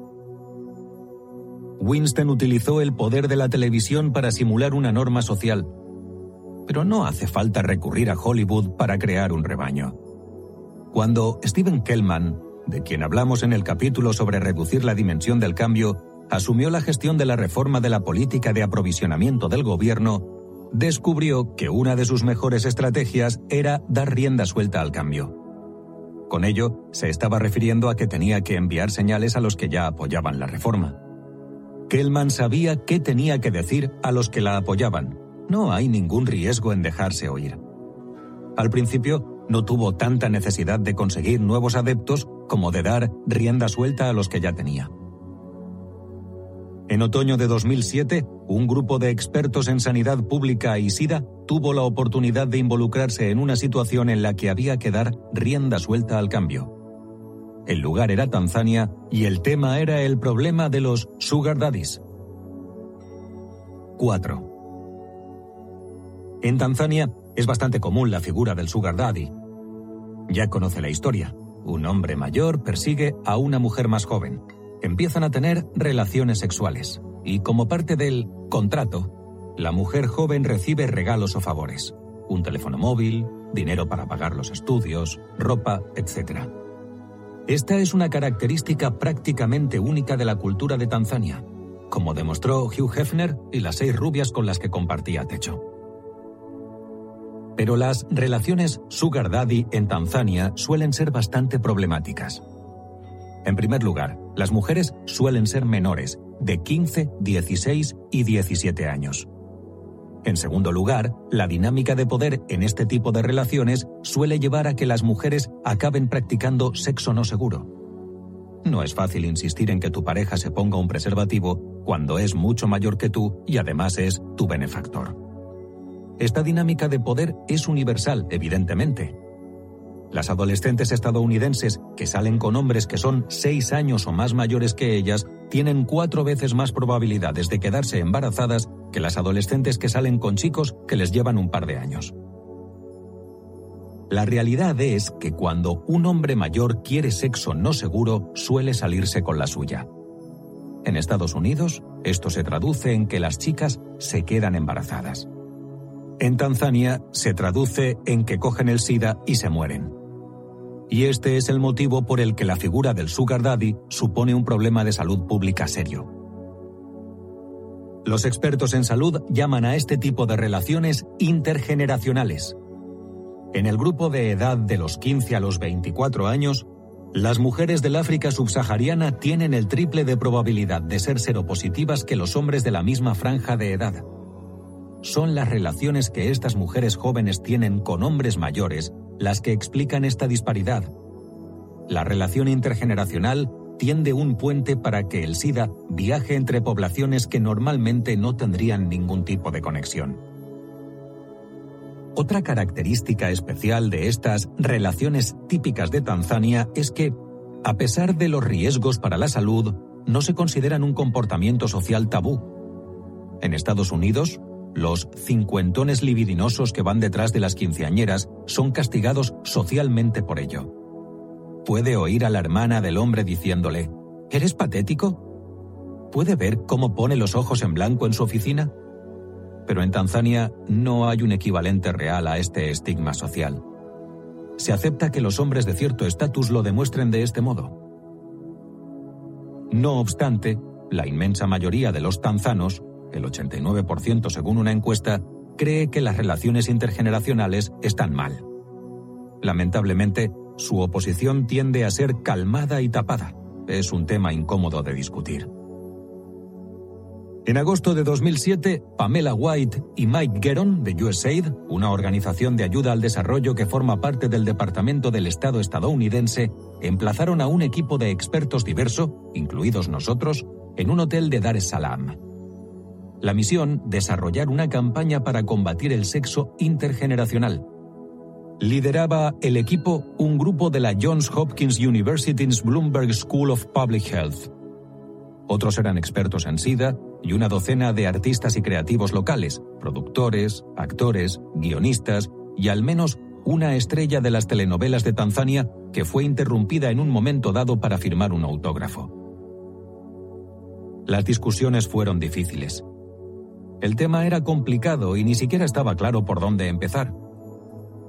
Winston utilizó el poder de la televisión para simular una norma social. Pero no hace falta recurrir a Hollywood para crear un rebaño. Cuando Stephen Kellman, de quien hablamos en el capítulo sobre reducir la dimensión del cambio, asumió la gestión de la reforma de la política de aprovisionamiento del gobierno, descubrió que una de sus mejores estrategias era dar rienda suelta al cambio. Con ello, se estaba refiriendo a que tenía que enviar señales a los que ya apoyaban la reforma. Kellman sabía qué tenía que decir a los que la apoyaban. No hay ningún riesgo en dejarse oír. Al principio, no tuvo tanta necesidad de conseguir nuevos adeptos como de dar rienda suelta a los que ya tenía. En otoño de 2007, un grupo de expertos en sanidad pública y SIDA tuvo la oportunidad de involucrarse en una situación en la que había que dar rienda suelta al cambio. El lugar era Tanzania y el tema era el problema de los sugar daddies. 4. En Tanzania es bastante común la figura del sugar daddy. Ya conoce la historia. Un hombre mayor persigue a una mujer más joven. Empiezan a tener relaciones sexuales y como parte del contrato, la mujer joven recibe regalos o favores. Un teléfono móvil, dinero para pagar los estudios, ropa, etc. Esta es una característica prácticamente única de la cultura de Tanzania, como demostró Hugh Hefner y las seis rubias con las que compartía techo. Pero las relaciones sugar daddy en Tanzania suelen ser bastante problemáticas. En primer lugar, las mujeres suelen ser menores, de 15, 16 y 17 años. En segundo lugar, la dinámica de poder en este tipo de relaciones suele llevar a que las mujeres acaben practicando sexo no seguro. No es fácil insistir en que tu pareja se ponga un preservativo cuando es mucho mayor que tú y además es tu benefactor. Esta dinámica de poder es universal, evidentemente. Las adolescentes estadounidenses que salen con hombres que son seis años o más mayores que ellas tienen cuatro veces más probabilidades de quedarse embarazadas que las adolescentes que salen con chicos que les llevan un par de años. La realidad es que cuando un hombre mayor quiere sexo no seguro, suele salirse con la suya. En Estados Unidos, esto se traduce en que las chicas se quedan embarazadas. En Tanzania, se traduce en que cogen el SIDA y se mueren. Y este es el motivo por el que la figura del Sugar Daddy supone un problema de salud pública serio. Los expertos en salud llaman a este tipo de relaciones intergeneracionales. En el grupo de edad de los 15 a los 24 años, las mujeres del África subsahariana tienen el triple de probabilidad de ser seropositivas que los hombres de la misma franja de edad. Son las relaciones que estas mujeres jóvenes tienen con hombres mayores las que explican esta disparidad. La relación intergeneracional tiende un puente para que el SIDA viaje entre poblaciones que normalmente no tendrían ningún tipo de conexión. Otra característica especial de estas relaciones típicas de Tanzania es que, a pesar de los riesgos para la salud, no se consideran un comportamiento social tabú. En Estados Unidos, los cincuentones libidinosos que van detrás de las quinceañeras son castigados socialmente por ello puede oír a la hermana del hombre diciéndole, ¿Eres patético? ¿Puede ver cómo pone los ojos en blanco en su oficina? Pero en Tanzania no hay un equivalente real a este estigma social. Se acepta que los hombres de cierto estatus lo demuestren de este modo. No obstante, la inmensa mayoría de los tanzanos, el 89% según una encuesta, cree que las relaciones intergeneracionales están mal. Lamentablemente, su oposición tiende a ser calmada y tapada. Es un tema incómodo de discutir. En agosto de 2007, Pamela White y Mike Geron de USAID, una organización de ayuda al desarrollo que forma parte del Departamento del Estado estadounidense, emplazaron a un equipo de expertos diverso, incluidos nosotros, en un hotel de Dar es Salaam. La misión, desarrollar una campaña para combatir el sexo intergeneracional, lideraba el equipo un grupo de la Johns Hopkins University's Bloomberg School of Public Health. Otros eran expertos en SIDA y una docena de artistas y creativos locales, productores, actores, guionistas y al menos una estrella de las telenovelas de Tanzania que fue interrumpida en un momento dado para firmar un autógrafo. Las discusiones fueron difíciles. El tema era complicado y ni siquiera estaba claro por dónde empezar.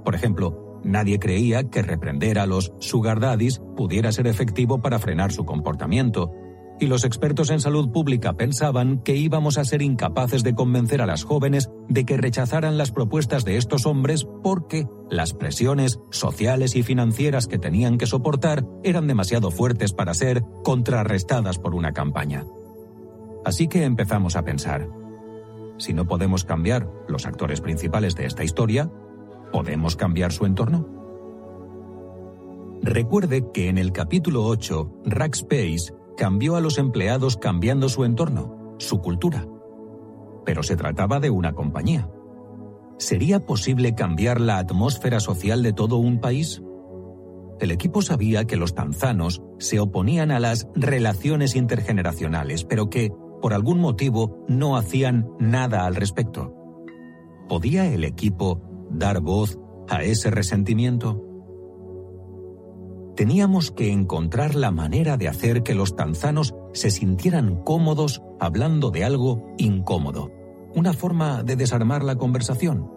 Por ejemplo, nadie creía que reprender a los sugar daddies pudiera ser efectivo para frenar su comportamiento, y los expertos en salud pública pensaban que íbamos a ser incapaces de convencer a las jóvenes de que rechazaran las propuestas de estos hombres porque las presiones sociales y financieras que tenían que soportar eran demasiado fuertes para ser contrarrestadas por una campaña. Así que empezamos a pensar, si no podemos cambiar los actores principales de esta historia, ¿podemos cambiar su entorno? Recuerde que en el capítulo 8, Rackspace cambió a los empleados cambiando su entorno, su cultura. Pero se trataba de una compañía. ¿Sería posible cambiar la atmósfera social de todo un país? El equipo sabía que los tanzanos se oponían a las relaciones intergeneracionales, pero que, por algún motivo, no hacían nada al respecto. ¿Podía el equipo dar voz a ese resentimiento? Teníamos que encontrar la manera de hacer que los tanzanos se sintieran cómodos hablando de algo incómodo, una forma de desarmar la conversación.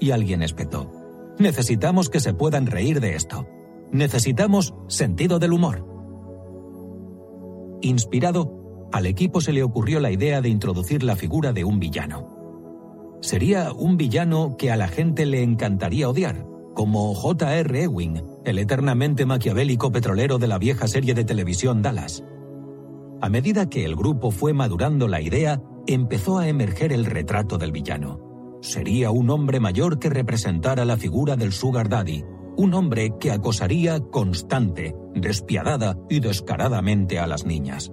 Y alguien espetó. Necesitamos que se puedan reír de esto. Necesitamos sentido del humor. Inspirado, al equipo se le ocurrió la idea de introducir la figura de un villano. Sería un villano que a la gente le encantaría odiar, como J.R. Ewing, el eternamente maquiavélico petrolero de la vieja serie de televisión Dallas. A medida que el grupo fue madurando la idea, empezó a emerger el retrato del villano. Sería un hombre mayor que representara la figura del Sugar Daddy, un hombre que acosaría constante, despiadada y descaradamente a las niñas.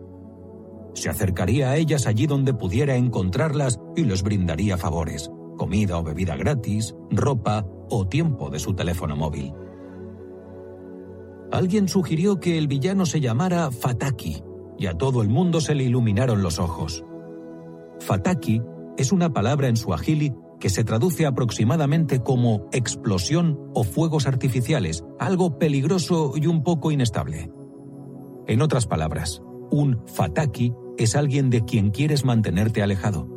Se acercaría a ellas allí donde pudiera encontrarlas y les brindaría favores, comida o bebida gratis, ropa o tiempo de su teléfono móvil. Alguien sugirió que el villano se llamara Fataki, y a todo el mundo se le iluminaron los ojos. Fataki es una palabra en suajili que se traduce aproximadamente como explosión o fuegos artificiales, algo peligroso y un poco inestable. En otras palabras, un fataki es alguien de quien quieres mantenerte alejado.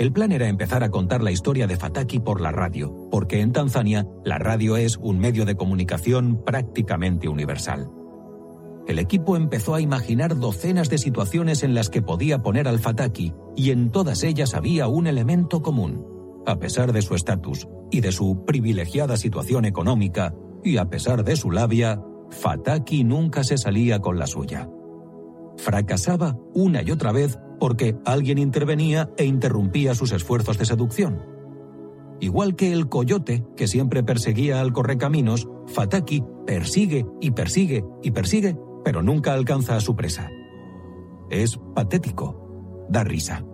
El plan era empezar a contar la historia de Fataki por la radio, porque en Tanzania la radio es un medio de comunicación prácticamente universal. El equipo empezó a imaginar docenas de situaciones en las que podía poner al Fataki, y en todas ellas había un elemento común. A pesar de su estatus y de su privilegiada situación económica, y a pesar de su labia, Fataki nunca se salía con la suya. Fracasaba una y otra vez porque alguien intervenía e interrumpía sus esfuerzos de seducción. Igual que el coyote, que siempre perseguía al correcaminos, Fataki persigue y persigue y persigue pero nunca alcanza a su presa. Es patético. Da risa.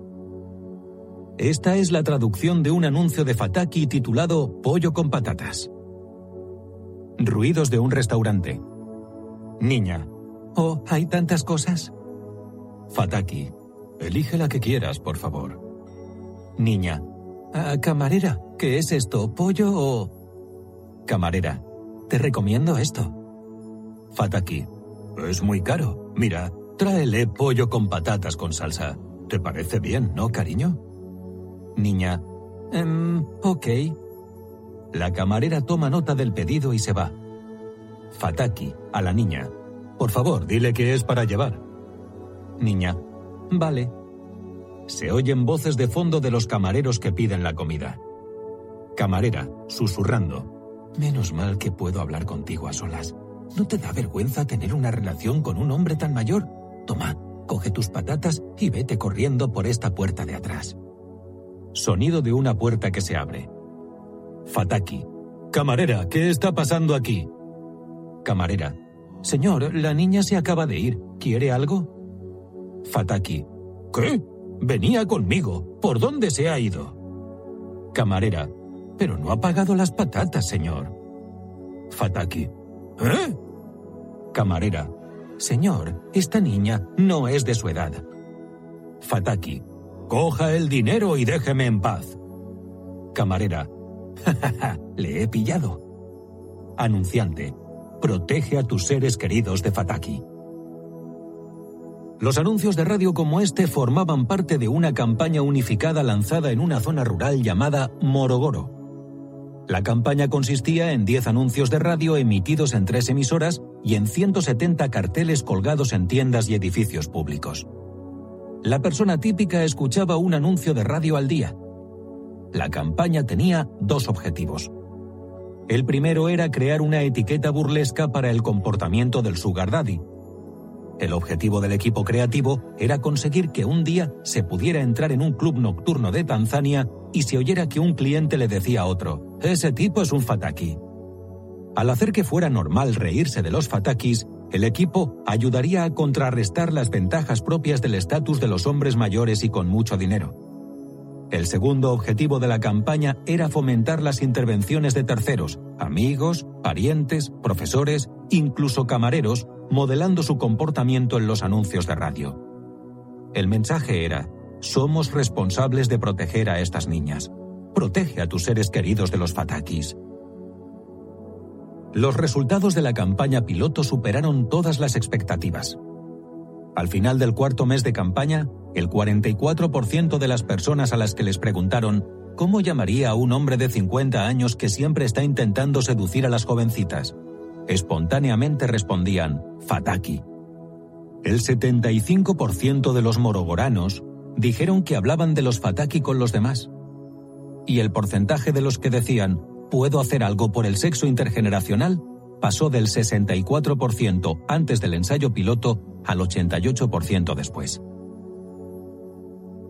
Esta es la traducción de un anuncio de Fataki titulado Pollo con patatas. Ruidos de un restaurante. Niña. Oh, hay tantas cosas. Fataki. Elige la que quieras, por favor. Niña. Ah, camarera, ¿qué es esto? ¿Pollo o...? Camarera. Te recomiendo esto. Fataki. Es muy caro. Mira, tráele pollo con patatas con salsa. ¿Te parece bien, no, cariño? Niña. Um, ok. La camarera toma nota del pedido y se va. Fataki, a la niña. Por favor, dile que es para llevar. Niña. Vale. Se oyen voces de fondo de los camareros que piden la comida. Camarera, susurrando. Menos mal que puedo hablar contigo a solas. ¿No te da vergüenza tener una relación con un hombre tan mayor? Toma, coge tus patatas y vete corriendo por esta puerta de atrás. Sonido de una puerta que se abre. Fataki. Camarera, ¿qué está pasando aquí? Camarera. Señor, la niña se acaba de ir. ¿Quiere algo? Fataki. ¿Qué? Venía conmigo. ¿Por dónde se ha ido? Camarera. Pero no ha pagado las patatas, señor. Fataki. ¿Eh? Camarera. Señor, esta niña no es de su edad. Fataki. Coja el dinero y déjeme en paz. Camarera. le he pillado. Anunciante. Protege a tus seres queridos de Fataki. Los anuncios de radio como este formaban parte de una campaña unificada lanzada en una zona rural llamada Morogoro. La campaña consistía en 10 anuncios de radio emitidos en tres emisoras y en 170 carteles colgados en tiendas y edificios públicos. La persona típica escuchaba un anuncio de radio al día. La campaña tenía dos objetivos. El primero era crear una etiqueta burlesca para el comportamiento del sugar daddy. El objetivo del equipo creativo era conseguir que un día se pudiera entrar en un club nocturno de Tanzania y se oyera que un cliente le decía a otro, ese tipo es un fataki. Al hacer que fuera normal reírse de los fatakis, el equipo ayudaría a contrarrestar las ventajas propias del estatus de los hombres mayores y con mucho dinero. El segundo objetivo de la campaña era fomentar las intervenciones de terceros, amigos, parientes, profesores, incluso camareros, modelando su comportamiento en los anuncios de radio. El mensaje era, somos responsables de proteger a estas niñas. Protege a tus seres queridos de los fatakis. Los resultados de la campaña piloto superaron todas las expectativas. Al final del cuarto mes de campaña, el 44% de las personas a las que les preguntaron ¿cómo llamaría a un hombre de 50 años que siempre está intentando seducir a las jovencitas? Espontáneamente respondían Fataki. El 75% de los morogoranos dijeron que hablaban de los Fataki con los demás. Y el porcentaje de los que decían ¿puedo hacer algo por el sexo intergeneracional? Pasó del 64% antes del ensayo piloto al 88% después.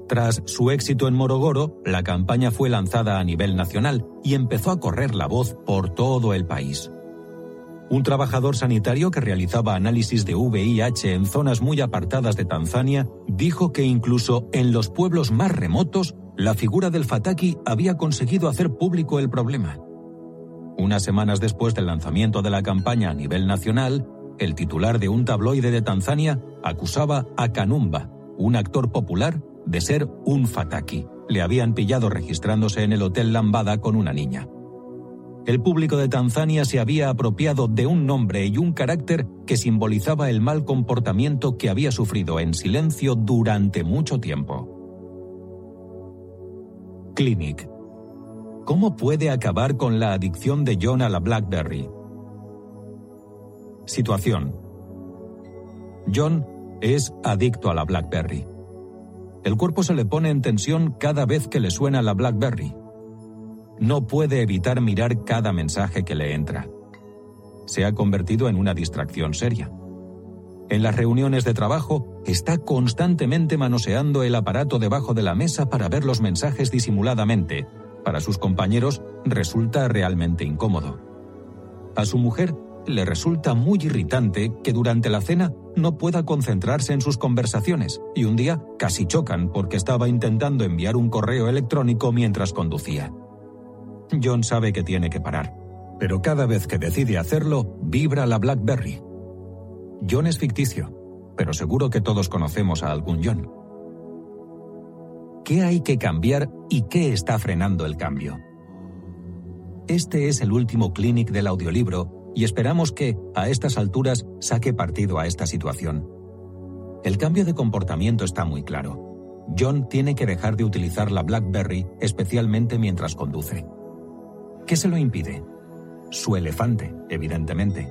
Tras su éxito en Morogoro, la campaña fue lanzada a nivel nacional y empezó a correr la voz por todo el país. Un trabajador sanitario que realizaba análisis de VIH en zonas muy apartadas de Tanzania dijo que incluso en los pueblos más remotos, la figura del Fataki había conseguido hacer público el problema. Unas semanas después del lanzamiento de la campaña a nivel nacional, el titular de un tabloide de Tanzania acusaba a Kanumba, un actor popular, de ser un fataki. Le habían pillado registrándose en el Hotel Lambada con una niña. El público de Tanzania se había apropiado de un nombre y un carácter que simbolizaba el mal comportamiento que había sufrido en silencio durante mucho tiempo. Clinic. ¿Cómo puede acabar con la adicción de John a la BlackBerry? Situación. John es adicto a la BlackBerry. El cuerpo se le pone en tensión cada vez que le suena la BlackBerry. No puede evitar mirar cada mensaje que le entra. Se ha convertido en una distracción seria. En las reuniones de trabajo está constantemente manoseando el aparato debajo de la mesa para ver los mensajes disimuladamente. Para sus compañeros resulta realmente incómodo. A su mujer le resulta muy irritante que durante la cena no pueda concentrarse en sus conversaciones y un día casi chocan porque estaba intentando enviar un correo electrónico mientras conducía. John sabe que tiene que parar, pero cada vez que decide hacerlo, vibra la BlackBerry. John es ficticio, pero seguro que todos conocemos a algún John. ¿Qué hay que cambiar y qué está frenando el cambio? Este es el último clinic del audiolibro y esperamos que, a estas alturas, saque partido a esta situación. El cambio de comportamiento está muy claro. John tiene que dejar de utilizar la BlackBerry, especialmente mientras conduce. ¿Qué se lo impide? Su elefante, evidentemente.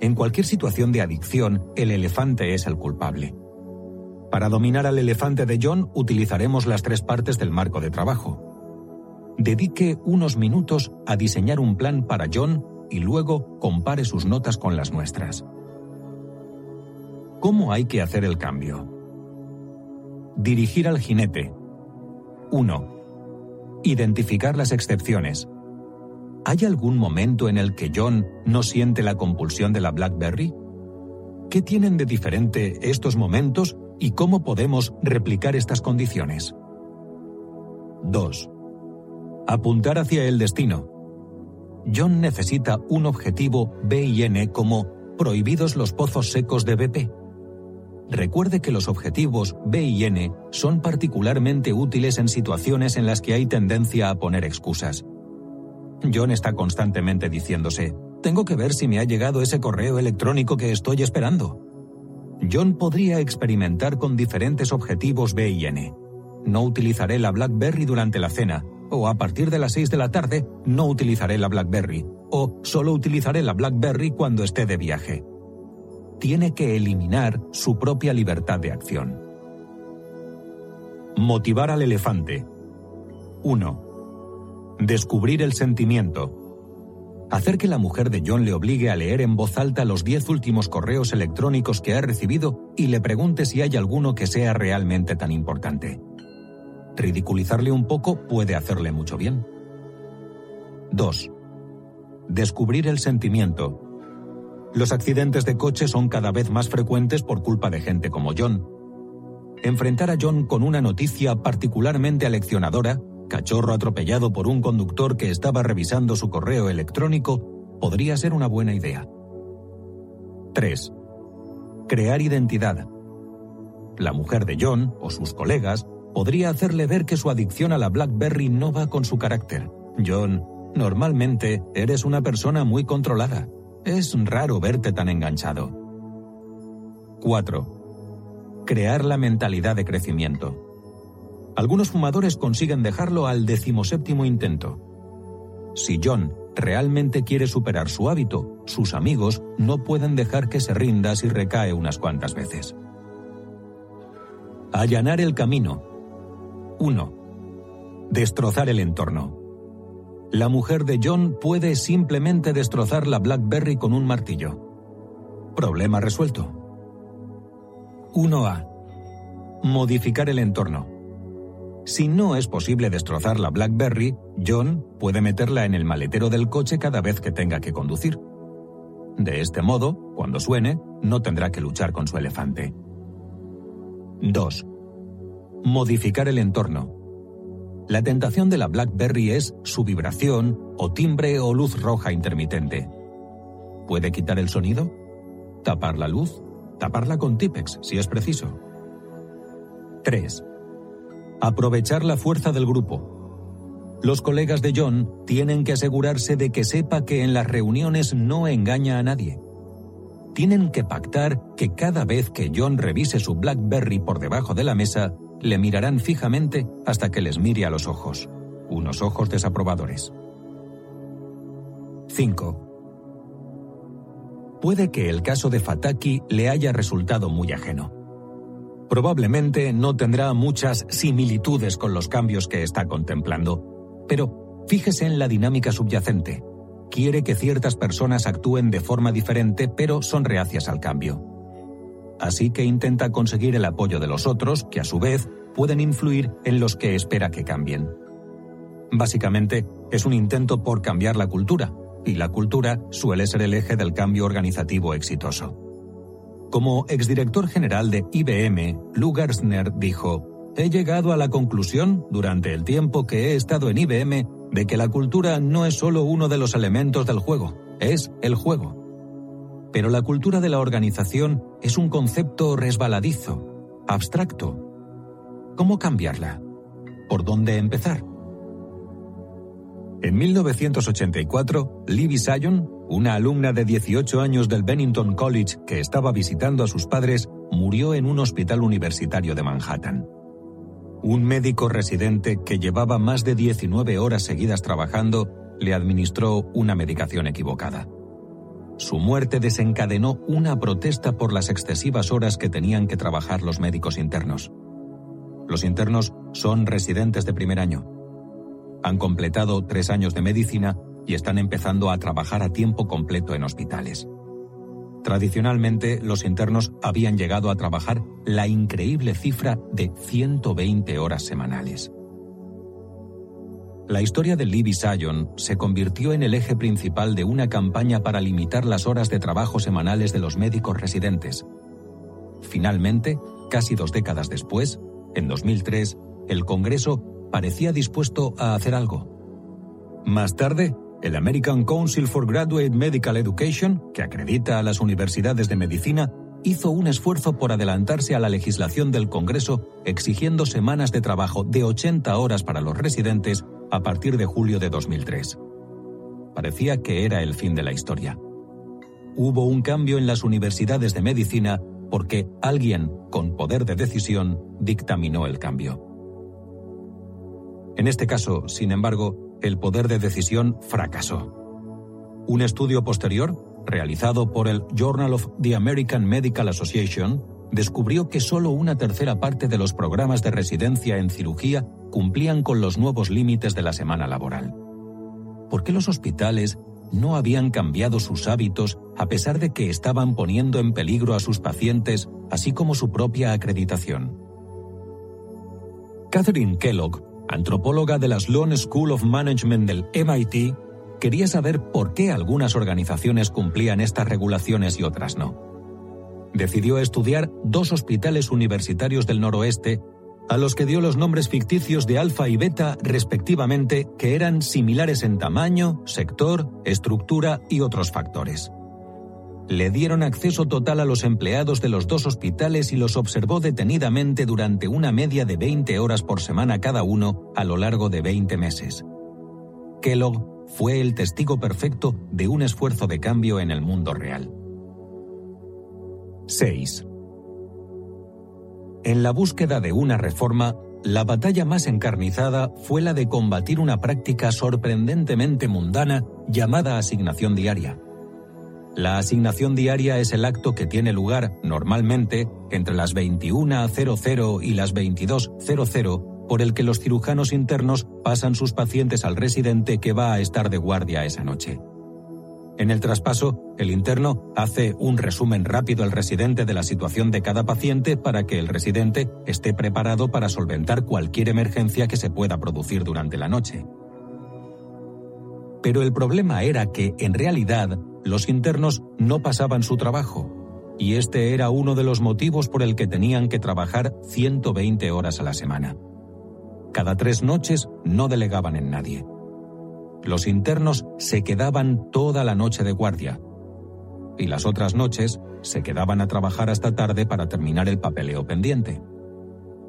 En cualquier situación de adicción, el elefante es el culpable. Para dominar al elefante de John utilizaremos las tres partes del marco de trabajo. Dedique unos minutos a diseñar un plan para John y luego compare sus notas con las nuestras. ¿Cómo hay que hacer el cambio? Dirigir al jinete. 1. Identificar las excepciones. ¿Hay algún momento en el que John no siente la compulsión de la BlackBerry? ¿Qué tienen de diferente estos momentos y cómo podemos replicar estas condiciones? 2. Apuntar hacia el destino. John necesita un objetivo B y N como prohibidos los pozos secos de BP. Recuerde que los objetivos B y N son particularmente útiles en situaciones en las que hay tendencia a poner excusas. John está constantemente diciéndose, tengo que ver si me ha llegado ese correo electrónico que estoy esperando. John podría experimentar con diferentes objetivos B y N. No utilizaré la BlackBerry durante la cena, o a partir de las 6 de la tarde no utilizaré la BlackBerry, o solo utilizaré la BlackBerry cuando esté de viaje. Tiene que eliminar su propia libertad de acción. Motivar al elefante. 1. Descubrir el sentimiento. Hacer que la mujer de John le obligue a leer en voz alta los diez últimos correos electrónicos que ha recibido y le pregunte si hay alguno que sea realmente tan importante. Ridiculizarle un poco puede hacerle mucho bien. 2. Descubrir el sentimiento. Los accidentes de coche son cada vez más frecuentes por culpa de gente como John. Enfrentar a John con una noticia particularmente aleccionadora cachorro atropellado por un conductor que estaba revisando su correo electrónico, podría ser una buena idea. 3. Crear identidad. La mujer de John, o sus colegas, podría hacerle ver que su adicción a la BlackBerry no va con su carácter. John, normalmente eres una persona muy controlada. Es raro verte tan enganchado. 4. Crear la mentalidad de crecimiento. Algunos fumadores consiguen dejarlo al decimoséptimo intento. Si John realmente quiere superar su hábito, sus amigos no pueden dejar que se rinda si recae unas cuantas veces. Allanar el camino. 1. Destrozar el entorno. La mujer de John puede simplemente destrozar la BlackBerry con un martillo. Problema resuelto. 1A. Modificar el entorno. Si no es posible destrozar la BlackBerry, John puede meterla en el maletero del coche cada vez que tenga que conducir. De este modo, cuando suene, no tendrá que luchar con su elefante. 2. Modificar el entorno. La tentación de la BlackBerry es su vibración o timbre o luz roja intermitente. ¿Puede quitar el sonido? ¿Tapar la luz? Taparla con Tipex, si es preciso. 3. Aprovechar la fuerza del grupo. Los colegas de John tienen que asegurarse de que sepa que en las reuniones no engaña a nadie. Tienen que pactar que cada vez que John revise su BlackBerry por debajo de la mesa, le mirarán fijamente hasta que les mire a los ojos. Unos ojos desaprobadores. 5. Puede que el caso de Fataki le haya resultado muy ajeno. Probablemente no tendrá muchas similitudes con los cambios que está contemplando, pero fíjese en la dinámica subyacente. Quiere que ciertas personas actúen de forma diferente, pero son reacias al cambio. Así que intenta conseguir el apoyo de los otros, que a su vez pueden influir en los que espera que cambien. Básicamente, es un intento por cambiar la cultura, y la cultura suele ser el eje del cambio organizativo exitoso. Como exdirector general de IBM, Lou Gerstner dijo, He llegado a la conclusión, durante el tiempo que he estado en IBM, de que la cultura no es solo uno de los elementos del juego, es el juego. Pero la cultura de la organización es un concepto resbaladizo, abstracto. ¿Cómo cambiarla? ¿Por dónde empezar? En 1984, Libby Sion, una alumna de 18 años del Bennington College que estaba visitando a sus padres, murió en un hospital universitario de Manhattan. Un médico residente que llevaba más de 19 horas seguidas trabajando le administró una medicación equivocada. Su muerte desencadenó una protesta por las excesivas horas que tenían que trabajar los médicos internos. Los internos son residentes de primer año han completado tres años de medicina y están empezando a trabajar a tiempo completo en hospitales. Tradicionalmente, los internos habían llegado a trabajar la increíble cifra de 120 horas semanales. La historia de Libby Sion se convirtió en el eje principal de una campaña para limitar las horas de trabajo semanales de los médicos residentes. Finalmente, casi dos décadas después, en 2003, el Congreso parecía dispuesto a hacer algo. Más tarde, el American Council for Graduate Medical Education, que acredita a las universidades de medicina, hizo un esfuerzo por adelantarse a la legislación del Congreso exigiendo semanas de trabajo de 80 horas para los residentes a partir de julio de 2003. Parecía que era el fin de la historia. Hubo un cambio en las universidades de medicina porque alguien con poder de decisión dictaminó el cambio. En este caso, sin embargo, el poder de decisión fracasó. Un estudio posterior, realizado por el Journal of the American Medical Association, descubrió que solo una tercera parte de los programas de residencia en cirugía cumplían con los nuevos límites de la semana laboral. ¿Por qué los hospitales no habían cambiado sus hábitos a pesar de que estaban poniendo en peligro a sus pacientes, así como su propia acreditación. Catherine Kellogg, antropóloga de la Sloan School of Management del MIT, quería saber por qué algunas organizaciones cumplían estas regulaciones y otras no. Decidió estudiar dos hospitales universitarios del noroeste a los que dio los nombres ficticios de alfa y beta respectivamente, que eran similares en tamaño, sector, estructura y otros factores. Le dieron acceso total a los empleados de los dos hospitales y los observó detenidamente durante una media de 20 horas por semana cada uno a lo largo de 20 meses. Kellogg fue el testigo perfecto de un esfuerzo de cambio en el mundo real. 6. En la búsqueda de una reforma, la batalla más encarnizada fue la de combatir una práctica sorprendentemente mundana llamada asignación diaria. La asignación diaria es el acto que tiene lugar, normalmente, entre las 21.00 y las 22.00, por el que los cirujanos internos pasan sus pacientes al residente que va a estar de guardia esa noche. En el traspaso, el interno hace un resumen rápido al residente de la situación de cada paciente para que el residente esté preparado para solventar cualquier emergencia que se pueda producir durante la noche. Pero el problema era que, en realidad, los internos no pasaban su trabajo, y este era uno de los motivos por el que tenían que trabajar 120 horas a la semana. Cada tres noches no delegaban en nadie. Los internos se quedaban toda la noche de guardia y las otras noches se quedaban a trabajar hasta tarde para terminar el papeleo pendiente.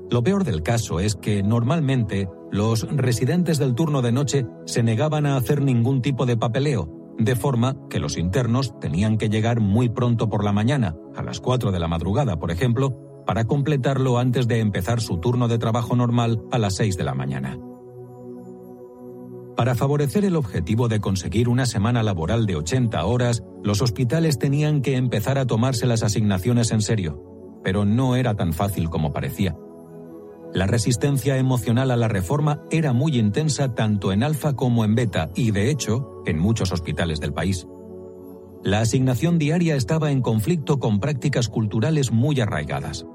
Lo peor del caso es que normalmente los residentes del turno de noche se negaban a hacer ningún tipo de papeleo, de forma que los internos tenían que llegar muy pronto por la mañana, a las 4 de la madrugada, por ejemplo, para completarlo antes de empezar su turno de trabajo normal a las 6 de la mañana. Para favorecer el objetivo de conseguir una semana laboral de 80 horas, los hospitales tenían que empezar a tomarse las asignaciones en serio, pero no era tan fácil como parecía. La resistencia emocional a la reforma era muy intensa tanto en alfa como en beta y, de hecho, en muchos hospitales del país. La asignación diaria estaba en conflicto con prácticas culturales muy arraigadas.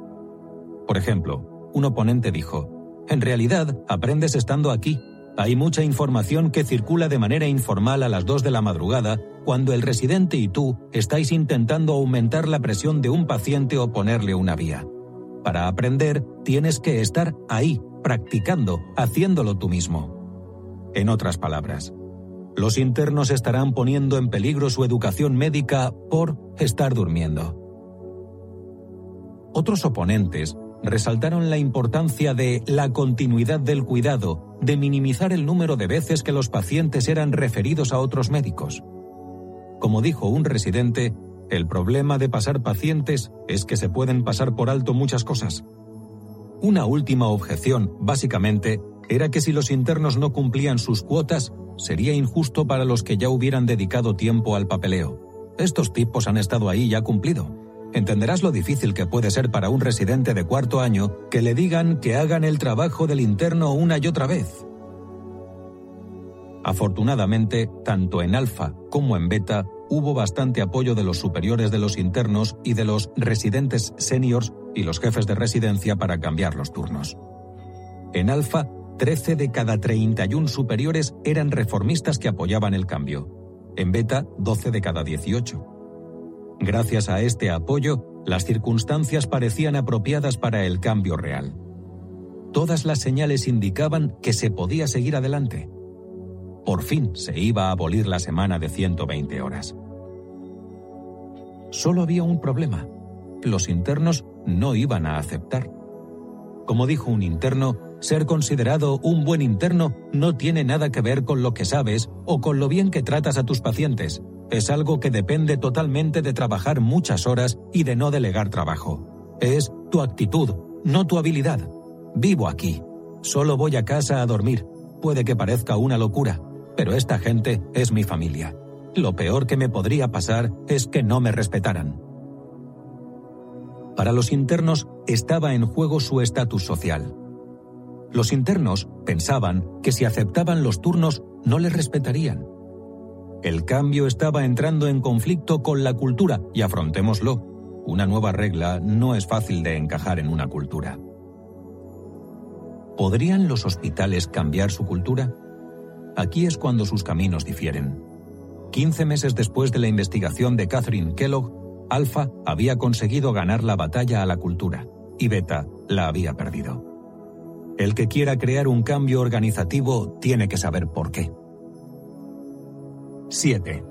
Por ejemplo, un oponente dijo, en realidad, aprendes estando aquí, hay mucha información que circula de manera informal a las 2 de la madrugada cuando el residente y tú estáis intentando aumentar la presión de un paciente o ponerle una vía. Para aprender, tienes que estar ahí, practicando, haciéndolo tú mismo. En otras palabras, los internos estarán poniendo en peligro su educación médica por estar durmiendo. Otros oponentes resaltaron la importancia de la continuidad del cuidado, de minimizar el número de veces que los pacientes eran referidos a otros médicos. Como dijo un residente, el problema de pasar pacientes es que se pueden pasar por alto muchas cosas. Una última objeción, básicamente, era que si los internos no cumplían sus cuotas, sería injusto para los que ya hubieran dedicado tiempo al papeleo. Estos tipos han estado ahí y ha cumplido entenderás lo difícil que puede ser para un residente de cuarto año que le digan que hagan el trabajo del interno una y otra vez. Afortunadamente, tanto en alfa como en beta hubo bastante apoyo de los superiores de los internos y de los residentes seniors y los jefes de residencia para cambiar los turnos. En alfa, 13 de cada 31 superiores eran reformistas que apoyaban el cambio. En beta, 12 de cada 18. Gracias a este apoyo, las circunstancias parecían apropiadas para el cambio real. Todas las señales indicaban que se podía seguir adelante. Por fin se iba a abolir la semana de 120 horas. Solo había un problema. Los internos no iban a aceptar. Como dijo un interno, ser considerado un buen interno no tiene nada que ver con lo que sabes o con lo bien que tratas a tus pacientes es algo que depende totalmente de trabajar muchas horas y de no delegar trabajo. Es tu actitud, no tu habilidad. Vivo aquí. Solo voy a casa a dormir. Puede que parezca una locura, pero esta gente es mi familia. Lo peor que me podría pasar es que no me respetaran. Para los internos estaba en juego su estatus social. Los internos pensaban que si aceptaban los turnos no les respetarían El cambio estaba entrando en conflicto con la cultura y afrontémoslo. Una nueva regla no es fácil de encajar en una cultura. ¿Podrían los hospitales cambiar su cultura? Aquí es cuando sus caminos difieren. 15 meses después de la investigación de Catherine Kellogg, Alpha había conseguido ganar la batalla a la cultura y Beta la había perdido. El que quiera crear un cambio organizativo tiene que saber por qué. 7.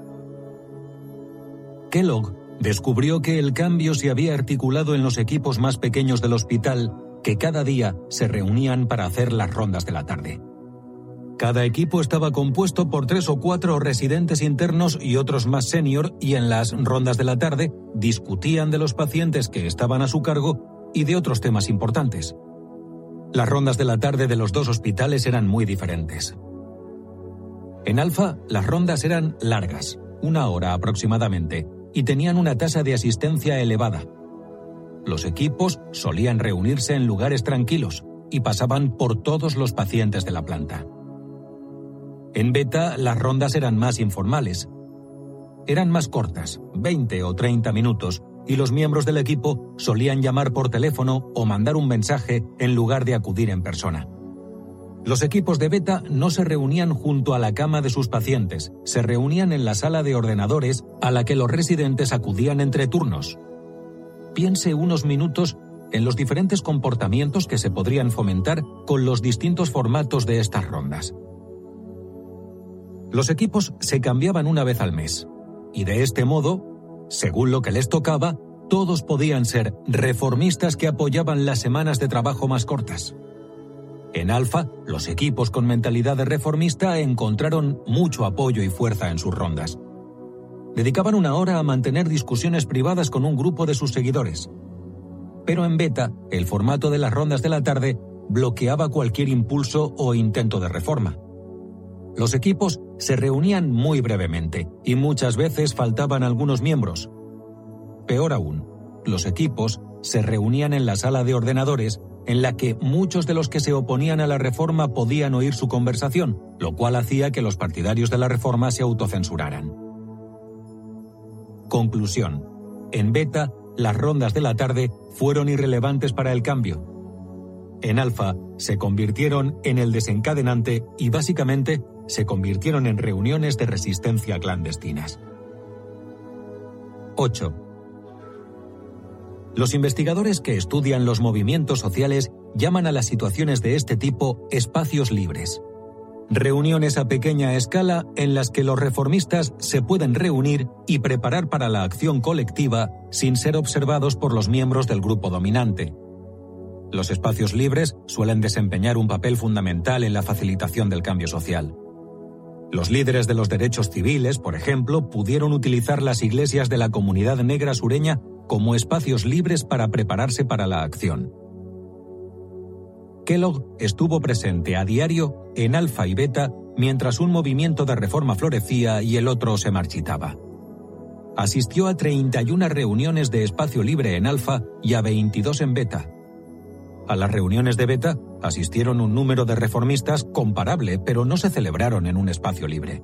Kellogg descubrió que el cambio se había articulado en los equipos más pequeños del hospital que cada día se reunían para hacer las rondas de la tarde. Cada equipo estaba compuesto por tres o cuatro residentes internos y otros más senior y en las rondas de la tarde discutían de los pacientes que estaban a su cargo y de otros temas importantes. Las rondas de la tarde de los dos hospitales eran muy diferentes. En Alfa, las rondas eran largas, una hora aproximadamente, y tenían una tasa de asistencia elevada. Los equipos solían reunirse en lugares tranquilos y pasaban por todos los pacientes de la planta. En beta, las rondas eran más informales. Eran más cortas, 20 o 30 minutos, y los miembros del equipo solían llamar por teléfono o mandar un mensaje en lugar de acudir en persona. Los equipos de beta no se reunían junto a la cama de sus pacientes, se reunían en la sala de ordenadores a la que los residentes acudían entre turnos. Piense unos minutos en los diferentes comportamientos que se podrían fomentar con los distintos formatos de estas rondas. Los equipos se cambiaban una vez al mes, y de este modo según lo que les tocaba, todos podían ser reformistas que apoyaban las semanas de trabajo más cortas. En Alfa, los equipos con mentalidad de reformista encontraron mucho apoyo y fuerza en sus rondas. Dedicaban una hora a mantener discusiones privadas con un grupo de sus seguidores. Pero en Beta, el formato de las rondas de la tarde bloqueaba cualquier impulso o intento de reforma. Los equipos se reunían muy brevemente y muchas veces faltaban algunos miembros. Peor aún, los equipos se reunían en la sala de ordenadores en la que muchos de los que se oponían a la reforma podían oír su conversación, lo cual hacía que los partidarios de la reforma se autocensuraran. Conclusión. En beta, las rondas de la tarde fueron irrelevantes para el cambio. En alfa, se convirtieron en el desencadenante y básicamente se convirtieron en reuniones de resistencia clandestinas. 8. Los investigadores que estudian los movimientos sociales llaman a las situaciones de este tipo espacios libres. Reuniones a pequeña escala en las que los reformistas se pueden reunir y preparar para la acción colectiva sin ser observados por los miembros del grupo dominante. Los espacios libres suelen desempeñar un papel fundamental en la facilitación del cambio social. Los líderes de los derechos civiles, por ejemplo, pudieron utilizar las iglesias de la comunidad negra sureña como espacios libres para prepararse para la acción. Kellogg estuvo presente a diario en Alfa y Beta mientras un movimiento de reforma florecía y el otro se marchitaba. Asistió a 31 reuniones de espacio libre en Alfa y a 22 en Beta, a las reuniones de Beta asistieron un número de reformistas comparable, pero no se celebraron en un espacio libre.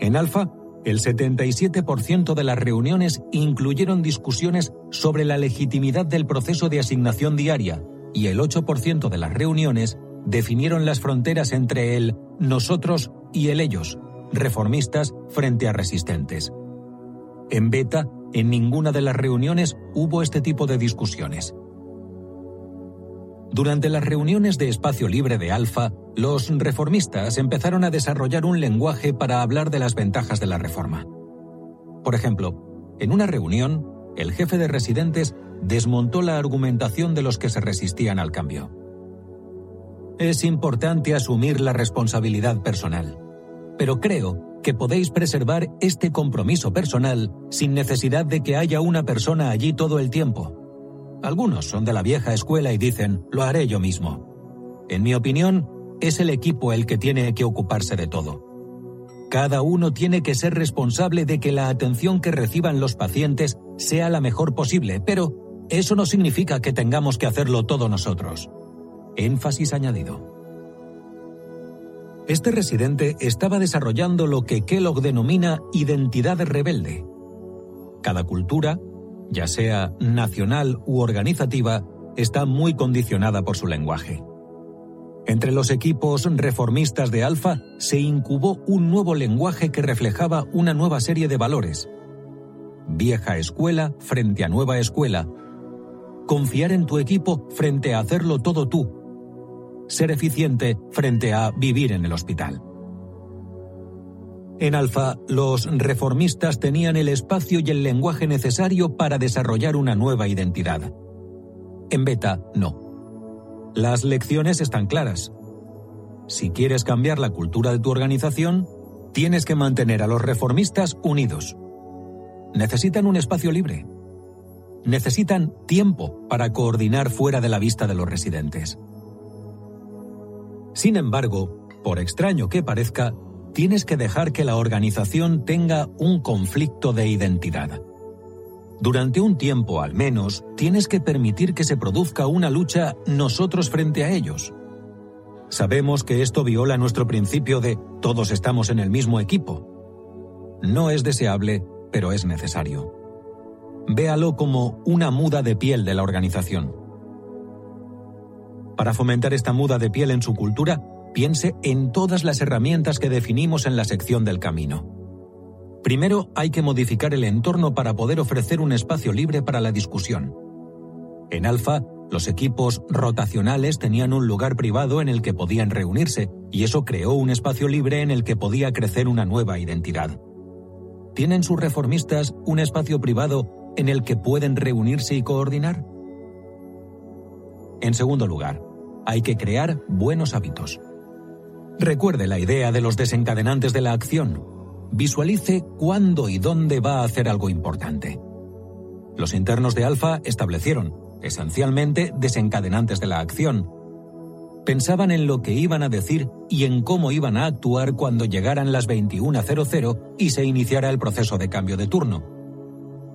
En Alfa, el 77% de las reuniones incluyeron discusiones sobre la legitimidad del proceso de asignación diaria y el 8% de las reuniones definieron las fronteras entre el nosotros y el ellos, reformistas frente a resistentes. En Beta, en ninguna de las reuniones hubo este tipo de discusiones. Durante las reuniones de espacio libre de Alfa, los reformistas empezaron a desarrollar un lenguaje para hablar de las ventajas de la reforma. Por ejemplo, en una reunión, el jefe de residentes desmontó la argumentación de los que se resistían al cambio. Es importante asumir la responsabilidad personal, pero creo que podéis preservar este compromiso personal sin necesidad de que haya una persona allí todo el tiempo algunos son de la vieja escuela y dicen, lo haré yo mismo. En mi opinión, es el equipo el que tiene que ocuparse de todo. Cada uno tiene que ser responsable de que la atención que reciban los pacientes sea la mejor posible, pero eso no significa que tengamos que hacerlo todo nosotros. Énfasis añadido. Este residente estaba desarrollando lo que Kellogg denomina identidad rebelde. Cada cultura, ya sea nacional u organizativa, está muy condicionada por su lenguaje. Entre los equipos reformistas de Alfa se incubó un nuevo lenguaje que reflejaba una nueva serie de valores. Vieja escuela frente a nueva escuela. Confiar en tu equipo frente a hacerlo todo tú. Ser eficiente frente a vivir en el hospital. En Alfa, los reformistas tenían el espacio y el lenguaje necesario para desarrollar una nueva identidad. En Beta, no. Las lecciones están claras. Si quieres cambiar la cultura de tu organización, tienes que mantener a los reformistas unidos. Necesitan un espacio libre. Necesitan tiempo para coordinar fuera de la vista de los residentes. Sin embargo, por extraño que parezca, tienes que dejar que la organización tenga un conflicto de identidad. Durante un tiempo al menos, tienes que permitir que se produzca una lucha nosotros frente a ellos. Sabemos que esto viola nuestro principio de todos estamos en el mismo equipo. No es deseable, pero es necesario. Véalo como una muda de piel de la organización. Para fomentar esta muda de piel en su cultura, piense en todas las herramientas que definimos en la sección del camino. Primero hay que modificar el entorno para poder ofrecer un espacio libre para la discusión. En Alfa, los equipos rotacionales tenían un lugar privado en el que podían reunirse, y eso creó un espacio libre en el que podía crecer una nueva identidad. ¿Tienen sus reformistas un espacio privado en el que pueden reunirse y coordinar? En segundo lugar, hay que crear buenos hábitos. Recuerde la idea de los desencadenantes de la acción, visualice cuándo y dónde va a hacer algo importante. Los internos de Alfa establecieron, esencialmente, desencadenantes de la acción. Pensaban en lo que iban a decir y en cómo iban a actuar cuando llegaran las 21.00 y se iniciara el proceso de cambio de turno.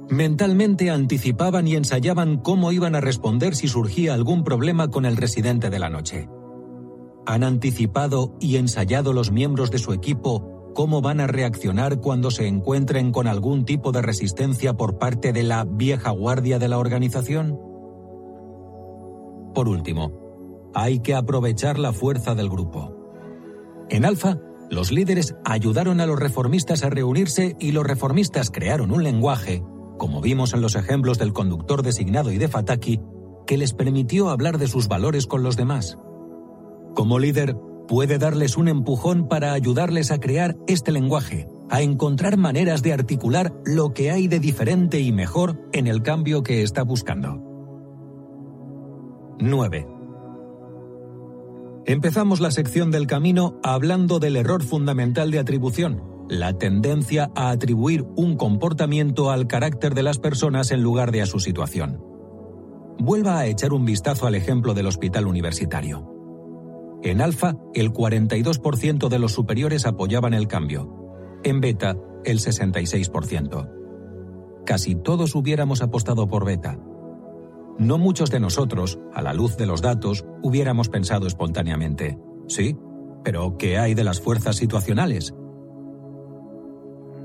Mentalmente anticipaban y ensayaban cómo iban a responder si surgía algún problema con el residente de la noche. ¿Han anticipado y ensayado los miembros de su equipo cómo van a reaccionar cuando se encuentren con algún tipo de resistencia por parte de la vieja guardia de la organización? Por último, hay que aprovechar la fuerza del grupo. En Alfa, los líderes ayudaron a los reformistas a reunirse y los reformistas crearon un lenguaje, como vimos en los ejemplos del conductor designado y de Fataki, que les permitió hablar de sus valores con los demás. Como líder, puede darles un empujón para ayudarles a crear este lenguaje, a encontrar maneras de articular lo que hay de diferente y mejor en el cambio que está buscando. 9. Empezamos la sección del camino hablando del error fundamental de atribución, la tendencia a atribuir un comportamiento al carácter de las personas en lugar de a su situación. Vuelva a echar un vistazo al ejemplo del hospital universitario. En alfa, el 42% de los superiores apoyaban el cambio. En beta, el 66%. Casi todos hubiéramos apostado por beta. No muchos de nosotros, a la luz de los datos, hubiéramos pensado espontáneamente. Sí, pero ¿qué hay de las fuerzas situacionales?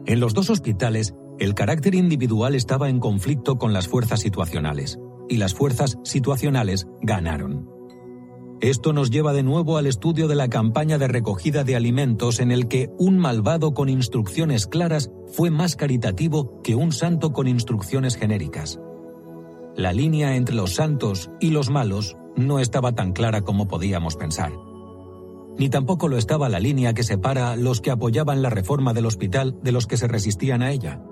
En los dos hospitales, el carácter individual estaba en conflicto con las fuerzas situacionales, y las fuerzas situacionales ganaron. Esto nos lleva de nuevo al estudio de la campaña de recogida de alimentos en el que un malvado con instrucciones claras fue más caritativo que un santo con instrucciones genéricas. La línea entre los santos y los malos no estaba tan clara como podíamos pensar. Ni tampoco lo estaba la línea que separa los que apoyaban la reforma del hospital de los que se resistían a ella.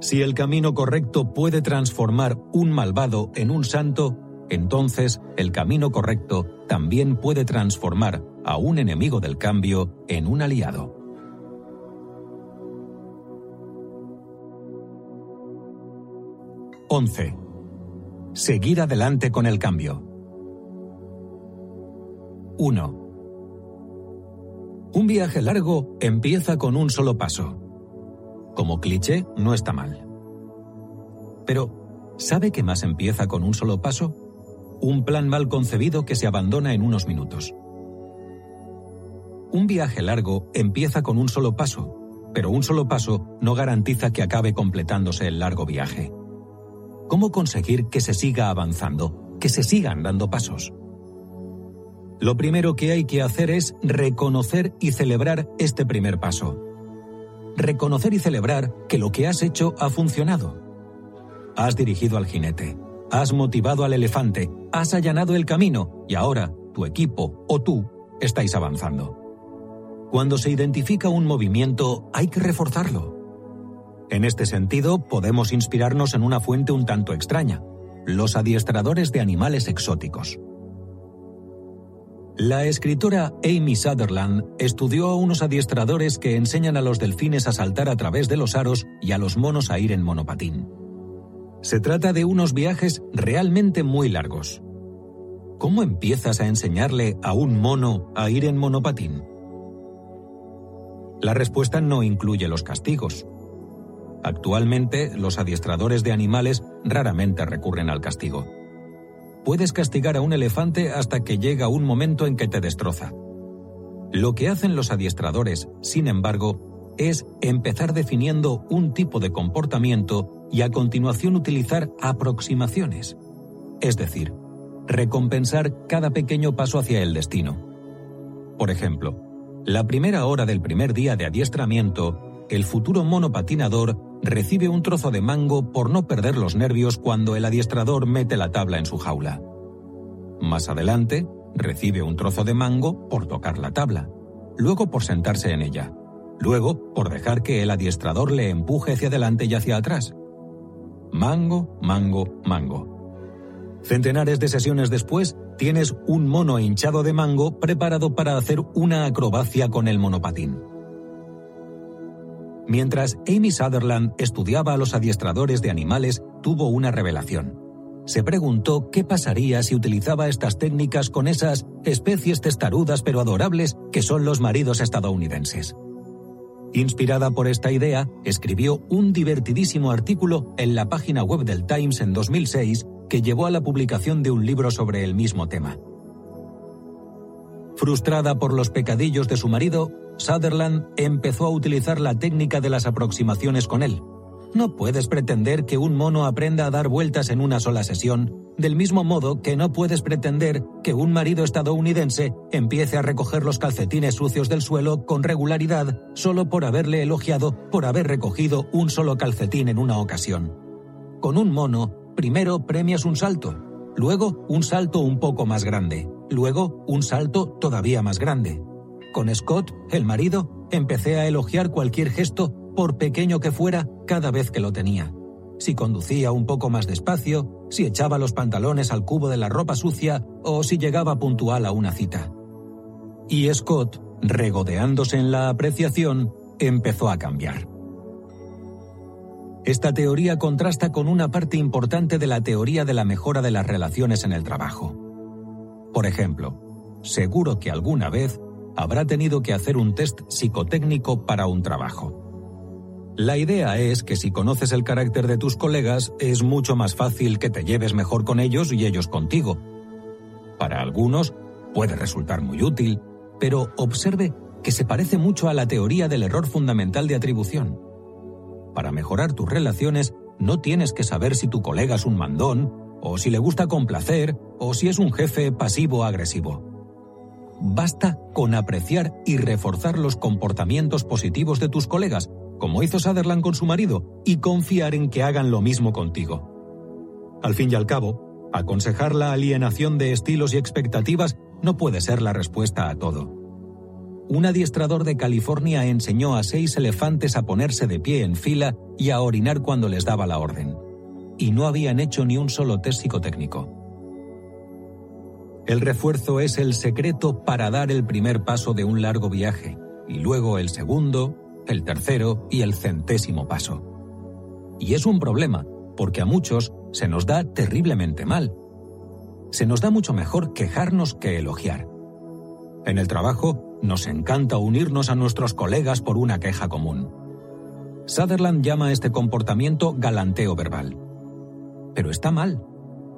Si el camino correcto puede transformar un malvado en un santo, entonces el camino correcto también puede transformar a un enemigo del cambio en un aliado. ¡11! Seguir adelante con el cambio. 1. Un viaje largo empieza con un solo paso. Como cliché, no está mal. Pero, ¿sabe qué más empieza con un solo paso? Un plan mal concebido que se abandona en unos minutos. un viaje largo empieza con un solo paso, pero un solo paso no garantiza que acabe completándose el largo viaje. ¿Cómo conseguir que se siga avanzando, que se sigan dando pasos? Lo primero que hay que hacer es reconocer y celebrar este primer paso. Reconocer y celebrar que lo que has hecho ha funcionado. Has dirigido al jinete, has motivado al elefante, has allanado el camino y ahora tu equipo o tú estáis avanzando. Cuando se identifica un movimiento hay que reforzarlo. En este sentido, podemos inspirarnos en una fuente un tanto extraña, los adiestradores de animales exóticos. La escritora Amy Sutherland estudió a unos adiestradores que enseñan a los delfines a saltar a través de los aros y a los monos a ir en monopatín. Se trata de unos viajes realmente muy largos. ¿Cómo empiezas a enseñarle a un mono a ir en monopatín? La respuesta no incluye los castigos. Actualmente, los adiestradores de animales raramente recurren al castigo puedes castigar a un elefante hasta que llega un momento en que te destroza. Lo que hacen los adiestradores, sin embargo, es empezar definiendo un tipo de comportamiento y a continuación utilizar aproximaciones. Es decir, recompensar cada pequeño paso hacia el destino. Por ejemplo, la primera hora del primer día de adiestramiento, el futuro monopatinador recibe un trozo de mango por no perder los nervios cuando el adiestrador mete la tabla en su jaula. Más adelante, recibe un trozo de mango por tocar la tabla, luego por sentarse en ella, luego por dejar que el adiestrador le empuje hacia adelante y hacia atrás. Mango, mango, mango. Centenares de sesiones después, tienes un mono hinchado de mango preparado para hacer una acrobacia con el monopatín. Mientras Amy Sutherland estudiaba a los adiestradores de animales, tuvo una revelación. Se preguntó qué pasaría si utilizaba estas técnicas con esas especies testarudas pero adorables que son los maridos estadounidenses. Inspirada por esta idea, escribió un divertidísimo artículo en la página web del Times en 2006 que llevó a la publicación de un libro sobre el mismo tema. Frustrada por los pecadillos de su marido, Sutherland empezó a utilizar la técnica de las aproximaciones con él. No puedes pretender que un mono aprenda a dar vueltas en una sola sesión, del mismo modo que no puedes pretender que un marido estadounidense empiece a recoger los calcetines sucios del suelo con regularidad solo por haberle elogiado por haber recogido un solo calcetín en una ocasión. Con un mono, primero premias un salto, luego un salto un poco más grande, luego un salto todavía más grande. Con Scott, el marido, empecé a elogiar cualquier gesto, por pequeño que fuera, cada vez que lo tenía. Si conducía un poco más despacio, si echaba los pantalones al cubo de la ropa sucia o si llegaba puntual a una cita. Y Scott, regodeándose en la apreciación, empezó a cambiar. Esta teoría contrasta con una parte importante de la teoría de la mejora de las relaciones en el trabajo. Por ejemplo, seguro que alguna vez habrá tenido que hacer un test psicotécnico para un trabajo. La idea es que si conoces el carácter de tus colegas, es mucho más fácil que te lleves mejor con ellos y ellos contigo. Para algunos puede resultar muy útil, pero observe que se parece mucho a la teoría del error fundamental de atribución. Para mejorar tus relaciones, no tienes que saber si tu colega es un mandón, o si le gusta complacer, o si es un jefe pasivo-agresivo. Basta con apreciar y reforzar los comportamientos positivos de tus colegas, como hizo Sutherland con su marido, y confiar en que hagan lo mismo contigo. Al fin y al cabo, aconsejar la alienación de estilos y expectativas no puede ser la respuesta a todo. Un adiestrador de California enseñó a seis elefantes a ponerse de pie en fila y a orinar cuando les daba la orden. Y no habían hecho ni un solo test psicotécnico. El refuerzo es el secreto para dar el primer paso de un largo viaje, y luego el segundo, el tercero y el centésimo paso. Y es un problema, porque a muchos se nos da terriblemente mal. Se nos da mucho mejor quejarnos que elogiar. En el trabajo nos encanta unirnos a nuestros colegas por una queja común. Sutherland llama a este comportamiento galanteo verbal. Pero está mal.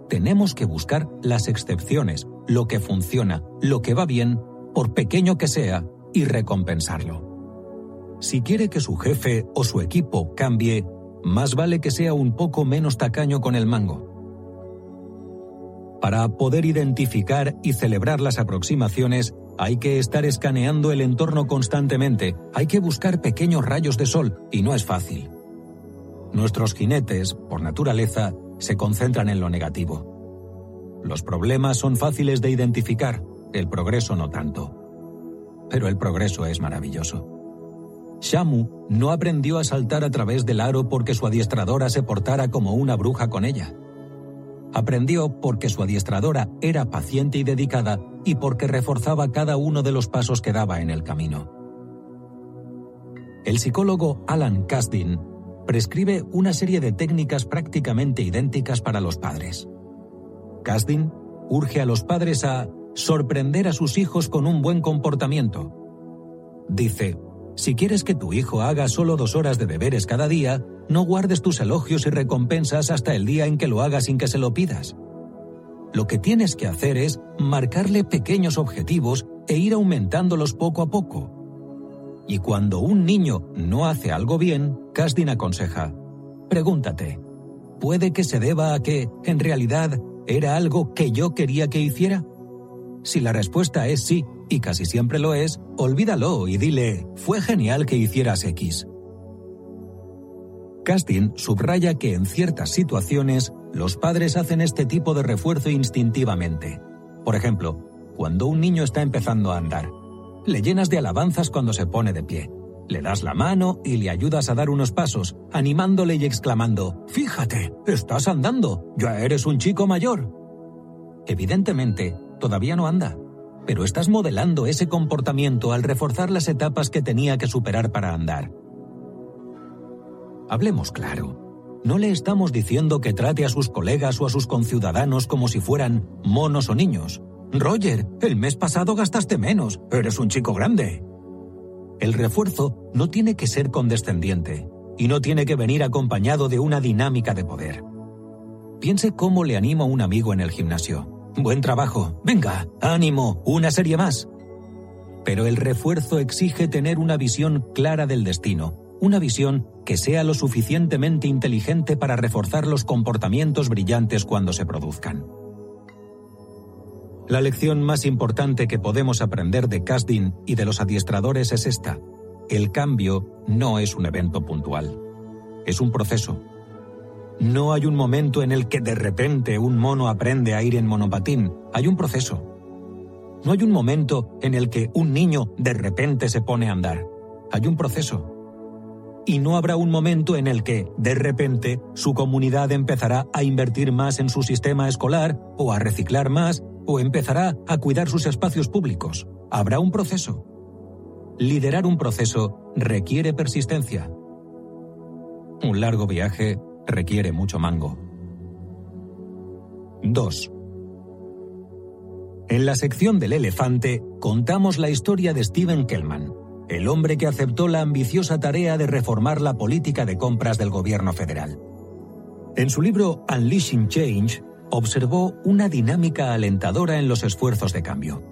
Tenemos que buscar las excepciones, lo que funciona, lo que va bien, por pequeño que sea, y recompensarlo. Si quiere que su jefe o su equipo cambie, más vale que sea un poco menos tacaño con el mango. Para poder identificar y celebrar las aproximaciones, hay que estar escaneando el entorno constantemente, hay que buscar pequeños rayos de sol, y no es fácil. Nuestros jinetes, por naturaleza, se concentran en lo negativo. Los problemas son fáciles de identificar, el progreso no tanto. Pero el progreso es maravilloso. Shamu no aprendió a saltar a través del aro porque su adiestradora se portara como una bruja con ella. Aprendió porque su adiestradora era paciente y dedicada y porque reforzaba cada uno de los pasos que daba en el camino. El psicólogo Alan Kasdin prescribe una serie de técnicas prácticamente idénticas para los padres. Kasdin urge a los padres a sorprender a sus hijos con un buen comportamiento. Dice, si quieres que tu hijo haga solo dos horas de deberes cada día, no guardes tus elogios y recompensas hasta el día en que lo haga sin que se lo pidas. Lo que tienes que hacer es marcarle pequeños objetivos e ir aumentándolos poco a poco. Y cuando un niño no hace algo bien, Kasdin aconseja, pregúntate, ¿puede que se deba a que, en realidad, era algo que yo quería que hiciera? Si la respuesta es sí, y casi siempre lo es, olvídalo y dile, fue genial que hicieras X. Casting subraya que en ciertas situaciones los padres hacen este tipo de refuerzo instintivamente. Por ejemplo, cuando un niño está empezando a andar, le llenas de alabanzas cuando se pone de pie. Le das la mano y le ayudas a dar unos pasos, animándole y exclamando, Fíjate, estás andando, ya eres un chico mayor. Evidentemente, todavía no anda, pero estás modelando ese comportamiento al reforzar las etapas que tenía que superar para andar. Hablemos claro. No le estamos diciendo que trate a sus colegas o a sus conciudadanos como si fueran monos o niños. Roger, el mes pasado gastaste menos. Eres un chico grande. El refuerzo no tiene que ser condescendiente y no tiene que venir acompañado de una dinámica de poder. Piense cómo le anima a un amigo en el gimnasio. Buen trabajo. Venga, ánimo, una serie más. Pero el refuerzo exige tener una visión clara del destino, una visión que sea lo suficientemente inteligente para reforzar los comportamientos brillantes cuando se produzcan. La lección más importante que podemos aprender de Casdin y de los adiestradores es esta. El cambio no es un evento puntual. Es un proceso, no hay un momento en el que de repente un mono aprende a ir en monopatín, hay un proceso. No hay un momento en el que un niño de repente se pone a andar, hay un proceso. Y no habrá un momento en el que, de repente, su comunidad empezará a invertir más en su sistema escolar, o a reciclar más, o empezará a cuidar sus espacios públicos. Habrá un proceso. Liderar un proceso requiere persistencia. Un largo viaje requiere mucho mango. 2. En la sección del elefante contamos la historia de Steven Kellman, el hombre que aceptó la ambiciosa tarea de reformar la política de compras del gobierno federal. En su libro Unleashing Change, observó una dinámica alentadora en los esfuerzos de cambio.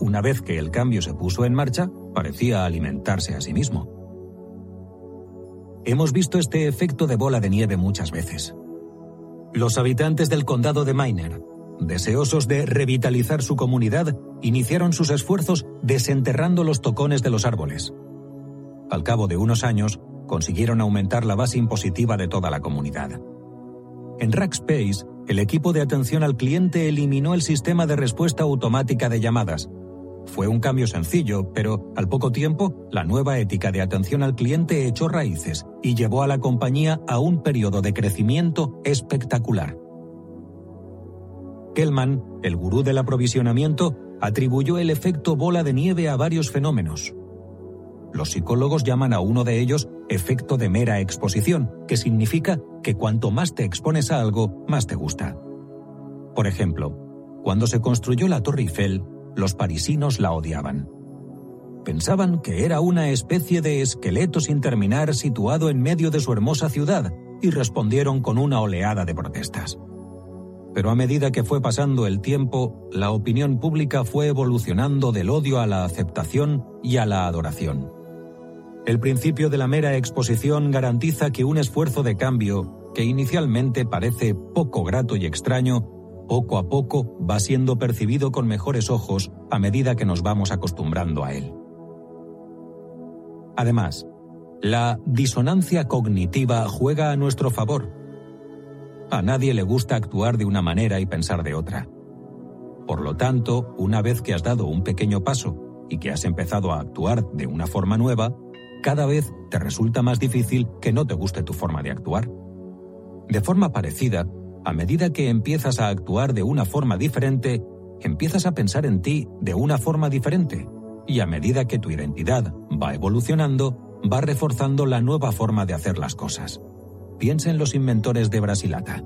Una vez que el cambio se puso en marcha, parecía alimentarse a sí mismo. Hemos visto este efecto de bola de nieve muchas veces. Los habitantes del condado de Miner, deseosos de revitalizar su comunidad, iniciaron sus esfuerzos desenterrando los tocones de los árboles. Al cabo de unos años, consiguieron aumentar la base impositiva de toda la comunidad. En Rackspace, el equipo de atención al cliente eliminó el sistema de respuesta automática de llamadas, fue un cambio sencillo, pero al poco tiempo, la nueva ética de atención al cliente echó raíces y llevó a la compañía a un periodo de crecimiento espectacular. Kellman, el gurú del aprovisionamiento, atribuyó el efecto bola de nieve a varios fenómenos. Los psicólogos llaman a uno de ellos efecto de mera exposición, que significa que cuanto más te expones a algo, más te gusta. Por ejemplo, cuando se construyó la Torre Eiffel, los parisinos la odiaban. Pensaban que era una especie de esqueleto sin terminar situado en medio de su hermosa ciudad y respondieron con una oleada de protestas. pero a medida que fue pasando el tiempo, la opinión pública fue evolucionando del odio a la aceptación y a la adoración. El principio de la mera exposición garantiza que un esfuerzo de cambio, que inicialmente parece poco grato y extraño, poco a poco va siendo percibido con mejores ojos a medida que nos vamos acostumbrando a él. Además, la disonancia cognitiva juega a nuestro favor. A nadie le gusta actuar de una manera y pensar de otra. Por lo tanto, una vez que has dado un pequeño paso y que has empezado a actuar de una forma nueva, cada vez te resulta más difícil que no te guste tu forma de actuar. De forma parecida, a medida que empiezas a actuar de una forma diferente, empiezas a pensar en ti de una forma diferente. Y a medida que tu identidad va evolucionando, va reforzando la nueva forma de hacer las cosas. Piensa en los inventores de Brasilata.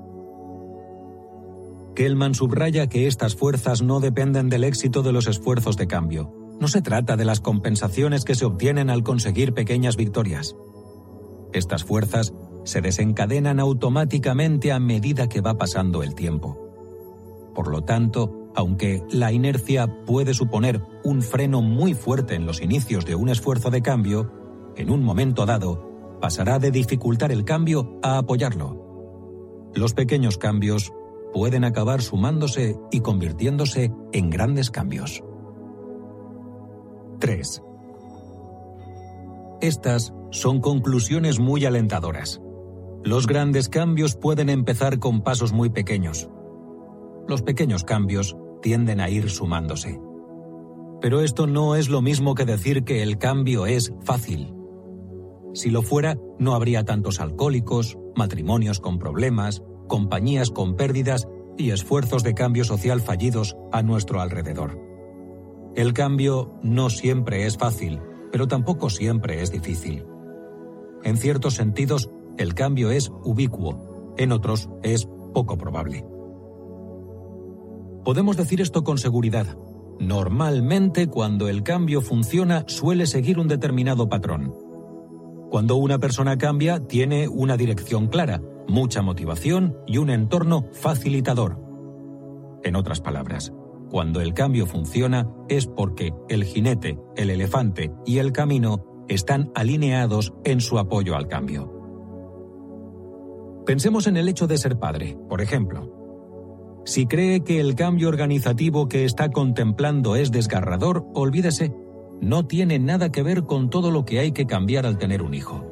Kellman subraya que estas fuerzas no dependen del éxito de los esfuerzos de cambio. No se trata de las compensaciones que se obtienen al conseguir pequeñas victorias. Estas fuerzas se desencadenan automáticamente a medida que va pasando el tiempo. Por lo tanto, aunque la inercia puede suponer un freno muy fuerte en los inicios de un esfuerzo de cambio, en un momento dado pasará de dificultar el cambio a apoyarlo. Los pequeños cambios pueden acabar sumándose y convirtiéndose en grandes cambios. 3. Estas son conclusiones muy alentadoras. Los grandes cambios pueden empezar con pasos muy pequeños. Los pequeños cambios tienden a ir sumándose. Pero esto no es lo mismo que decir que el cambio es fácil. Si lo fuera, no habría tantos alcohólicos, matrimonios con problemas, compañías con pérdidas y esfuerzos de cambio social fallidos a nuestro alrededor. El cambio no siempre es fácil, pero tampoco siempre es difícil. En ciertos sentidos, el cambio es ubicuo, en otros es poco probable. Podemos decir esto con seguridad. Normalmente cuando el cambio funciona suele seguir un determinado patrón. Cuando una persona cambia, tiene una dirección clara, mucha motivación y un entorno facilitador. En otras palabras, cuando el cambio funciona es porque el jinete, el elefante y el camino están alineados en su apoyo al cambio. Pensemos en el hecho de ser padre, por ejemplo. Si cree que el cambio organizativo que está contemplando es desgarrador, olvídese no tiene nada que ver con todo lo que hay que cambiar al tener un hijo.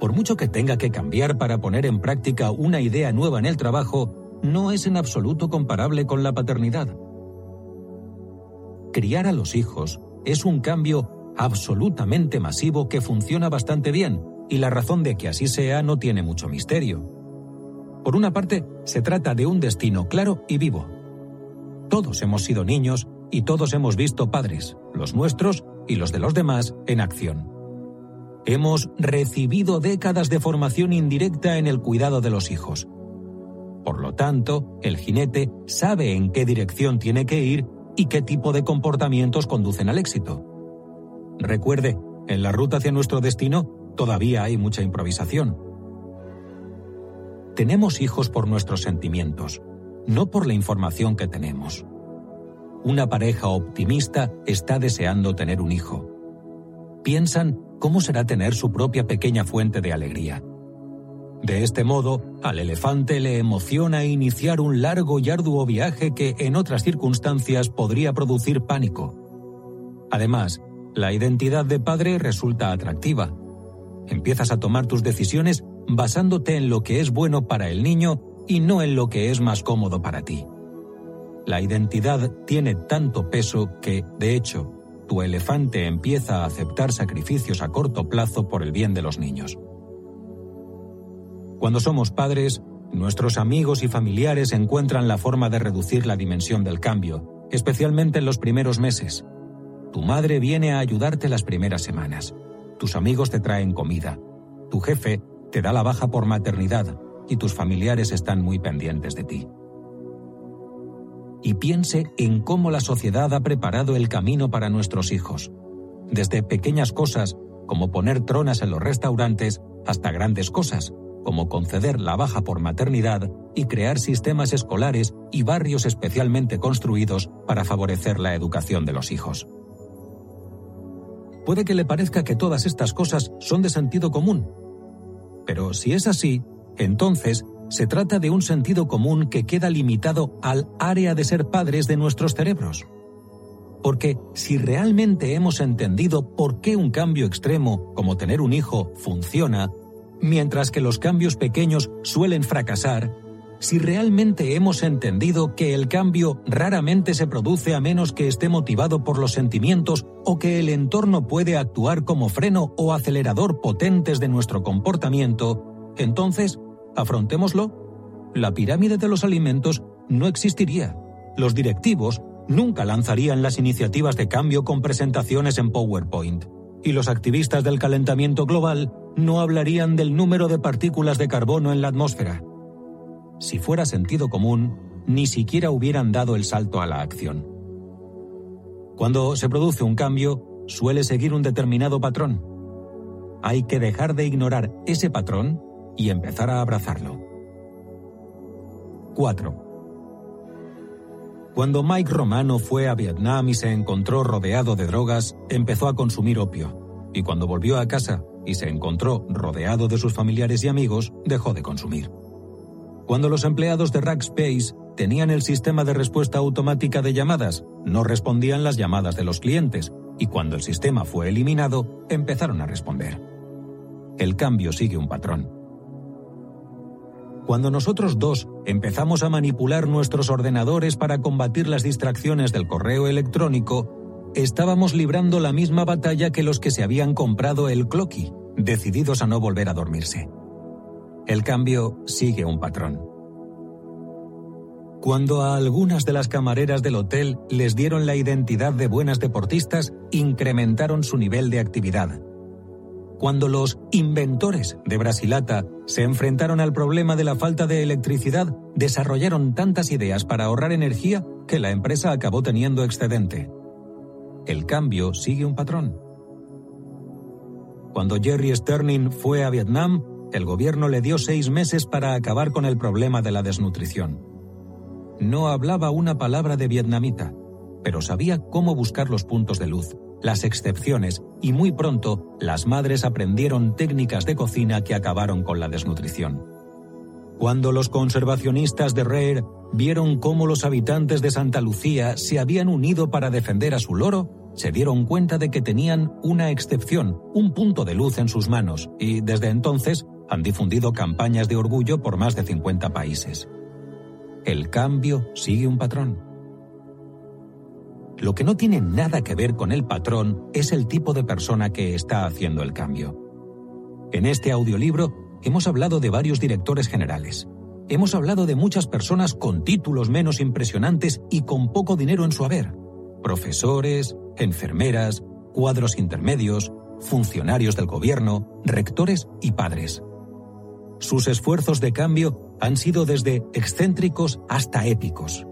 Por mucho que tenga que cambiar para poner en práctica una idea nueva en el trabajo, no es en absoluto comparable con la paternidad. Criar a los hijos es un cambio absolutamente masivo que funciona bastante bien, y la razón de que así sea no tiene mucho misterio. Por una parte, se trata de un destino claro y vivo. Todos hemos sido niños y todos hemos visto padres, los nuestros y los de los demás, en acción. Hemos recibido décadas de formación indirecta en el cuidado de los hijos. Por lo tanto, el jinete sabe en qué dirección tiene que ir y qué tipo de comportamientos conducen al éxito. Recuerde, en la ruta hacia nuestro destino todavía hay mucha improvisación. Tenemos hijos por nuestros sentimientos, no por la información que tenemos una pareja optimista está deseando tener un hijo. Piensan cómo será tener su propia pequeña fuente de alegría. De este modo, al elefante le emociona iniciar un largo y arduo viaje que en otras circunstancias podría producir pánico. Además, la identidad de padre resulta atractiva. Empiezas a tomar tus decisiones basándote en lo que es bueno para el niño y no en lo que es más cómodo para ti. La identidad tiene tanto peso que, de hecho, tu elefante empieza a aceptar sacrificios a corto plazo por el bien de los niños. Cuando somos padres, nuestros amigos y familiares encuentran la forma de reducir la dimensión del cambio, especialmente en los primeros meses. Tu madre viene a ayudarte las primeras semanas. Tus amigos te traen comida. Tu jefe te da la baja por maternidad y tus familiares están muy pendientes de ti y piense en cómo la sociedad ha preparado el camino para nuestros hijos. Desde pequeñas cosas, como poner tronas en los restaurantes, hasta grandes cosas, como conceder la baja por maternidad y crear sistemas escolares y barrios especialmente construidos para favorecer la educación de los hijos. Puede que le parezca que todas estas cosas son de sentido común, pero si es así, entonces se trata de un sentido común que queda limitado al área de ser padres de nuestros cerebros. Porque si realmente hemos entendido por qué un cambio extremo, como tener un hijo, funciona, mientras que los cambios pequeños suelen fracasar, si realmente hemos entendido que el cambio raramente se produce a menos que esté motivado por los sentimientos o que el entorno puede actuar como freno o acelerador potentes de nuestro comportamiento, entonces, afrontémoslo. La pirámide de los alimentos no existiría. Los directivos nunca lanzarían las iniciativas de cambio con presentaciones en PowerPoint. Y los activistas del calentamiento global no hablarían del número de partículas de carbono en la atmósfera. Si fuera sentido común, ni siquiera hubieran dado el salto a la acción. Cuando se produce un cambio, suele seguir un determinado patrón. Hay que dejar de ignorar ese patrón y empezar a abrazarlo. 4. Cuando Mike Romano fue a Vietnam y se encontró rodeado de drogas, empezó a consumir opio. Y cuando volvió a casa y se encontró rodeado de sus familiares y amigos, dejó de consumir. Cuando los empleados de Rackspace tenían el sistema de respuesta automática de llamadas, no respondían las llamadas de los clientes, y cuando el sistema fue eliminado, empezaron a responder. El cambio sigue un patrón. Cuando nosotros dos empezamos a manipular nuestros ordenadores para combatir las distracciones del correo electrónico, estábamos librando la misma batalla que los que se habían comprado el Clocky, decididos a no volver a dormirse. El cambio sigue un patrón. Cuando a algunas de las camareras del hotel les dieron la identidad de buenas deportistas, incrementaron su nivel de actividad cuando los inventores de Brasilata se enfrentaron al problema de la falta de electricidad, desarrollaron tantas ideas para ahorrar energía que la empresa acabó teniendo excedente. El cambio sigue un patrón. Cuando Jerry Sterling fue a Vietnam, el gobierno le dio seis meses para acabar con el problema de la desnutrición. No hablaba una palabra de vietnamita, pero sabía cómo buscar los puntos de luz las excepciones y muy pronto las madres aprendieron técnicas de cocina que acabaron con la desnutrición. Cuando los conservacionistas de Rare vieron cómo los habitantes de Santa Lucía se habían unido para defender a su loro, se dieron cuenta de que tenían una excepción, un punto de luz en sus manos, y desde entonces han difundido campañas de orgullo por más de 50 países. El cambio sigue un patrón. Lo que no tiene nada que ver con el patrón es el tipo de persona que está haciendo el cambio. En este audiolibro hemos hablado de varios directores generales. Hemos hablado de muchas personas con títulos menos impresionantes y con poco dinero en su haber. Profesores, enfermeras, cuadros intermedios, funcionarios del gobierno, rectores y padres. Sus esfuerzos de cambio han sido desde excéntricos hasta épicos.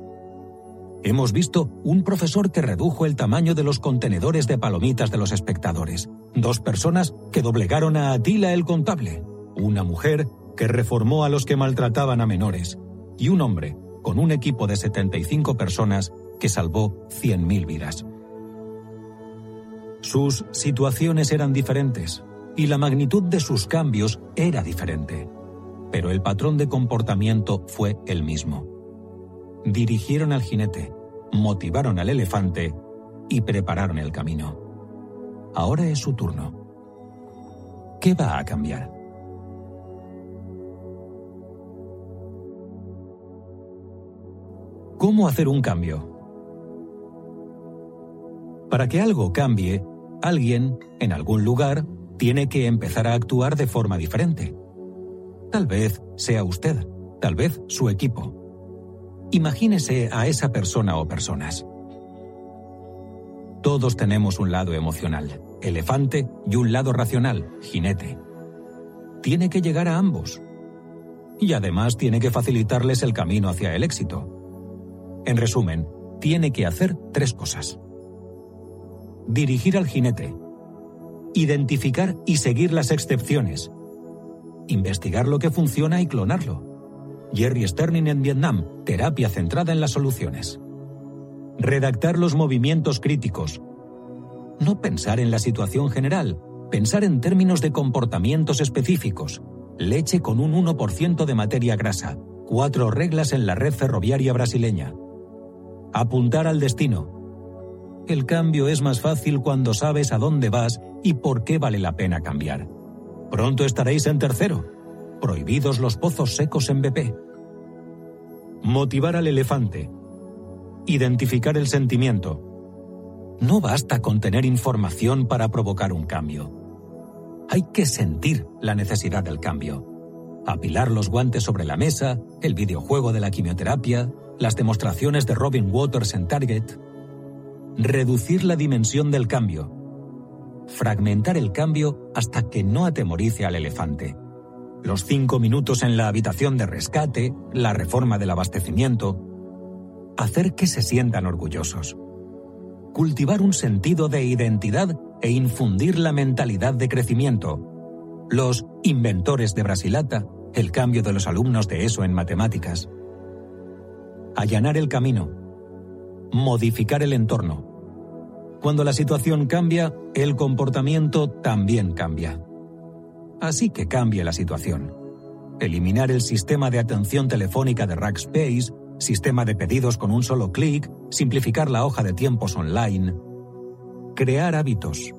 Hemos visto un profesor que redujo el tamaño de los contenedores de palomitas de los espectadores, dos personas que doblegaron a Atila el contable, una mujer que reformó a los que maltrataban a menores y un hombre con un equipo de 75 personas que salvó 100.000 vidas. Sus situaciones eran diferentes y la magnitud de sus cambios era diferente, pero el patrón de comportamiento fue el mismo dirigieron al jinete, motivaron al elefante y prepararon el camino. Ahora es su turno. ¿Qué va a cambiar? ¿Cómo hacer un cambio? Para que algo cambie, alguien, en algún lugar, tiene que empezar a actuar de forma diferente. Tal vez sea usted, tal vez su equipo Imagínese a esa persona o personas. Todos tenemos un lado emocional, elefante, y un lado racional, jinete. Tiene que llegar a ambos. Y además tiene que facilitarles el camino hacia el éxito. En resumen, tiene que hacer tres cosas. Dirigir al jinete. Identificar y seguir las excepciones. Investigar lo que funciona y clonarlo. Jerry Sterling en Vietnam, terapia centrada en las soluciones. Redactar los movimientos críticos. No pensar en la situación general, pensar en términos de comportamientos específicos. Leche con un 1% de materia grasa. Cuatro reglas en la red ferroviaria brasileña. Apuntar al destino. El cambio es más fácil cuando sabes a dónde vas y por qué vale la pena cambiar. Pronto estaréis en tercero. Prohibidos los pozos secos en BP. Motivar al elefante. Identificar el sentimiento. No basta con tener información para provocar un cambio. Hay que sentir la necesidad del cambio. Apilar los guantes sobre la mesa, el videojuego de la quimioterapia, las demostraciones de Robin Waters en Target. Reducir la dimensión del cambio. Fragmentar el cambio hasta que no atemorice al elefante. Los cinco minutos en la habitación de rescate, la reforma del abastecimiento. Hacer que se sientan orgullosos. Cultivar un sentido de identidad e infundir la mentalidad de crecimiento. Los inventores de Brasilata, el cambio de los alumnos de ESO en matemáticas. Allanar el camino. Modificar el entorno. Cuando la situación cambia, el comportamiento también cambia. Así que cambie la situación. Eliminar el sistema de atención telefónica de Rackspace, sistema de pedidos con un solo clic, simplificar la hoja de tiempos online, Crear hábitos.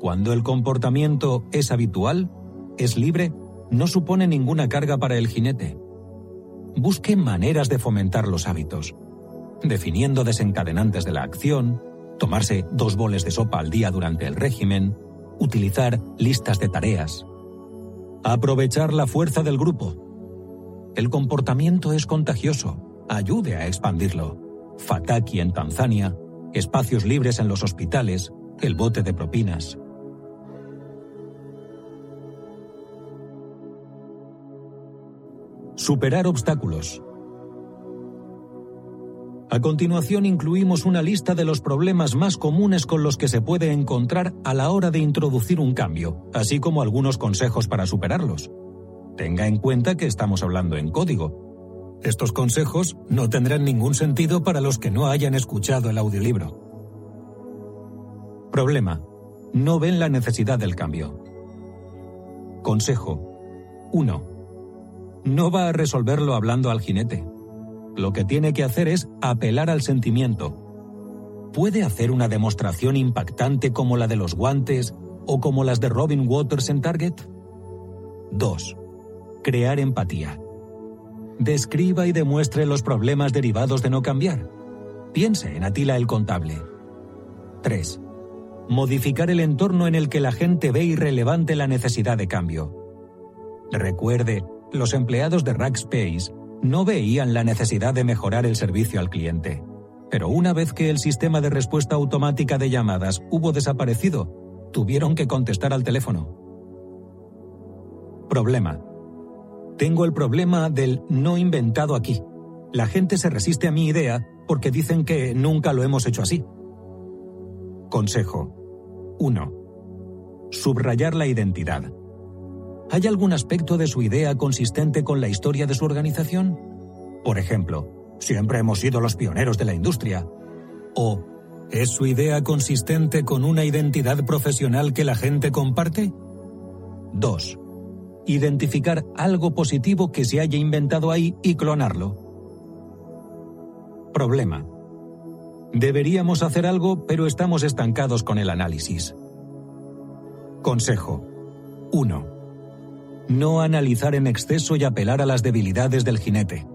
Cuando el comportamiento es habitual, es libre, no supone ninguna carga para el jinete. Busque maneras de fomentar los hábitos, definiendo desencadenantes de la acción, tomarse dos boles de sopa al día durante el régimen, utilizar listas de tareas. Aprovechar la fuerza del grupo. El comportamiento es contagioso. Ayude a expandirlo. Fataki en Tanzania espacios libres en los hospitales, el bote de propinas. Superar obstáculos. A continuación incluimos una lista de los problemas más comunes con los que se puede encontrar a la hora de introducir un cambio, así como algunos consejos para superarlos. Tenga en cuenta que estamos hablando en código, estos consejos no tendrán ningún sentido para los que no hayan escuchado el audiolibro. Problema. No ven la necesidad del cambio. Consejo. 1. No va a resolverlo hablando al jinete. Lo que tiene que hacer es apelar al sentimiento. ¿Puede hacer una demostración impactante como la de los guantes o como las de Robin Waters en Target? 2. Crear empatía describa y demuestre los problemas derivados de no cambiar. Piense en Atila el contable. 3. Modificar el entorno en el que la gente ve irrelevante la necesidad de cambio. Recuerde, los empleados de Rackspace no veían la necesidad de mejorar el servicio al cliente. Pero una vez que el sistema de respuesta automática de llamadas hubo desaparecido, tuvieron que contestar al teléfono. Problema tengo el problema del no inventado aquí. La gente se resiste a mi idea porque dicen que nunca lo hemos hecho así. Consejo 1. Subrayar la identidad. ¿Hay algún aspecto de su idea consistente con la historia de su organización? Por ejemplo, siempre hemos sido los pioneros de la industria. ¿O es su idea consistente con una identidad profesional que la gente comparte? 2 identificar algo positivo que se haya inventado ahí y clonarlo. Problema. Deberíamos hacer algo, pero estamos estancados con el análisis. Consejo. 1. No analizar en exceso y apelar a las debilidades del jinete.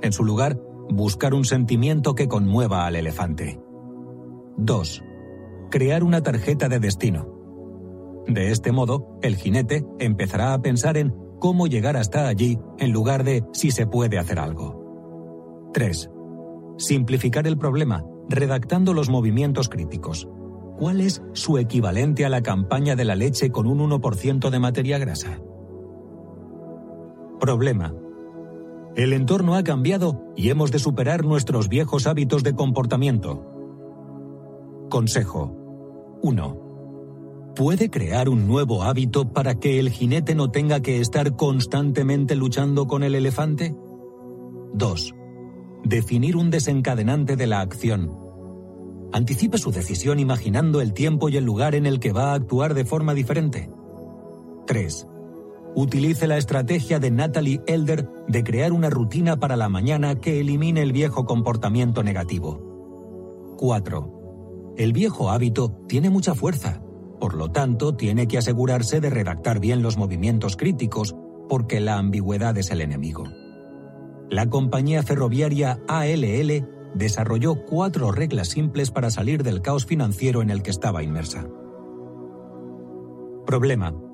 En su lugar, buscar un sentimiento que conmueva al elefante. 2. Crear una tarjeta de destino. De este modo, el jinete empezará a pensar en cómo llegar hasta allí en lugar de si se puede hacer algo. 3. Simplificar el problema, redactando los movimientos críticos. ¿Cuál es su equivalente a la campaña de la leche con un 1% de materia grasa? Problema. El entorno ha cambiado y hemos de superar nuestros viejos hábitos de comportamiento. Consejo. 1 ¿Puede crear un nuevo hábito para que el jinete no tenga que estar constantemente luchando con el elefante? 2. Definir un desencadenante de la acción. Anticipe su decisión imaginando el tiempo y el lugar en el que va a actuar de forma diferente. 3. Utilice la estrategia de Natalie Elder de crear una rutina para la mañana que elimine el viejo comportamiento negativo. 4. El viejo hábito tiene mucha fuerza por lo tanto, tiene que asegurarse de redactar bien los movimientos críticos, porque la ambigüedad es el enemigo. La compañía ferroviaria ALL desarrolló cuatro reglas simples para salir del caos financiero en el que estaba inmersa. Problema.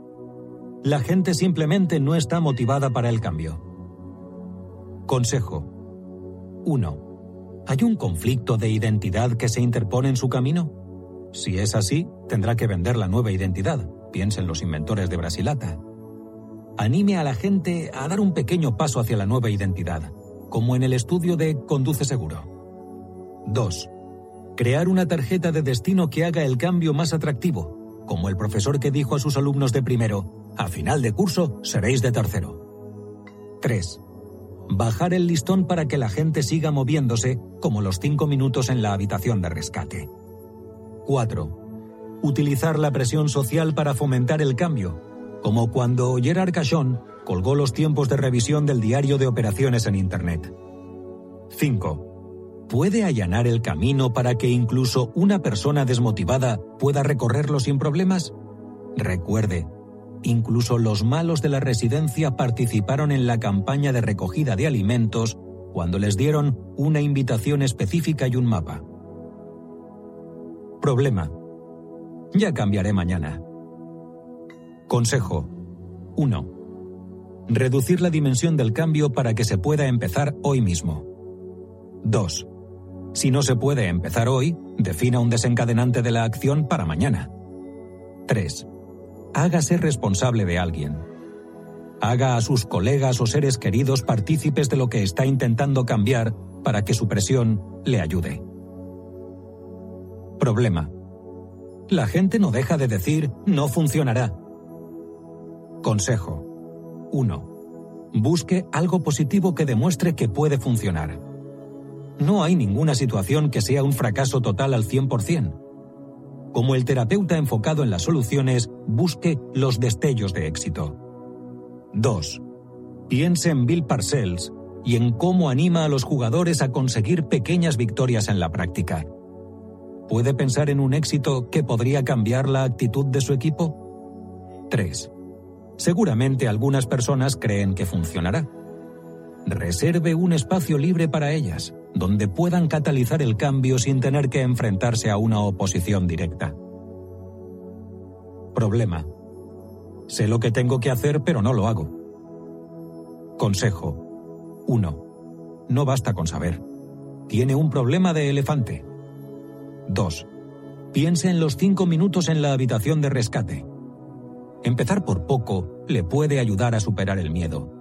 La gente simplemente no está motivada para el cambio. Consejo. 1. ¿Hay un conflicto de identidad que se interpone en su camino? Si es así, tendrá que vender la nueva identidad, piensen los inventores de Brasilata. Anime a la gente a dar un pequeño paso hacia la nueva identidad, como en el estudio de Conduce Seguro. 2. Crear una tarjeta de destino que haga el cambio más atractivo, como el profesor que dijo a sus alumnos de primero, a final de curso seréis de tercero. 3. Bajar el listón para que la gente siga moviéndose, como los cinco minutos en la habitación de rescate. 4. Utilizar la presión social para fomentar el cambio, como cuando Gerard Cachon colgó los tiempos de revisión del diario de operaciones en Internet. 5. ¿Puede allanar el camino para que incluso una persona desmotivada pueda recorrerlo sin problemas? Recuerde, incluso los malos de la residencia participaron en la campaña de recogida de alimentos cuando les dieron una invitación específica y un mapa. Problema. Ya cambiaré mañana. Consejo. 1. Reducir la dimensión del cambio para que se pueda empezar hoy mismo. 2. Si no se puede empezar hoy, defina un desencadenante de la acción para mañana. 3. Hágase responsable de alguien. Haga a sus colegas o seres queridos partícipes de lo que está intentando cambiar para que su presión le ayude. Problema. La gente no deja de decir no funcionará. Consejo. 1. Busque algo positivo que demuestre que puede funcionar. No hay ninguna situación que sea un fracaso total al 100%. Como el terapeuta enfocado en las soluciones, busque los destellos de éxito. 2. Piense en Bill Parcells y en cómo anima a los jugadores a conseguir pequeñas victorias en la práctica. ¿Puede pensar en un éxito que podría cambiar la actitud de su equipo? 3. Seguramente algunas personas creen que funcionará. Reserve un espacio libre para ellas, donde puedan catalizar el cambio sin tener que enfrentarse a una oposición directa. Problema. Sé lo que tengo que hacer, pero no lo hago. Consejo. 1. No basta con saber. Tiene un problema de elefante. 2. Piense en los cinco minutos en la habitación de rescate. Empezar por poco le puede ayudar a superar el miedo.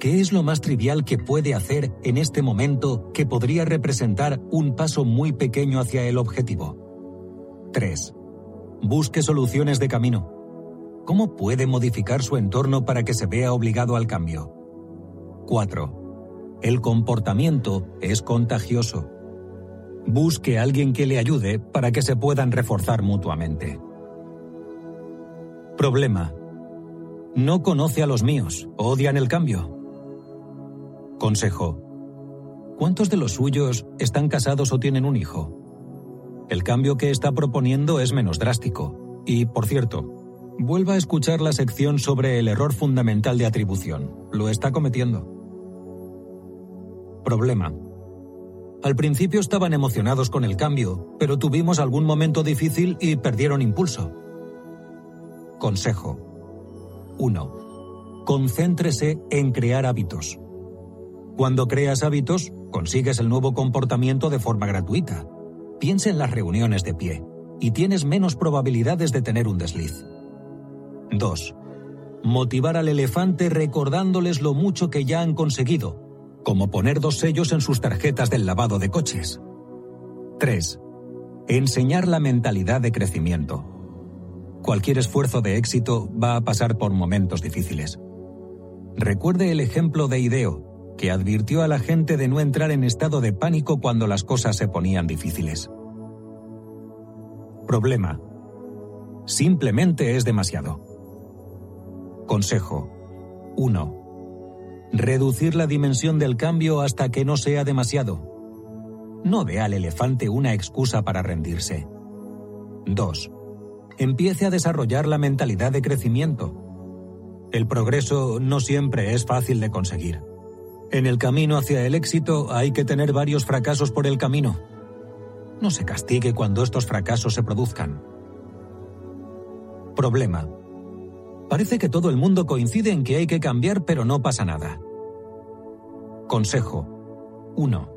¿Qué es lo más trivial que puede hacer en este momento que podría representar un paso muy pequeño hacia el objetivo? 3. Busque soluciones de camino. ¿Cómo puede modificar su entorno para que se vea obligado al cambio? 4. El comportamiento es contagioso. Busque a alguien que le ayude para que se puedan reforzar mutuamente. Problema. No conoce a los míos, odian el cambio. Consejo. ¿Cuántos de los suyos están casados o tienen un hijo? El cambio que está proponiendo es menos drástico. Y, por cierto, vuelva a escuchar la sección sobre el error fundamental de atribución. Lo está cometiendo. Problema. Al principio estaban emocionados con el cambio, pero tuvimos algún momento difícil y perdieron impulso. Consejo. 1. Concéntrese en crear hábitos. Cuando creas hábitos, consigues el nuevo comportamiento de forma gratuita. Piensa en las reuniones de pie y tienes menos probabilidades de tener un desliz. 2. Motivar al elefante recordándoles lo mucho que ya han conseguido como poner dos sellos en sus tarjetas del lavado de coches. 3. Enseñar la mentalidad de crecimiento. cualquier esfuerzo de éxito va a pasar por momentos difíciles. Recuerde el ejemplo de Ideo, que advirtió a la gente de no entrar en estado de pánico cuando las cosas se ponían difíciles. Problema. Simplemente es demasiado. Consejo. 1. Reducir la dimensión del cambio hasta que no sea demasiado. No dé al elefante una excusa para rendirse. 2. Empiece a desarrollar la mentalidad de crecimiento. El progreso no siempre es fácil de conseguir. En el camino hacia el éxito hay que tener varios fracasos por el camino. No se castigue cuando estos fracasos se produzcan. Problema. Parece que todo el mundo coincide en que hay que cambiar, pero no pasa nada. Consejo. 1.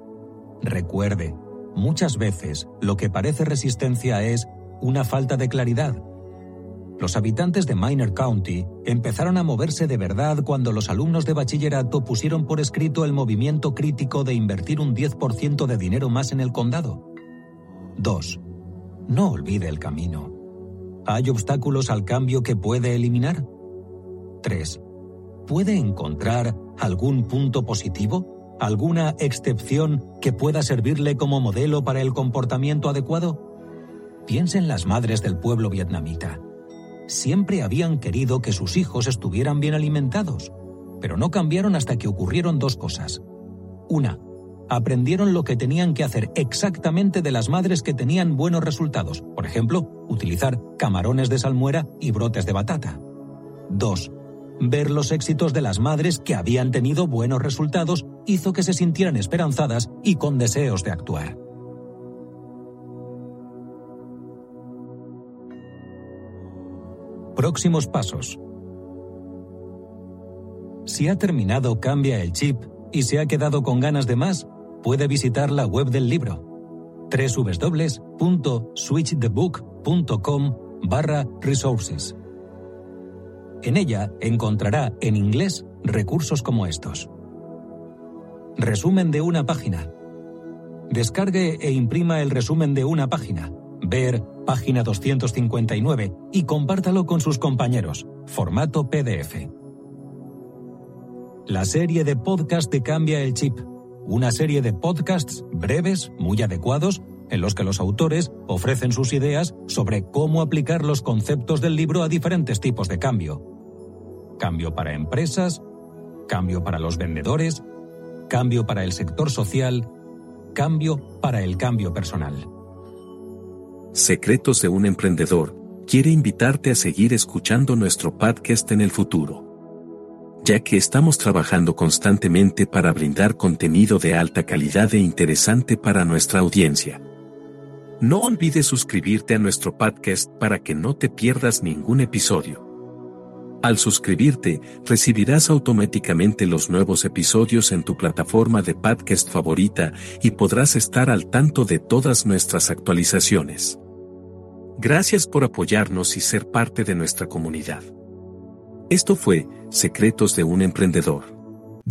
Recuerde, muchas veces lo que parece resistencia es una falta de claridad. Los habitantes de Minor County empezaron a moverse de verdad cuando los alumnos de bachillerato pusieron por escrito el movimiento crítico de invertir un 10% de dinero más en el condado. 2. No olvide el camino. ¿Hay obstáculos al cambio que puede eliminar? 3. ¿Puede encontrar algún punto positivo? ¿Alguna excepción que pueda servirle como modelo para el comportamiento adecuado? Piensa en las madres del pueblo vietnamita. Siempre habían querido que sus hijos estuvieran bien alimentados, pero no cambiaron hasta que ocurrieron dos cosas. Una, aprendieron lo que tenían que hacer exactamente de las madres que tenían buenos resultados, por ejemplo, utilizar camarones de salmuera y brotes de batata. Dos, Ver los éxitos de las madres que habían tenido buenos resultados hizo que se sintieran esperanzadas y con deseos de actuar. Próximos pasos. Si ha terminado Cambia el Chip y se ha quedado con ganas de más, puede visitar la web del libro www.switchthebook.com barra resources. En ella encontrará en inglés recursos como estos. Resumen de una página. Descargue e imprima el resumen de una página. Ver página 259 y compártalo con sus compañeros. Formato PDF. La serie de podcast de Cambia el Chip. Una serie de podcasts breves, muy adecuados, en los que los autores ofrecen sus ideas sobre cómo aplicar los conceptos del libro a diferentes tipos de cambio cambio para empresas, cambio para los vendedores, cambio para el sector social, cambio para el cambio personal. Secretos de un emprendedor quiere invitarte a seguir escuchando nuestro podcast en el futuro. Ya que estamos trabajando constantemente para brindar contenido de alta calidad e interesante para nuestra audiencia. No olvides suscribirte a nuestro podcast para que no te pierdas ningún episodio. Al suscribirte, recibirás automáticamente los nuevos episodios en tu plataforma de podcast favorita y podrás estar al tanto de todas nuestras actualizaciones. Gracias por apoyarnos y ser parte de nuestra comunidad. Esto fue Secretos de un Emprendedor.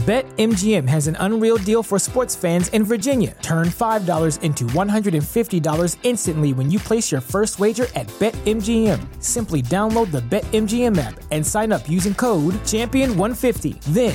BetMGM has an unreal deal for sports fans in Virginia. Turn $5 into $150 instantly when you place your first wager at BetMGM. Simply download the BetMGM app and sign up using code Champion150. Then,